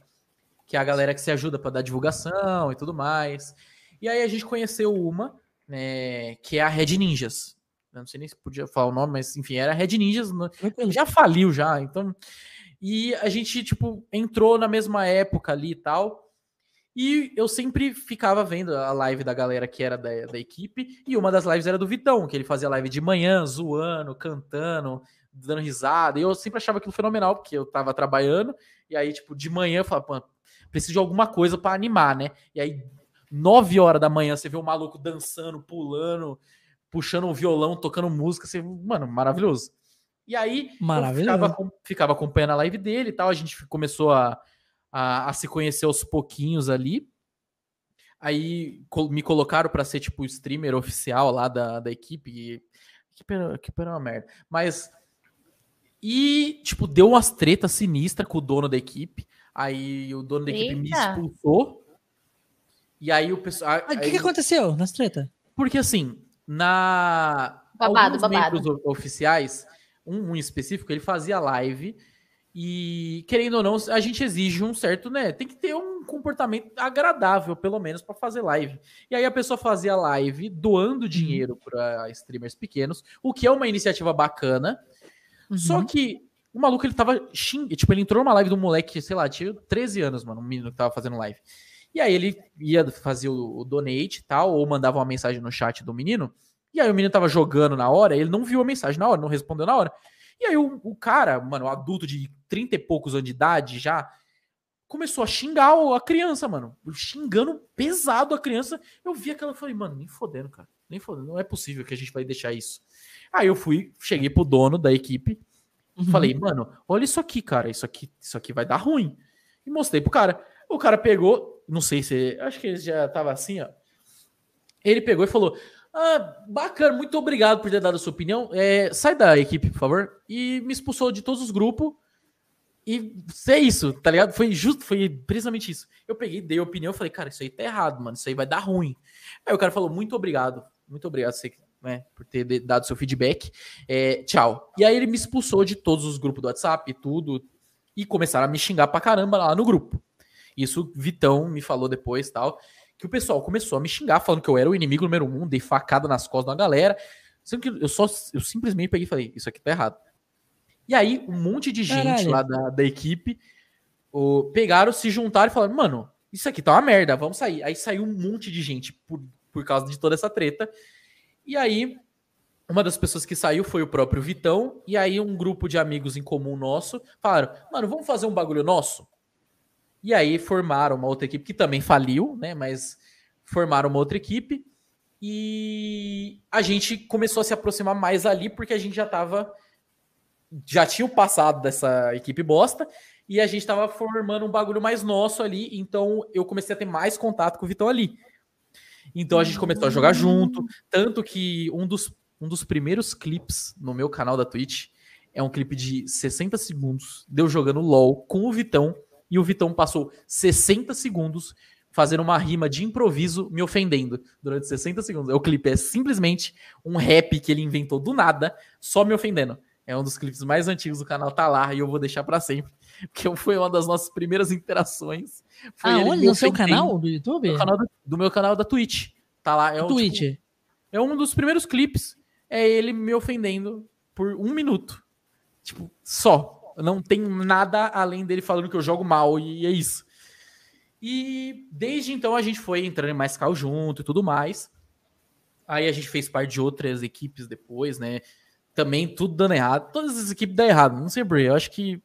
B: Que é a galera que se ajuda pra dar divulgação e tudo mais. E aí a gente conheceu uma, né, que é a Red Ninjas. Eu não sei nem se podia falar o nome, mas enfim, era a Red Ninjas. né? já faliu já, então. E a gente, tipo, entrou na mesma época ali e tal. E eu sempre ficava vendo a live da galera que era da, da equipe. E uma das lives era do Vitão, que ele fazia live de manhã, zoando, cantando, dando risada. E eu sempre achava aquilo fenomenal, porque eu tava trabalhando. E aí, tipo, de manhã eu falava, pô, preciso de alguma coisa pra animar, né? E aí, nove horas da manhã, você vê o maluco dançando, pulando, puxando o violão, tocando música, assim, mano, maravilhoso. E aí, ficava, ficava acompanhando a live dele e tal, a gente começou a, a, a se conhecer aos pouquinhos ali. Aí me colocaram pra ser, tipo, o streamer oficial lá da, da equipe. E, a equipe era, equipe era uma merda. Mas. E, tipo, deu umas tretas sinistras com o dono da equipe. Aí o dono da equipe me
C: Eita.
B: expulsou. E aí o pessoal.
A: O que, que aconteceu nas treta?
B: Porque assim, na.
C: Babado,
B: alguns
C: babado.
B: membros oficiais, um, um em específico, ele fazia live. E, querendo ou não, a gente exige um certo, né? Tem que ter um comportamento agradável, pelo menos, para fazer live. E aí a pessoa fazia live doando dinheiro para streamers pequenos, o que é uma iniciativa bacana. Só
A: Uhum.
B: que o maluco, ele tava xing... Tipo, ele entrou numa live do moleque, sei lá, tinha 13 anos, mano, um menino que tava fazendo live. E aí ele ia fazer o, donate e tal, ou mandava uma mensagem no chat do menino. E aí o menino tava jogando na hora, ele não viu a mensagem na hora, não respondeu na hora. E aí o, o cara, mano, o adulto de 30 e poucos anos de idade já, começou a xingar a criança, mano. Xingando pesado a criança. Eu vi aquela e falei, mano, nem fodendo, cara. Nem fodendo. Não é possível que a gente vai deixar isso. Aí eu fui, cheguei pro dono da equipe,
A: Uhum.
B: Falei, mano, olha isso aqui, cara. Isso aqui, isso aqui vai dar ruim. E mostrei pro cara. O cara pegou, não sei se. Acho que ele já tava assim, ó. Ele pegou e falou: Ah, bacana, muito obrigado por ter dado a sua opinião. É, sai da equipe, por favor. E me expulsou de todos os grupos. E é isso, tá ligado? Foi justo, foi precisamente isso. Eu peguei, dei a opinião, falei, cara, isso aí tá errado, mano. Isso aí vai dar ruim. Aí o cara falou, muito obrigado. Muito obrigado você, né, por ter dado seu feedback. É, tchau. E aí ele me expulsou de todos os grupos do WhatsApp e tudo. E começaram a me xingar pra caramba lá no grupo. Isso o Vitão me falou depois tal. Que o pessoal começou a me xingar, falando que eu era o inimigo número um, dei facada nas costas da galera. Sendo que eu só eu simplesmente peguei e falei, isso aqui tá errado. E aí, um monte de gente
A: Caralho.
B: lá da, da equipe o, pegaram, se juntaram e falaram, mano, isso aqui tá uma merda, vamos sair. Aí saiu um monte de gente por, por causa de toda essa treta. E aí, uma das pessoas que saiu foi o próprio Vitão, e aí um grupo de amigos em comum nosso falaram, mano, vamos fazer um bagulho nosso? E aí formaram uma outra equipe que também faliu, né? Mas formaram uma outra equipe e a gente começou a se aproximar mais ali porque a gente já tava já tinha o passado dessa equipe bosta e a gente tava formando um bagulho mais nosso ali, então eu comecei a ter mais contato com o Vitão ali. Então a gente começou a jogar junto, tanto que um dos, um dos primeiros clipes no meu canal da Twitch é um clipe de 60 segundos de eu jogando LOL com o Vitão e o Vitão passou 60 segundos fazendo uma rima de improviso me ofendendo durante 60 segundos. O clipe é simplesmente um rap que ele inventou do nada, só me ofendendo. É um dos clipes mais antigos do canal, tá lá e eu vou deixar pra sempre, porque foi uma das nossas primeiras interações. Foi
A: Aonde?
B: me
A: No seu canal do YouTube?
B: no canal do, do meu canal da Twitch. Tá lá, é um,
A: Twitch.
B: tipo, é um dos primeiros clipes. É ele me ofendendo por um minuto. Tipo, só. Não tem nada além dele falando que eu jogo mal e é isso. E desde então a gente foi entrando em mais carro junto e tudo mais. Aí a gente fez parte de outras equipes depois, né? Também tudo dando errado. Todas as equipes dão errado. Não sei quê. Eu acho que.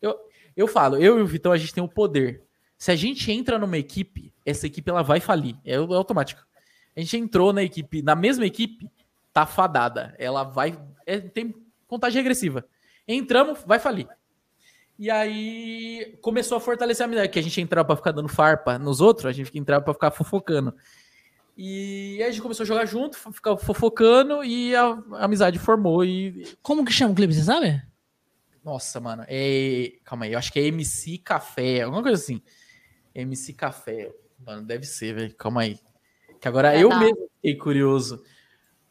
B: Eu, eu falo, eu e o Vitão, a gente tem o poder. Se a gente entra numa equipe, essa equipe ela vai falir. É, é automático. A gente entrou na equipe, na mesma equipe, tá fadada. Ela vai. é, tem contagem regressiva. Entramos, vai falir. E aí começou a fortalecer a amizade, que a gente entrava pra ficar dando farpa nos outros, a gente entrava pra ficar fofocando. E aí a gente começou a jogar junto, ficava fofocando e a, a amizade formou. E.
A: Como que chama o clipe, você sabe?
B: Nossa, mano, é. Calma aí, eu acho que é MC Café, alguma coisa assim. MC Café. Mano, deve ser, velho. Calma aí. Que agora
C: É,
B: eu
C: tá.
B: mesmo fiquei curioso.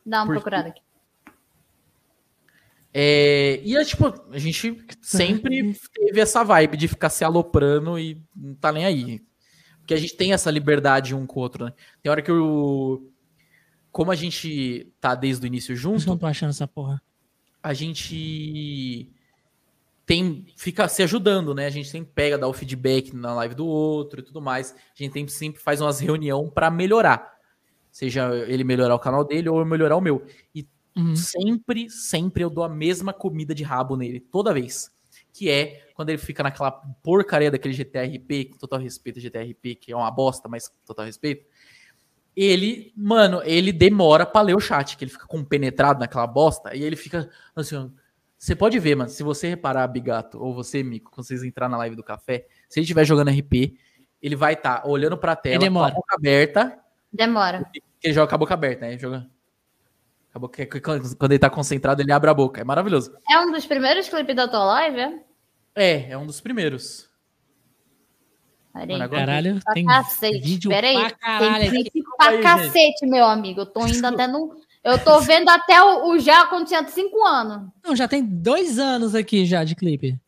C: Dá uma
B: Porque-
C: procurada aqui.
B: É, e é tipo, a gente sempre teve essa vibe de ficar se aloprando e não tá nem aí. Porque a gente tem essa liberdade um com o outro, né? Tem hora que eu. Como a gente tá desde o início
A: Eu
B: junto,
A: não tô achando essa porra.
B: a gente tem fica se ajudando, né? A gente sempre pega, dá o feedback na live do outro e tudo mais. A gente tem, sempre faz umas reunião para melhorar. Seja ele melhorar o canal dele ou eu melhorar o meu. E
A: Uhum.
B: sempre, sempre eu dou a mesma comida de rabo nele, toda vez. Que é quando ele fica naquela porcaria daquele GTRP, com total respeito GTRP, que é uma bosta, mas com total respeito. ele, mano, ele demora pra ler o chat, que ele fica compenetrado naquela bosta, e ele fica assim, ó, você pode ver, mano, se você reparar, Bigato, ou você, Mico, quando vocês entrar na live do café, se ele estiver jogando RP, ele vai estar olhando pra tela, com a boca aberta,
C: Demora.
B: que ele joga com a boca aberta, né? Ele Joga... a boca- Quando ele tá concentrado, ele abre a boca. É maravilhoso.
C: É um dos primeiros clipes da tua live, é?
B: É, é um dos primeiros.
C: Peraí.
B: Mano, agora-
A: Caralho, tem
C: cacete.
A: vídeo
C: Pera aí.
A: pra caralho
C: Tem clipe pra
B: Aí, gente.
C: cacete, meu amigo. Eu tô indo até no. Eu tô vendo até o, o já quando tinha 5 anos.
A: Não, já tem dois anos aqui já de clipe.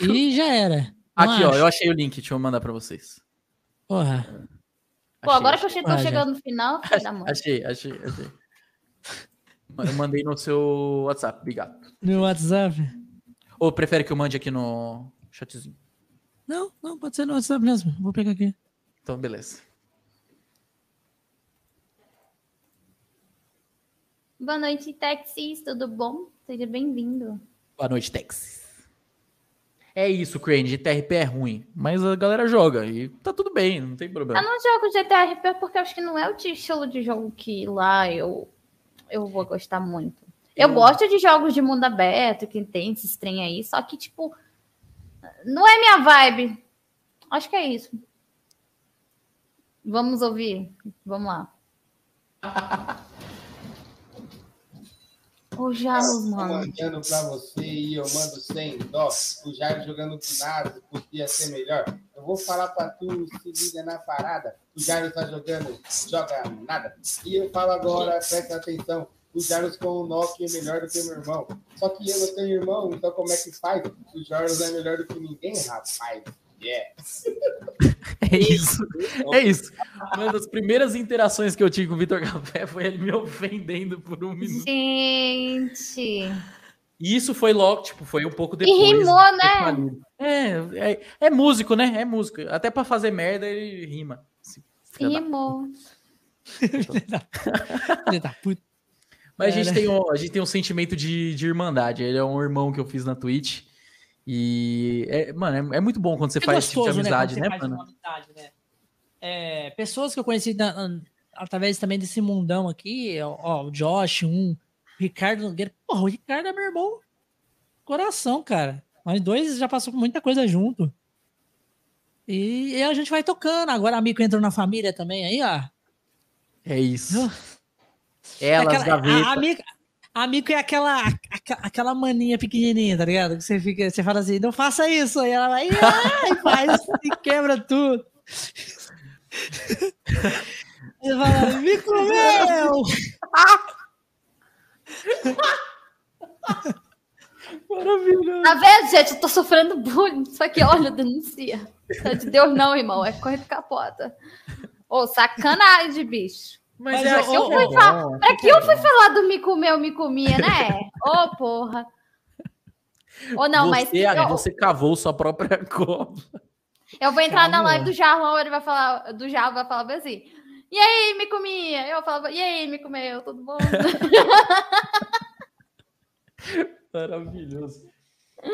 A: E já era. Não
B: Aqui, ó,
A: acho.
B: eu achei o link, deixa eu mandar pra vocês.
A: Porra.
C: Pô,
B: Achei,
C: agora que
B: achei.
C: eu che- tô
A: Ah, já.
C: chegando no final.
B: Achei, achei, achei. Eu mandei no seu WhatsApp, obrigado.
A: No WhatsApp.
B: Ou prefere que eu mande aqui no chatzinho?
A: Não, não, pode ser no WhatsApp mesmo. Vou pegar aqui.
B: Então, beleza.
C: Boa noite, Texas. Tudo bom? Seja bem-vindo.
B: Boa noite, Tex. É isso, Crane, GTRP é ruim, mas a galera joga e tá tudo bem, não tem
C: Eu
B: problema.
C: não jogo GTRP porque eu acho que não é o estilo de jogo que lá eu, eu vou gostar muito. Eu
B: Eu-
C: gosto de jogos de mundo aberto, que tem esses trem aí, só que, tipo, não é minha vibe. Acho que é isso. Vamos ouvir? Vamos lá. Ô, Jarros,
F: Tô
C: mano.
F: mandando pra você e eu mando sem dó. O Jair jogando ginásio podia ser melhor. Eu vou falar pra tu, se liga na parada. O Jair tá jogando, joga nada. E eu falo agora, presta atenção. O Jairus com o Nokia é melhor do que meu irmão. Só que eu não tenho irmão, então como é que faz? O Jairus é melhor do que ninguém, rapaz.
B: É isso. É isso. Uma das primeiras interações que eu tive com o Vitor Café foi ele me ofendendo por um minuto.
C: Gente.
B: E isso foi logo, tipo, foi um pouco
C: E
B: depois.
C: rimou,
B: do
C: né?
B: É, é, é músico, né? É músico. Até pra fazer merda ele rima. Da-
C: Rimou.
A: Da.
B: Mas a gente, tem um, a gente tem um sentimento de, de irmandade. Ele é um irmão que eu fiz na Twitch. E, é, mano, é, é muito bom quando você
A: É
B: faz esse tipo de
A: gostoso,
B: amizade,
A: quando
B: né,
A: faz
B: mano?
A: amizade, né? É, pessoas que eu conheci na- através também desse mundão aqui, ó, o Josh, um, Ricardo Nogueira. Porra, o Ricardo é meu irmão. Coração, cara. Nós dois já passamos muita coisa junto. E, e a gente vai tocando. Agora a Mico entrou na família também aí, ó.
B: É isso. Elas,
A: Aquela-
B: gavetas.
A: a, a, Mico, a Mico é aquela, aquela maninha pequenininha, tá ligado? Que você, fica, você fala assim, não faça isso. Aí ela vai ai, faz e quebra tudo. Você fala, Mico meu!
B: Maravilhoso.
C: Tá vendo, gente? Eu tô sofrendo bullying. Só que, olha, denuncia. Não é de Deus, não, irmão. É corre de capota. Ô, sacanagem, bicho.
B: Mas,
A: Mas
B: é
A: eu-
B: assim
A: eu
B: que é
C: fui
B: bom,
C: fa-
B: assim
C: Pra que
B: é
C: eu fui falar do me comeu, me comia, né? Ô, porra. Ou não, mas
B: você,
C: eu,
B: você cavou sua própria cova.
C: eu vou entrar na
A: Calma.
C: live do Jarlão, ele vai falar, do Jarlão vai falar assim. E aí, me comia? Eu falava, e aí, me comeu? Tudo bom?
B: Maravilhoso.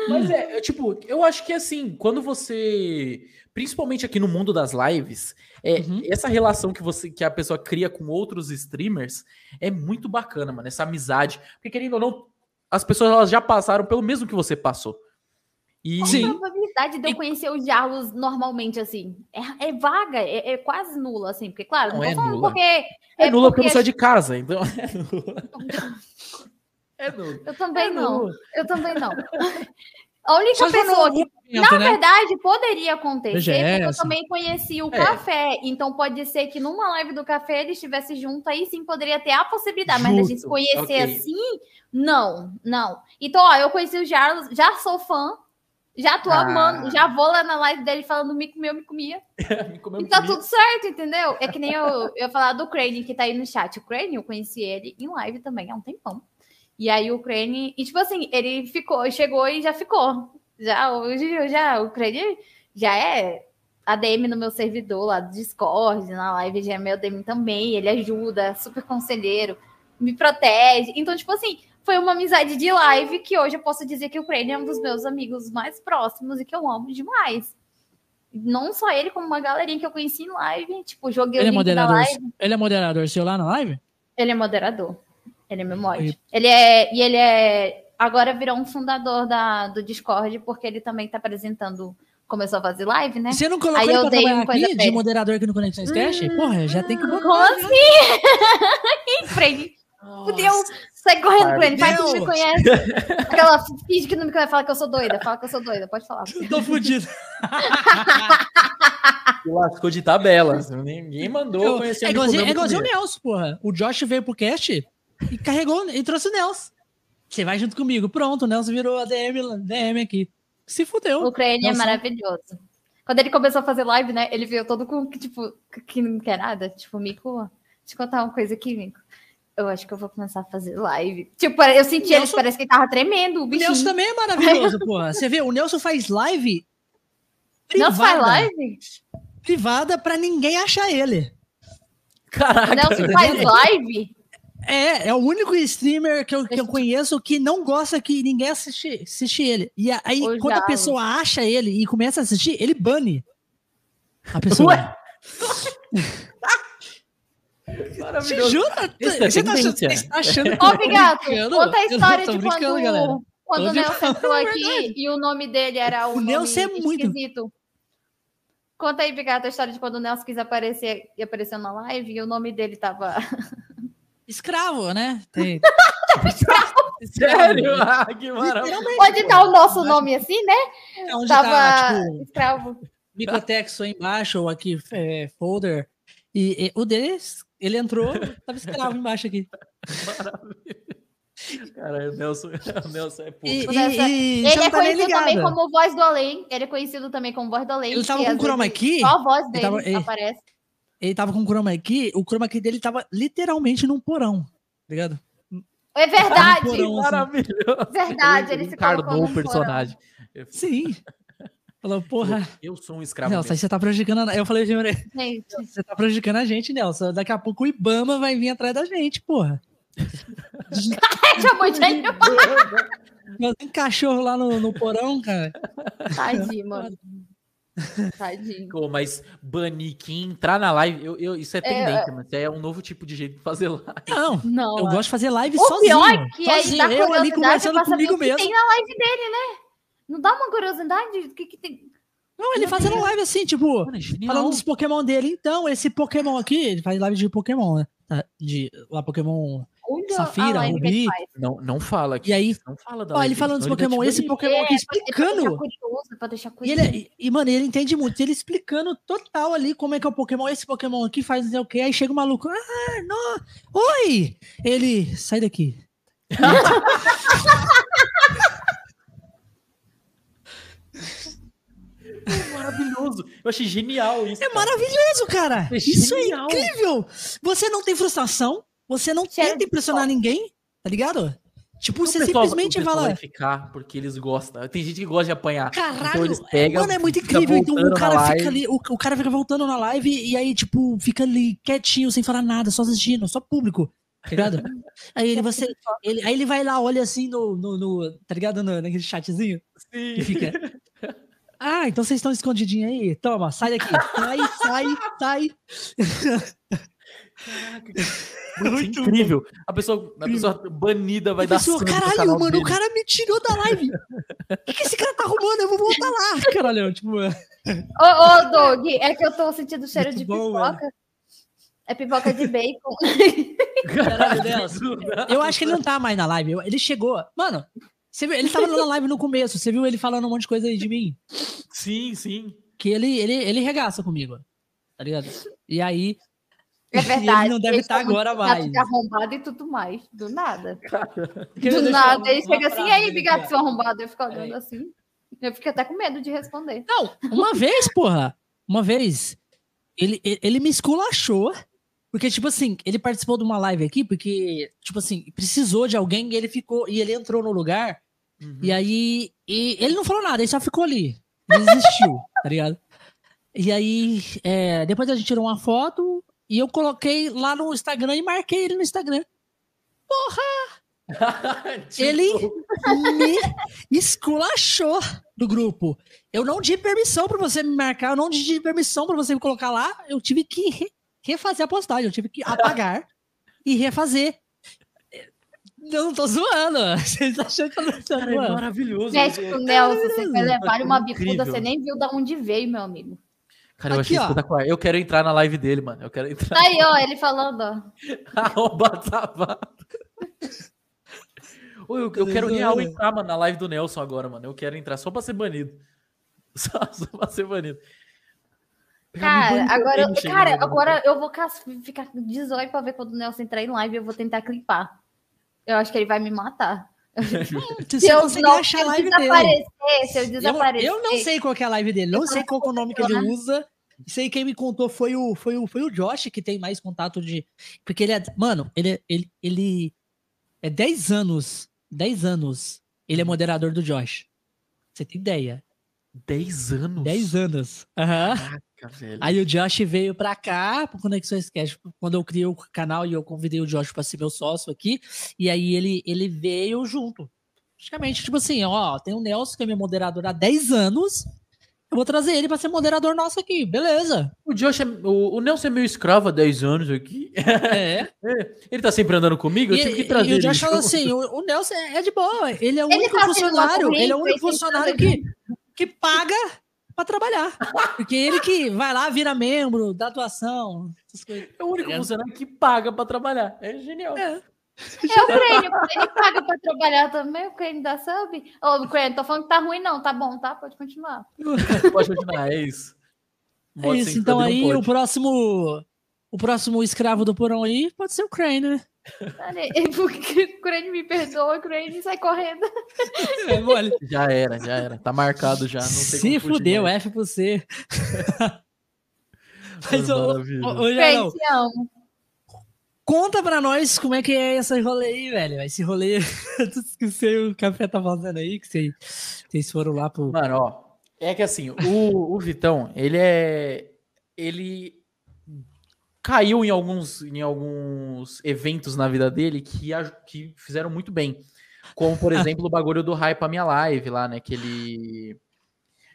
B: Mas é, é, tipo, eu acho que assim, quando você. Principalmente aqui no mundo das lives, é,
A: Uhum.
B: essa relação que você que a pessoa cria com outros streamers é muito bacana, mano. Essa amizade. Porque, querendo ou não, as pessoas elas já passaram pelo mesmo que você passou. E
C: Qual a probabilidade de eu conhecer os Jarlos normalmente, assim? É, é vaga, é, é quase nula, assim. Porque, claro, não,
B: Não
C: tô
B: é
C: falando
B: nula.
C: porque...
B: é nula porque
C: porque
B: não sai de casa, então é nula. É nula.
C: Eu também
B: É
C: não.
B: nula.
C: Eu também não. A única
A: Só
C: pessoa que, na
A: né?
C: verdade, poderia acontecer,
A: BGS.
C: porque eu também conheci o
B: É.
C: café. Então pode ser que numa live do café ele estivesse junto, aí sim poderia ter a possibilidade. Mas a gente
B: Justo,
C: conhecer
B: ok.
C: assim, não, não. Então, ó, eu conheci o Jarlos, já sou fã, já tô
B: Ah.
C: amando, já vou lá na live dele falando me comeu, me comia.
B: Me comeu
C: E tá
B: comigo.
C: tudo certo, entendeu? É que nem eu, eu ia falar do Crane que tá aí no chat. O Crane, eu conheci ele em live também há um tempão. E aí o Crane, e tipo assim, ele ficou, chegou e já ficou. Já, hoje, já, o Crane já é ADM no meu servidor lá do Discord, na live já é meu ADM também. Ele ajuda, é super conselheiro, me protege. Então, tipo assim, foi uma amizade de live que hoje eu posso dizer que o Crane é um dos meus amigos mais próximos e que eu amo demais. Não só ele, como uma galerinha que eu conheci em live. Tipo, joguei
A: Ele é
C: o link da
A: moderador.
C: live.
A: Ele é moderador seu lá na live?
C: Ele é moderador. Ele é meu mod.
A: E-
C: Ele é. E ele é. Agora virou um fundador da, do Discord, porque ele também tá apresentando. Começou a fazer live, né?
A: Você não colocou
C: Aí
A: ele
C: eu
A: pra
C: dei
A: trabalhar aqui de moderador aqui no Conexões Cash? Porra, já tem que botar.
C: Assim? Frei, fudeu. Sai correndo com ele. Vai que não me conhece. Aquela finge que não me conhece. Fala que eu sou doida. Fala que eu sou doida. Pode falar.
A: Tô fudido.
B: Lascou de tabelas. Ninguém mandou
A: Eu-
B: conhecer
A: é
B: o
A: igualzinho, é igualzinho o. Nelson, porra. O Josh veio pro cast e carregou e trouxe o Nelson. Você vai junto comigo. Pronto, o Nelson virou a DM, DM aqui. Se fudeu.
C: O Ucrânia é maravilhoso. Quando ele começou a fazer live, né? Ele veio todo com, tipo, que não quer nada. Tipo, Mico, deixa eu contar uma coisa aqui, Mico. Eu acho que eu vou começar a fazer live. Tipo, eu senti ele,
A: Nelson-
C: parece que ele tava tremendo, o
A: O Nelson
C: bichinho.
A: também é maravilhoso, porra. Você vê, o Nelson faz live
C: Não faz
A: privada,
C: live?
A: privada pra ninguém achar ele.
C: O
B: Caraca.
C: Nelson faz live?
A: É, é o único streamer que eu, que eu conheço que não gosta que ninguém assiste, assiste ele. E aí,
C: Ô,
A: quando a pessoa acha ele e começa a assistir, ele bane a pessoa.
B: Ué?
A: Te jura?
B: Isso é
A: Você tá achando, você tá achando que eu
C: Ô, Bigato, conta a história de
A: brincando,
C: quando,
A: galera.
C: quando o Nelson entrou
A: a
C: aqui
A: verdade.
C: e o nome dele era o,
A: O
C: nome
A: Nelson é muito-
C: esquisito. Conta aí, Bigato, a história de quando o Nelson quis aparecer e apareceu na live e o nome dele tava...
A: Escravo, né? Tem-
B: Sério? Ah, que maravilha.
C: Pode dar o nosso nome assim, né?
A: É onde
C: Tava
A: tá, tipo,
C: escravo.
A: Microtexto aí embaixo, ou aqui, é, folder. E, e o dele, ele entrou, tava escravo embaixo aqui.
B: Cara, o Nelson, o Nelson é pouco.
A: E,
C: Tipo,
A: e, e
C: Ele é
A: tá
C: conhecido também como Voz do Além. Ele é conhecido também como Voz do Além.
A: Ele tava com
C: às
A: chroma key?
C: Só a voz dele
A: tava- ele-
C: aparece.
A: Ele tava com o chroma key, o chroma key dele tava literalmente num porão, tá ligado?
C: É verdade.
A: Num porão, assim.
B: Maravilhoso.
C: Verdade, ele se colocou
B: encarnou o personagem. Eu-
A: Sim. Falou, porra.
B: Eu sou um escravo.
A: Nelson, aí
B: mesmo.
A: você tá prejudicando. a- Eu falei, "Gente, você tá prejudicando a gente, Nelson. Daqui a pouco o Ibama vai vir atrás da gente, porra.
C: chamou de
A: Tem cachorro lá no, no porão, cara.
C: Tadinho, mano. Tadinho.
B: Pô, mas banir quem entrar na live, eu, eu- isso é
C: É,
B: tendência, mas é um novo tipo de jeito de fazer live.
A: Não,
C: Não,
A: eu
C: é.
A: gosto de fazer live
C: O
A: sozinho.
C: pior é que aí
A: sozinho,
C: dá
A: eu ali
C: curiosidade
A: conversando comigo
C: o que
A: mesmo.
C: tem na live dele, né? Não dá uma curiosidade? O que, que tem?
A: Não, ele fazendo live assim, tipo,
B: Mano, é
A: falando dos Pokémon dele. Então, esse Pokémon aqui, ele faz live de Pokémon, né? Tá, De lá, Pokémon.
C: Onde
A: Safira,
C: a live que ele
A: Rubi.
B: Não, não fala aqui.
A: E aí,
B: Não fala da
A: ó, ele falando dos Pokémon, esse. Pokémon aqui
C: É, pra deixar
A: explicando.
C: curioso, pra deixar
A: E, ele, e, e, mano, ele entende muito. Ele explicando total ali como é que é o Pokémon. Esse Pokémon aqui faz não sei o quê. Aí chega o maluco. Ah, não. Oi! Ele. Sai daqui.
B: Maravilhoso. Eu achei genial isso.
A: É
B: cara.
A: maravilhoso, cara.
B: É
A: Isso é incrível. Você não tem frustração. Você não
C: Cheiro
A: tenta impressionar ninguém. Tá ligado? Tipo,
B: O
A: você
B: pessoal-
A: simplesmente
B: o pessoal
A: fala.
B: vai ficar porque eles gostam. Tem gente que gosta de apanhar.
A: Caralho,
B: Então eles pegam,
A: mano, é muito incrível. Então o cara
B: live.
A: fica ali, o, o cara fica voltando na live e aí, tipo, fica ali quietinho, sem falar nada, só assistindo, só público. Tá ligado? aí ele, você, ele, aí ele vai lá, olha assim no, no, no- tá ligado? No, naquele chatzinho e
B: Sim.
A: fica. Ah, então vocês estão escondidinhos aí? Toma, sai daqui. Sai, sai, sai.
B: Muito incrível. A pessoa, a pessoa banida vai dar no
A: caralho,
B: canal
A: mano,
B: dele.
A: o cara me tirou da live. O que, que esse cara tá arrumando? Eu vou voltar lá. Caralho, tipo,
C: Ô, ô, Doug, é que eu tô sentindo cheiro
A: Muito
C: de
A: bom,
C: pipoca. É pipoca de bacon.
A: Caralho. Eu acho que ele não tá mais na live. Ele chegou. Mano, você viu, ele tava na live no começo. Você viu ele falando um monte de coisa aí de mim?
B: Sim, sim.
A: Que ele, ele, ele regaça comigo. Tá ligado? E aí.
C: É verdade.
A: ele não deve estar
C: tá
A: agora mais.
C: de arrombado e tudo mais. Do nada.
A: Queria
C: Do nada.
A: uma-
C: Ele
A: uma
C: chega assim, e aí, bigato,
A: aqui,
C: seu arrombado. Eu fico olhando
A: Peraí.
C: assim. Eu fico até com medo de responder.
A: Não, uma vez, porra. Uma vez. Ele, ele, ele me esculachou. Porque, tipo assim, ele participou de uma live aqui, porque, tipo assim, precisou de alguém e ele ficou. E ele entrou no lugar.
B: Uhum.
A: E aí. E ele não falou nada, ele só ficou ali. Desistiu, tá ligado? E aí, é, depois a gente tirou uma foto e eu coloquei lá no Instagram e marquei ele no Instagram. Porra!
B: Tipo,
A: Ele me esculachou do grupo. Eu não di permissão pra você me marcar, eu não di permissão pra você me colocar lá. Eu tive que re- refazer a postagem, eu tive que apagar e refazer. Eu não tô zoando. Vocês acham que eu não tô
B: é
A: zoando?
B: maravilhoso.
C: Médico
B: É-
C: Nelson, você vai levar uma
B: Incrível.
C: bicuda, você nem viu de onde veio, meu amigo.
B: Cara, eu
A: Aqui,
B: achei
A: ó.
B: espetacular. Eu quero entrar na live dele, mano. Eu quero entrar.
C: Tá aí, ó, ele falando, ó.
B: Arroba. Ô, eu, eu quero real entrar, mano, na live do Nelson agora, mano. Eu quero entrar só pra ser banido. Só, só pra ser banido.
C: Cara, agora,
B: chega,
C: cara,
B: mano.
C: agora eu vou ficar 18 pra ver quando o Nelson entrar em live e eu vou tentar clipar. Eu acho que ele vai me matar.
A: Se
C: eu,
A: conseguir
C: não,
A: achar a
C: eu
A: live dele.
C: desaparecer, se eu
A: Eu,
C: desaparecer.
A: eu não sei qual que é a live dele, não
C: Eu
A: sei qual é o nome que ele usa. Isso aí quem me contou foi o, foi o, foi o Josh, que tem mais contato de. Porque ele é. Mano, ele, é- ele, ele é 10 anos. 10 anos. Ele é moderador do Josh. Você tem ideia?
B: 10 anos?
A: 10 anos. Aham.
B: Caraca, velho.
A: Aí o Josh veio pra cá, pro Conexões Cash, quando eu criei o canal e eu convidei o Josh pra ser meu sócio aqui. E aí ele, ele veio junto. Praticamente, tipo assim, ó, tem o Nelson, que é meu moderador há 10 anos. Eu vou trazer ele pra ser moderador nosso aqui, beleza.
B: O Josh é, o, o Nelson é meio escravo há 10 anos aqui.
A: É.
B: Ele tá sempre andando comigo? Eu
A: E,
B: tive que trazer
A: e o
B: ele
A: Josh falou
B: junto.
A: assim: o, o Nelson é é de boa, ele é o
C: Ele
A: único
C: tá
A: funcionário,
C: nosso
A: ele é o único
C: ele
A: funcionário que, que paga pra trabalhar. Porque ele que vai lá, vira membro, dá atuação, essas coisas.
B: É o único
A: É.
B: funcionário que paga pra trabalhar. É genial.
A: É.
C: É o Crane, o Crane paga pra trabalhar também, o Crane dá sub. Ô, Crane, tô falando que tá ruim, não, tá bom, tá? Pode continuar.
B: Pode continuar, é isso.
A: É
B: Modo
A: isso,
B: sem
A: então aí o próximo o próximo escravo do porão aí pode ser o Crane, né?
C: Cara, porque O Crane me perdoa, o Crane sai correndo.
A: É, mole.
B: Já era, já era. Tá marcado já. Não tem
A: Se fudeu,
B: mais.
A: F pro C. Mas, ô, ô, ô,
C: Crane,
A: Jarão,
C: te amo.
A: Conta pra nós como é que é esse rolê aí, velho. Esse rolê que o Café tá fazendo aí, que vocês, vocês foram lá pro...
B: Mano, ó. É que assim, o, o Vitão, ele é. Ele caiu em alguns, em alguns eventos na vida dele que, que fizeram muito bem. Como, por exemplo, o bagulho do Hype a minha live lá, né? Que ele,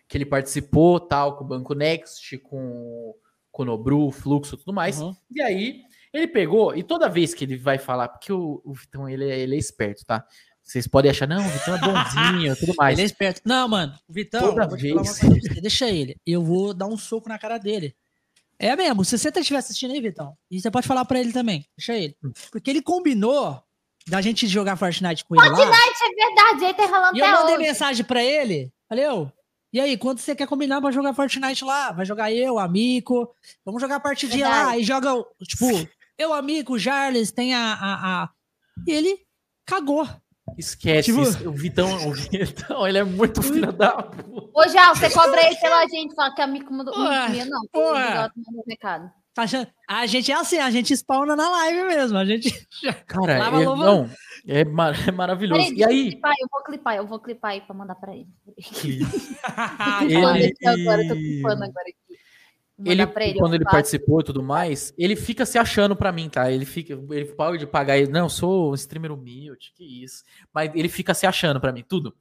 B: que ele participou, tal, com o Banco Next, com, com o Nobru, Fluxo e tudo mais.
A: Uhum.
B: E aí, ele pegou, e toda vez que ele vai falar, porque o, o Vitão, ele é, ele é esperto, tá? Vocês podem achar, não, o Vitão é bonzinho e tudo mais.
A: Ele é esperto. Não, mano, o Vitão,
B: Toda vez.
A: você, deixa ele. Eu vou dar um soco na cara dele. É mesmo, se você estiver assistindo aí, Vitão, e você pode falar pra ele também, deixa ele. Porque ele combinou da gente jogar Fortnite com ele lá.
C: Fortnite é verdade, ele tá rolando
A: E eu mandei
C: hoje.
A: mensagem pra ele. Falei, ô, e aí, quando você quer combinar pra jogar Fortnite lá? Vai jogar eu, Amico. Vamos jogar a partidinha
C: Verdade.
A: lá. E joga, tipo, eu, Amico, o Jarles, tem a, a, a- E ele cagou.
B: Esquece,
A: Tipo-
B: o Vitão, o Vitão, ele é muito filho da puta.
C: Ô, Já, você cobra aí pela gente, fala que a Mico mandou.
A: Porra,
C: não,
A: porra.
C: o Bigode mandou um recado.
A: Tá achando? A gente é assim, a gente spawna na live mesmo. A gente.
B: Cara,
A: Lava,
B: é,
A: louva.
B: não, é, mar- é maravilhoso.
C: Peraí,
B: E
C: eu
B: aí,
C: clipar, eu vou clipar, eu vou clipar aí pra mandar pra ele.
B: Ele-
C: agora, tô clipando agora aqui.
B: Ele,
C: pra
B: quando ele
C: faço.
B: participou e tudo mais, ele fica se achando pra mim, tá? Ele fica, ele pode pagar ele, não, eu sou um streamer humilde, que isso. Mas ele fica se achando pra mim, tudo.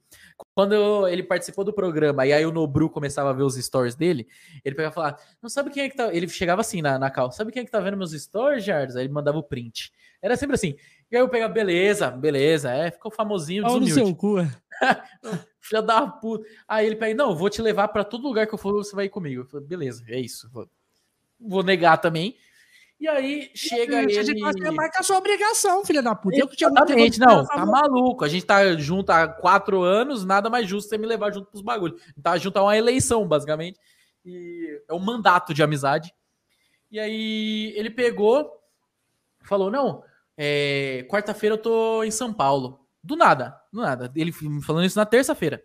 B: Quando eu- ele participou do programa e aí o Nobru começava a ver os stories dele, ele pegava e falava, não sabe quem é que tá. Ele chegava assim na, na cal, sabe quem é que tá vendo meus stories, Jardim? Aí ele mandava o print. Era sempre assim. E aí eu pegava, beleza, beleza, é, ficou famosinho,
A: Pau no
B: desumilde.
A: seu cu.
B: Filha da puta. Aí ele pega, não, vou te levar pra todo lugar que eu for, você vai ir comigo. Eu falei, beleza, é isso. Vou, vou negar também. E aí chega
A: A gente
B: ele.
A: vai marcar sua obrigação, filha da puta. Eu que tinha
B: Exatamente, não, tá maluco. A gente tá junto há quatro anos, nada mais justo você me levar junto pros bagulhos. Tá junto a uma eleição, basicamente. E é um mandato de amizade. E aí ele pegou, falou: não, é, quarta-feira eu tô em São Paulo. Do nada, do nada. Ele me falando isso na terça-feira,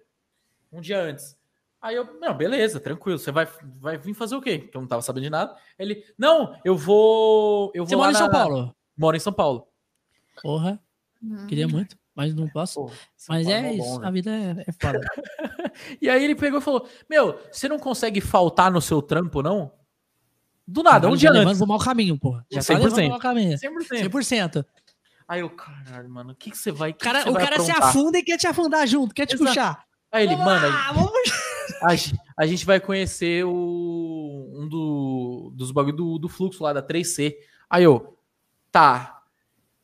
B: um dia antes. Aí eu, não, beleza, tranquilo. Você vai, vai vir fazer o quê? Que eu não tava sabendo de nada. Ele, não, eu vou. Eu vou
A: Você
B: lá
A: mora em São
B: na-
A: Paulo?
B: Moro em São Paulo.
A: Porra,
C: Hum.
A: queria muito, mas não posso.
B: São
A: Mas
B: Paulo
A: é
B: mó
A: isso,
B: bom, né?
A: a vida é, é foda.
B: E aí ele pegou e falou: Meu, você não consegue faltar no seu trampo, não? Do nada, um
A: Caralho,
B: dia
A: já levando
B: antes.
A: pro mau caminho, porra. Já tá
B: 100%.
A: levando pro mau caminho.
B: 100%.
A: 100%.
B: Aí eu, caralho, mano, o que, que você vai.
A: O cara,
B: que
A: o
B: você vai
A: cara se
B: aprontar?
A: afunda e quer te afundar junto, quer te
B: Exato.
A: puxar.
B: Aí ele, mano, a-
A: vamos...
B: a, a gente vai conhecer o, um do, dos bagulho do, do fluxo lá da 3C. Aí eu, tá.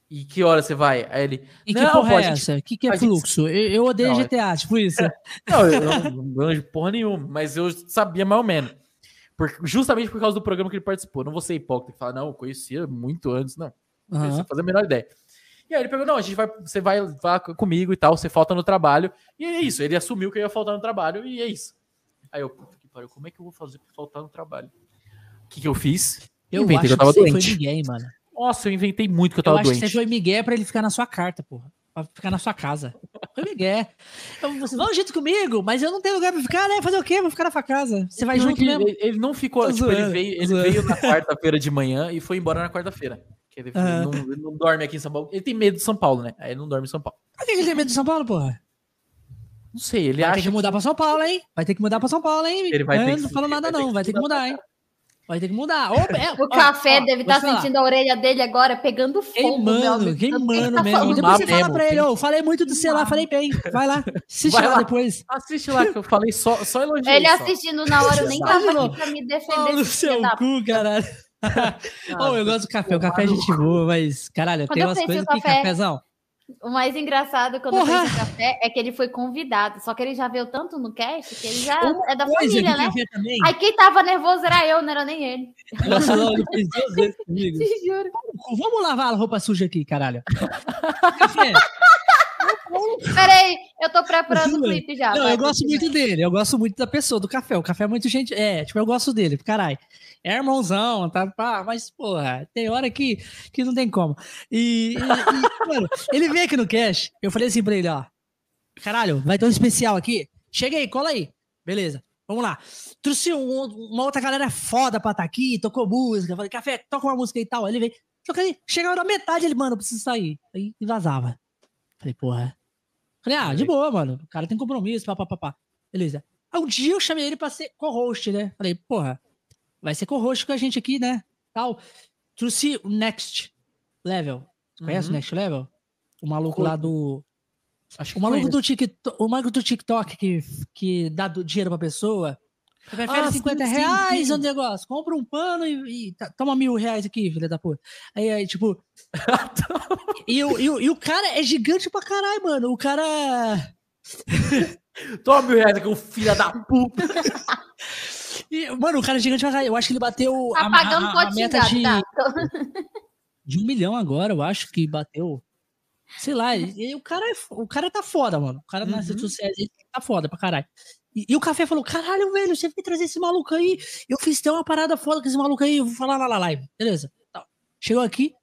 B: E que hora você vai? Aí ele,
A: E que porra
B: pô,
A: é
B: gente-
A: essa? O que, que é
B: gente-
A: fluxo? Eu, eu odeio
B: Não, é-
A: GTA, tipo isso.
B: Não, eu não, não porra nenhuma, mas eu sabia mais ou menos. Por- justamente por causa do programa que ele participou. Não vou ser hipócrita e falar, não, eu conhecia muito antes, não. Você fazer a menor ideia. E aí ele pegou, não, a gente vai, você vai, vai comigo e tal, você falta no trabalho. E é isso, ele assumiu que eu ia faltar no trabalho e é isso. Aí eu, puta que pariu, como é que eu vou fazer pra faltar no trabalho? O que que eu fiz?
A: Eu
B: Inventei
A: acho
B: que eu tava
A: que você
B: doente.
A: foi Miguel, hein, mano.
B: Nossa, eu inventei muito que eu
A: Eu
B: tava
A: acho
B: doente.
A: que você foi Miguel pra ele ficar na sua carta, porra. Pra ficar na sua casa. Foi Miguel. Eu, você vão junto comigo, mas eu não tenho lugar pra ficar, né? Fazer o quê? Vou ficar na sua casa. Você vai junto
B: que
A: mesmo.
B: Ele, ele não ficou, tipo, ele veio, ele veio na quarta-feira de manhã e foi embora na quarta-feira. Que Ele,
A: Aham.
B: não, ele não dorme aqui em São Paulo. Ele tem medo de São Paulo, né? Aí ele não dorme em São Paulo.
A: Por que ele tem medo de São Paulo, porra?
B: Não sei, ele
A: Vai
B: acha
A: ter que mudar pra São Paulo, hein? Vai ter que mudar pra São Paulo, hein?
B: Ele vai ter
A: Eu
B: que-
A: não falo nada,
B: vai
A: não. Vai ter que mudar, hein? Vai ter que mudar. Opa, é,
C: O
A: ó,
C: café
A: ó,
C: deve estar
A: falar.
C: sentindo a orelha dele agora pegando fogo.
A: Queimando, queimando
C: tá
A: mesmo. Depois você
B: mesmo,
A: fala pra ele, ó, falei muito do sei lá, falei bem. Vai lá, assiste
B: Vai
A: lá,
B: lá.
A: depois.
B: Assiste lá que eu falei só, só elogiei.
C: Ele
B: só.
C: assistindo na hora, eu nem tava aqui pra me defender.
A: Pau no seu
C: da
A: cu, caralho. Ô, eu gosto do café, o café é gente boa, mas, caralho,
C: Quando
A: tem
C: eu
A: umas coisas
C: o
A: que,
C: café-
A: cafezão.
C: O mais engraçado quando
A: Porra!
C: eu fiz o café é que ele foi convidado. Só que ele já veio tanto no cast que ele já
A: Uma
C: é da
A: Coisa
C: família,
A: que
C: né?
A: café.
C: Aí quem tava nervoso era eu, não era nem ele.
A: Nossa, não, ele fez duas vezes comigo.
C: Te juro.
A: Vamos lavar a roupa suja aqui, caralho. Café.
C: Peraí, eu tô preparando o clipe já.
A: Não,
C: vai,
A: eu gosto muito dele, eu gosto muito da pessoa, do café. O café é muito gente. É, tipo, eu gosto dele, caralho. É irmãozão, tá? Mas, porra, tem hora que, que não tem como. E, e- e, mano, ele veio aqui no cash, eu falei assim pra ele, ó. Caralho, vai ter um especial aqui. Chega aí, cola aí. Beleza, vamos lá. Trouxe um- uma outra galera foda pra estar aqui, tocou música. Falei, café, toca uma música e tal. Aí ele veio, toca aí. Chegava na metade, ele, mano, eu preciso sair. Aí vazava. Falei, porra. Falei, ah, de boa, mano. O cara tem compromisso, papapá. Beleza. Aí um dia eu chamei ele pra ser co-host, né? Falei, porra, vai ser co-host com a gente aqui, né? Tal. Trouxe o Next Level. Conhece
B: Uhum.
A: o Next Level? O maluco
B: Co-
A: lá do.
B: Acho que
A: O maluco do TikTok, o maluco do TikTok que, que dá dinheiro pra pessoa. Você prefere
B: Ah,
A: 50
B: sim, sim,
A: reais
B: sim.
A: o negócio? Compra um pano e, e tá- toma mil reais aqui, filha da puta. Aí, aí tipo. e, o, e, o, e o cara é gigante pra caralho, mano. O cara.
B: Toma mil reais aqui, filho da puta.
A: E, mano, o cara é gigante pra caralho. Eu acho que ele bateu
C: Tá
A: a,
C: pagando
A: a, a
C: potinho,
A: meta de,
C: tá?
A: de um milhão agora, eu acho que bateu. Sei lá, e, e o, cara é, o cara tá foda, mano. O cara nas
B: Uhum.
A: redes sociais ele tá foda pra caralho. E, e o café falou: caralho, velho, você veio trazer esse maluco aí. Eu fiz até uma parada foda com esse maluco aí, eu vou falar lá na live. Beleza. Tal. Chegou aqui,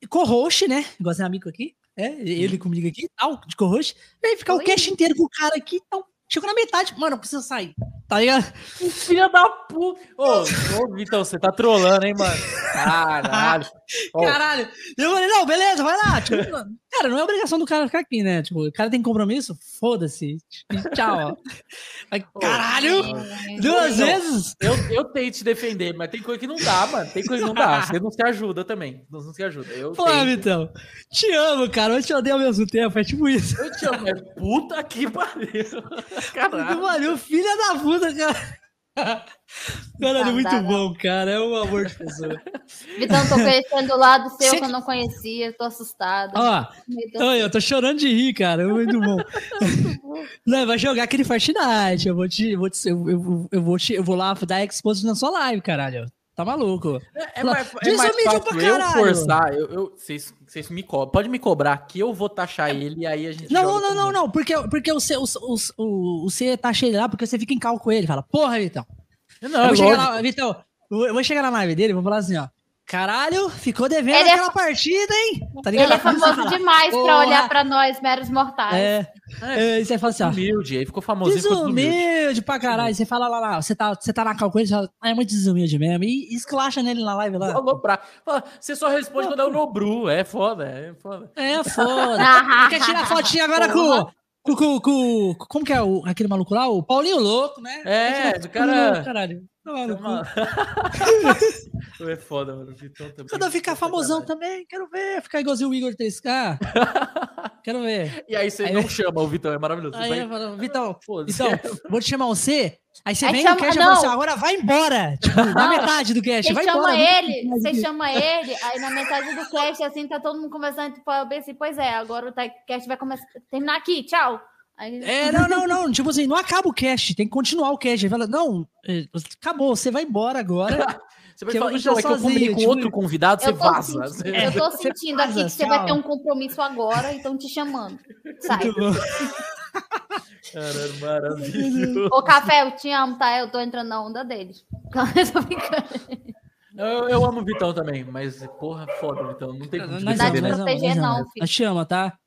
A: e co-host, né? Igual esse amigo aqui. É, ele comigo aqui, tal, de co-host. Veio ficar o
C: Oi.
A: cast inteiro com o cara aqui, tal. Chegou na metade, mano, eu preciso sair. Tá ligado?
B: Filha da puta. Ô, ô, Vitão, você tá trolando, hein, mano? Caralho. Ó,
A: Caralho. Eu falei, não, beleza, vai lá. Tipo, cara, não é obrigação do cara ficar aqui, né? Tipo, o cara tem compromisso, foda-se. Tchau. ó. Mas, Caralho! Duas
B: Não.
A: vezes?
B: eu, eu tento te defender, mas tem coisa que não dá, mano. Tem coisa que não dá. Você não se ajuda também. Não, não se ajuda. Eu
A: Pô,
B: tento.
A: Vitão. Te amo, cara. Eu te odeio ao mesmo tempo. É tipo isso.
B: Eu te amo, mas puta que pariu.
A: Que
B: Caralho.
A: pariu, filha da puta, cara. Caralho, muito
C: Retardada.
A: bom, cara. É um amor de pessoa.
C: Vitão, tô conhecendo o lado seu
A: Cê-
C: que eu não conhecia, tô assustada.
A: Ó,
C: Deus.
A: Ai, eu tô chorando de rir, cara. É muito bom. Não, vai jogar aquele Fortnite. Eu vou te. Eu vou, te, eu, eu, eu vou, te, eu vou lá dar expose na sua live, caralho. Tá maluco?
B: É, mais, é mais
A: o mídia
B: fácil
A: pra
B: eu
A: caralho.
B: forçar. Eu, eu, vocês, vocês me cobram. Pode me cobrar que eu vou taxar ele e aí a gente.
A: Não, não, não, não, não. Porque, porque o, C, o, o, o, C tá cheio lá, porque você fica em cal com ele. Fala, porra, Vitão.
B: Não,
A: eu
B: é
A: vou chegar lá, Vitão, eu vou chegar na live dele e vou falar assim, ó. Caralho, ficou devendo
C: Ele é
A: aquela partida, hein? Tá ligado?
C: Ele é famoso demais pra
A: Porra.
C: olhar pra nós, meros mortais.
A: É, é, e você fala assim, ó.
B: Humilde, aí ficou famosinho. ficou desumilde.
A: Desumilde pra caralho. Você fala lá, lá, você tá, você tá na cal com ele, você fala, ah, é muito desumilde mesmo. E esclacha nele na live lá.
B: Falou pra. Você só responde quando é o Nobru. É foda, é foda.
A: É foda.
C: Ah,
A: Quer tirar fotinha agora com, com, com, com- como que é o, aquele maluco lá? O Paulinho Louco, né?
B: É, do cara-
A: Louco, No cu.
B: é foda, mano. o Vitão também.
A: Quando eu ficar famosão também, quero ver. Ficar igualzinho o Igor 3K. quero ver.
B: E aí você
A: Aí
B: não
A: eu-
B: chama o Vitão, é maravilhoso. Você
A: Aí
B: vai-
A: eu falo, Vitão,
B: Foda-se.
A: Vitão, vou te chamar você. Aí você
C: Aí
A: vem
C: chama-
A: no cast e
C: não.
A: fala assim, agora vai embora. Tipo, na
C: Não.
A: metade do cast,
C: Você
A: vai
C: chama
A: embora.
C: ele, você chama ele, aí na metade do cast, assim, tá todo mundo conversando, tipo, eu pensei, pois é, agora o cast vai começar, terminar aqui, tchau. Aí,
A: É, não, não, não. Tipo assim, não acaba o cast, tem que continuar o cast. Fala, não, é, acabou, você vai embora agora.
B: Você vai
A: eu
B: falar, então, é que eu combinei com
A: tipo,
B: outro convidado, você
C: eu tô,
B: vaza.
C: sentindo,
B: Você-
C: eu tô
A: Você
C: sentindo aqui que
A: vaza,
C: você vai ter um compromisso agora, então te chamando. Sai.
A: Muito bom.
B: Caralho, maravilhoso.
C: Ô, Café, eu te amo, tá? Eu tô entrando na onda deles. Tô brincando.
B: Eu, eu amo o Vitão também, mas porra, foda, Vitão. Não tem como te defender,
A: nós
C: proteger, não.
A: Nós te ama, tá?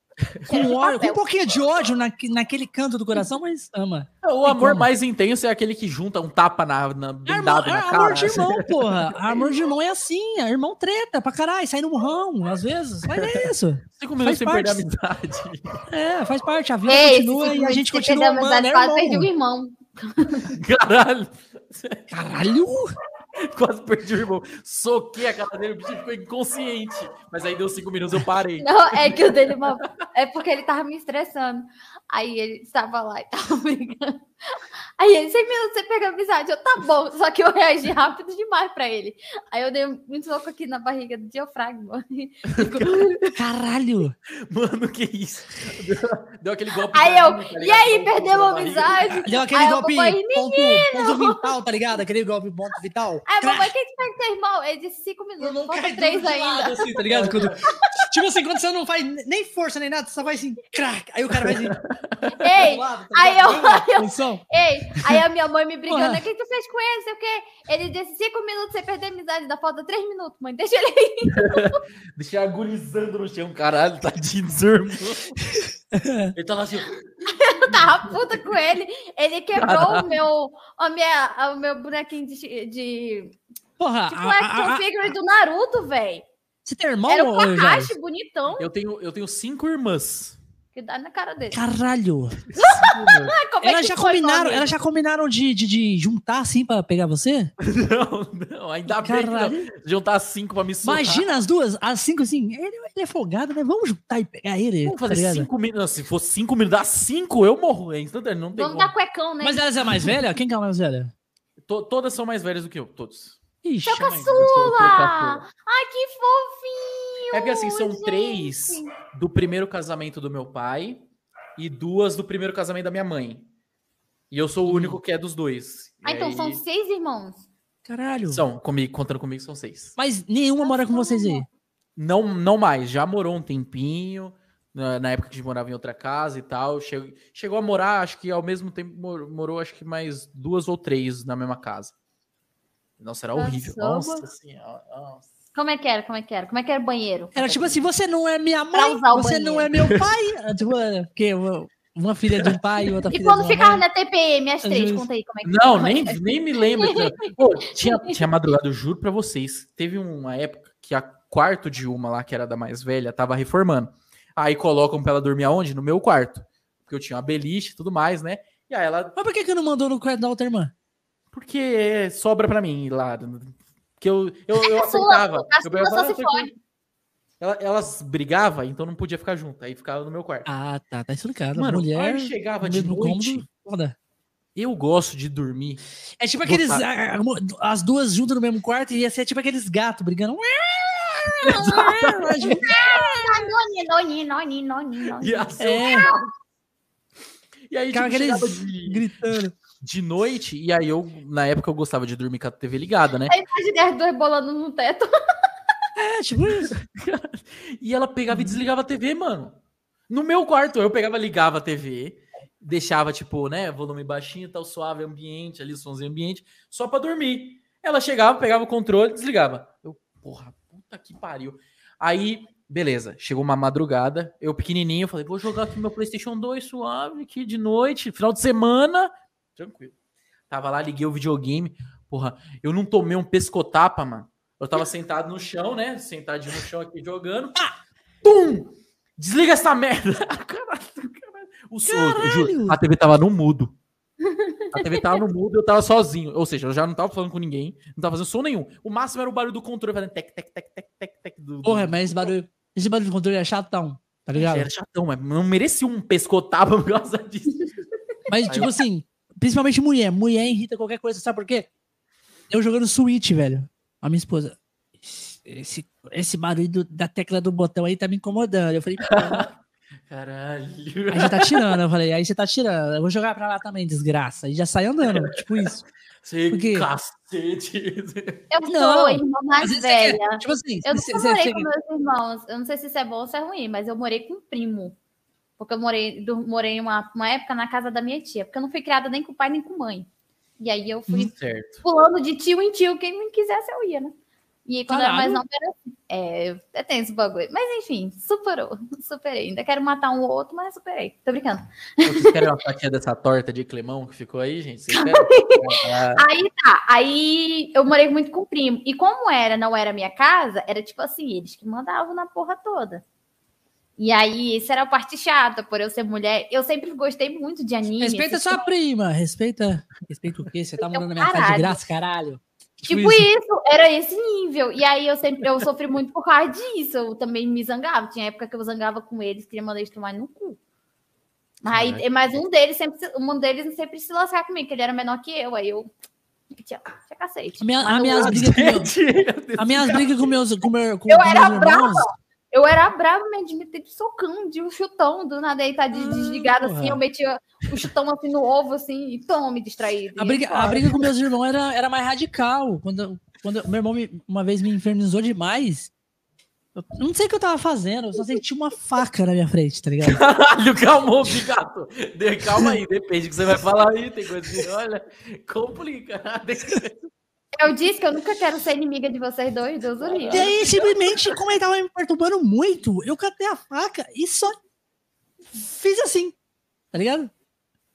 A: Com, ódio, com um pouquinho de ódio na, naquele canto do coração, mas ama.
B: O amor mais intenso é aquele que junta um tapa na, na
A: Amor,
B: blindado na cara.
A: amor de irmão, porra. Amor de irmão é assim, é irmão treta pra caralho, sai no murrão, às vezes. Mas é isso.
B: Cinco minutos sem
A: Faz
B: perder a
A: parte.
B: amizade.
A: É, faz parte, a vida
C: Ei,
A: continua e a gente continua amando,
C: amizade,
A: é
C: quase perdi o
A: irmão.
C: irmão.
B: Caralho.
A: Caralho!
B: Quase perdi o irmão. Soquei a cara dele, o bicho ficou inconsciente. Mas aí deu cinco minutos, eu parei.
C: Não, é que o dele é porque ele tava me estressando. Aí ele estava lá e tava brigando. Aí ele, 100 minutos você pega amizade. Eu, tá bom. Só que eu reagi rápido demais pra ele. Aí eu dei muito soco aqui na barriga do diafragma.
A: Caralho!
B: Mano, que isso? Deu, deu aquele golpe.
C: Aí
B: de
C: eu,
B: anime, tá
C: e aí,
B: Deu
C: perdeu a amizade?
A: Deu aquele
C: Aí
A: golpe
C: mamãe,
A: ponto, ponto vital, tá ligado? Aquele golpe ponto vital.
C: Aí a mamãe, quem que pega teu irmão? Ele disse 5 minutos, falta 3 ainda.
A: assim, tá ligado? Quando- tipo assim, quando você não faz nem força nem nada, você só vai assim, crack. Aí o cara vai assim.
C: Ei,
A: lado, tá
C: aí eu- aí eu-
A: tensão.
C: Ei, aí a minha mãe me brigando, o que tu fez com ele, sei o quê? Ele disse 5 minutos, você perdeu a amizade, ainda falta 3 minutos, mãe, deixa ele aí.
B: Deixei agonizando no chão, caralho, tadinho do seu irmão. Ele tava assim,
C: Eu tava puta com ele, ele quebrou o meu, a minha, o meu bonequinho de, de
A: Porra,
C: tipo,
A: a- a-
C: figure do Naruto, velho.
A: você tem irmão,
C: Era um? Kakashi bonitão,
B: eu tenho, eu tenho cinco irmãs.
C: Que dá na cara dele.
A: Caralho!
C: É
A: Elas
C: que
A: já combinaram, elas já combinaram de, de, de juntar assim pra pegar você?
B: Não, não, ainda bem que
A: Caralho.
B: não. Juntar cinco pra me soltar.
A: Imagina as duas, as cinco assim, ele, ele é folgado, né? Vamos juntar e pegar ele.
B: Vamos
A: tá
B: fazer
A: ligado?
B: cinco minutos. Se for cinco minutos, dá cinco, eu morro. É instantâneo, não tem
C: Vamos
B: como.
C: dar cuecão, né?
A: Mas elas é mais velha? Quem que é a mais velha?
B: To- todas são mais velhas do que eu, todos.
A: Ixi,
B: Eu sou- eu sou
C: Caçula!
B: caçula.
C: Ai, que fofinho!
B: É porque assim, são
C: gente.
B: três do primeiro casamento do meu pai e duas do primeiro casamento da minha mãe. E eu sou o único que é dos dois.
C: Ah,
B: E
C: então
B: aí-
C: são seis irmãos.
A: caralho.
B: São, comigo, contando comigo, são seis.
A: Mas nenhuma mora com vocês aí.
B: Não, não mais, já morou um tempinho, na, na época que a gente morava em outra casa e tal. Chegou, chegou a morar, acho que ao mesmo tempo mor- morou, acho que mais duas ou três na mesma casa. Nossa, era horrível.
C: Caçamba.
B: Nossa senhora. nossa.
C: Como é que era? Como é que era? Como é que era o banheiro?
A: Era tipo assim, você não é minha mãe, você não é meu pai. É, tipo, é, porque uma- uma filha de um pai e outra
C: E
A: filha
C: quando
A: de uma
C: ficava
A: mãe.
C: na TPM, as três, conta aí como é que
B: Não,
C: é
B: nem, nem me lembro. Pô, tinha, tinha madrugada, eu juro pra vocês. Teve uma época que a quarto de uma lá, que era da mais velha, tava reformando. Aí colocam pra ela dormir aonde? No meu quarto. Porque eu tinha uma beliche e tudo mais, né? E aí ela.
A: Mas por que, que não mandou no quarto da outra irmã?
B: Porque sobra pra mim ir lá. Que eu, eu, eu aceitava. Eu e "Ah, aqui." Ela- elas brigavam, então não podia ficar junto. Aí ficava no meu quarto.
A: Ah, tá, tá explicado.
B: Mano,
A: Mulher
B: chegava de noite.
A: cômodo, foda.
B: Eu gosto de dormir.
A: É tipo aqueles.
B: Botar-
A: ah, ah, As duas juntas no mesmo quarto e ia ser tipo aqueles gatos brigando.
B: E, assim,
A: É,
B: e aí,
A: ficava
B: tipo,
A: aqueles
B: de,
A: gritando.
B: De noite, e aí eu, na época, eu gostava de dormir com a TV ligada, né?
C: Aí imaginei as duas bolando no teto.
A: É, tipo isso.
B: E ela pegava e desligava a TV, mano. No meu quarto, eu pegava, ligava a TV, deixava, tipo, né, volume baixinho, tal, suave ambiente, ali, somzinho ambiente, só pra dormir. Ela chegava, pegava o controle, desligava. Eu, porra, puta que pariu. Aí, beleza, chegou uma madrugada, eu pequenininho, falei, vou jogar aqui meu PlayStation 2 suave, aqui de noite, final de semana, tranquilo. Tava lá, liguei o videogame, porra, eu não tomei um pescotapa, mano. Eu tava sentado no chão, né? Sentadinho no chão aqui jogando. Pá! Pum! Desliga essa merda! Caralho, caralho. O som, a TV tava no mudo. A TV tava no mudo e eu tava sozinho. Ou seja, eu já não tava falando com ninguém, não tava fazendo som nenhum. O máximo era o barulho do controle fazendo tec, tec, tec, tec, tec, tec. Do, do-
A: Porra, mas esse barulho, esse barulho de controle é chatão, tá ligado?
B: Era chatão, mas não merecia um pescotapa por causa disso.
A: Mas, tipo assim, principalmente mulher. Mulher irrita qualquer coisa, sabe por quê? Eu jogando Switch, velho. A minha esposa. Esse, esse barulho da tecla do botão aí tá me incomodando. Eu falei, "Pô."
B: Caralho.
A: aí você tá tirando. Eu falei, aí você tá tirando. Eu vou jogar pra lá também, desgraça. E já sai andando, tipo isso.
B: Você
A: Por quê?
B: cacete.
C: Eu sou
A: Não,
C: a irmã mais
A: você quer-
C: velha.
A: tipo assim,
C: Eu
A: você-
C: morei
A: você-
C: com meus irmãos. Eu não sei se isso é bom ou se é ruim, mas eu morei com um primo. Porque eu morei, morei uma, uma época na casa da minha tia. Porque eu não fui criada nem com pai nem com mãe. E aí eu fui
B: Certo.
C: pulando de tio em tio. Quem me quisesse, eu ia, né? E aí, quando eu era mais nova, era assim. É, eu tenho esse bagulho. Mas enfim, superou. Superei. Ainda quero matar um ou outro, mas superei. Tô brincando.
B: Vocês querem uma fatia dessa torta de climão que ficou aí, gente?
C: Aí tá, aí eu morei muito com o primo. E como era, não era minha casa, era tipo assim, eles que mandavam na porra toda. E aí, isso era a parte chata, por eu ser mulher. Eu sempre gostei muito de anime.
A: Respeita sua prima. Respeita. Respeita o quê? Você tá morando na minha casa de graça, caralho?
C: Tipo isso. era esse nível. E aí eu sempre eu sofri muito por causa disso. Eu também me zangava. Tinha época que eu zangava com eles, queria mandar eles tomar no cu. Aí,
B: Caraca.
C: mas um deles sempre, se- um deles sempre se lascar comigo, que ele era menor que eu. Aí eu. Tinha, tinha cacete.
A: A minha, a minhas brigas com meu,
B: Gente,
A: a minhas brigas com meus, com meu, com
C: Eu era brava. Eu era brava mesmo de meter de socão, de um chutão, do nada aí tá de-
A: Ah,
C: desligado
A: porra.
C: assim, eu metia o chutão assim no ovo, assim, e tome distraído.
A: A briga, a briga com meus irmãos era, era mais radical. Quando, quando meu irmão me- uma vez me infernizou demais, eu não sei o que eu tava fazendo, eu só senti uma faca na minha frente, tá ligado?
B: Caralho, calma, bigato. De- Calma aí, depende do que você vai falar aí. Tem coisa que, olha, complica.
C: Eu disse que eu nunca quero ser inimiga de vocês dois, Deus o
A: E aí, simplesmente, como ele tava me perturbando muito, eu catei a faca e só fiz assim, tá ligado?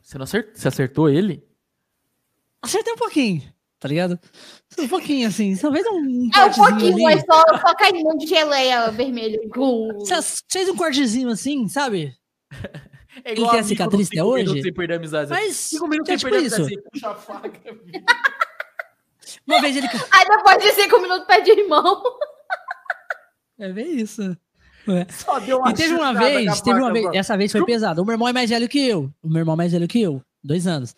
B: Você não acertou, você acertou ele?
A: Acertei um pouquinho, tá ligado? Um pouquinho assim, talvez um
C: É um pouquinho,
A: ali.
C: mas só, só cai um monte de geleia vermelha. Glum.
A: Você fez um cortezinho assim, sabe?
B: É
A: Ele tem a cicatriz até hoje?
B: minutos Sem perder a amizade.
A: Mas,
B: Cinco minutos
A: é
B: sem
A: tipo isso.
B: amizade. Você puxa a faca.
A: Uma vez ele...
C: Aí depois de cinco minutos perde irmão.
A: É bem isso. É.
B: Só deu uma
A: E teve uma
B: a
A: vez, teve uma vez, essa vez foi pesado. O meu irmão é mais velho que eu. O meu irmão é mais velho que eu, dois anos.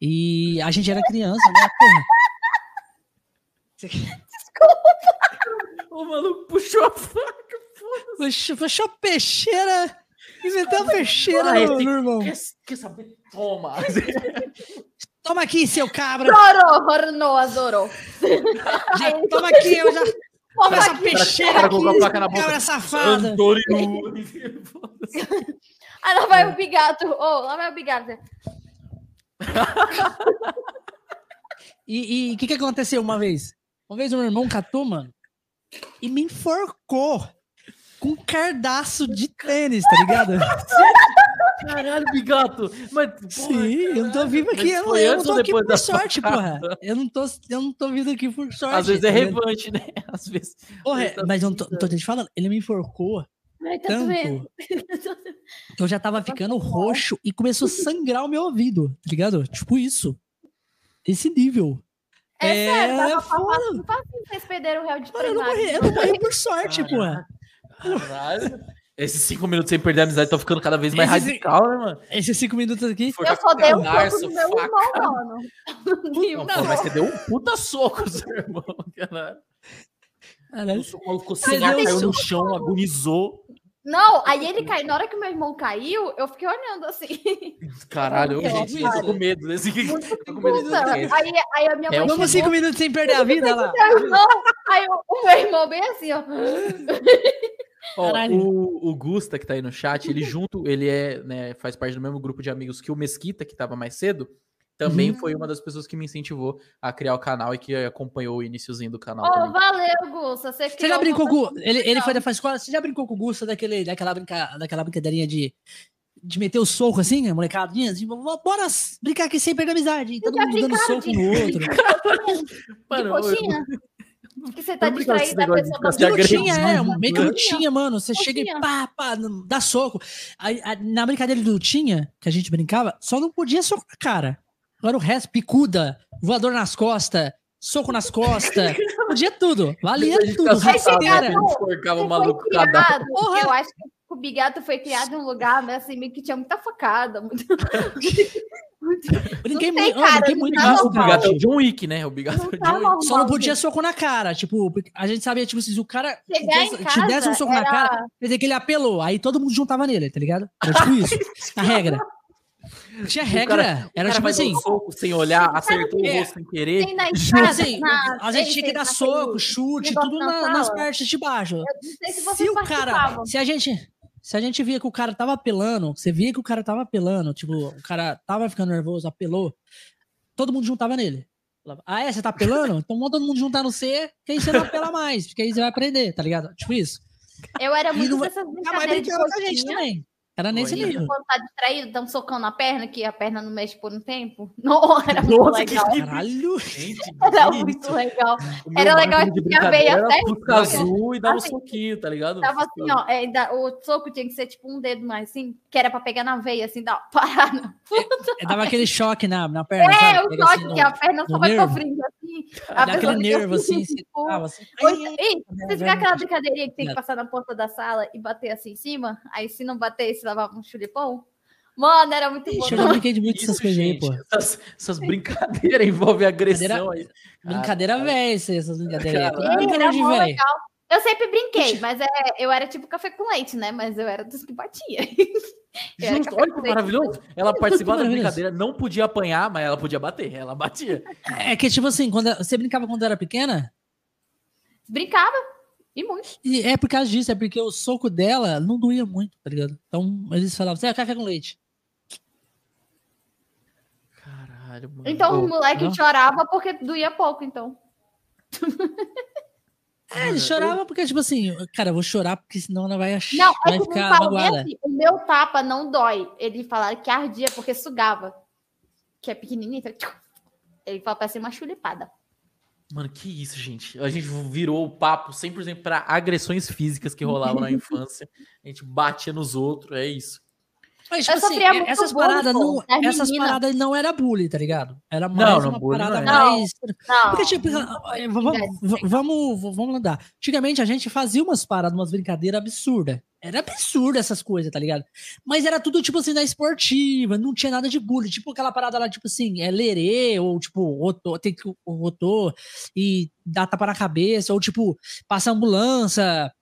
A: E a gente era criança, né? Porra.
B: O maluco puxou a faca. foda-se.
A: Puxou, puxou peixeira. Inventou peixeira,
B: Ah,
A: no,
B: esse-
A: no irmão.
B: Quer, quer saber? Toma.
A: Toma aqui, seu cabra.
C: Adorou, ornou, adorou.
A: Já, toma aqui, eu já. Toma essa
C: aqui.
A: peixeira aqui,
B: colocou a faca na boca.
A: cabra safada.
C: Aí lá vai o bigato. Ô, lá vai o bigato.
A: E o que, que aconteceu uma vez? Uma vez o meu irmão catou, mano, e me enforcou com um cardaço de tênis, tá ligado?
B: Caralho, bigato. Mas, porra,
A: Sim, eu não tô vivo aqui, eu não, eu não tô aqui por sorte, porra. Eu não, tô, eu não tô vindo aqui por sorte.
B: Às vezes é revanche, né? Às vezes.
A: Porra,
B: tá
A: mas eu não tô, não tô te falando, ele me enforcou
C: Ai, tá
A: tanto que eu já tava ficando roxo e começou a sangrar o meu ouvido, tá ligado? Tipo isso. Esse nível.
C: É, sério,
A: É,
C: tava
A: foda.
C: fácil, fácil vocês perderam o réu de
A: Mano, eu não morri, eu não morri por sorte, porra.
B: Caralho. Esses cinco minutos sem perder a amizade estão ficando cada vez mais
A: Esses-
B: radical, né, mano?
A: Esses cinco minutos aqui.
C: Eu só dei um soco no meu irmão, mano. Não,
B: Não, pô, mas você deu um puta soco, seu irmão, caralho.
A: Caralho.
B: O soco ficou sem ar, caiu no chão, agonizou.
C: Não, aí ele caiu. Na hora que meu irmão caiu, eu fiquei olhando assim.
B: Caralho,
C: Nossa,
B: gente, eu tô com medo desse
C: Muito
B: tô com medo desse.
C: Aí, aí a minha
B: É
C: mãe.
A: Vamos
C: chegou,
A: cinco minutos sem perder a vida lá.
C: Não, aí o meu irmão bem assim, ó.
B: Ó, o, o Gusta, que tá aí no chat, ele junto, ele é, né, faz parte do mesmo grupo de amigos que o Mesquita, que tava mais cedo, também
C: Uhum.
B: foi uma das pessoas que me incentivou a criar o canal e que acompanhou o iniciozinho do canal também.
C: valeu, Gusta. Você,
A: Você já
C: uma
A: brincou com. Ele, ele foi da escola. Você já brincou com o Gusta daquele, daquela, brinca, daquela brincadeirinha de, de meter o soco assim, molecadinha? Assim, bora brincar aqui sem perder a amizade. Todo mundo dando soco
C: de-
A: no outro.
C: de
B: Mano, eu-
C: coxinha. Porque você tá distraído, a
B: negócio de
C: pessoa tá
A: é, meio que não
C: Não tinha.
A: tinha, mano. Você chega e pá, pá, dá soco. Aí, na brincadeira do tinha, que a gente brincava, só não podia soco na cara. Agora o resto, picuda, voador nas costas, soco nas costas, podia tudo. Valia tudo.
B: maluco
A: Porra.
C: eu acho que o Bigato foi criado em um lugar, mas assim, meio que tinha muita facada. Muito... muito-
A: Brinquei
C: sei, cara,
A: brinquei
C: não
A: muito
C: tá
B: O. Bigato é John Wick, né? O Bigato é
C: tá
B: John Wick.
A: Só não podia soco na cara. Tipo, a gente sabia, tipo se o cara
C: Chegar em
A: te desse um soco na
C: era-
A: cara, quer dizer que ele apelou. Aí todo mundo juntava nele, tá ligado? Era tipo isso. A regra. Tinha
B: O
A: regra.
B: cara-
A: Era
B: o
A: tipo assim.
B: um soco sem olhar, acertou
A: É.
B: o rosto sem querer.
C: Tem na
A: Tipo
C: estrada,
A: assim,
C: na-
A: a gente tinha que dar soco, chute, tudo
C: na
A: na- nas partes de baixo.
C: Eu não sei se
A: Se o cara, se a gente, se a gente via que o cara tava apelando, você via que o cara tava apelando, tipo, o cara tava ficando nervoso, apelou, todo mundo juntava nele. Falava, Ah, é? Você tá apelando? Então vamos todo mundo juntar no C, que aí você não apela mais, porque aí você vai aprender, tá ligado? Tipo isso.
C: Eu era muito dessas brincadeiras de
A: brincava com a gente
C: coxinha.
A: também. Era nesse
B: Olha.
A: nível.
C: Quando tá distraído, dá um socão na perna, que a perna não mexe por um tempo. Não, era muito
B: Nossa,
C: legal.
A: Caralho.
B: Gente,
C: Era muito
B: isso?
C: legal. Era legal que a veia certa,
B: Fusca azul e dava um
C: Assim,
B: soquinho, tá ligado?
C: Tava assim, ó, é, da- o soco tinha que ser tipo um dedo mais assim, que era pra pegar na veia, assim, dar uma parada.
A: É, Dava aquele choque na, na perna,
C: É,
A: sabe?
C: o choque,
A: assim no-
C: que a perna só vai
A: nervo.
C: assim. A
A: Dá aquele
C: fica
A: nervo assim, você
C: tipo,
A: tava assim.
C: Oi, ei, vocês viram aquela brincadeirinha que tem que passar na porta da sala e bater assim em cima? Aí se não bater, se lavava um chulipão? Mano, era muito bom.
A: Eu já brinquei de muito
B: Isso,
A: dessas coisas aí, pô.
B: Essas, essas brincadeiras envolvem agressão aí.
A: Brincadeira
B: Ah,
A: velha, isso aí, essas brincadeiras
C: Ei,
A: brincadeira
C: era
A: de
C: mó
A: velho.
C: legal. Eu sempre brinquei, mas é, eu era tipo café com leite, né? Mas eu era dos que batia.
B: Justo, olha que maravilhoso. Ela participava da brincadeira, não podia apanhar, mas ela podia bater. Ela batia.
A: É que, tipo assim, quando você brincava quando era pequena,
C: Brincava. E muito.
A: e é por causa disso, é porque o soco dela não doía muito, tá ligado? Então eles falavam, você é café com leite.
B: Caralho, mano.
C: Então o moleque
A: não.
C: chorava porque doía pouco, então.
A: É, ele chorava porque, tipo assim, cara, eu vou chorar porque senão ela vai, ach...
C: Não, é
A: vai
C: que
A: ficar
C: no
A: magoada.
C: Palmeiras, o meu tapa não dói. Ele falaram que ardia porque sugava. Que é pequenininho, então... Ele fala pra ser uma chulipada.
B: Mano, que isso, gente. A gente virou o papo 100% pra agressões físicas que rolavam na infância. A gente batia nos outros, é isso.
A: Mas,
C: Eu
A: tipo assim,
C: sofria muito
A: essas paradas não, essas paradas não era bullying, tá ligado? Era mais
B: Não, não,
A: uma
B: bullying não
A: parada
B: era.
A: mais...
C: Não,
A: Porque, tipo, eh, vamos, vamos, vamos andar. Antigamente a gente fazia umas paradas, umas brincadeiras absurdas. Era absurdo essas coisas, tá ligado? Mas era tudo, tipo assim, na esportiva, não tinha nada de bullying. Tipo aquela parada lá, tipo assim, é lerê, ou tipo, rotô, tem que o rotô e dá tapa na cabeça, ou tipo, passa ambulância,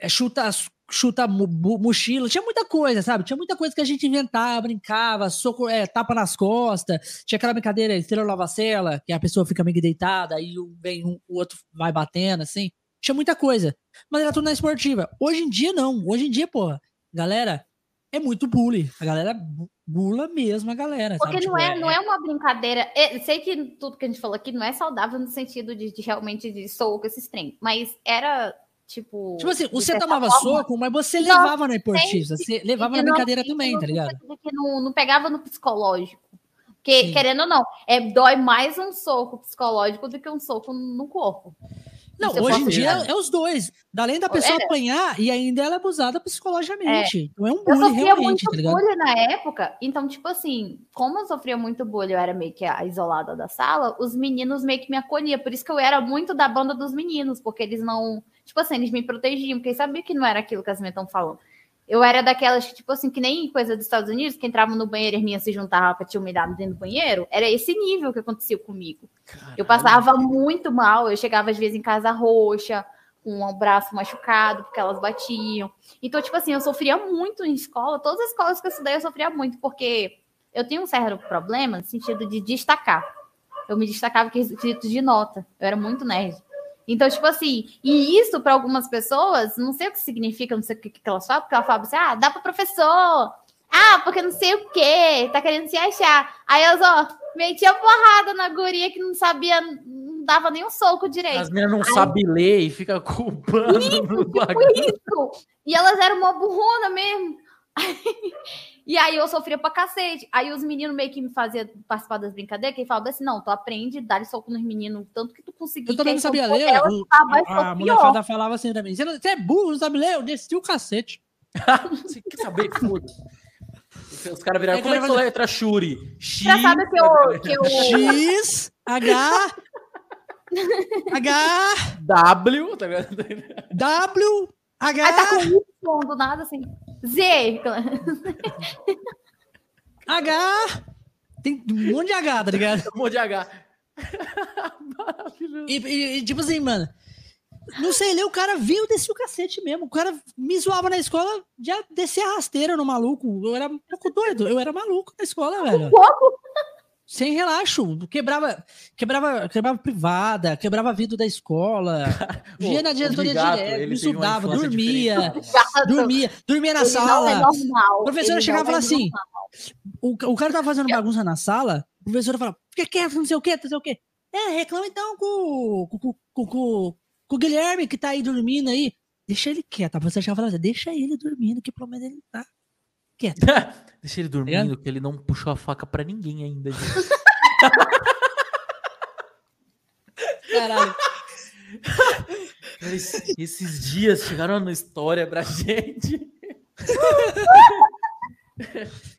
A: é, chuta, chuta mo- mo- mochila, tinha muita coisa, sabe? Tinha muita coisa que a gente inventava, brincava, soco, é, tapa nas costas, tinha aquela brincadeira, estrela lavacela, que a pessoa fica meio que deitada, aí um- vem um, o outro vai batendo, assim. Tinha muita coisa. Mas era tudo na esportiva. Hoje em dia, não. Hoje em dia, porra, galera, é muito bullying. A galera bu- bula mesmo a galera.
C: porque não,
A: Tipo,
C: é, não é uma brincadeira. Eu sei que tudo que a gente falou aqui não é saudável no sentido de, de realmente de soco, esses trem. Mas era, tipo.
A: Tipo assim, você tomava
C: forma,
A: soco, mas você
C: Não,
A: levava na esportiva. Você levava na
C: não-
A: brincadeira
C: e
A: também,
C: não-
A: tá ligado?
C: Não, não pegava no psicológico. Porque,
A: Sim.
C: querendo ou não, é, dói mais um soco psicológico do que um soco no corpo.
A: Não,
C: Isso eu
A: hoje em dia é os dois. Além da pessoa
C: É.
A: apanhar e ainda ela é abusada psicologicamente. Então é um
C: Eu
A: bullying
C: sofria
A: realmente,
C: muito
A: tá ligado?
C: bullying na época, então, tipo assim, como eu sofria muito bullying, eu era meio que a isolada da sala, os meninos meio que me acolhiam. Por isso que eu era muito da banda dos meninos, porque eles não. Tipo assim, eles me protegiam, porque eles sabiam que não era aquilo que as meninas estão falando. Eu era daquelas que, tipo assim, que nem coisa dos Estados Unidos, que entravam no banheiro e as minhas se juntavam pra te humilhar dentro do banheiro. Era esse nível que acontecia comigo. Eu passava muito mal, eu chegava às vezes em casa roxa, com o braço machucado, porque elas batiam. Então, tipo assim, eu sofria muito em escola, todas as escolas que eu estudei eu sofria muito, porque eu tinha um certo problema no sentido de destacar. Eu me destacava em quesito de nota, eu era muito nerd. Então, tipo assim, e isso para algumas pessoas, não sei o que significa, não sei o que, que elas falam, porque elas falam assim, ah, dá para professor, ah, porque não sei o quê, tá querendo se achar. Aí eu só metia porrada na guria que não sabia, não dava nem um soco direito.
B: As meninas não sabem ler e fica culpando no bagulho.
C: Isso! E elas eram uma burrona mesmo. E aí eu sofria pra cacete. Aí os meninos meio que me faziam participar das brincadeiras, que falavam assim: não, tu aprende, dá soco nos meninos, tanto que tu conseguir.
A: Eu também não sabia ler.
C: ela,
A: o-
C: tá, vai
A: a a molecada falava assim mim: Você, é burro, não sabe ler? Eu desci o cacete.
B: Você quer saber? Foda-se. Os caras viraram.
A: É,
B: Como é que a letra Shuri? X.
C: Engraçado que eu, que eu
A: X, H, H,
B: W. Tá ligado?
A: W, H.
C: Aí tá com Y do nada, assim. Z.
A: H. Tem um monte de H, tá ligado?
B: Um monte de H. Maravilhoso.
A: E, e- e, tipo assim, mano. Não sei ler, o cara viu descer o cacete mesmo. O cara me zoava na escola, já descia a rasteira no maluco. Eu era um pouco doido, eu era maluco na escola, velho.
C: Pouco.
A: Sem relaxo. Quebrava, quebrava, quebrava privada, quebrava vidro da escola. Via na diretoria direto, me estudava, dormia, dormia, dormia na
C: Ele é
A: sala.
C: normal.
A: A professora
C: Ele
A: chegava e
C: não
A: falava
C: é
A: assim: o, o cara tava fazendo bagunça na sala, a professora falava, fica quieto, não sei o quê, não sei o quê. É, reclama então com, com, com, com, com- com o Guilherme que tá aí dormindo aí. Deixa ele quieto. A professora chegava e falava assim, deixa ele dormindo, que pelo menos ele tá quieto.
B: Deixa ele dormindo, que ele não puxou a faca pra ninguém ainda.
A: Caralho.
B: Cara, esse- esses dias chegaram na história pra gente.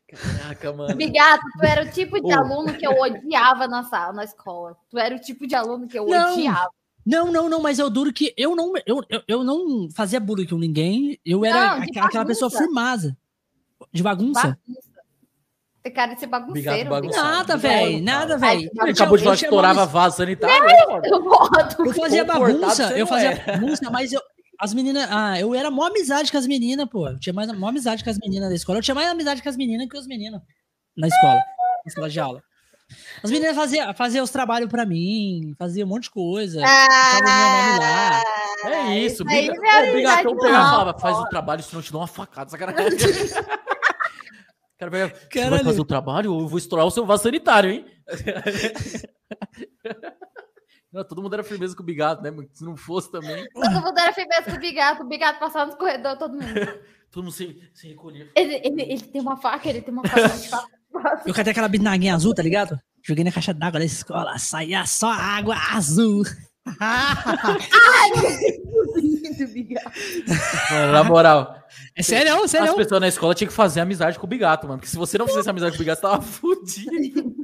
B: Caraca, mano.
C: Bigato, tu era o tipo de aluno que eu odiava na sala, na escola. Tu era o tipo de aluno que eu
A: Não.
C: odiava.
A: Não, não, não, mas eu duro que eu não, eu, eu, eu não fazia bullying com ninguém. Eu era
C: Não,
A: aquela, pessoa
C: bagunça.
A: De bagunça?
C: Bagunça. Tem cara de ser bagunceiro.
B: Bagunçado.
A: Nada, velho, nada, velho.
B: acabou de falar que estourava vaso sanitário.
C: Eu boto.
A: Eu fazia bagunça, eu fazia
B: era.
A: bagunça, mas eu, as meninas, ah, eu era mó amizade com as meninas, pô. Eu tinha mais mó amizade com as meninas da escola. Eu tinha mais amizade com as meninas que os meninos na escola, na sala de aula. As meninas faziam fazia os trabalhos pra mim, faziam um monte de coisa. lá.
B: É isso,
C: aí
B: briga.
C: é
B: pegava faz o trabalho, senão eu te dou uma facada, sacanagem. O cara pega, vai fazer o trabalho ou eu vou estourar o seu vaso sanitário, hein? Não, todo mundo era firmeza com o Bigato, né? Se não fosse também,
C: Todo mundo era firmeza com o Bigato. O Bigato passava nos corredores, todo mundo.
B: todo mundo se, se recolhia.
C: Ele, ele, ele tem uma faca, ele tem uma faca de faca.
A: Eu catei aquela bisnaguinha azul, tá ligado? Joguei na caixa d'água da escola, saía só água azul.
B: Mano, na moral,
A: é sério, é
B: as
A: sério.
B: pessoas na escola tinham que fazer amizade com o Bigato, mano. Porque se você não fizesse amizade com o Bigato, você tava fudido.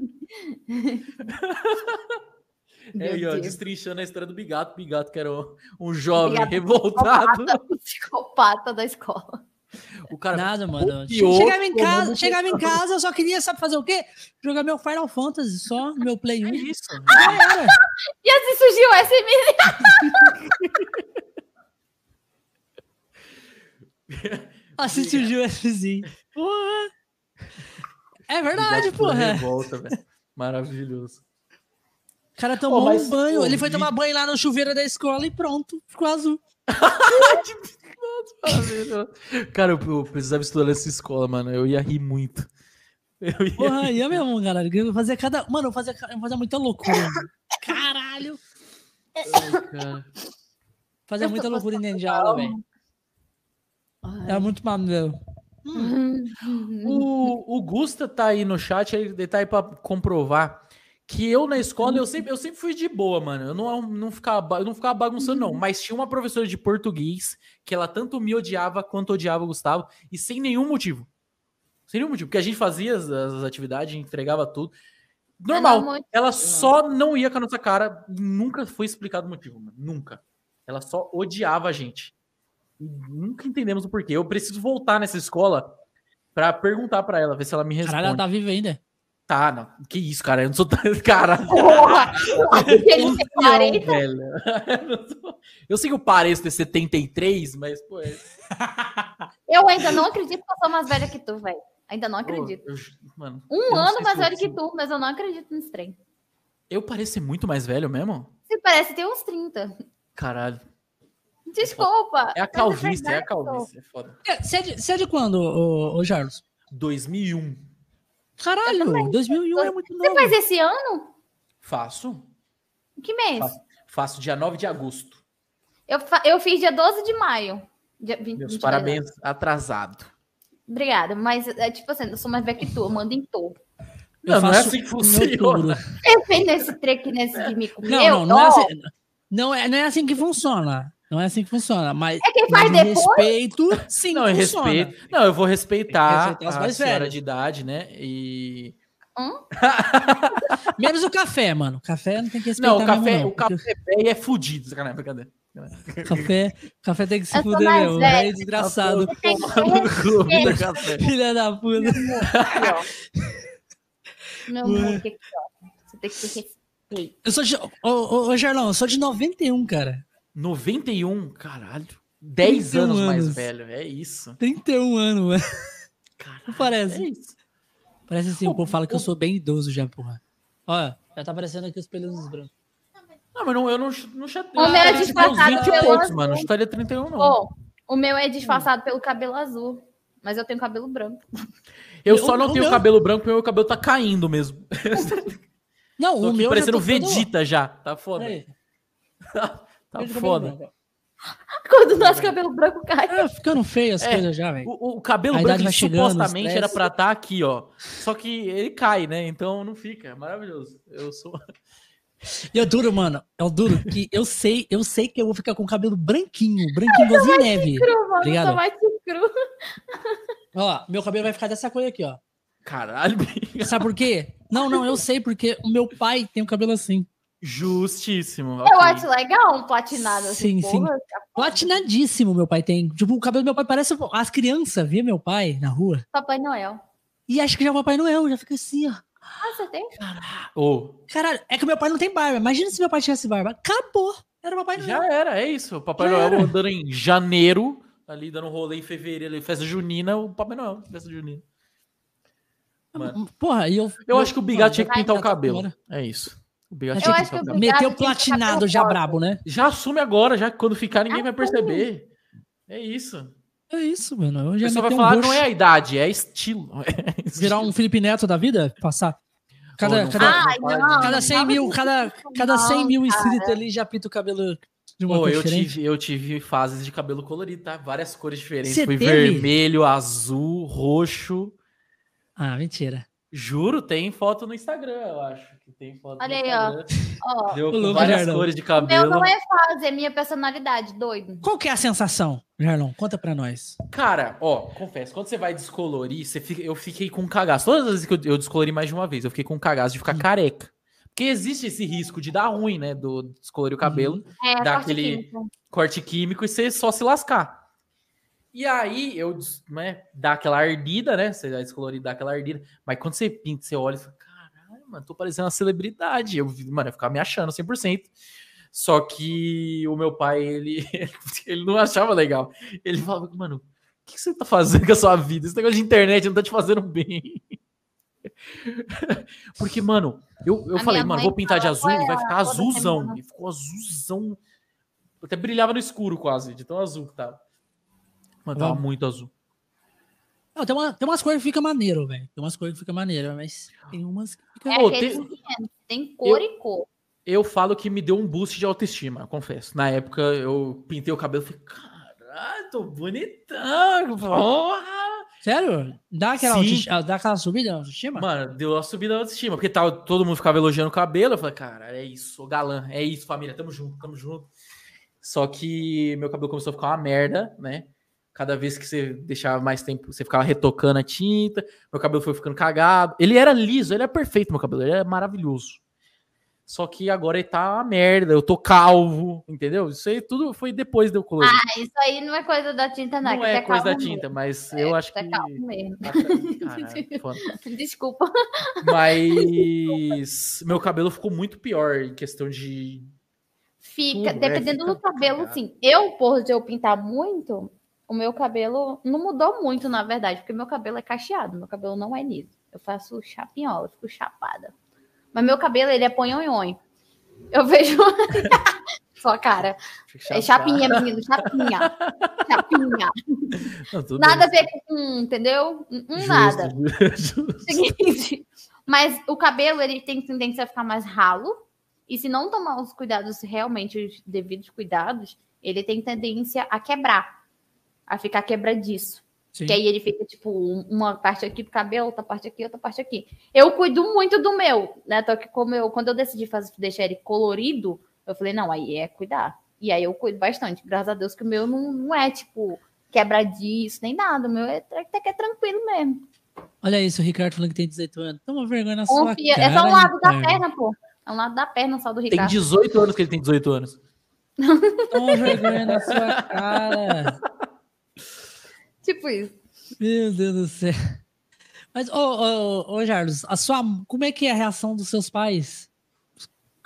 B: É, e, ó, destrinchando a história do Bigato. Bigato, que era um, um jovem
C: Bigato
B: revoltado.
C: Psicopata, psicopata da escola.
B: O cara
A: Nada, mano. Chegava em casa, chegava em casa, eu só queria, sabe fazer o quê? Jogar meu Final Fantasy só, no meu Play 1.
B: É isso.
C: E assim surgiu o SM.
A: Assim surgiu o. Porra. É verdade, porra.
B: Revolta, velho. Maravilhoso.
A: O cara tomou
B: mas,
A: um banho, ele foi tomar banho lá no chuveiro da escola e pronto, ficou azul.
B: Maravilhoso. Cara, eu, eu precisava estudar nessa escola, mano. Eu ia rir muito. Eu ia
A: Porra, ia mesmo, caralho. Eu fazia cada. Mano, eu fazia, eu fazia muita loucura. Caralho.
B: rir, cara.
A: Fazia muita loucura em dentro de aula, velho. Era muito maneiro.
B: O, o Gusta tá aí no chat, ele tá aí pra comprovar que eu na escola, eu sempre, eu sempre fui de boa, mano. Eu não, não, ficava, eu não ficava bagunçando, não. Mas tinha uma professora de português que ela tanto me odiava quanto odiava o Gustavo, e sem nenhum motivo. Sem nenhum motivo. Porque a gente fazia as, as atividades, entregava tudo. Normal.
C: Não, muito-
B: Ela só não ia com a nossa cara e nunca foi explicado o motivo, mano. Nunca. Ela só odiava a gente. E nunca entendemos o porquê. Eu preciso voltar nessa escola pra perguntar pra ela, ver se ela me responde.
A: Caralho, ela tá viva ainda.
B: Tá, não. Que isso, cara? Eu não sou tão. Cara.
C: Porra! Ele tem 40.
B: velho. Eu não sou- Eu sei que eu pareço ter 73, mas, pô. É...
C: Eu ainda não acredito que eu sou mais velha que tu, velho. Ainda não
B: pô,
C: acredito.
B: eu- mano,
C: Um
B: não
C: ano mais velho que tu, mas eu não acredito nesse trem.
B: Eu pareço ser muito mais velho mesmo?
C: Você parece ter uns 30.
B: Caralho.
C: Desculpa.
B: É a
C: mas
B: calvície, é a
C: verdade,
B: calvície. É foda.
A: É, Você é de, é de quando, ô, ô, Jarlos?
B: 2001.
A: Caralho, 2001 é muito
C: Você
A: novo.
C: faz esse ano?
B: Faço?
C: Que mês?
B: Faço. Faço dia 9 de agosto.
C: Eu, fa- eu fiz dia 12 de maio. Dia 20,
B: Meus
C: 22
B: parabéns atrasado.
C: Obrigada, mas é tipo assim, eu sou mais velha que tu, eu mando em tu.
B: Não, não é
A: faço
B: assim que funciona.
C: Você fez nesse treco nesse de me comer?
A: Não, não, não é, assim, não, é, não é assim que funciona. Não é assim que funciona. Mas,
C: É quem faz depois?
A: respeito, sim,
B: Não, eu
A: funciona.
B: respeito. Não, eu vou respeitar,
A: Tem que respeitar os
B: a
A: mais
B: senhora
A: velhos.
B: de idade, né? E.
A: Menos o café, mano. Café não tem que respeitar
B: Não, o café,
A: mesmo, não,
B: o café velho é fudido. Sacanagem, brincadeira.
A: porque Café, café tem que se fuder,
C: mais
A: meu. É desgraçado. Filha da puta.
C: Meu amor, que Você tem que ter respeito.
A: Eu sou de. Ô, ô, ô, Jarlão, eu sou de 91, cara.
B: 91, caralho. 10
A: 31
B: anos mais
A: anos.
B: velho. É isso.
A: 31 anos, mano.
B: Caralho,
A: Não parece.
B: É isso.
A: Parece assim, o povo fala que eu sou bem idoso já, porra. Olha, já tá aparecendo aqui os pelos brancos.
B: Não, mas não, eu não, não chatei.
C: O meu é
B: Eu
C: disfarçado
B: tinha uns 20
C: pelo
B: poucos,
C: azul.
B: mano. Não chutaria 31, não.
C: Ó, o meu é disfarçado pelo cabelo azul, mas eu tenho cabelo branco.
B: eu
A: o-
B: só não
A: o
B: tenho
A: meu-
B: cabelo branco porque meu cabelo tá caindo mesmo.
A: Não,
B: Tô
A: o meu.
B: parecendo
A: todo-
B: Vegeta já. Tá foda.
A: Peraí,
B: Tá
A: cabelo
B: foda.
C: Quando o nosso cabelo branco cai.
A: É, ficando feio as
B: É,
A: coisas já, velho.
B: O, o cabelo
A: A
B: branco
A: chegando,
B: supostamente era pra estar aqui, ó. Só que ele cai, né? Então não fica. É maravilhoso. Eu sou.
A: E eu duro, mano. Eu duro que eu sei, eu sei que eu vou ficar com o cabelo branquinho, branquinho igualzinho neve.
C: Cru, mano,
A: Obrigado.
C: mais cru.
A: Ó, meu cabelo vai ficar dessa cor aqui, ó.
B: Caralho.
A: Sabe por quê? Não, não, eu sei porque o meu pai tem o cabelo assim.
B: Justíssimo.
C: Eu acho legal um platinado assim.
A: Sim, sim.
C: porra.
A: Platinadíssimo meu pai tem. Tipo, o cabelo do meu pai parece as crianças, vê meu pai na rua.
C: Papai Noel.
A: E acho que já é o Papai Noel, já fica assim, ó.
C: Ah, você tem?
B: Ô,
A: Caralho, é que meu pai não tem barba. Imagina se meu pai tivesse barba. Acabou. Era o Papai Noel.
B: já era, é isso. O Papai
A: Já
B: Noel
A: era.
B: andando em janeiro, ali dando um rolê em fevereiro, ali, festa junina, o Papai Noel, festa junina. Mano.
A: Porra, e eu.
B: Eu acho que o Bigato tinha que pintar o
A: tá
B: cabelo.
A: fora.
B: É isso. O Bigato
A: Eu
B: tinha que
C: acho
B: pintar o
C: que o
B: cabelo.
C: Bigato
A: Meteu platinado já brabo, né?
B: Já assume agora, já que quando ficar ninguém vai perceber. É isso.
A: É isso, mano. Eu já
B: pessoa vai
A: um
B: falar,
A: roxo.
B: não é a idade, é estilo. É
A: Virar um Felipe Neto da vida? Passar. Cada,
B: não
A: cada,
C: Ai, não.
A: cada 100
C: fala
A: mil, cada,
C: não,
A: cada 100 mil inscritos ali já pinta o cabelo de uma
B: Pô,
A: cor
B: eu
A: diferente.
B: tive, eu tive fases de cabelo colorido, tá? Várias cores diferentes.
A: Cê
B: Foi
A: teve?
B: vermelho, azul, roxo.
A: Ah, mentira.
B: Juro, tem foto no Instagram, eu acho. Tem foto
C: Olha aí, ó.
B: Deu com
A: louco,
B: várias cores de
C: o meu
B: cabelo.
C: não é fase, é minha personalidade, doido.
A: Qual que é a sensação, Jarlão? Conta pra nós.
B: Cara, ó, confesso, quando você vai descolorir, você fica, eu fiquei com cagaço. Todas as vezes que eu, eu descolori mais de uma vez, eu fiquei com cagaço de
A: Hum.
B: ficar careca. Porque existe esse risco de dar ruim, né? Do descolorir o cabelo.
C: É,
B: Dá
C: corte
B: aquele-
C: químico.
B: corte químico e você só se lascar. E aí eu, né, dá aquela ardida, né? Você vai descolorir, dá aquela ardida. Mas quando você pinta, você olha e fala, mano, tô parecendo uma celebridade. Eu, mano, eu ficava me achando 100%. Só que o meu pai, ele, ele não achava legal. Ele falava, mano, o que você tá fazendo com a sua vida? Esse negócio de internet não tá te fazendo bem. Porque, mano, eu, eu
C: A
B: falei, mano, vou pintar de azul e vai
C: "Ué,
B: ficar azulzão.
C: semana."
B: E ficou azulzão. Até brilhava no escuro quase, de tão azul que tava. Mano, tava muito azul.
A: Não, tem, uma, tem umas cores que fica maneiro, velho. Tem umas cores que fica maneiro, mas tem umas que fica...
C: É aquele
B: tem-
C: tem cor e cor.
B: Eu falo que me deu um boost de autoestima, eu confesso. Na época eu pintei o cabelo e falei, caralho, tô bonitão. Porra!
A: Sério? Dá aquela, dá aquela subida na autoestima?
B: Mano, deu uma subida na autoestima, porque tava, todo mundo ficava elogiando o cabelo. Eu falei, cara, é isso, galã, é isso, família, tamo junto, tamo junto. Só que meu cabelo começou a ficar uma merda, né? Cada vez que você deixava mais tempo, você ficava retocando a tinta, meu cabelo foi ficando cagado. Ele era liso, ele é perfeito, meu cabelo, ele é maravilhoso. Só que agora ele tá uma merda, eu tô calvo, entendeu? Isso aí tudo foi depois de eu colorir.
C: Ah, isso aí não é coisa da tinta, não.
B: não
C: que
B: é
C: você
B: coisa da tinta,
C: mesmo.
B: mas
C: É,
B: eu acho que.
C: é calmo mesmo.
B: Caralho.
C: Desculpa.
B: Mas meu cabelo ficou muito pior em questão de.
C: Fica,
B: Tudo, é,
C: dependendo
B: fica
C: do cabelo,
B: cagado.
C: sim. Eu, por de eu pintar muito, o meu cabelo não mudou muito, na verdade, porque meu cabelo é cacheado, meu cabelo não é liso. Eu faço chapinhola, eu fico chapada. Mas meu cabelo, ele é ponhonhon. Eu vejo sua cara. É chapinha, menino, chapinha. Chapinha.
B: Não,
C: Nada a
B: bem.
C: ver com, entendeu?
B: Justo,
C: Nada.
B: justo.
C: Seguinte. Mas o cabelo, ele tem tendência a ficar mais ralo. E se não tomar os cuidados, realmente os devidos cuidados, ele tem tendência a quebrar. A ficar quebradiço.
A: Sim.
C: Que aí ele fica, tipo, um- uma parte aqui do cabelo, outra parte aqui, outra parte aqui. Eu cuido muito do meu, né? Só que como eu, quando eu decidi fazer, deixar ele colorido, eu falei, não, aí é cuidar. E aí eu cuido bastante. Graças a Deus que o meu não, não é, tipo, quebradiço, nem nada. O meu é até que é tranquilo mesmo.
A: Olha isso, o Ricardo falando que tem 18 anos. Toma vergonha na sua
C: Confia.
A: cara.
C: É só um lado da
A: Ricardo.
C: perna, pô. É um lado da perna só do
B: Tem
C: Ricardo.
B: 18 anos que ele tem 18 anos.
A: Toma vergonha na sua cara.
C: Tipo isso.
A: Meu Deus do céu. Mas, ô, ô, ô, Jarlos, a sua, como é que é a reação dos seus pais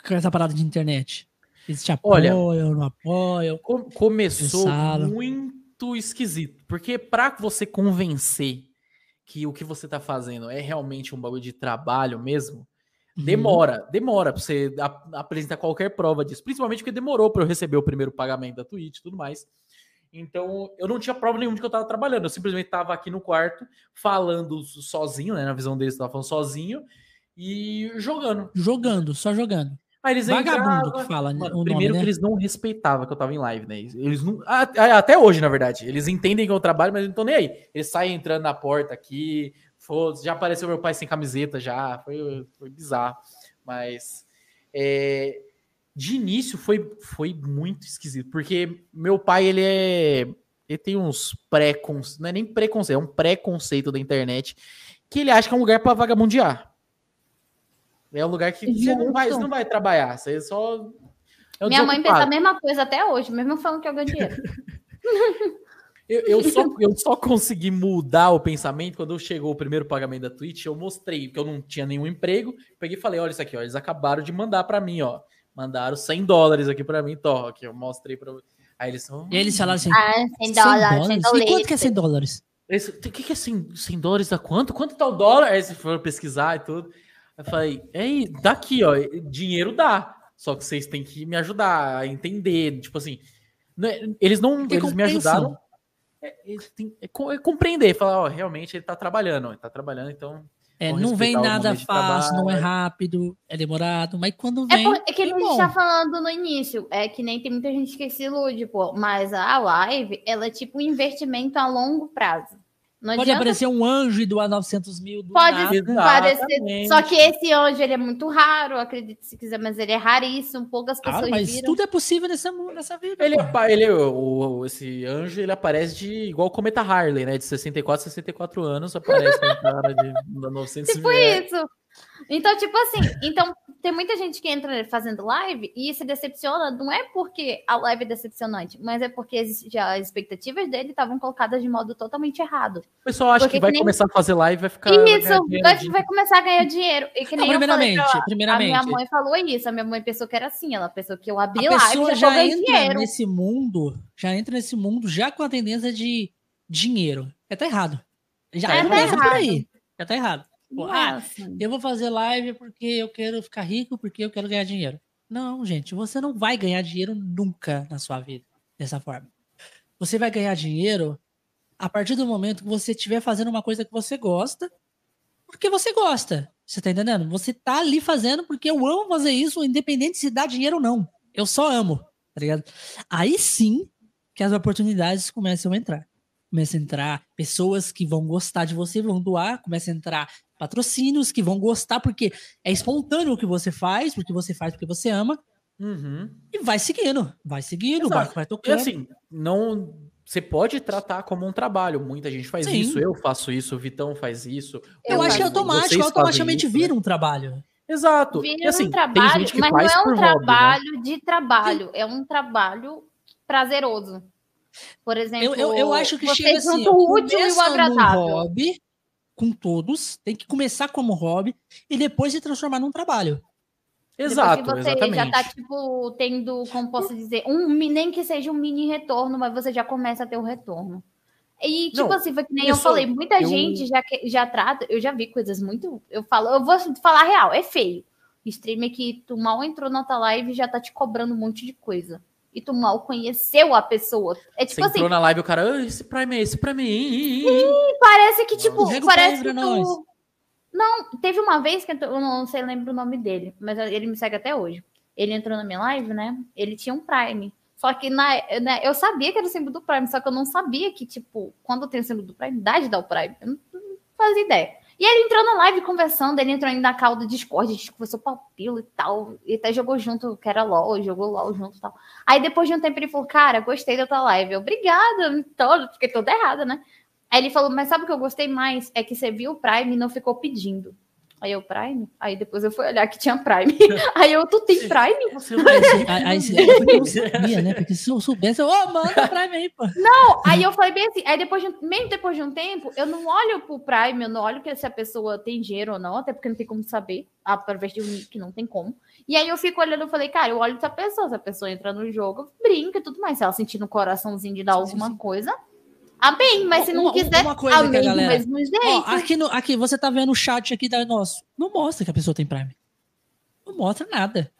A: com essa parada de internet? Eles te
B: Olha-
A: apoiam, não apoiam?
B: Com- começou
A: Pensaram.
B: muito esquisito. Porque pra você convencer que o que você tá fazendo é realmente um bagulho de trabalho mesmo,
A: Uhum.
B: demora. Demora pra você ap- apresentar qualquer prova disso. Principalmente porque demorou pra eu receber o primeiro pagamento da Twitch e tudo mais. Então, eu não tinha prova nenhuma de que eu tava trabalhando. Eu simplesmente tava aqui no quarto, falando sozinho, né? Na visão deles, eu tava falando sozinho e jogando.
A: Jogando, só jogando.
B: Aí eles
A: Vagabundo
B: entravam-
A: que fala
B: Mano,
A: o nome,
B: primeiro
A: né?
B: que eles não respeitavam que eu tava em live, né? Eles não. Até hoje, na verdade. Eles entendem que eu trabalho, mas não estão nem aí. Eles saem entrando na porta aqui. foda-se, já apareceu meu pai sem camiseta já. Foi, foi bizarro. Mas. é, de início foi, foi muito esquisito. Porque meu pai, ele é. Ele tem uns pré-conceitos. Não é nem preconceito, é um preconceito da internet. Que ele acha que é um lugar pra vagabundear. É um lugar que você não vai, você não vai trabalhar. Você só. é um
C: Minha mãe pensa a mesma coisa até hoje, mesmo falando que eu ganho dinheiro.
B: Eu, eu só, eu só consegui mudar o pensamento quando chegou o primeiro pagamento da Twitch. Eu mostrei que eu não tinha nenhum emprego. Peguei e falei: olha isso aqui, ó. Eles acabaram de mandar pra mim, ó. Mandaram 100 dólares aqui pra mim, tó. Aqui, eu mostrei pra. Aí eles são.
A: E eles falaram assim:
C: Ah, 100 dólares, 100
A: E quanto que é
C: dólares.
A: 100 dólares?
B: O que, que é 100, 100 dólares? Dá quanto? Quanto tá o dólar? Aí eles foram pesquisar e tudo. Eu falei: ei, daqui, ó. Dinheiro dá. Só que vocês têm que me ajudar a entender. Tipo assim. é- Eles não.
A: Tem
B: Eles me ajudaram. É, eles têm- é co- é compreender, falar, ó, realmente ele tá trabalhando, ele tá trabalhando, então.
A: É, não vem nada fácil, não é rápido, é demorado, mas quando
C: É,
A: vem.
C: por, é que nem a gente tá falando no início. É que nem tem muita gente que se ilude, pô. Mas a live, ela é tipo um investimento a longo prazo. Não
A: Pode
C: adianta
A: aparecer um anjo e doar 900 mil do
C: Pode
A: nada.
C: parecer.
B: Exatamente.
C: Só que esse anjo ele é muito raro, acredite se quiser, mas ele é raríssimo. Poucas
A: Ah,
C: pessoas
A: mas
C: viram.
A: tudo é possível nessa, nessa vida.
B: Ele, ele o, o- esse anjo, ele aparece de igual o Cometa Harley, né? De 64, 64 anos, aparece um cara de 900
C: Tipo
B: mil. é.
C: isso. Então, tipo assim, então tem muita gente que entra fazendo live e se decepciona, não é porque a live é decepcionante, mas é porque as, já as expectativas dele estavam colocadas de modo totalmente errado.
B: O pessoal acha
C: Porque
B: que vai
C: que nem-
B: começar a fazer live e vai ficar.
C: Isso,
B: ganhar dinheiro
C: vai, vai começar a ganhar dinheiro. E que
A: Não,
C: nem eu falei
A: primeiramente, primeiramente.
C: A minha mãe falou isso, a minha mãe pensou que era assim, ela pensou que eu abri
A: a
C: live
A: pessoa
C: já
A: entra
C: dinheiro.
A: nesse mundo, já entra nesse mundo já com a tendência de dinheiro. Já tá errado. Já
C: É, tá
A: começa por
C: errado.
A: aí. Já tá errado. Pô, ah,
C: Nossa.
A: eu vou fazer live porque eu quero ficar rico, porque eu quero ganhar dinheiro. Não, gente, você não vai ganhar dinheiro nunca na sua vida dessa forma. Você vai ganhar dinheiro a partir do momento que você estiver fazendo uma coisa que você gosta, porque você gosta. Você tá entendendo? Você tá ali fazendo porque eu amo fazer isso, independente se dá dinheiro ou não. Eu só amo, tá ligado? Aí sim que as oportunidades começam a entrar. Começam a entrar pessoas que vão gostar de você, vão doar, começa a entrar patrocínios que vão gostar porque é espontâneo o que você faz, porque você faz porque você ama,
B: Uhum.
A: e vai seguindo, vai seguindo,
B: Exato.
A: vai, vai
B: E
A: tocando.
B: assim, não. Você pode tratar como um trabalho. Muita gente faz
A: Sim.
B: isso, eu faço isso, o Vitão faz isso.
A: eu acho que é automático, automaticamente
B: isso,
A: vira um trabalho.
B: né? Exato.
C: Vira
B: e assim,
C: um
B: tem
C: trabalho,
B: gente que
C: mas não é um
B: por hobby, né?
C: trabalho de trabalho, é um trabalho prazeroso. Por exemplo,
A: Eu, eu, eu acho que chega assim,
C: o útil e o agradável.
A: hobby com todos, tem que começar como hobby e depois se transformar num trabalho.
B: Exato,
C: Depois que você
B: exatamente.
C: já tá, tipo, tendo, como posso dizer, um, nem que seja um mini retorno, mas você já começa a ter o retorno. E, tipo
B: Não,
C: assim, foi que nem
B: eu sou-
C: falei, muita
B: eu-
C: gente já, que- já trata, eu já vi coisas muito, eu falo, eu vou falar real, é feio. Streamer que tu mal entrou na tua live e já tá te cobrando um monte de coisa. E tu mal conheceu a pessoa. É
B: Você
C: tipo assim,
B: entrou na live e o cara, "Ah, esse Prime é esse Prime.
C: Parece que, tipo,
A: Rega o
C: parece que
A: pra
C: tu...
A: nós.
C: Não, teve uma vez que eu eu não sei lembro o nome dele, mas ele me segue até hoje. Ele entrou na minha live, né? Ele tinha um Prime. Só que na, né, eu sabia que era o símbolo do Prime, só que eu não sabia que, tipo, quando tem o símbolo do Prime, dá de dar o Prime. Eu não, não fazia ideia. E ele entrou na live conversando, ele entrou ainda na call do Discord, conversou papilo e tal. E até jogou junto, que era LOL, jogou LOL junto e tal. Aí depois de um tempo ele falou, cara, gostei da tua live. Obrigada, fiquei toda errada, né? Aí ele falou, mas sabe o que eu gostei mais? É que você viu o Prime e não ficou pedindo. Aí eu, Prime? Aí depois eu fui olhar que tinha Prime. Aí eu, tu tem Prime?
A: Aí, aí, eu não sabia, né? Porque se eu soubesse, eu, ô, manda Prime aí, pô.
C: Não, aí eu falei bem assim, aí depois de, um- mesmo depois de um tempo, eu não olho pro Prime, eu não olho se a pessoa tem dinheiro ou não, até porque não tem como saber, através de um nick, não tem como. E aí eu fico olhando, eu falei, cara, eu olho essa pessoa, se a pessoa entra no jogo, brinca e tudo mais, se ela sentir no coraçãozinho de dar
A: Sim,
C: alguma
A: sim.
C: coisa, amém, mas se não
A: Uma-
C: quiser,
A: uma coisa
C: amém do mesmo jeito.
A: Ó, aqui, no, aqui, você tá vendo o chat aqui da nosso. Não mostra que a pessoa tem Prime. Não mostra nada.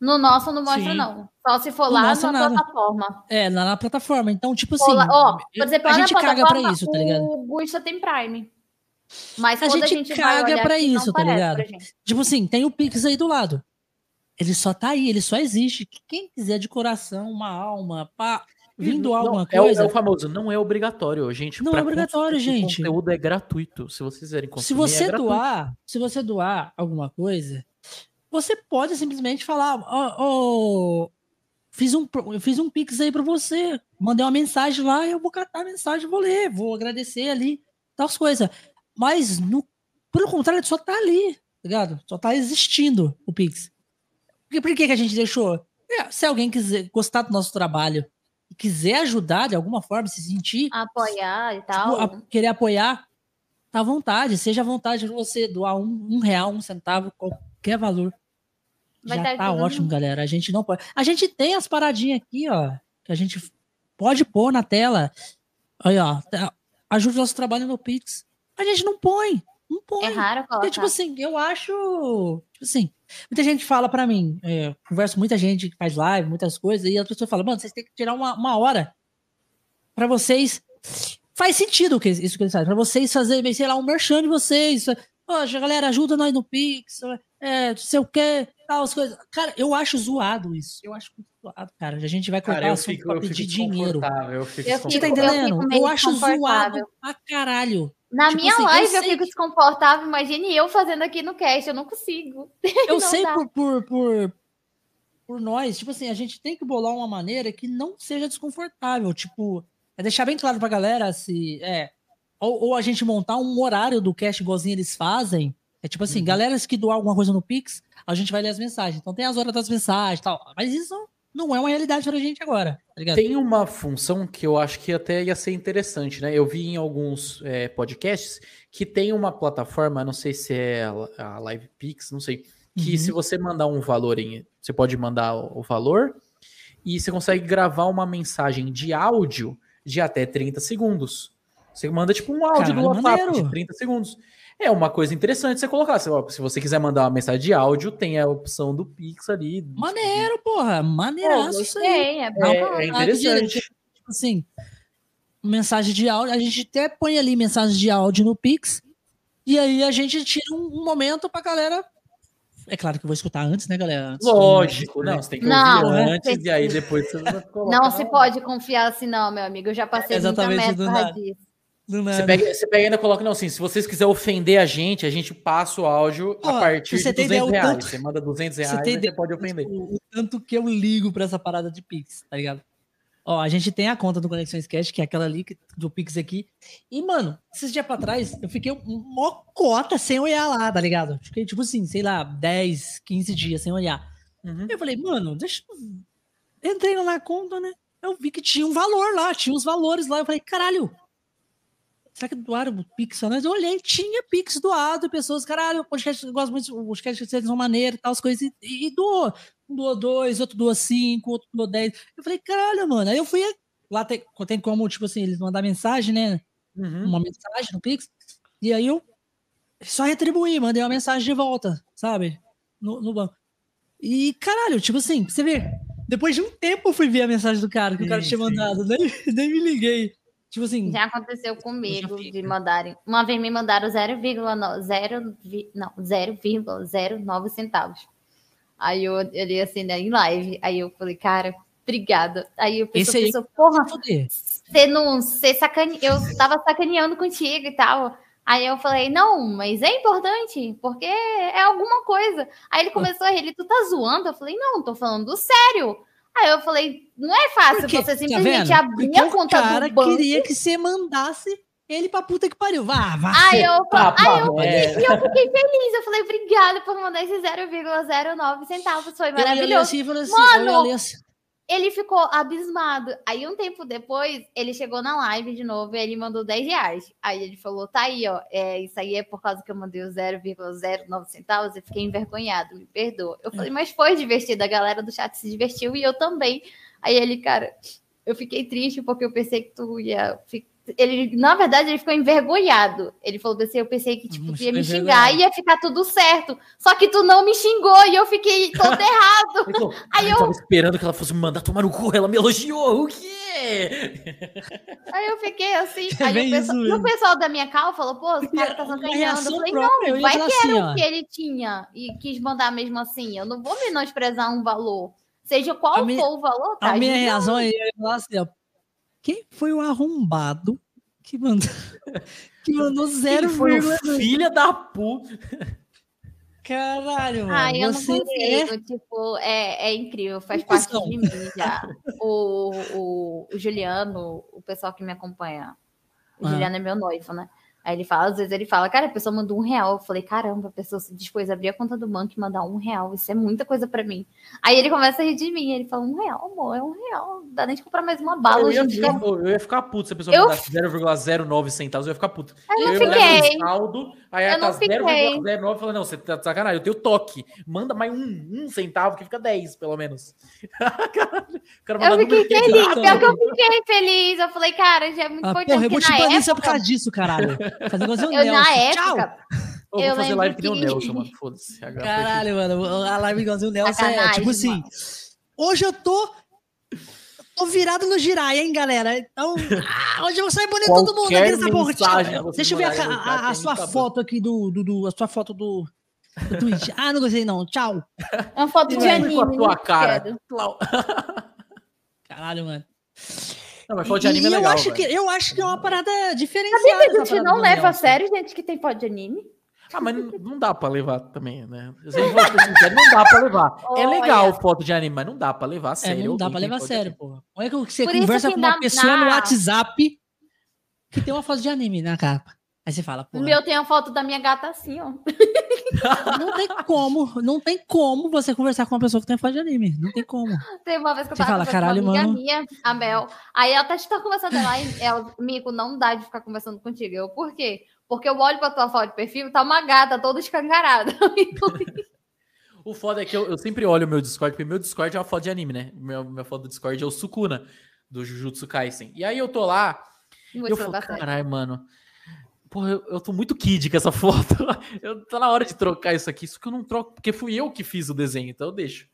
C: No nosso não mostra,
A: Sim.
C: não. Só se for
A: Não
C: lá na
A: nada.
C: plataforma.
A: É, lá na plataforma. Então, tipo assim.
C: lá- ó, por exemplo,
A: a gente caga pra isso, tá ligado?
C: o Gusta tem Prime. Mas
A: A gente
C: a gente
A: caga pra
C: aqui,
A: isso, tá ligado? Tipo assim, tem o Pix aí do lado. Ele só tá aí, ele só existe. Quem quiser de coração, uma alma, pá, vindo
B: Não,
A: alguma
B: é o-
A: coisa.
B: É o, famoso, não é obrigatório, gente.
A: Não é obrigatório,
B: consumir
A: gente.
B: O conteúdo é gratuito. Se vocês quiserem
A: se
B: consumir,
A: você
B: é
A: doar, se você doar alguma coisa, você pode simplesmente falar, ó, ó, fiz um eu fiz um pix aí pra você, mandei uma mensagem lá, eu vou catar a mensagem, vou ler, vou agradecer ali, tal coisas. Mas no, pelo contrário, só tá ali, tá ligado? Só tá existindo o pix. Porque por que que a gente deixou? É, se alguém quiser gostar do nosso trabalho quiser ajudar de alguma forma, se sentir
C: Apoiar e
A: Tipo,
C: tal.
A: a- querer apoiar, tá à vontade. Seja à vontade de você doar um, um real, um centavo, qualquer valor.
C: Vai
A: Já
C: tá tudo
A: ótimo, galera. A gente não pode. A gente tem as paradinhas aqui, ó, que a gente pode pôr na tela. Aí, ó, tá- ajuda o nosso trabalho no Pix. A gente não põe. Não põe.
C: É raro
A: Porque,
C: colocar.
A: tipo assim, eu acho. Tipo assim, muita gente fala pra mim, é, converso com muita gente que faz live, muitas coisas, e as pessoas falam, mano, vocês têm que tirar uma, uma hora pra vocês. Faz sentido que, isso que eles fazem, pra vocês fazerem, sei lá, um merchan de vocês. Poxa, galera, ajuda nós no Pix, é, não sei o que, tal, as coisas. Cara, eu acho zoado isso. Eu acho muito zoado, cara. A gente vai cortar
B: Cara, eu
A: assunto
B: fico,
A: pra
B: eu
A: pedir dinheiro.
B: Eu fico
C: Eu
A: Você tá
C: fico-
B: desconfortável.
A: entendendo?
C: fico
A: Eu,
C: meio
A: acho zoado pra caralho.
C: Na
A: tipo
C: minha
A: assim, eu
C: live eu,
A: sei
C: fico
A: que-
C: desconfortável, imagine eu fazendo aqui no cast, eu não consigo.
A: Eu
C: Não
A: sei
C: dá.
A: por, por, por, por nós, tipo assim, a gente tem que bolar uma maneira que não seja desconfortável. Tipo, é deixar bem claro pra galera se. É, ou, ou a gente montar um horário do cast igualzinho eles fazem. É tipo assim,
B: Uhum.
A: galera que doar alguma coisa no Pix, a gente vai ler as mensagens. Então tem as horas das mensagens e tal. Mas isso não é uma realidade pra gente agora, tá ligado?
B: Tem uma função que eu acho que até ia ser interessante, né? Eu vi em alguns é, podcasts que tem uma plataforma, não sei se é a a LivePix, não sei, que
A: Uhum.
B: se você mandar um valor em. Você pode mandar o valor e você consegue gravar uma mensagem de áudio de até 30 segundos. Você manda tipo um áudio do
A: Caralho,
B: WhatsApp
A: maneiro.
B: de 30 segundos. É uma coisa interessante você colocar. Se, ó, se você quiser mandar uma mensagem de áudio, tem a opção do Pix ali.
A: Maneiro, porra.
C: Pô,
A: Maneiraço isso aí.
C: é.
B: É, é interessante.
A: Tipo assim, mensagem de áudio, a gente até põe ali mensagem de áudio no Pix, e aí a gente tira um, um momento pra galera. É claro que eu vou escutar antes, né, galera? Antes,
B: Lógico,
A: né?
B: não, você tem que
C: Não,
B: ouvir
A: né?
B: antes e aí depois você vai colocar.
C: Não se pode confiar assim, não, meu amigo. Eu já passei
A: Exatamente,
C: muita
A: do
C: merda disso.
B: Você pega, você pega ainda coloca, não, assim, se vocês quiserem ofender a gente, a gente passa o áudio
A: Ó,
B: a partir
A: você
B: de
A: tem
B: 200
A: ideia o
B: reais.
A: tanto-
B: Você manda 200
A: você
B: reais
A: tem
B: e
A: ideia
B: você pode ofender.
A: O, o tanto que eu ligo pra essa parada de Pix, tá ligado? Ó, a gente tem a conta do Conexões Cash, que é aquela ali do Pix aqui. E, mano, esses dias pra trás, eu fiquei mó cota sem olhar lá, tá ligado? Fiquei, tipo assim, sei lá, 10, 15 dias sem olhar.
B: Uhum.
A: Eu falei, mano, deixa eu. Entrei lá na conta, né? Eu vi que tinha um valor lá, tinha os valores lá. Eu falei, caralho, será que doaram o Pix? Eu olhei, tinha Pix doado, pessoas, caralho, o podcast, eu gosto muito, o podcast de são maneiro e tal, as coisas, e, e doou. Um doou dois, outro doou cinco, outro doou dez. Eu falei, caralho, mano. Aí eu fui, lá tem, tem como, tipo assim, eles mandar mensagem, né?
B: Uhum.
A: uma mensagem no Pix, e aí eu só retribuí, mandei uma mensagem de volta, sabe? No, no banco. E, caralho, tipo assim, você ver, depois de um tempo eu fui ver a mensagem do cara que o cara
B: Sim,
A: tinha
B: sim.
A: mandado, nem, nem me liguei. Tipo assim,
C: Já aconteceu comigo de mandarem. Uma vez me mandaram 0,9 zero vi- não, 0,09 centavos. Aí eu olhei assim, né, em live. Aí eu falei, cara, Obrigada. Aí
A: aí-
C: pensou, porra, você não. Você sacane... Eu tava sacaneando contigo e tal. Aí eu falei, não, mas é importante, porque é alguma coisa. Aí ele começou a rir, ele, tu tá zoando? Eu falei, não, tô falando sério. Aí eu falei, não é fácil você
A: Tá
C: simplesmente
A: vendo?
C: abrir
A: Porque
C: a conta
A: o cara
C: do banco.
A: queria que você mandasse ele pra puta que pariu. Vá, vá.
C: Aí eu,
B: Tá,
C: aí eu
B: pá, é.
C: E eu fiquei feliz. Eu falei, obrigada por mandar esse 0,09 centavos. Foi
A: Eu
C: maravilhoso.
A: assim falei assim,
C: Mano,
A: eu olhei assim,
C: Ele ficou abismado. Aí, um tempo depois, ele chegou na live de novo e ele mandou 10 reais. Aí ele falou: tá aí, ó. É, isso aí é por causa que eu mandei o 0,09 centavos e fiquei envergonhado, me perdoa. Eu falei, mas foi divertido, a galera do chat se divertiu e eu também. Aí ele, cara, eu fiquei triste porque eu pensei que tu ia. fi- Ele, na verdade, ele ficou envergonhado. Ele falou assim: eu pensei que tipo, tu ia me xingar e ia ficar tudo certo. Só que tu não me xingou e eu fiquei todo errado.
B: Falou,
C: Aí
B: eu
C: eu
B: tava esperando que ela fosse me mandar tomar no cu, ela me elogiou, o quê?
C: Aí eu fiquei assim.
A: É
C: Aí o pessoal,
A: isso
C: o pessoal da minha cal falou, pô, esse cara tá sacaneando. Eu falei,
A: própria,
C: não, vai que era
A: assim,
C: o
A: ó.
C: que ele tinha e quis mandar mesmo assim. Eu não vou menosprezar um valor. Seja qual
A: A minha-
C: for o valor, tá?
A: A minha reação aí é falar assim, ó. Quem foi o arrombado que mandou, que mandou zero
B: foi o filho da puta.
A: Caralho, mano.
C: Ai, eu não
A: você é
C: consigo. Tipo, é, é incrível, faz parte de mim já. O, o, o Juliano, o pessoal que me acompanha, o
A: Ah.
C: Juliano é meu noivo, né? Aí ele fala, às vezes ele fala, cara, a pessoa mandou um real. Eu falei, caramba, a pessoa se dispôs a abrir a conta do banco e mandar um real. Isso é muita coisa pra mim. Aí ele começa a rir de mim. Ele fala, um real, amor, é um real. Não dá nem de comprar mais uma bala
B: Eu
C: hoje
B: ia, ficar, eu ia ficar puto se a pessoa
C: Eu-
B: mandasse 0,09 centavos, eu ia ficar puto.
C: Eu não
B: olhar
C: fiquei.
B: no saldo, aí
C: Eu
B: tá
C: fiquei.
B: 0,09 e falar, não, você tá de sacanagem, eu tenho toque. Manda mais um, um centavo que fica 10, pelo menos. Caralho, o cara
C: Eu fiquei
B: é
C: feliz. Pior que eu fiquei feliz. Eu falei, cara, já é muito
A: Ah,
C: importante.
A: porra, eu vou te banir só por
C: época,
A: causa disso, caralho. Fazer igualzinho o
C: na
A: Nelson. Tchau.
C: época,
B: Eu
C: Eu
B: vou fazer live que nem o Nelson, mano. Foda-se.
A: Caralho, mano. A live igualzinho o Nelson é tipo assim.
C: mano.
A: Hoje eu tô. Tô virado no girai, hein, galera? Então, ah, hoje eu vou sair bonito todo mundo aqui nessa porra. Deixa eu ver a, a- a sua
B: tá
A: foto aqui do, do, do- A sua foto do, do Twitch. Ah, não gostei, não. Tchau.
C: é uma foto de anime.
B: com a tua cara.
A: Caralho, mano.
B: Não, mas foto de anime
A: e
B: é legal,
A: eu acho, que, eu acho que é uma parada diferenciada.
C: Sabia que a gente não leva a sério gente que tem foto de anime?
B: Ah, mas não, dá pra levar também, né? Sincero, não dá pra levar. É
C: Olha.
B: legal foto de anime, mas não dá pra levar a
A: É,
B: sério.
A: não dá pra levar a sério, porra. Como é que você
C: Por
A: conversa
C: que
A: com uma
C: na-
A: pessoa no
C: na-
A: WhatsApp que tem uma foto de anime na capa? Aí você fala,
C: O
A: porra,
C: meu tem a foto da minha gata assim, ó.
A: não tem como, não tem como você conversar com uma pessoa que tem foto de anime. Não tem como.
C: Teve uma vez que eu
A: Você
C: tava
A: fala,
C: conversando
A: "Caralho,
C: com uma amiga
A: mano."
C: minha, a Mel. Aí ela tá, tá conversando lá e ela, Mico, não dá de ficar conversando contigo. Eu, por quê? Porque eu olho pra tua foto de perfil, tá uma gata toda escancarada.
B: O foda é que eu, eu sempre olho o meu Discord, porque meu Discord é uma foto de anime, né? Meu, minha foto do Discord é o Sukuna, do Jujutsu Kaisen. E aí eu tô lá,
C: Muito
B: eu falo, caralho, mano. Porra, eu, eu tô muito kid com essa foto. Eu, tá na hora de trocar isso aqui. Isso que eu não troco, porque fui eu que fiz o desenho, então eu deixo.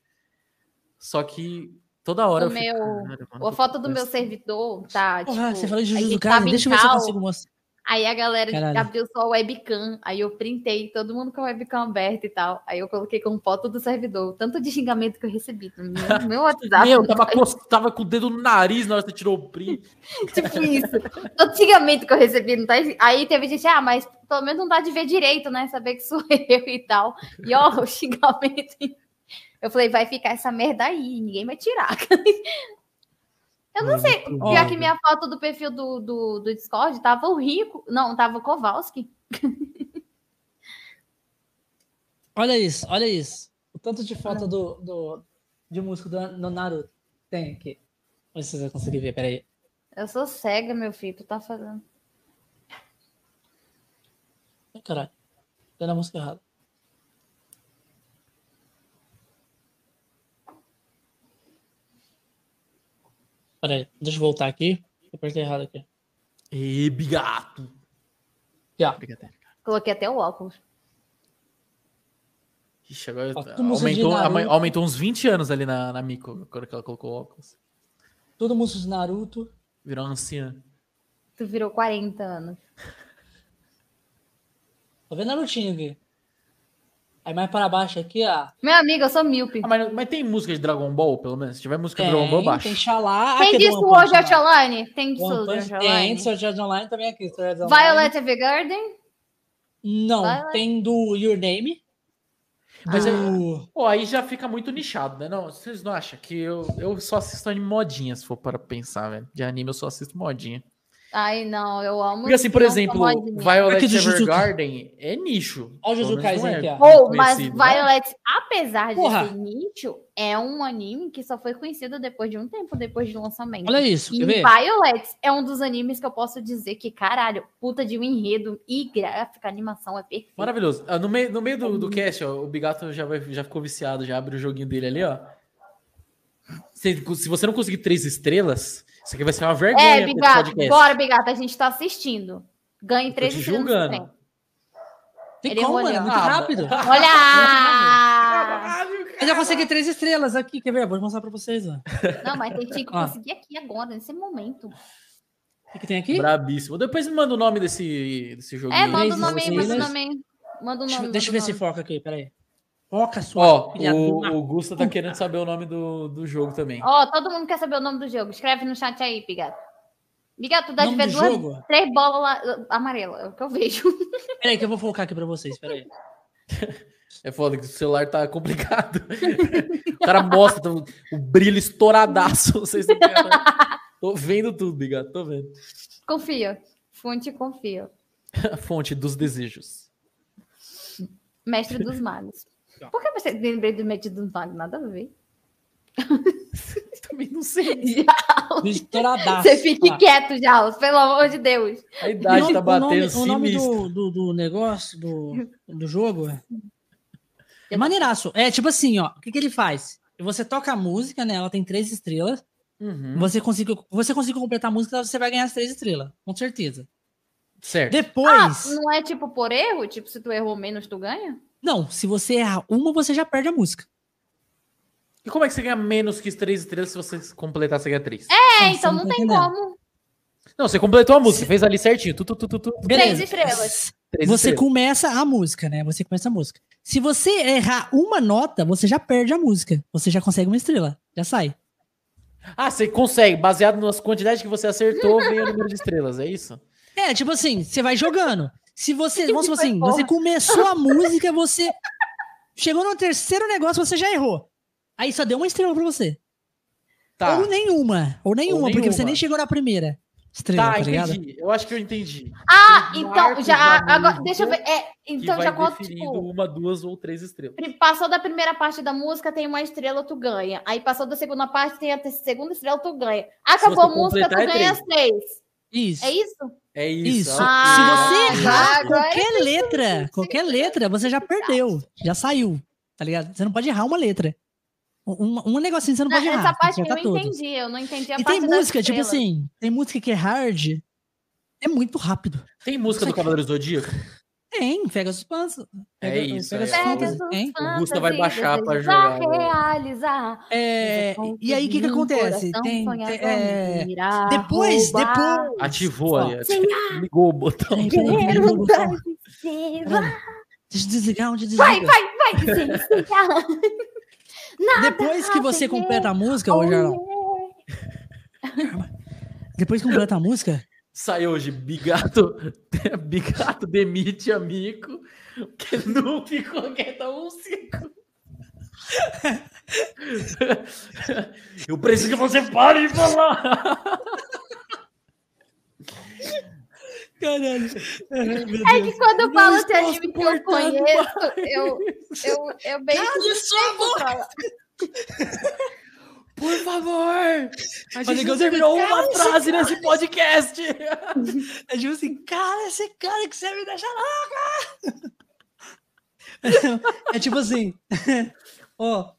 B: Só que toda hora
C: O
B: eu fico,
C: meu-
B: "Caralho, mano,
C: A foto do meu servidor tá,
A: Porra,
C: tipo,
A: você falou de Jujutsu Kaisen, deixa eu ver se eu consigo mostrar.
C: Aí a galera
A: Caralho.
C: abriu só a webcam, aí eu printei todo mundo com a webcam aberta e tal. Aí eu coloquei com foto do servidor. Tanto de xingamento que eu recebi no meu, meu WhatsApp.
B: Meu, tava, cos- tava com o dedo no nariz na hora que você tirou o print.
C: Tipo isso. Todo xingamento que eu recebi, não tá? Aí teve gente, ah, mas pelo menos não dá de ver direito, né? Saber que sou eu e tal. E ó, o xingamento. Eu falei, vai ficar essa merda aí, ninguém vai tirar. Eu não sei. Pior que minha foto do perfil do, do, do Discord tava o Rico. Não, tava o Kowalski.
A: Olha isso, olha isso. O tanto de foto do, do, de músico do, do Naruto tem aqui. Vamos ver se você conseguir ver, peraí.
C: Eu sou cega, meu filho. Tu tá fazendo.
A: Ai, caralho. Deu na música errada. Peraí, deixa eu voltar aqui. Eu apertei errado aqui.
B: E bigato.
A: Já.
C: Coloquei até o óculos.
B: Ixi, agora
A: Ó, de
B: aumentou, aumentou uns 20 anos ali na, na Miko, quando ela colocou o óculos.
A: Tudo músico de Naruto.
B: Virou anciã.
C: Tu virou 40 anos.
A: Tô vendo Narutinho aqui. Aí mais para baixo aqui, ó.
C: Meu amigo, eu sou míope.
B: Ah, mas, mas tem música de Dragon Ball, pelo menos? Se tiver música de Dragon Ball,
A: Tem,
B: baixa.
A: tem Xalá.
C: Tem Sword
A: Punch
C: Art. Online? Tem Art
A: Tem,
C: Online.
A: Sword Art Online também aqui. Sword Online.
C: Violet Evergarden?
A: Não,
C: Violet.
A: tem do Your Name.
B: Mas
A: do...
B: é- Pô, aí já fica muito nichado, né? Não, vocês não acham que eu, eu só assisto anime modinha, se for para pensar, velho. De anime eu só assisto modinha.
C: Ai, não, eu amo.
B: Porque assim, por exemplo. Violet. Evergarden é nicho.
A: Olha o Jujutsu Kaisen
B: é
A: aqui, ó.
C: Ou, mas
B: né?
C: Violet, apesar de
A: Porra.
C: ser nicho, é um anime que só foi conhecido depois de um tempo, depois do lançamento.
A: Olha isso,
C: E
A: quer ver?
C: Violet é um dos animes que eu posso dizer que, caralho, puta de um enredo e gráfica, animação é perfeita.
B: Maravilhoso. Ah, no meio, no meio do, do cast, ó, o Bigato já, vai, já ficou viciado, já abre o joguinho dele ali, ó. Se, se você não conseguir três estrelas, isso aqui vai ser uma vergonha
C: É,
B: podcast.
C: bora, Bigato, a gente tá assistindo. Ganhe
B: Tô
C: três
B: te
C: estrelas
B: julgando.
C: também.
A: Tem
C: Ele
A: como,
C: errou
A: mano? É muito rápido.
C: Olha!
A: Eu já consegui três estrelas aqui, quer ver? Vou mostrar pra vocês, ó.
C: Não, mas tem que conseguir aqui agora, nesse momento.
A: O que, que tem aqui?
B: Brabíssimo. Depois me manda o nome desse, desse joguinho.
C: É, manda o nome aí, manda o nome aí. Manda o
A: Deixa,
C: nome.
A: deixa eu
C: manda
A: ver se foca aqui, peraí. Foca sua
B: Ó,
A: filha de
B: o, o Gusta tá querendo saber o nome do, do jogo também.
C: Ó, todo mundo quer saber o nome do jogo. Escreve no chat aí, Bigato. Bigato, tu deve
A: Nome
C: ver duas,
A: jogo?
C: três bolas lá, amarelas, é o que eu vejo.
A: Peraí que eu vou focar aqui pra vocês, peraí.
B: É foda que o celular tá complicado. o cara mostra tá, o brilho estouradaço. Vocês não querem- Tô vendo tudo, Bigato, tô vendo.
C: Confia. Fonte confia.
B: A fonte dos desejos.
C: Mestre dos magos. Por que você lembrei do dos magos? Nada a ver.
B: Também não sei.
A: Estouradaço.
C: Você fique quieto, Jaus, pelo amor de Deus.
B: A idade
A: nome-
B: tá batendo
A: o nome, o nome do, do, do negócio, do, do jogo, é- é maneiraço. É tipo assim, ó. O que, que ele faz? Você toca a música, né? Ela tem três estrelas.
B: Uhum,
A: Você conseguiu, você conseguiu completar a música, você vai ganhar as três estrelas. Com certeza.
B: Certo.
C: Ah,
A: Depois.
C: não é tipo por erro? Tipo, se tu errou menos, tu ganha?
A: Não, se você errar uma, você já perde a música.
B: E como é que você ganha menos que três estrelas se você completar, você ganha três?
C: É,
A: Ah,
C: então não tem
A: entendendo.
C: como.
B: Não, você completou a música, fez ali certinho. Tu, tu, tu, tu, tu.
C: Três estrelas.
B: Três
A: Você
B: estrelas.
A: começa a música, né? Você começa a música. Se você errar uma nota, você já perde a música. Você já consegue uma estrela. Já sai.
B: Ah, você consegue. Baseado nas quantidades que você acertou, vem o número de estrelas, é isso?
A: É, tipo assim, você vai jogando. Se você,
C: Que
A: vamos supor assim,
C: porra?
A: você começou a música, você chegou no terceiro negócio, você já errou. Aí só deu uma estrela pra você.
B: Tá.
A: Ou nenhuma. Ou nenhuma, porque você nem chegou na primeira estrela,
B: Tá,
A: tá, ligado?
B: entendi. Eu acho que eu entendi.
C: Ah, então, já. Agora, deixa eu ver. É, então já conta, tipo.
B: uma, duas ou três estrelas.
C: Passou da primeira parte da música, tem uma estrela, tu ganha. Aí passou da segunda parte, tem a segunda estrela, tu ganha. Acabou a música, tu
B: é
C: ganha as três.
A: Isso.
C: É isso?
B: É isso.
A: Isso.
B: ah,
A: Se
C: Ah,
A: você errar
C: agora
A: qualquer letra, qualquer letra, você já perdeu. Já saiu. Tá ligado? Você não pode errar uma letra. Um, um negocinho você não
C: Não,
A: pode errar.
C: essa
A: tem que
C: parte eu não
A: todos.
C: entendi. Eu não entendi a
A: E
C: parte
A: tem
C: das
A: música, tipo assim, tem música que é hard, é muito rápido.
B: Tem música do Cavaleiro Zodíaco?
A: Tem, pega os fãs.
B: É isso,
A: Pega
B: é.
A: fantasy.
B: O Gusta vai baixar pra jogar,
C: Pra
B: né?
C: realizar.
A: É, e aí, o que que acontece? Tem, tem- é, depois,
C: roubar.
A: depois...
B: Ativou ali. Ligou o botão.
A: Deixa eu desligar onde desliga.
C: Vai, vai, vai, sim, sim.
A: Depois que você completa a música, ô Jarlão, depois que completa a música,
B: Sai hoje, Bigato, Bigato demite amigo, que não ficou quieta um cinco. Eu preciso que você pare de falar.
A: caralho.
C: É que quando eu falo
B: estou
C: anime que eu conheço, eu, eu, eu bem que
A: sua boca!
B: Por favor! A gente
A: você
B: terminou uma
A: cara,
B: frase nesse podcast.
A: É tipo assim, cara, esse cara que você me deixa louca! É tipo assim, ó,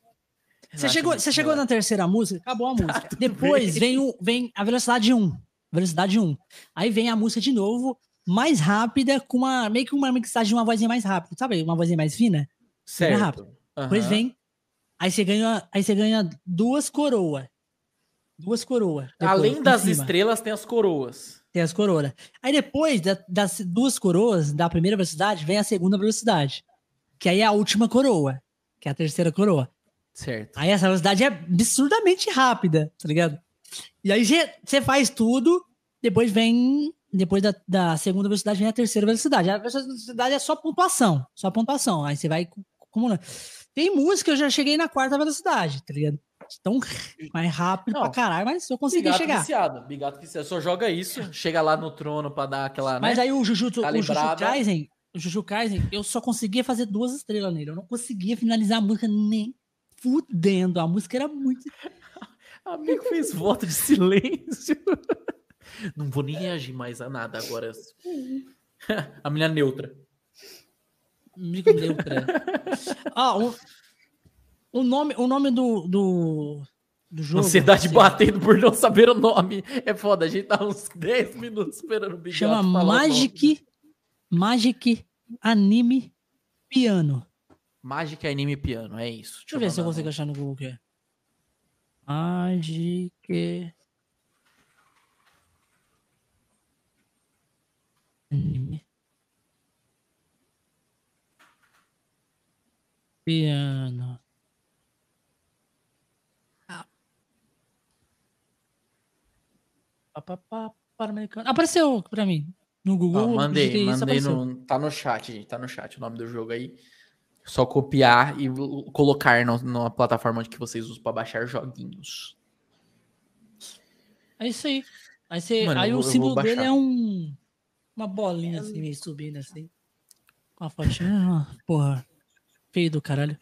A: você
B: Relaxa,
A: chegou, você chegou na terceira música, acabou a música. Depois vem, o, vem a velocidade 1. Velocidade 1. Aí vem a música de novo, mais rápida, com uma meio que uma mixagem de uma vozinha mais rápida. Sabe? Uma vozinha mais fina.
B: Certo.
A: rápido. Depois
B: Aham.
A: vem. Aí você ganha, aí você ganha duas coroas. Duas coroas.
B: Além das estrelas, tem as coroas.
A: Tem as coroas. Aí depois da- das duas coroas da primeira velocidade, vem a segunda velocidade. que aí é a última coroa, que é a terceira coroa.
B: Certo.
A: Aí essa velocidade é absurdamente rápida, tá ligado? E aí você faz tudo, depois vem. Depois da, da segunda velocidade vem a terceira velocidade. A terceira velocidade é só pontuação. Só pontuação. Aí você vai acumulando. Tem música, eu já cheguei na quarta velocidade, tá ligado? Tão mais rápido
B: Não,
A: pra caralho, mas eu consegui
B: Bigato
A: chegar.
B: viciado. Bigato viciado. Só joga isso, chega lá no trono pra dar aquela.
A: Mas
B: né?
A: aí o Jujutsu, o Jujutsu
B: Calibrada.
A: Kaisen, o Jujutsu Kaisen, eu só conseguia fazer duas estrelas nele. Eu não conseguia finalizar a música nem fudendo. A música era muito.
B: Amigo fez voto de silêncio. Não vou nem reagir mais a nada agora. A minha neutra.
A: Amigo neutra. ah, o, o nome, o nome do, do, do jogo.
B: Ansiedade
A: assim,
B: batendo por não saber o nome. É foda, a gente tá uns 10 minutos esperando o Bigato
A: Chama. Magic, Magic Anime Piano.
B: Magic Anime Piano, é isso.
A: Deixa eu ver se eu consigo achar no Google aqui. Magic Anime Piano. Ah. Pá, pá, pá, Pan-Americano. Apareceu pra mim no Google. Eu
B: mandei, mandei no. Tá no chat, gente. Tá no chat o nome do jogo aí. Só copiar e colocar no, numa plataforma que vocês usam pra baixar joguinhos.
A: É isso aí. Aí, você,
B: Mano,
A: aí o
B: vou- eu
A: símbolo dele
B: baixar.
A: é um. Uma bolinha assim, meio subindo assim. Com a fotinha. Ah, porra. Feio do caralho.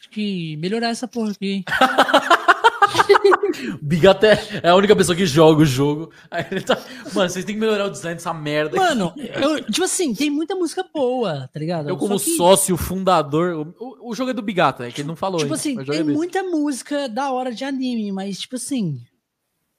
A: Acho que melhorar essa porra aqui, hein?
B: Bigato é, é a única pessoa que joga o jogo. Aí ele tá. Mano, vocês têm que melhorar o design dessa merda.
A: Mano, eu, tipo assim, tem muita música boa, tá ligado?
B: eu, como
A: que,
B: sócio, fundador. O, o jogo é do Bigato, é que ele não falou.
A: Tipo
B: hein?
A: assim,
B: jogo
A: tem
B: é
A: muita música da hora de anime, mas, tipo assim.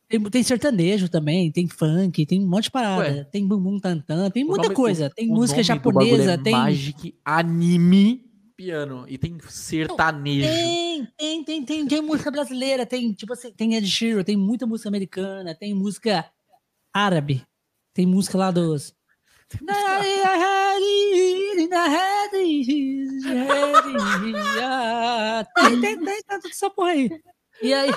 A: Tem, tem sertanejo também, tem funk, tem um monte de parada.
B: Ué.
A: tem bumbum tantan, tem muita coisa. Tem música japonesa,
B: é
A: tem.
B: Magic Anime Piano. E tem sertanejo.
A: Tem, tem, tem, tem, tem música brasileira, tem, tipo assim, tem Ed Sheeran, tem muita música americana, tem música árabe, tem música lá dos. Tem, tem, tem, tá tudo essa porra aí. E aí,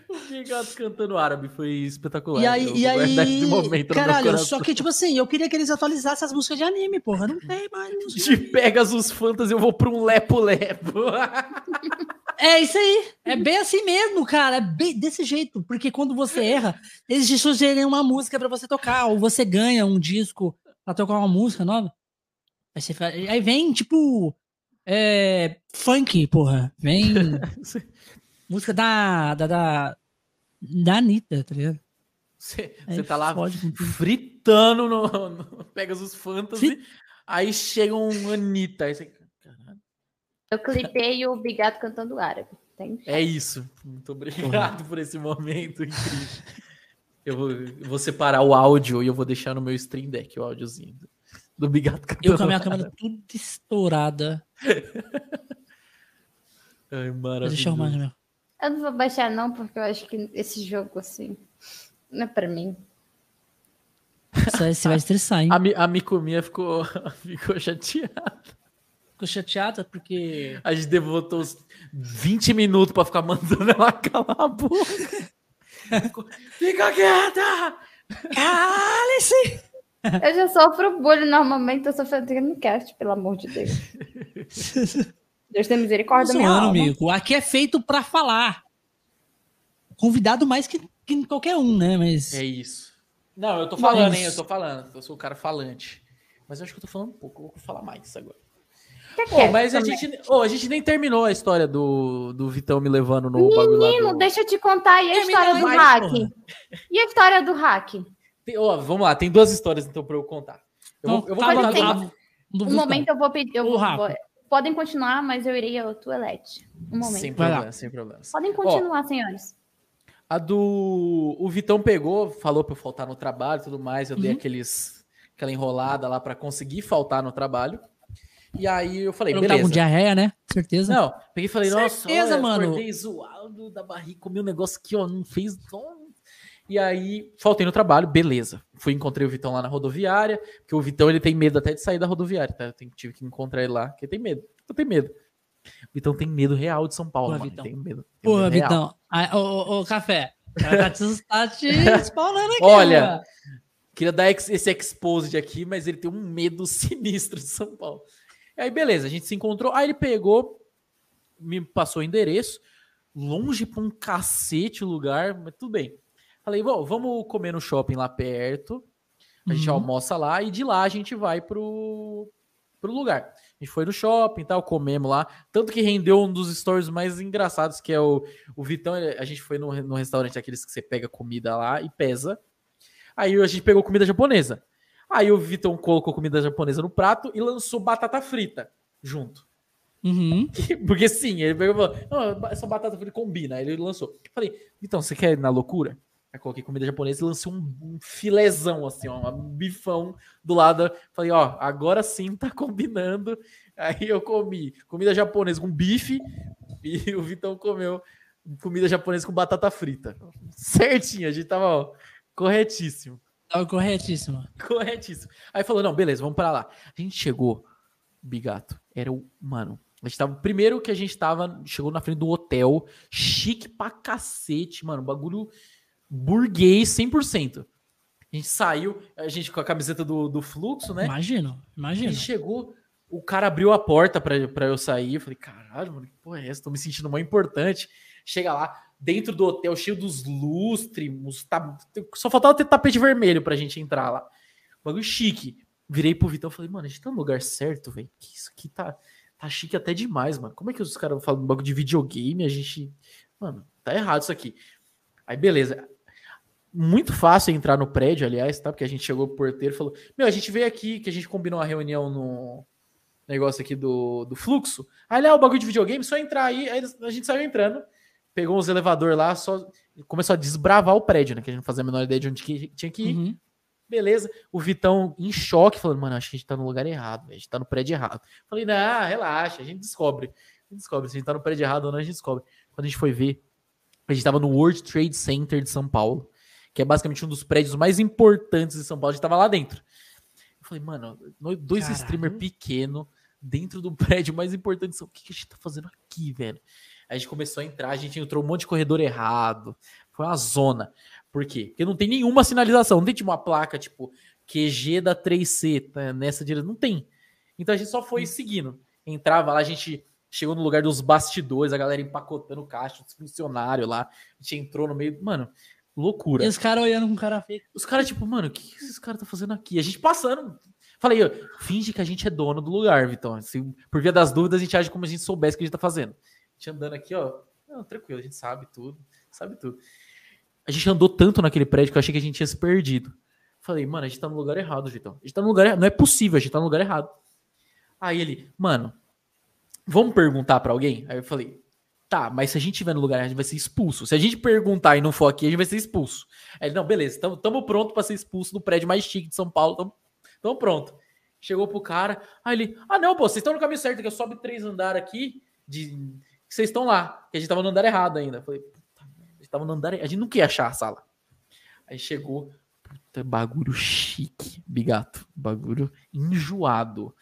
B: O Bigato cantando árabe foi espetacular.
A: e
B: Eu
A: aí,
B: vou
A: e
B: guardar
A: aí, caralho, só que, tipo assim, eu queria que eles atualizassem as músicas de anime, porra, não tem mais. música
B: De Pegasus Fantasy eu vou pra um lepo-lepo.
A: É isso aí. É bem assim mesmo, cara. É bem desse jeito. Porque quando você erra, eles te sugerem uma música pra você tocar. Ou você ganha um disco pra tocar uma música nova. Aí, você fa- aí vem, tipo. É, funk, porra. Vem música da. Da, da, da Anitta, tá ligado?
B: Você
A: Aí
B: tá lá fritando no, no Pegasus Fantasy, aí chega um Anitta. Aí você... Caralho,
C: Eu clipei o Bigato cantando árabe. Tem
B: É isso. Muito obrigado por esse momento incrível. Eu vou, eu vou separar o áudio e eu vou deixar no meu Stream Deck o áudiozinho do, Bigato cantando.
A: Eu com a minha câmera tudo estourada.
B: Ai,
A: Deixa eu arrumar
B: maravilhoso.
A: meu.
C: Eu não vou baixar, não, porque eu acho que esse jogo, assim, não é pra mim.
A: Você vai estressar, hein?
B: A, a Micomia ficou, ficou chateada.
A: Ficou chateada porque.
B: A gente devotou uns 20 minutos pra ficar mandando ela calar a boca. Ficou, Fica quieta!
A: Cale-se!
C: Eu já sofro bullying normalmente, eu sou fazendo cast, pelo amor de Deus. Deus tem misericórdia da minha
A: Zoando,
C: alma.
A: amigo. Aqui é feito pra falar. Convidado mais que, que qualquer um, né? Mas.
B: É isso. Não, eu tô falando,
A: Mas-
B: hein? Eu tô falando. Eu sou o cara falante. Mas eu acho que eu tô falando um pouco. Eu vou falar mais agora.
C: Que
B: Pô,
C: que é
B: mas a
C: também?
B: gente, ô, a gente nem terminou a história do, do Vitão me levando no.
C: Menino,
B: Do...
C: deixa eu te contar. E a
A: Termina
C: história do
A: mais,
C: hack?
A: porra.
C: E a história do hack?
B: Tem- ó, vamos lá, tem duas histórias então pra eu contar. Eu vou, eu vou
C: tem-.
A: Não
C: Um momento eu vou pedir. Eu
A: O
C: vou, vou- podem continuar, mas eu irei ao toalete. Um momento.
B: sem problemas, sem problemas.
C: Podem continuar, senhores.
B: A do. O Vitão pegou, falou pra eu faltar no trabalho e tudo mais. Eu dei
A: Uhum.
B: aqueles, aquela enrolada lá pra conseguir faltar no trabalho. E aí eu falei,
A: Eu tava com
B: beleza.
A: diarreia, né? Certeza.
B: Não, peguei e falei, nossa,
A: Certeza,
B: olha,
A: mano.
B: acordei zoado da barriga, comi um negócio que, ó, não fez. E aí, faltei no trabalho, beleza. Fui encontrei o Vitão lá na rodoviária, porque o Vitão ele tem medo até de sair da rodoviária, tá? Eu tenho- tive que encontrar ele lá, porque tem medo. Eu tenho medo. O Vitão tem medo real de São Paulo,
A: Porra,
B: mano.
A: Vitão.
B: Tem medo. tem
A: Porra,
B: medo.
A: Vitão. Ah, Ô, ô, ô, café. O cara tá te, tá te spawnando aqui.
B: Olha. Queria dar esse exposed aqui, mas ele tem um medo sinistro de São Paulo. Aí, beleza, a gente se encontrou. Aí ele pegou, me passou o endereço, longe pra um cacete o lugar, mas tudo bem. Falei, bom, vamos comer no shopping lá perto. A gente
A: Uhum.
B: almoça lá e de lá a gente vai pro, pro lugar. A gente foi no shopping e tal, comemos lá. Tanto que rendeu um dos stories mais engraçados, que é o, o Vitão. A gente foi no, no restaurante aqueles que você pega comida lá e pesa. Aí a gente pegou comida japonesa. Aí o Vitão colocou comida japonesa no prato e lançou batata frita junto.
A: Uhum.
B: Porque sim, ele pegou e falou: "Não, essa batata frita combina. Aí ele lançou. Falei, Vitão, você quer ir na loucura? Aí coloquei comida japonesa e lancei um, um filezão, assim, ó, um bifão do lado. Falei, ó, agora sim tá combinando. Aí eu comi comida japonesa com bife e o Vitão comeu comida japonesa com batata frita. Certinho, a gente tava, ó, corretíssimo.
A: Tava corretíssimo.
B: Corretíssimo. Aí falou: não, beleza, vamos pra lá. A gente chegou, Bigato, era o. Mano, a gente tava. Primeiro que a gente tava. Chegou na frente do hotel, chique pra cacete, mano. Bagulho burguês 100%. A gente saiu, a gente com a camiseta do, do fluxo, né?
A: Imagino, imagino.
B: chegou, o cara abriu a porta pra, pra eu sair. Eu falei, caralho, mano, que porra é essa? Tô me sentindo mais importante. Chega lá, dentro do hotel, cheio dos lustres, ta- só faltava ter tapete vermelho pra gente entrar lá. Bagulho chique. Virei pro Vitão e falei, mano, a gente tá no lugar certo, velho. Que isso aqui tá, tá chique até demais, mano. Como é que os caras falam um bagulho de videogame? A gente. Mano, tá errado isso aqui. Aí, beleza. Muito fácil entrar no prédio, aliás, tá? Porque a gente chegou pro porteiro e falou: Meu, a gente veio aqui, que a gente combinou uma reunião no negócio aqui do, do fluxo. Aí lá o bagulho de videogame, só entrar aí. Aí a gente saiu entrando, pegou os elevadores lá, só começou a desbravar o prédio, né? Que a gente não fazia a menor ideia de onde que tinha que ir.
A: Uhum.
B: Beleza. O Vitão em choque, falando, mano, acho que a gente tá no lugar errado, a gente tá no prédio errado. Falei, não, relaxa, a gente descobre. A gente descobre. Se a gente tá no prédio errado ou não, a gente descobre. Quando a gente foi ver, a gente tava no World Trade Center de São Paulo, que é basicamente um dos prédios mais importantes de São Paulo. A gente tava lá dentro. Eu falei, mano, dois
A: Caralho.
B: streamers pequenos dentro do prédio mais importante de São Paulo. O que, que a gente tá fazendo aqui, velho? Aí a gente começou a entrar, a gente entrou um monte de corredor errado. Foi uma zona. Por quê? Porque não tem nenhuma sinalização. Não tem tipo uma placa tipo QG da 3C tá, nessa direção. Não tem. Então a gente só foi seguindo. Entrava lá, a gente chegou no lugar dos bastidores, a galera empacotando caixa, os funcionários lá. A gente entrou no meio. Mano, loucura.
A: E os caras olhando com cara feio.
B: Os caras, tipo, mano, o que, esses caras estão fazendo aqui? A gente passando. Falei, ó, finge que a gente é dono do lugar, Vitão. Assim, por via das dúvidas, a gente age como a gente soubesse o que a gente tá fazendo. A gente andando aqui, ó. Não, tranquilo, a gente sabe tudo. Sabe tudo. A gente andou tanto naquele prédio que eu achei que a gente tinha se perdido. Falei, mano, a gente tá no lugar errado, Vitão. A gente tá no lugar errado. Não é possível, a gente tá no lugar errado. Aí ele, mano, vamos perguntar pra alguém? Aí eu falei, tá, mas se a gente tiver no lugar a gente vai ser expulso. Se a gente perguntar e não for aqui, a gente vai ser expulso. Aí ele, não, beleza, tamo, tamo pronto pra ser expulso do prédio mais chique de São Paulo. Tamo, tamo pronto. Chegou pro cara, aí ele, ah, não, pô, vocês estão no caminho certo, que eu sobe três andares aqui, de vocês estão lá, que a gente tava no andar errado ainda. Eu falei, a gente tava no andar a gente não queria achar a sala. Aí chegou, puta, bagulho chique, bigato, bagulho enjoado.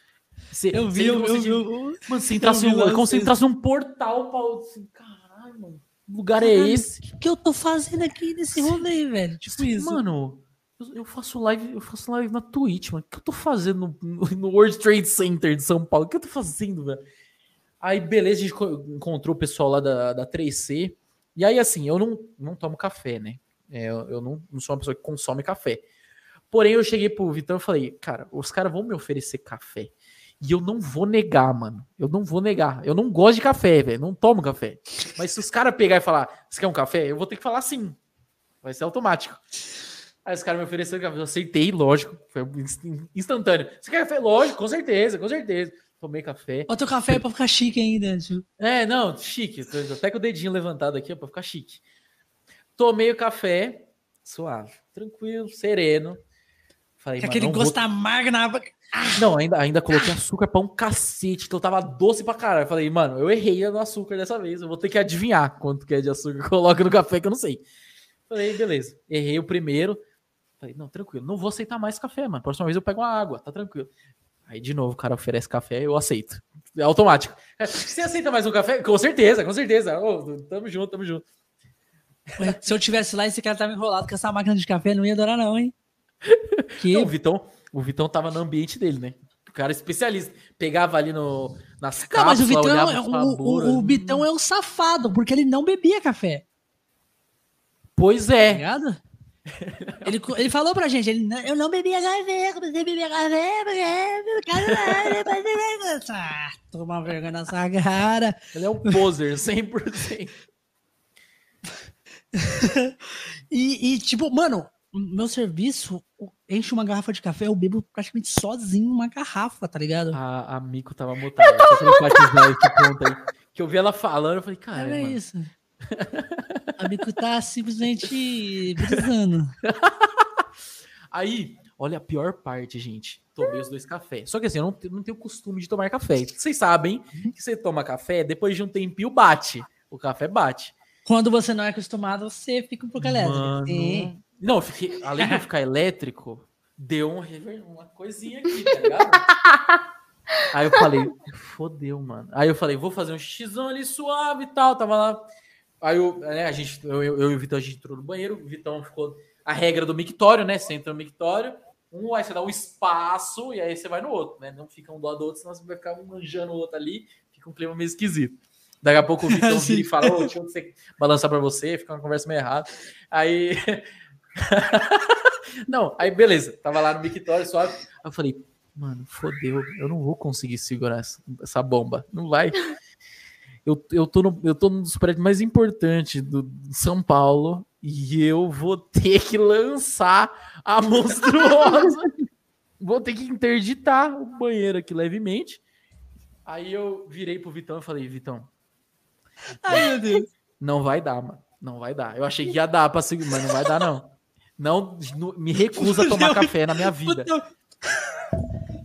A: Eu vi, eu, eu, eu,
B: Mano, você entrasse,
A: Eu vi
B: é como se entrasse num portal pra outro. Assim, caralho, mano. Que lugar é
A: Caralho,
B: esse?
A: O que eu tô fazendo aqui nesse rolê, velho? Tipo isso.
B: Mano, eu, eu faço live, eu faço live na Twitch, mano. O que eu tô fazendo no, no- World Trade Center de São Paulo? O que eu tô fazendo, velho? Aí, beleza, a gente co- encontrou o pessoal lá da, da 3C. E aí, assim, eu não, não tomo café, né? É, eu eu não, não sou uma pessoa que consome café. Porém, eu cheguei pro Vitão e falei, cara, os caras vão me oferecer café. E eu não vou negar, mano. Eu não vou negar. Eu não gosto de café, velho. Não tomo café. Mas se os caras pegar e falar, você quer um café? Eu vou ter que falar sim. Vai ser automático. Aí os caras me ofereceram café. Eu aceitei, lógico. Foi inst- instantâneo. Você quer café? Lógico, com certeza, com certeza. Tomei café.
A: Bota o café pra ficar chique ainda. Tipo.
B: É, não, chique. Até com o dedinho levantado aqui, ó, pra ficar chique. Tomei o café, suave, tranquilo, sereno. Falei,
A: Com
B: mano,
A: aquele
B: não vou-
A: gosto amargo na boca.
B: Não, ainda, ainda coloquei açúcar pra um cacete, então tava doce pra caralho. Falei, mano, eu errei no açúcar dessa vez, eu vou ter que adivinhar quanto que é de açúcar que coloca no café que eu não sei. Falei, beleza. Errei o primeiro. Falei, não, tranquilo. Não vou aceitar mais café, mano. Próxima vez eu pego uma água, tá tranquilo. Aí, de novo, o cara oferece café, eu aceito. É automático. Você aceita mais um café? Com certeza, com certeza. Ô, tamo junto, tamo junto.
A: Se eu tivesse lá, esse cara tava enrolado com essa máquina de café, não ia adorar, não, hein? Que...
B: Não, o Vitão, o Vitão tava no ambiente dele, né? O cara é especialista. Pegava ali no, nas
A: Não, mas
B: cápsulas,
A: o Vitão, é, o, o, o Vitão é um safado, porque ele não bebia café,
B: Pois
A: tá
B: é.
A: ligado? Ele, ele falou pra gente, ele, "Não, eu não bebia café, comecei a beber café, porque vergonha. Ah, toma vergonha nessa cara.
B: Ele é um poser, 100%.
A: E, e, tipo, mano, meu serviço enche uma garrafa de café, eu bebo praticamente sozinho uma garrafa, tá ligado?
B: A, a Mico tava mutada. Eu aí. Que eu vi ela falando, eu falei, cara,
A: Olha
B: mano,
A: isso. A bico tá simplesmente brisando.
B: Aí, olha a pior parte, gente. Tomei os dois cafés. Só que assim, eu não, não tenho costume de tomar café. Vocês sabem que você toma café, depois de um tempinho bate. O café bate.
A: Quando você não é acostumado, você fica um pouco elétrico.
B: Mano. Não, fiquei, além de eu ficar elétrico, deu um rever- uma coisinha aqui, tá ligado? Aí eu falei, fodeu, mano. Aí eu falei, vou fazer um xizão ali suave e tal. Tava lá. Aí eu, né, a gente, eu, eu, eu e o Vitão, a gente entrou no banheiro. O Vitão ficou. A regra do mictório, né? Você entra no mictório, um aí você dá um espaço e aí você vai no outro, né? Não fica um do lado do outro, senão você vai ficar um manjando o outro ali. Fica um clima meio esquisito. Daqui a pouco o Vitão vira e fala, ô, deixa eu balançar pra você, fica uma conversa meio errada. Aí. não, aí beleza. Tava lá no mictório suave. Aí eu falei, mano, fodeu, eu não vou conseguir segurar essa, essa bomba. Não vai. Eu, eu, tô no, eu tô num dos prédios mais importantes do de São Paulo e eu vou ter que lançar a monstruosa. vou ter que interditar o banheiro aqui levemente. Aí eu virei pro Vitão e falei, Vitão,
A: Ai, meu Deus.
B: não vai dar, mano. Não vai dar. Eu achei que ia dar pra seguir, mas não vai dar, não. Não, não- me recusa a tomar café na minha vida.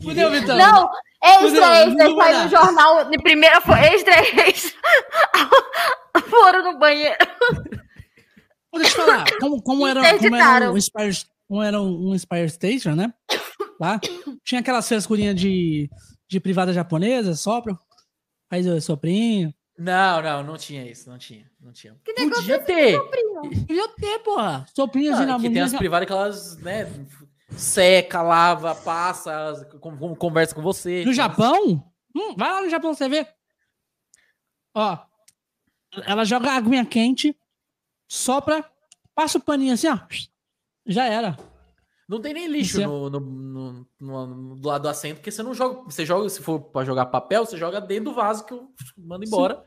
A: Fudeu. Vitão.
C: Não, extra, extra, saiu no jornal, de primeira foi extra, extra. Foram no banheiro.
A: Deixa eu te falar, como, como era, como era um Inspire, como era um Inspire Station, né? Lá, tinha aquelas frescurinhas de, de privada japonesa, sopra, faz o soprinho.
B: Não, não, não tinha isso, não tinha, não tinha.
C: Que negócio
B: Podia ter.
A: Podia ter, porra. Soprinho assim
B: Ah,
A: na
B: que tem as privadas que elas, né, seca, lava, passa, conversa com você.
A: No Japão? Hum, vai lá no Japão você vê. Ó, ela joga a aguinha quente, sopra, passa o paninho assim, ó. Já era.
B: Não tem nem lixo
A: é-
B: no, no- no- no- no- do lado do assento, porque você não joga. Você joga, se for pra jogar papel, você joga dentro do vaso que eu mando embora.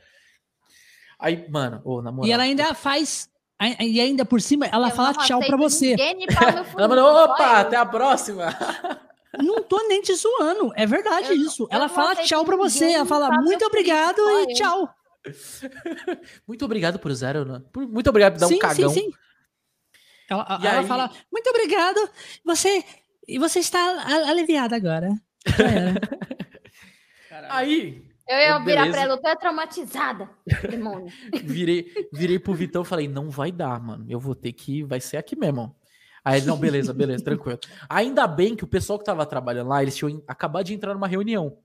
B: Aí, mano, ô, na moral.
A: E ela ainda faz. E ainda por cima, ela
C: Eu
A: fala tchau pra você.
B: Ela mandou, opa, até a próxima.
A: Não tô nem te zoando. É verdade
C: Eu
A: isso.
C: eu
A: Ela fala tchau pra você. Ela fala muito obrigado e tchau.
B: Muito obrigado por usar, Ana. Por- Muito obrigado por dar
A: sim,
B: um cagão.
A: sim, sim. Ela,
B: E
A: ela
B: aí-
A: fala, muito obrigado. Você. E você está aliviada agora.
B: Aí,
C: Eu ia
B: Ô,
C: virar
B: beleza.
C: pra ela, eu tô traumatizada, demônio.
B: virei, virei pro Vitão e falei, não vai dar, mano. Eu vou ter que. Vai ser aqui mesmo. Aí, ele, não, beleza, beleza, tranquilo. Ainda bem que o pessoal que tava trabalhando lá, eles tinham acabado de entrar numa reunião.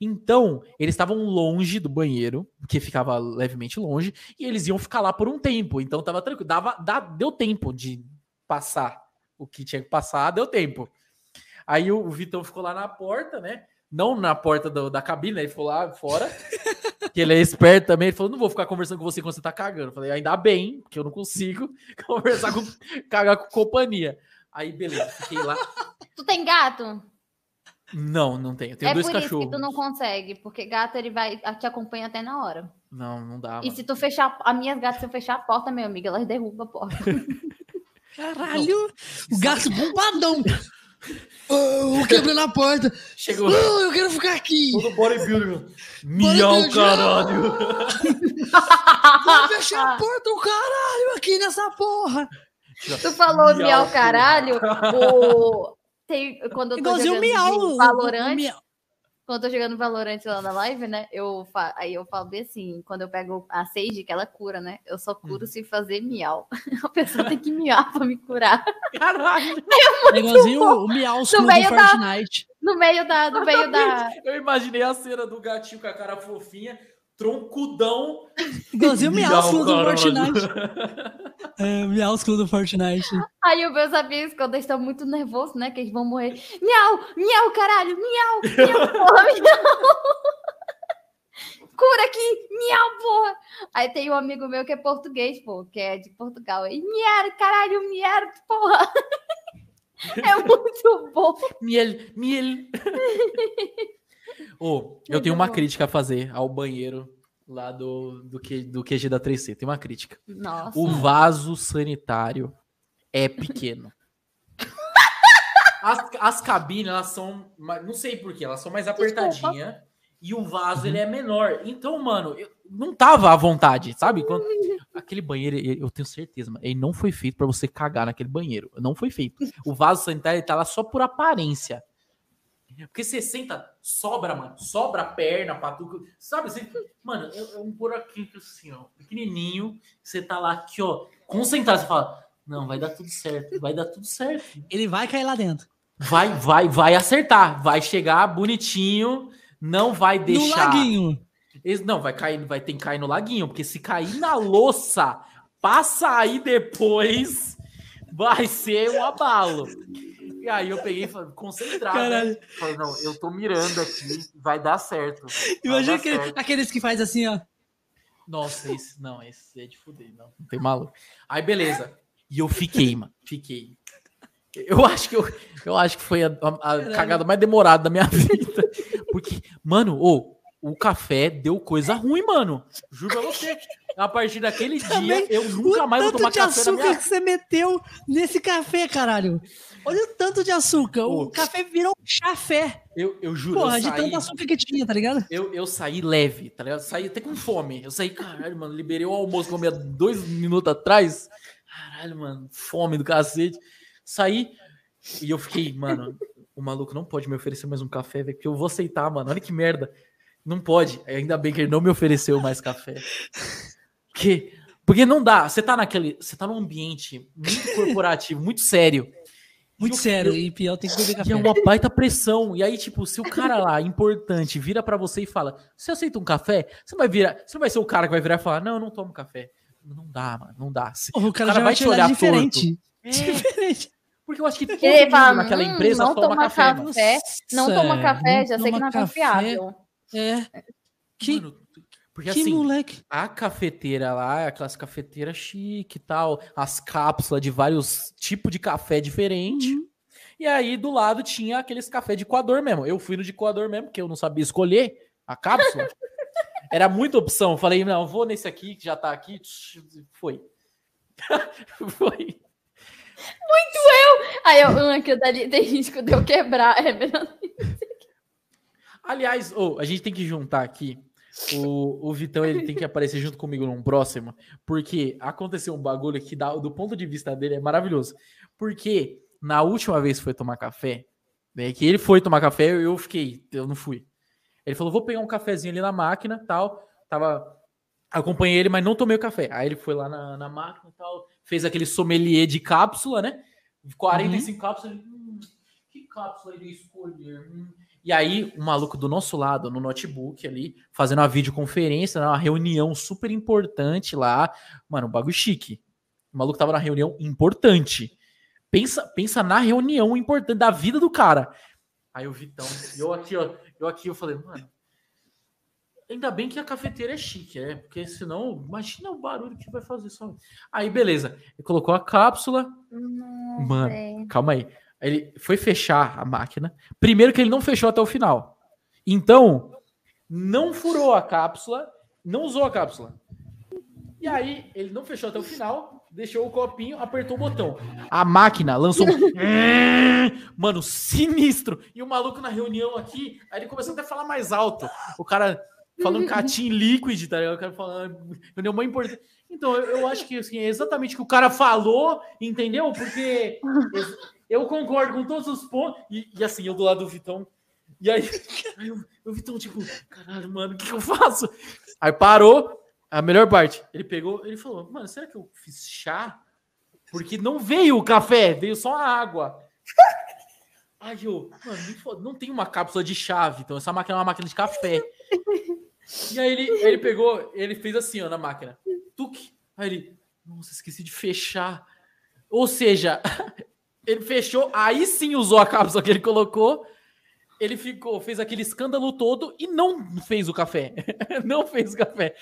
B: Então, eles estavam longe do banheiro, que ficava levemente longe, e eles iam ficar lá por um tempo. Então tava tranquilo. Dava, dá- deu tempo de passar o que tinha que passar, deu tempo. Aí o, o Vitão ficou lá na porta, né? Não na porta do- da cabine, né? ele ficou lá fora. que ele é esperto também. Ele falou: não vou ficar conversando com você quando você tá cagando. Eu falei, ainda bem, que eu não consigo conversar com cagar com companhia. Aí, beleza, fiquei lá.
C: Tu tem gato?
B: Não, não tenho. Tenho
C: é
B: dois
C: por
B: cachorros.
C: isso que tu não consegue, porque gato ele vai te acompanha até na hora.
B: Não, não dá.
C: e
B: mano.
C: se tu fechar, as minhas gatas, se eu fechar a porta, meu amigo, elas derrubam a porta.
A: Caralho! O gato bombadão. Oh, quebrando a porta.
B: Chegou
A: Oh, eu quero ficar aqui.
B: todo bodybuilder. Miau, caralho.
A: Vou fechar a porta, o caralho, aqui nessa porra.
C: Tu falou
B: miau,
C: caralho, o... Tem, quando eu tô
A: Igualzinho o
C: jogando
A: miau.
C: Valorant,
A: miau.
C: quando eu tô jogando Valorant lá na live, né? Eu fa... Aí eu falo bem assim, quando eu pego a Sage, que ela cura, né? Eu só curo se fazer miau. A pessoa tem que miar pra me curar.
B: Caralho!
A: É igualzinho o, o Miausculo do
C: meio da-
A: Fortnite.
C: No meio da. No meio da.
B: Eu imaginei a cena do gatinho com a cara fofinha, troncudão.
A: Igualzinho o Miausculo do. Fortnite. É, Miausculo do Fortnite.
C: Aí os meus amigos, quando eles estão muito nervosos, né? Que eles vão morrer. Miau! Miau, caralho! Miau! Miau, porra! Miau! Cura aqui! Miau, porra! Aí tem um amigo meu que é português, pô, que é de Portugal. E miar, caralho, miar, porra! É muito bom.
B: Miel, miel. Ô, eu tenho uma
C: bom.
B: crítica a fazer ao banheiro lá do, do, Q, do QG da 3C. Tem uma crítica.
C: Nossa.
B: O vaso sanitário é pequeno. As, as cabines, elas são. Não sei porquê, elas são mais apertadinhas. E o vaso, ele é menor. Então, mano, eu não tava à vontade, sabe? Quando- aquele banheiro, eu tenho certeza, mano, ele não foi feito pra você cagar naquele banheiro. Não foi feito. O vaso sanitário, ele tá lá só por aparência. Porque você senta, sobra, mano. Sobra a perna, patuca. Sabe? Você, mano, é, um buraquinho assim, ó. Pequenininho. Você tá lá aqui, ó. Concentrado. Você fala, não, vai dar tudo certo. Vai dar tudo certo.
A: Ele vai cair lá dentro.
B: Vai, vai, vai acertar. Vai chegar bonitinho. Não vai
A: No
B: deixar.
A: laguinho.
B: Esse- não, vai cair, vai ter que cair no laguinho. Porque se cair na louça, pra sair depois, vai ser um abalo. E aí eu peguei, e falei, concentrado. né?
A: Caralho.
B: Falei, não, eu tô mirando aqui, vai dar certo.
A: Imagina aquele-
B: certo.
A: aqueles que faz assim, ó.
B: Nossa, esse não, esse é de fuder, não. Não tem maluco. Aí, beleza. E eu fiquei, mano. Fiquei. Eu acho que eu, eu acho que foi a, a- a cagada mais demorada da minha vida. Porque, mano, ô, o café deu coisa ruim, mano. Juro pra você. A partir daquele
A: Também,
B: dia, eu nunca
A: o
B: mais vou
A: tanto
B: tomar
A: de
B: café na
A: açúcar
B: minha
A: que você meteu nesse café, caralho. Olha o tanto de açúcar. O
B: Ô.
A: café virou chafé.
B: Eu, eu juro,
A: Porra,
B: eu
A: de
B: saí,
A: tanto açúcar que tinha, tá ligado?
B: eu, eu saí leve, tá ligado? Saí até com fome. Eu saí, caralho, mano, liberei o almoço que eu comia dois minutos atrás. Caralho, mano, fome do cacete. Saí e eu fiquei, mano, o maluco não pode me oferecer mais um café, velho, porque eu vou aceitar, mano. Olha que merda. Não pode. Ainda bem que ele não me ofereceu mais café. Porque, porque não dá. Você tá naquele. Você tá num ambiente muito corporativo, muito sério.
A: Muito
B: E
A: sério.
B: eu-
A: E pior tem que beber
B: e
A: café.
B: é uma baita pressão. E aí, tipo, se o cara lá, importante, vira pra você e fala: Você aceita um café? Você não vai virar. Você não vai ser o cara que vai virar e falar: Não, eu não tomo café. Não dá, mano. Não dá. Se-
A: Porra, o cara,
B: cara
A: já
B: vai te
A: olhar diferente.
B: É,
A: Diferente.
B: porque eu acho que todo
C: Ele
B: mundo
C: fala,
B: naquela
C: "Hum,
B: empresa
C: não
B: toma
C: toma
B: café,
C: café. Não toma café, já sei que não é
A: café.
C: confiável.
A: É. Que,
B: Mano, porque
A: que
B: assim,
A: moleque.
B: a cafeteira lá, aquelas cafeteiras chique e tal, as cápsulas de vários tipos de café diferente.
A: Uhum.
B: E aí do lado tinha aqueles café de coador mesmo. Eu fui no de coador mesmo, porque eu não sabia escolher a cápsula. Era muita opção. Falei, não, vou nesse aqui que já tá aqui. Foi. Foi.
C: Aí eu, um aqui dali tem risco de eu quebrar. É melhor.
B: Aliás, ô, a gente tem que juntar aqui. O, o Vitão ele tem que aparecer junto comigo num próximo, porque aconteceu um bagulho que, dá, do ponto de vista dele, é maravilhoso. Porque na última vez que foi tomar café, né, que ele foi tomar café, eu, eu fiquei, eu não fui. Ele falou: vou pegar um cafezinho ali na máquina tal. Tava. Acompanhei ele, mas não tomei o café. Aí ele foi lá na, na máquina e tal, fez aquele sommelier de cápsula, né? 45 cápsulas. ele, Hum, que cápsula ele escolher? Hum. E aí, o maluco do nosso lado, no notebook ali, fazendo uma videoconferência, né, uma reunião super importante lá. Mano, um bagulho chique. O maluco tava na reunião importante. Pensa, pensa na reunião importante da vida do cara. Aí o Vitão, eu aqui, ó, eu aqui, eu falei, mano, ainda bem que a cafeteira é chique, é, porque senão, imagina o barulho que vai fazer só. Aí, beleza, ele colocou a cápsula, Mano.
C: Nossa.
B: Calma aí. Ele foi fechar a máquina. Primeiro que ele não fechou até o final. Então, não furou a cápsula, não usou a cápsula. E aí, ele não fechou até o final, deixou o copinho, apertou o botão. A máquina lançou. Mano, sinistro. E o maluco na reunião aqui, aí ele começou até a falar mais alto. O cara falando catim liquid, tá ligado? O cara falando... Reunião muito importante. Então, eu, eu acho que assim, é exatamente o que o cara falou, entendeu? Porque eu, concordo com todos os pontos. E, e, assim, eu do lado do Vitão, E aí, aí eu, eu vi tão tipo, caralho, mano, o que, que eu faço? Aí parou, a melhor parte. Ele pegou, ele falou, mano, será que eu fiz chá? Porque não veio o café, veio só a água. Aí eu, mano, não tem uma cápsula de chave, então essa máquina é uma máquina de café. E aí ele, ele pegou, ele fez assim, ó, na máquina. Tuque. Aí ele, nossa, esqueci de fechar. Ou seja, ele fechou, aí sim usou a cápsula que ele colocou. Ele ficou, fez aquele escândalo todo e não fez o café. não fez o café.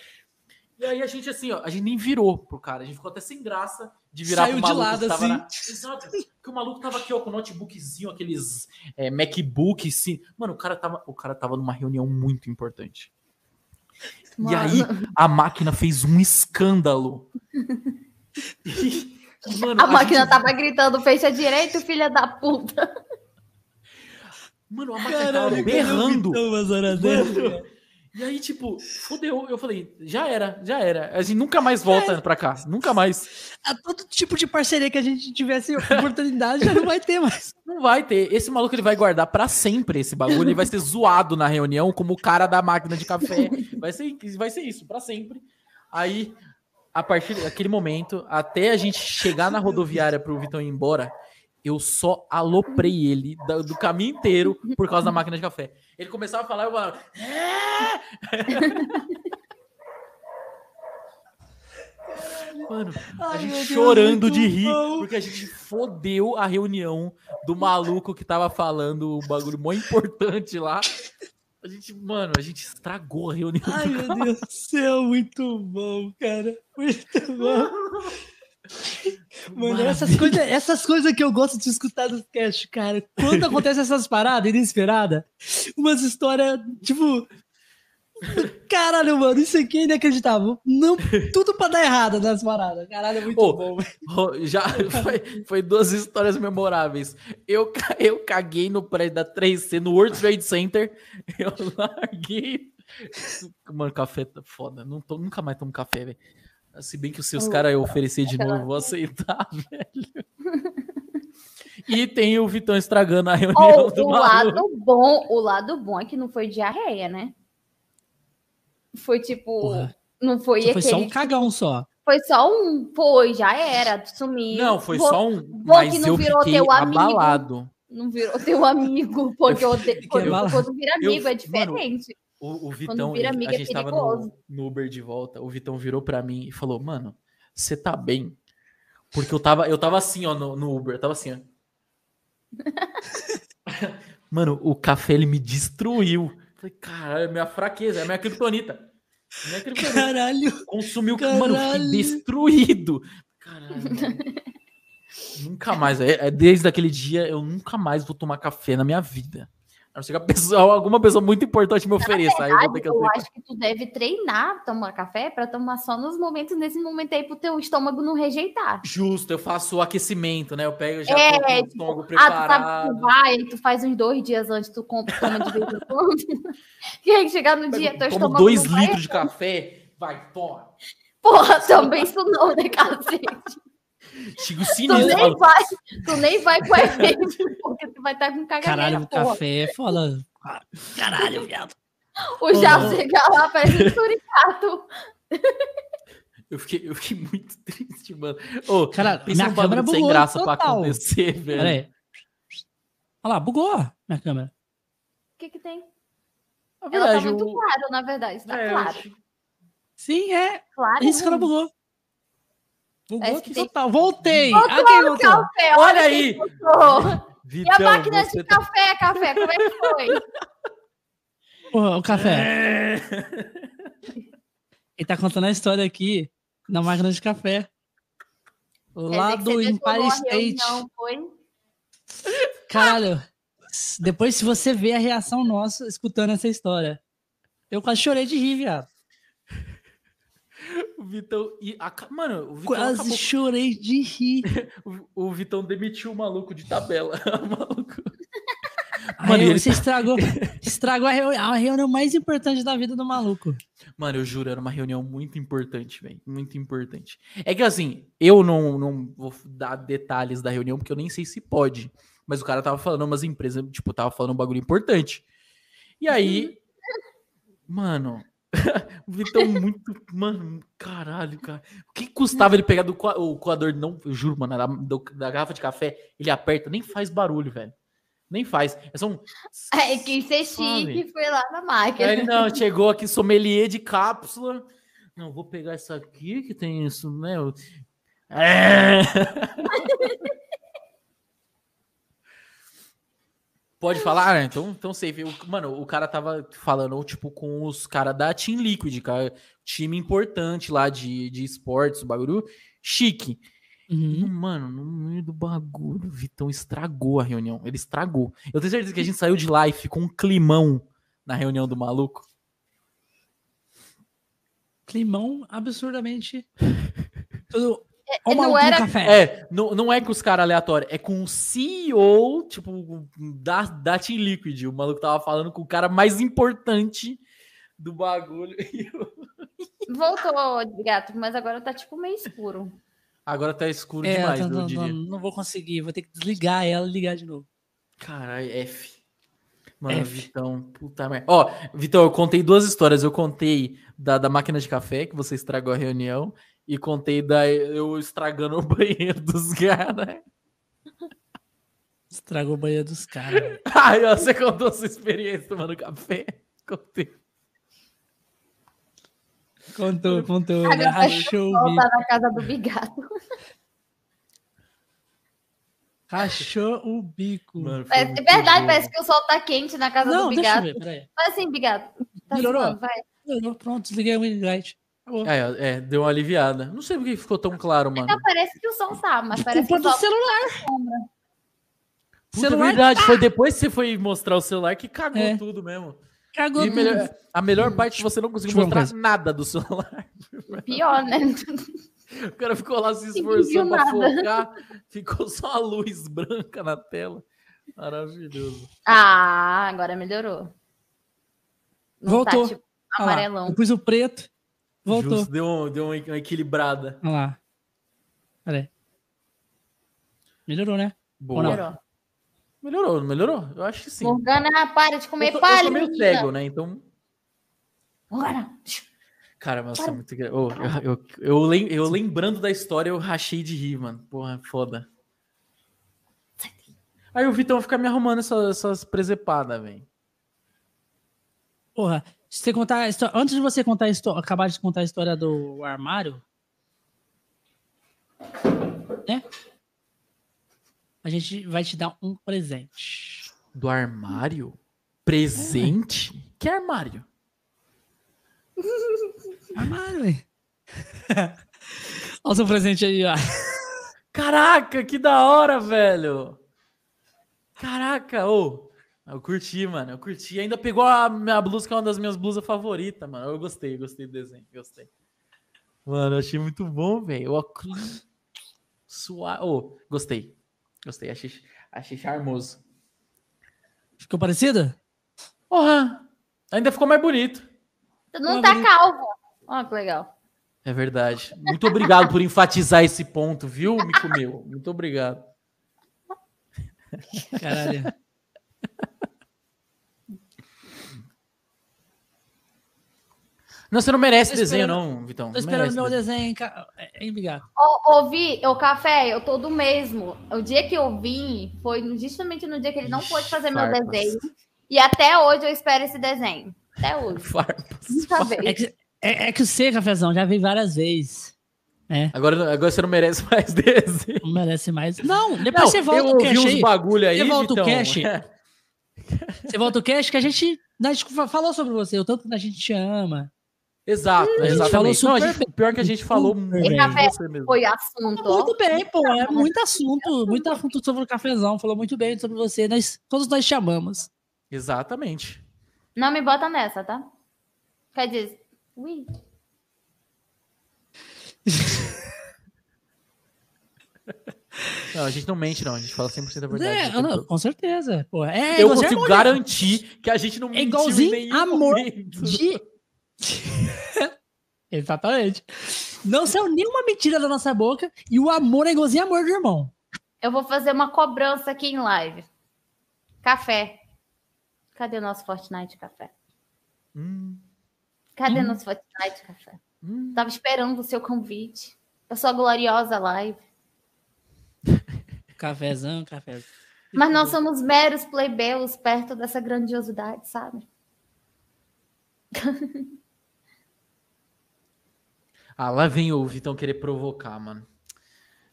B: E aí a gente, assim, ó, a gente nem virou pro cara. A gente ficou até sem graça de virar
A: Saiu
B: pro
A: de
B: maluco
A: lado,
B: que tava
A: assim.
B: na... Exato. Porque o maluco tava aqui, ó, com o notebookzinho, aqueles é, MacBook, sim. Mano, o cara, tava, o cara tava numa reunião muito importante. E
C: Mano.
B: aí a máquina fez um escândalo. E, e, mano,
C: A máquina
B: gente-
C: tava gritando, fecha direito, filha da puta.
B: Mano, a máquina tava
A: Caralho, o
B: berrando.
A: Dessas?
B: Mano, E aí, tipo, fodeu. Eu falei, já era, já era. A gente nunca mais volta pra cá. Nunca mais.
A: A todo tipo de parceria que a gente tivesse oportunidade já não vai ter mais.
B: Não vai ter. Esse maluco ele vai guardar pra sempre esse bagulho. Ele vai ser zoado na reunião como o cara da máquina de café. Vai ser, vai ser isso, pra sempre. Aí, a partir daquele momento, até a gente chegar na rodoviária pro Vitão ir embora, eu só aloprei ele da- do, caminho inteiro por causa da máquina de café. Ele começava a falar, eu falava. "É!" Mano, a
A: Ai,
B: gente
A: Deus,
B: chorando
A: muito
B: de rir,
A: bom.
B: porque a gente fodeu a reunião do maluco que tava falando o bagulho mó importante lá. A gente, mano, a gente estragou a reunião.
A: Ai, meu. Deus do céu, muito bom, cara. Muito bom. Mano, essas
B: Maravilha.
A: coisas, essas coisas que eu gosto de escutar nos cast, cara. Quando acontecem essas paradas inesperadas, umas histórias, tipo. Caralho, mano, isso aqui é inacreditável. Não, tudo pra dar errado nas paradas. Caralho, é muito
B: Ô,
A: bom.
B: Oh, Já foi, foi duas histórias memoráveis. Eu, eu caguei no prédio da 3C, no World Trade Center. Eu larguei. Mano, café tá foda. Não tô, nunca mais tomo café, velho. Se bem que se os caras oferecer de novo, eu vou aceitar, velho. E tem o Vitão estragando a reunião
C: Ou
B: do
C: o
B: maluco.
C: lado bom, o lado bom é que não foi diarreia, né? Foi tipo,
A: Porra.
C: não foi
A: Foi
C: aquele,
A: só um cagão só.
C: foi só um, foi, já era, sumiu.
B: Não, foi
C: Vou-
B: só um.
C: que
B: Mas
C: não
B: eu
C: virou
B: fiquei
C: teu amigo.
B: abalado.
C: Não virou teu amigo, porque eu,
A: fiquei
C: quando,
A: abalado.
C: quando vira
B: Eu-
C: amigo é
B: mano,
C: diferente.
B: O, o Vitão,
C: vira amigo
B: a
C: é
B: gente tava
C: perigoso.
B: no, no Uber de volta, o Vitão virou pra mim e falou, mano, você tá bem? Porque eu tava, eu tava assim, ó, no, no Uber, eu tava assim, ó. Mano, o café, ele me destruiu. Falei, caralho, é minha fraqueza, é minha criptonita. Minha criptonita.
A: Caralho.
B: Consumiu, mano, eu fiquei
A: Caralho.
B: destruído. Caralho, mano. Nunca mais, é, é desde aquele dia, eu nunca mais vou tomar café na minha vida. A não ser que pessoa, alguma pessoa muito importante me ofereça. Aí eu vou ter que
C: eu acho que tu deve treinar tomar café pra tomar só nos momentos, nesse momento aí, pro teu estômago não rejeitar.
B: Justo, eu faço o aquecimento, né? Eu pego já
C: É,
B: o
C: tipo,
B: estômago
C: Ah, tu sabe que
B: preparado.
C: tu vai, tu faz uns dois dias antes, tu compra, toma de vez em quando. e aí chegar no dia, teu
B: Pego, tomo
C: estômago
B: dois
C: não vai-
B: litros de café, vai, toma.
C: Porra, também isso não, né, cacete? Tu
B: sinistro,
C: nem
B: falo,
C: vai, tu nem vai com evento, porque tu vai estar com caganeira,
A: Caralho, o
C: porra.
A: café é foda. Caralho, viado.
C: O
A: Oh.
C: chega lá, parece um suricato.
B: eu, fiquei, eu fiquei muito triste, mano. Ô,
A: Cara, minha
B: bagulho
A: câmera
B: sem
A: bugou
B: graça pra
A: total.
B: acontecer, velho.
A: Pera aí. Olha lá, bugou minha câmera.
C: O que que tem? Ela tá muito
B: o-
C: claro, na verdade, tá
B: é, eu
C: claro.
B: acho-
A: Sim, é.
C: Claro.
A: Isso que ela bugou. Que
C: que tem-
A: total. Voltei.
C: Voltou
A: Ah, voltou?
C: café,
B: Olha
C: quem
B: aí!
C: voltou. E a
B: Vitão,
C: máquina
B: você
C: de
B: tá-
C: café, café, como é que foi?
A: Porra, o café.
B: É.
A: Ele tá contando a história aqui na máquina de café. Lá do Empire State.
C: reunião, foi?
A: Caralho. Depois, se você ver a reação nossa escutando essa história. Eu quase chorei de rir, viado.
B: O Vitão. E a, mano, o Vitão
A: Quase
B: acabou-
A: chorei de rir.
B: o, o Vitão demitiu o maluco de tabela. O maluco.
A: Aí
B: Mano, e ele
A: você estragou, estragou a, reu- a reunião mais importante da vida do maluco.
B: Mano, eu juro, era uma reunião muito importante, velho. Muito importante. É que assim, eu não, não vou dar detalhes da reunião, porque eu nem sei se pode. Mas o cara tava falando umas empresas, tipo, tava falando um bagulho importante. E aí, mano, o Vitão muito. Mano, caralho, cara. O que custava ele pegar do o coador? Não, eu juro, mano, da, da garrafa de café, ele aperta, nem faz barulho, velho. Nem faz. É só um.
C: É, quis ser chique foi lá na máquina.
B: Aí ele não, chegou aqui, sommelier de cápsula. Não, vou pegar essa aqui que tem isso, né? É. Pode falar? Ah, Então, então safe. O- Mano, o cara tava falando, tipo, com os caras da Team Liquid, cara. Time importante lá de, de esportes, o bagulho chique.
A: Uhum.
B: Mano, no meio do bagulho, o Vitão estragou a reunião. Ele estragou. Eu tenho certeza que a gente saiu de lá e ficou um climão na reunião do maluco.
A: Climão absurdamente. Tudo.
C: É, não era-
A: café.
B: É, não, não é com os caras aleatórios, é com o CEO, tipo, da, da Team Liquid. O maluco tava falando com o cara mais importante do bagulho.
C: Voltou, gato, mas agora tá tipo meio escuro.
B: Agora tá escuro
A: É,
B: demais,
A: tá-
B: eu diria.
A: tá- não vou conseguir, vou ter que desligar ela e ligar de novo.
B: Caralho, F. Mano,
A: F.
B: Vitão, puta merda. Ó, Vitão, eu contei duas histórias. Eu contei da, da máquina de café, que você estragou a reunião, e contei da eu estragando o banheiro dos caras.
A: Estragou o banheiro dos caras.
B: Ai, ó, você contou sua experiência tomando café? Contei.
A: Contou, contou. Né?
C: Agora
A: Rachou o bico.
C: Na casa do bigato.
A: Rachou o bico.
B: Mano,
C: é verdade,
B: bom.
C: parece que o sol tá quente na casa
A: não,
C: do
A: deixa eu
C: bigato.
A: ver, peraí.
C: Faz assim, bigato. Tá
A: Melhorou?
C: vai.
A: Melhorou, Pronto, desliguei o light.
B: É, é, deu uma aliviada. Não sei por que ficou tão claro, mano.
C: Não, parece que o sol tá, mas parece que o
A: do celular.
B: Puta,
A: celular
B: verdade, foi depois que você foi mostrar o celular que cagou
A: É.
B: tudo mesmo.
A: Cagou
B: E
A: tudo.
B: melhor- a melhor parte é que você não conseguiu mostrar nada do celular.
C: pior, né?
B: O cara ficou lá se esforçando pra focar, ficou só a luz branca na tela. Maravilhoso.
C: Ah, agora melhorou. Não
A: Voltou.
C: Tá, tipo, amarelão.
A: Eu pus o preto. Voltou.
B: Justo, deu, um- deu uma equilibrada.
A: Olha lá. Peraí. Melhorou, né?
B: Boa.
C: Melhorou.
B: Melhorou, não melhorou? Eu acho que sim.
C: Morgana, para de comer
B: eu, tô, eu
C: palha.
B: sou meio cego, né? Então.
C: Morgana.
B: Cara, mas é muito Ô, eu, eu, eu, lem- eu lembrando da história, eu rachei de rir, mano. Porra, foda. Aí o Vitão fica me arrumando essa- essas presepadas, velho.
A: Porra, você contar a história. Antes de você contar a histó- acabar de contar a história do armário. Né? A gente vai te dar um presente.
B: Do armário? Presente? Que armário?
A: Armário, velho. Olha o seu presente aí, ó.
B: Caraca, que da hora, velho! Caraca, ô! Eu curti, mano. Eu curti. Ainda pegou a minha blusa, que é uma das minhas blusas favoritas, mano. Eu gostei, gostei do desenho. Gostei. Mano, eu achei muito bom, velho. Óculos. Suave. Ô, gostei. Gostei. Achei, achei charmoso.
A: Ficou parecido?
B: Porra! Ainda ficou mais bonito.
C: Tu não
A: Ah,
C: tá
A: bonito.
C: calvo. Ó, que legal.
B: É verdade. Muito obrigado por enfatizar esse ponto, viu, Mico meu? Muito obrigado.
A: Caralho.
B: Não, você não merece desenho, não, Vitão.
A: Tô esperando
B: merece
A: meu
B: desenho.
A: desenho, ca- é, hein, Bigato?
C: Ô, ouvi, ô Café, eu tô do mesmo. O dia que eu vim foi justamente no dia que ele não
B: Ixi,
C: pôde fazer meu
B: farpas.
C: desenho. E até hoje eu espero esse desenho. Até hoje.
B: Farpas.
C: Nunca
A: É que, é, é que você, cafezão, já vi várias vezes.
B: Agora, agora você não merece mais desenho.
A: Não merece mais. Não, depois
B: Não,
A: você volta
B: eu
A: o
B: ouvi
A: cash
B: uns
A: aí.
B: bagulho aí,
A: Você volta o cash? Você volta o cash que a gente, a gente fa- falou sobre você, o tanto que a gente te ama.
B: Exato,
A: gente
B: exatamente.
A: falou
B: Não, a
A: super
B: gente- pior que a gente falou muito.
C: Foi assunto, ó.
A: Muito bem, pô. É muito assunto, muito assunto sobre o cafezão. Falou muito bem sobre você. Nós, todos nós te amamos.
B: Exatamente.
C: Não me bota nessa, tá? Quer dizer, ui.
B: Não, a gente não mente, não. A gente fala 100% a verdade.
A: É, eu não,
B: todo.
A: com certeza. Pô, é
B: eu consigo
A: amor,
B: garantir que a gente não
A: É
B: mentiu
A: igualzinho
B: em nenhum
A: amor
B: momento.
A: de. Exatamente. Não saiu nenhuma mentira da nossa boca e o amor é igualzinho amor de irmão.
C: Eu vou fazer uma cobrança aqui em live. Café. Cadê o nosso Fortnite Café?
B: Hum,
C: Cadê
A: Hum.
C: nosso Fortnite Café?
B: hum.
C: Tava esperando o seu convite. A sua gloriosa live.
A: Cafezão, cafezão.
C: Mas nós somos meros plebeus perto dessa grandiosidade, sabe?
B: Ah, lá vem o Vitão querer provocar, mano.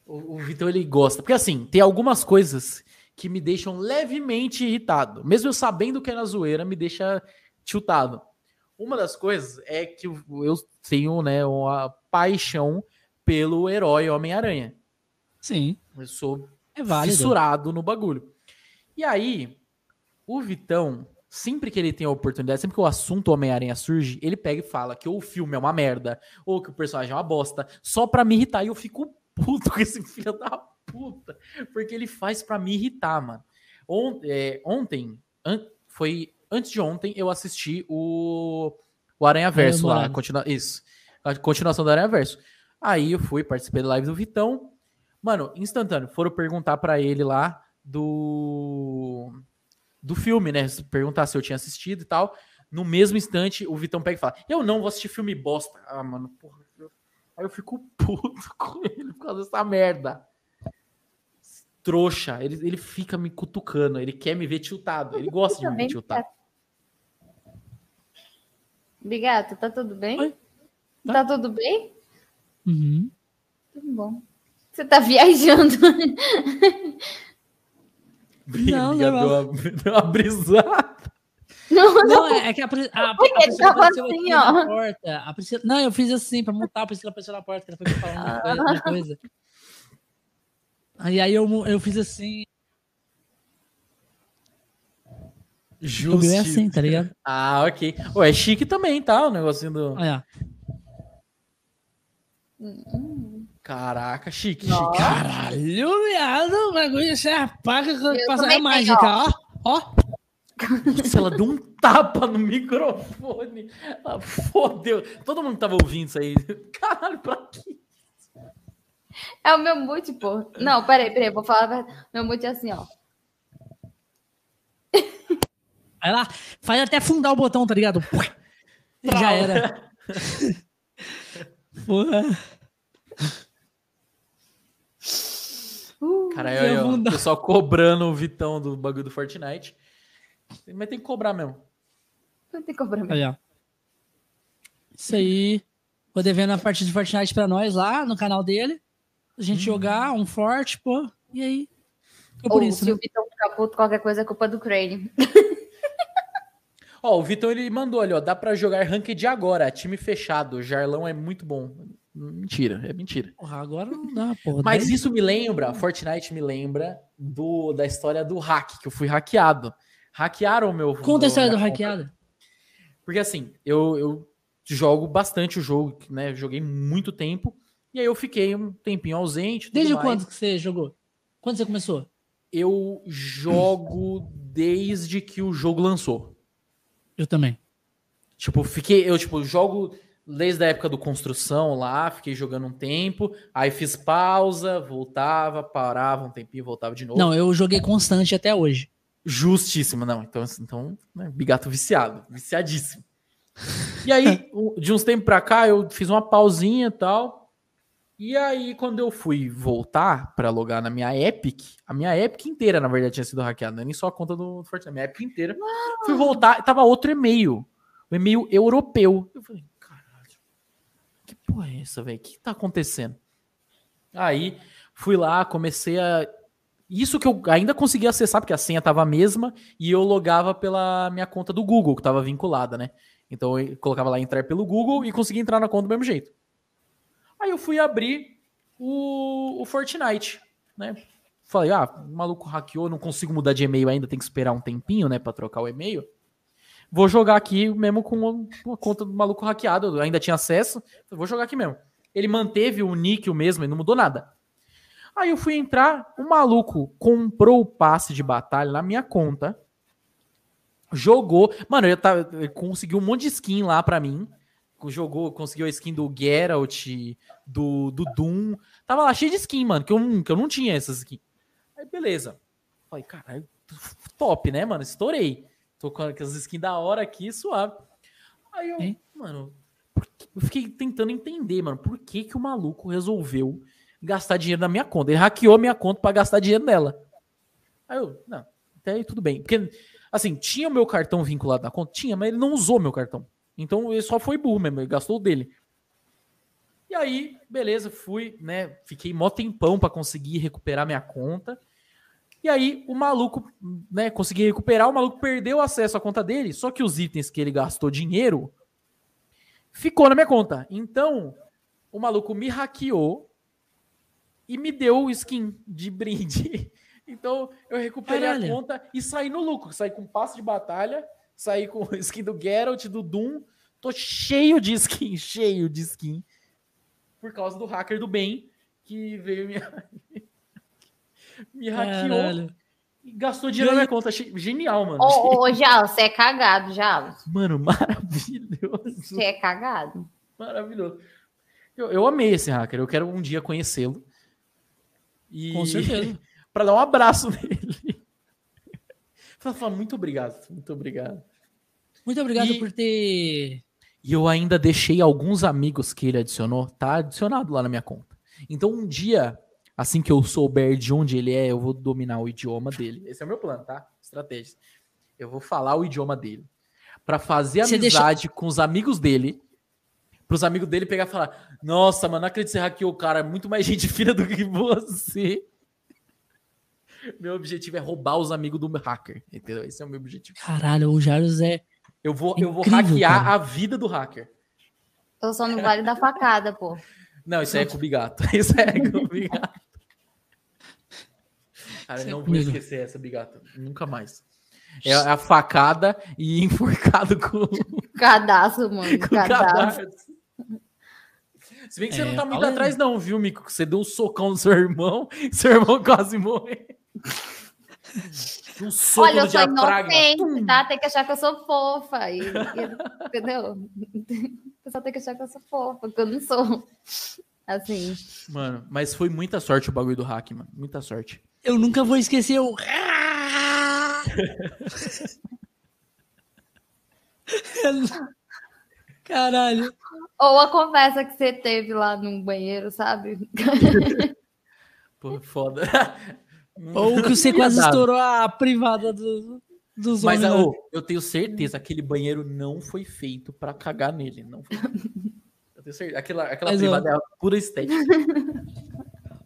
B: O, o Vitão, ele gosta. Porque, assim, tem algumas coisas que me deixam levemente irritado. Mesmo eu sabendo que é na zoeira, me deixa tiltado. Uma das coisas é que eu, eu tenho, né, uma paixão pelo herói Homem-Aranha.
A: Sim,
B: Eu sou
A: é válido.
B: fissurado no bagulho. E aí, o Vitão, sempre que ele tem a oportunidade, sempre que o assunto Homem-Aranha surge, ele pega e fala que ou o filme é uma merda, ou que o personagem é uma bosta, só pra me irritar. E eu fico puto com esse filho da puta, porque ele faz pra me irritar, mano. On- é, ontem, an- foi antes de ontem, eu assisti o, o Aranha Verso lá,
A: Morales.
B: continua, isso, a continuação do Aranha Verso. Aí eu fui, participei da live do Vitão, Mano, instantâneo. Foram perguntar pra ele lá do do filme, né? Perguntar se eu tinha assistido e tal. No mesmo instante, o Vitão pega e fala: Eu não vou assistir filme bosta. Ah, mano, porra. eu- Aí eu fico puto com ele por causa dessa merda. Trouxa. Ele, ele fica me cutucando. Ele quer me ver tiltado. Ele gosta de me ver tiltado.
C: Bigato, tá tudo bem?
A: Oi.
C: Tá tudo bem?
A: Uhum.
C: Tudo bom. Você tá viajando.
A: Não, não,
B: deu uma, deu uma brisada.
C: Não,
A: Não, é, é que a, a, a, Priscila apareceu
C: assim, ó.
A: na porta. A Priscila, não, eu fiz assim, pra mutar, a Priscila apareceu na porta, que ela foi me falando uma coisa. Coisa. Aí, aí eu, eu fiz assim,
B: Justo.
A: é assim, tá ligado?
B: Ah, ok. Ué, é chique também, tá? O negocinho do.
A: Olha,
B: Caraca, chique,
C: Nossa.
B: chique.
A: caralho, viado, o bagulho você apaga quando
C: Eu
A: passa
C: também
A: é mágica, ó. Ó,
B: Putz, ela deu um tapa no microfone. Ela fodeu. Todo mundo tava ouvindo isso aí. Caralho, pra quê?
C: É o meu mute, pô. Não, peraí, peraí, vou falar. a verdade. Meu mute é assim, ó.
A: Aí lá, faz até fundar o botão, tá ligado? Já era. Porra.
B: Caralho, aí, ó, o pessoal cobrando o Vitão do bagulho do Fortnite. Mas tem que cobrar mesmo.
C: tem compromisso.
A: Aí, ó. Isso aí. Vou devendo a partida de Fortnite pra nós lá no canal dele. A gente jogar um forte, pô. E aí? Ficou por
C: Ou
A: isso,
C: se
A: né?
C: o Vitão ficar puto, qualquer coisa é culpa do Crane.
B: Ó, o Vitão ele mandou ali, ó. Dá pra jogar ranked agora, time fechado. O Jarlão é muito bom. Mentira, é mentira.
A: Porra, agora não dá, porra.
B: Mas isso me lembra, Fortnite me lembra do, da história do hack, que eu fui hackeado. Hackearam o meu.
A: Conta a história do hackeado.
B: Porque assim, eu, eu jogo bastante o jogo, né? Joguei muito tempo. E aí eu fiquei um tempinho ausente.
A: Desde
B: mais.
A: quando que você jogou? Quando você começou?
B: Eu jogo desde que o jogo lançou.
A: Eu também.
B: Tipo, fiquei. Eu, tipo, jogo desde a época do construção lá, fiquei jogando um tempo. Aí fiz pausa, voltava, parava um tempinho, voltava de novo.
A: Não, eu joguei constante até hoje.
B: Justíssimo, não. Então, então né, bigato viciado, viciadíssimo. E aí, de uns tempos pra cá, eu fiz uma pausinha e tal. E aí, quando eu fui voltar pra logar na minha Epic, a minha Epic inteira, na verdade, tinha sido hackeada, é nem só a conta do Fortnite, a minha Epic inteira. Fui voltar, tava outro e-mail, o e-mail europeu. Eu falei, porra é essa, velho? O que tá acontecendo? Aí, fui lá, comecei a isso que eu ainda consegui acessar, porque a senha tava a mesma, e eu logava pela minha conta do Google, que tava vinculada, né? Então eu colocava lá entrar pelo Google e conseguia entrar na conta do mesmo jeito. Aí eu fui abrir o, o Fortnite, né? Falei, ah, o maluco hackeou, não consigo mudar de e-mail ainda, tem que esperar um tempinho, né, pra trocar o e-mail. Vou jogar aqui mesmo com uma, conta do maluco hackeado, eu ainda tinha acesso, vou jogar aqui mesmo. Ele manteve o nick o mesmo, ele não mudou nada. Aí eu fui entrar, o maluco comprou o passe de batalha na minha conta, jogou. Mano, eu tava, ele conseguiu um monte de skin lá pra mim. Jogou, conseguiu a skin do Geralt, do, do Doom. Tava lá cheio de skin, mano, que eu, que eu não tinha essas skin. Aí beleza. Falei, caralho, top, né, mano? Estourei. Tô com as skins da hora aqui, suave. Aí eu,
A: Hein?
B: mano, eu fiquei tentando entender, mano, por que que o maluco resolveu gastar dinheiro na minha conta? Ele hackeou minha conta pra gastar dinheiro nela. Aí eu, não, até aí tudo bem. Porque, assim, tinha o meu cartão vinculado na conta? Tinha, mas ele não usou meu cartão. Então ele só foi burro mesmo, ele gastou o dele. E aí, beleza, fui, né? Fiquei mó tempão pra conseguir recuperar minha conta. E aí, o maluco, né, consegui recuperar, o maluco perdeu acesso à conta dele, só que os itens que ele gastou dinheiro ficou na minha conta. Então, o maluco me hackeou e me deu o skin de brinde. Então, eu recuperei
A: Caralho.
B: a conta e saí no lucro. Saí com passe de batalha, saí com o skin do Geralt, do Doom. Tô cheio de skin, cheio de skin. Por causa do hacker do bem, que veio me, me hackeou
A: Caralho.
B: e gastou dinheiro na minha conta. Achei genial, mano.
C: Ô, ô, Jalo, você é cagado, Jalo.
B: Mano, maravilhoso.
C: Você é cagado.
B: Maravilhoso. Eu, eu amei esse hacker. Eu quero um dia conhecê-lo. E...
A: Com certeza.
B: pra dar um abraço nele. Fala, fala, muito obrigado. Muito obrigado.
A: Muito obrigado
B: E-
A: por ter.
B: E eu ainda deixei alguns amigos que ele adicionou, tá adicionado lá na minha conta. Então um dia, assim que eu souber de onde ele é, eu vou dominar o idioma dele. Esse é o meu plano, tá? Estratégia. Eu vou falar o idioma dele. Pra fazer
A: Você deixa-
B: amizade com os amigos dele. Pros amigos dele pegar e falar: Nossa, mano, não acredito que você hackeou o cara, é muito mais gente fina do que você. Meu objetivo é roubar os amigos do hacker, entendeu? Esse é o meu objetivo.
A: Caralho, o Jarus é.
B: Eu vou, eu vou
A: Incrível,
B: hackear
A: cara.
B: a vida do hacker.
C: Eu só no vale da facada, pô.
B: Não, isso aí é com o bigato. Isso aí é com o bigato. Cara, eu não vou esquecer essa bigata. Nunca mais. É a facada e enforcado com, com
C: Cadastro, mano.
B: o
C: Cadastro.
B: cadarço. Se bem que você
A: É,
B: não tá muito
A: fala aí.
B: atrás, não, viu, Mico? Você deu um socão no seu irmão, seu irmão quase morreu. Um soco
C: Olha, eu sou inocente, tá? Tem que achar que eu sou fofa. E, e- entendeu? O pessoal tem que achar que eu sou fofa, porque eu não sou. Assim.
B: Mano, mas foi muita sorte o bagulho do hack, mano. Muita sorte.
A: Eu nunca vou esquecer o. Caralho.
C: Ou a conversa que você teve lá no banheiro, sabe?
B: Pô, foda.
A: Ou que você quase estourou a privada do- dos
B: Mas
A: homens. né?
B: ô, eu tenho certeza, aquele banheiro não foi feito pra cagar nele. Não foi. Eu tenho certeza. Aquela, aquela
A: Mas, ó.
B: privada é a pura estética.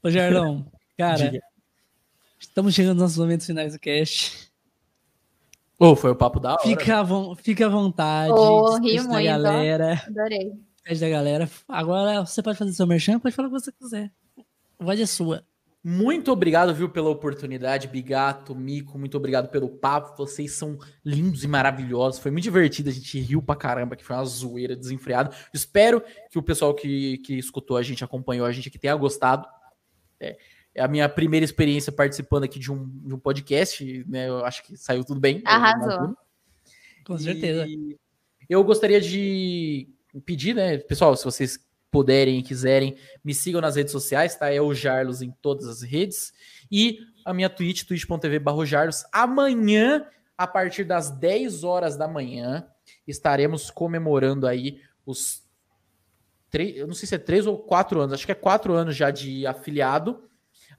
A: Ô, Jardão, cara,
B: Diga.
A: Estamos chegando nos nossos momentos finais do cast.
B: Ô, foi o papo da hora.
A: Fica à, von- fica à vontade.
C: Ô,
A: despede
C: ri
A: da
C: muito, ó.
A: galera.
C: Adorei.
A: Despede da galera. Agora você pode fazer seu merchan, pode falar o que você quiser. A voz é sua.
B: Muito obrigado, viu, pela oportunidade, Bigato, Mico, muito obrigado pelo papo. Vocês são lindos e maravilhosos. Foi muito divertido, a gente riu pra caramba, que foi uma zoeira desenfreada. Espero que o pessoal que, que escutou a gente, acompanhou a gente aqui, tenha gostado. É, é a minha primeira experiência participando aqui de um, de um podcast, né? Eu acho que saiu tudo bem. eu
C: Arrasou.
A: Com certeza.
B: E eu gostaria de pedir, né, pessoal, se vocês puderem e quiserem, me sigam nas redes sociais, tá? É o Jarlos em todas as redes. E a minha Twitch, twitch.tv Jarlos. Amanhã, a partir das 10 horas da manhã, estaremos comemorando aí os três, eu não sei se é três ou quatro anos, acho que é quatro anos já de afiliado.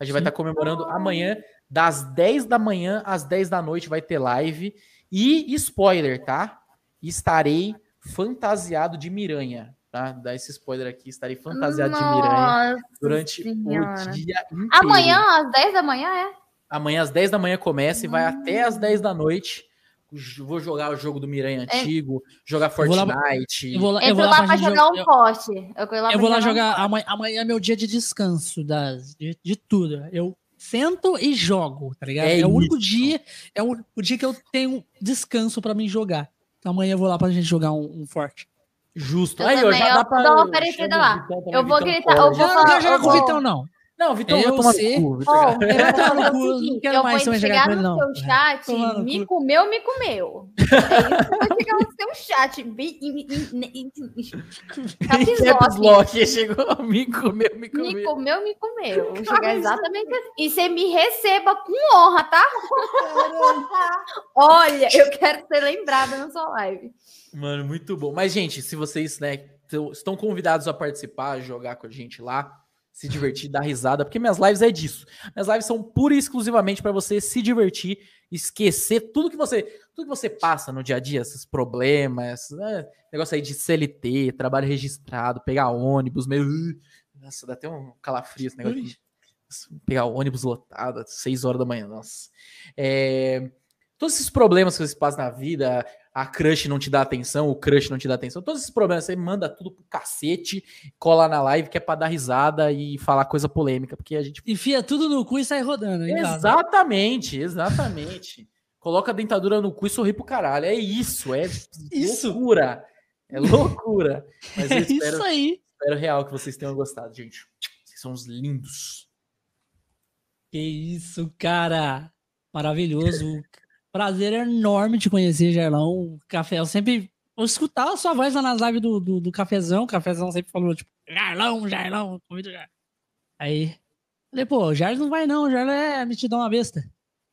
B: A gente vai estar comemorando amanhã, das 10 da manhã às 10 da noite, vai ter live. E spoiler, tá? Estarei fantasiado de Miranha, tá? Dá esse spoiler aqui, estarei fantasiado de Miranha
C: Nossa
B: durante
C: Senhora.
B: o dia inteiro.
C: Amanhã, às 10 da manhã, é?
B: Amanhã às 10 da manhã começa e vai até às 10 da noite. Vou jogar o jogo do Miranha antigo, jogar
A: É. vou lá-
B: Fortnite.
A: Eu vou lá, eu vou lá, pra
C: jogar um
A: eu-
C: poste. Eu, vou lá
A: Eu vou lá jogar.
C: um
A: Amanhã, amanhã é meu dia de descanso das, de, de tudo. Eu sento e jogo, tá ligado?
B: É
A: É, o único dia, é o, o dia que eu tenho descanso pra mim jogar. Então amanhã eu vou lá pra gente jogar um, um forte.
B: Justo.
C: Eu
B: Aí,
C: também,
B: já
C: eu
B: dá pra.
C: uma parecida lá. Eu vou gritar, eu vou
A: Eu não
C: falar-
A: quero jogar
C: eu
A: com o Vitão, não.
B: Não, Vitão,
A: Eu
B: vai tomar
A: sei.
B: cu. Vitor.
C: Ó,
A: Eu
C: eu
A: vou
C: vou
A: tomar no não
C: seguinte,
A: quero
C: eu
A: mais
C: vou chegar no
A: não.
C: seu chat,
A: Tomar
C: me comeu, me comeu. É isso que eu vou chegar no seu chat.
B: Chegou, me comeu, me
C: Me
B: comeu.
C: comeu, me comeu. Vou chegar exatamente assim. E você me receba com honra, tá? Olha, eu quero ser lembrada na sua live.
B: Mano, muito bom. Mas, gente, se vocês, né, tão- estão convidados a participar, jogar com a gente lá, se divertir, dar risada, porque minhas lives é disso. Minhas lives são pura e exclusivamente para você se divertir, esquecer tudo que você, tudo que você passa no dia a dia, esses problemas, né, negócio aí de CLT, trabalho registrado, pegar ônibus, meio, nossa, dá até um calafrio esse negócio de pegar ônibus lotado, às 6 horas da manhã, nossa. É, todos esses problemas que você passa na vida, a crush não te dá atenção, o crush não te dá atenção, todos esses problemas, você manda tudo pro cacete, cola na live que é pra dar risada e falar coisa polêmica, porque a gente.
A: Enfia tudo no cu e sai rodando. hein?
B: Exatamente, exatamente. Coloca a dentadura no cu e sorri pro caralho. É isso, é
A: Isso.
B: loucura. É loucura. Mas eu
A: É
B: espero,
A: isso aí.
B: espero real que vocês tenham gostado, gente. Vocês são uns lindos.
A: Que isso, cara. Maravilhoso. Prazer enorme te conhecer, Gerlão. Café, eu sempre. Eu escutava a sua voz lá nas lives do, do, do cafezão. O cafezão sempre falou, tipo, Jarlão, Jarlão, convido Jarlão. Aí. Falei, pô, o Jarlão não vai não, o Jarlão é mitidão uma besta.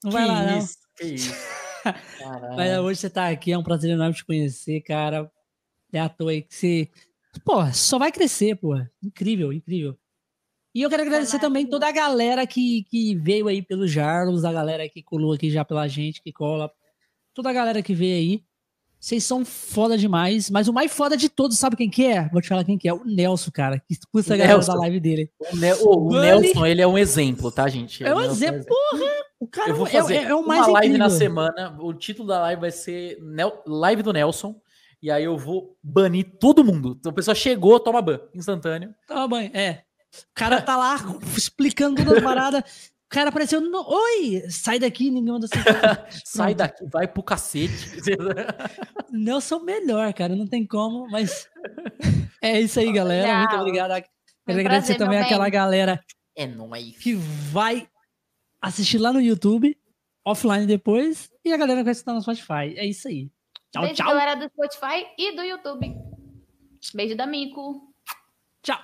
A: Não vai
B: que
A: lá, não.
B: isso, que isso.
A: Mas hoje você tá aqui, é um prazer enorme te conhecer, cara. É à toa aí que você. Pô, só vai crescer, pô. Incrível, incrível. E eu quero agradecer também toda a galera que, que veio aí pelo Jarlos, a galera que colou aqui já pela gente, que cola. Toda a galera que veio aí. Vocês são foda demais, mas o mais foda de todos, sabe quem que é? Vou te falar quem que é. O Nelson, cara, que escuta a galera
B: Nelson.
A: da live dele.
B: O, Ne- o- o Nelson, ele é um exemplo, tá, gente?
A: É um
B: O Nelson
A: exemplo, porra! O cara
B: Eu vou
A: é-
B: fazer
A: é, é o mais
B: uma live
A: incrível.
B: na semana. O título da live vai ser Nel- Live do Nelson. E aí eu vou banir todo mundo. Então a pessoa chegou, toma ban, instantâneo.
A: Toma banho, é. O cara tá lá explicando todas as paradas. O cara apareceu, no... oi, sai daqui, ninguém manda você.
B: Sai daqui, vai pro cacete.
A: Nelson melhor, cara, não tem como, mas é isso aí, galera. Muito
C: Legal.
A: obrigado.
C: Foi
A: Quero agradecer também
C: bem.
A: galera
B: é nóis.
A: que vai assistir lá no YouTube, offline depois, e a galera que vai escutar no Spotify. É isso aí. Tchau,
C: Beijo,
A: tchau.
C: galera do Spotify e do YouTube. Beijo da Mico.
A: Tchau.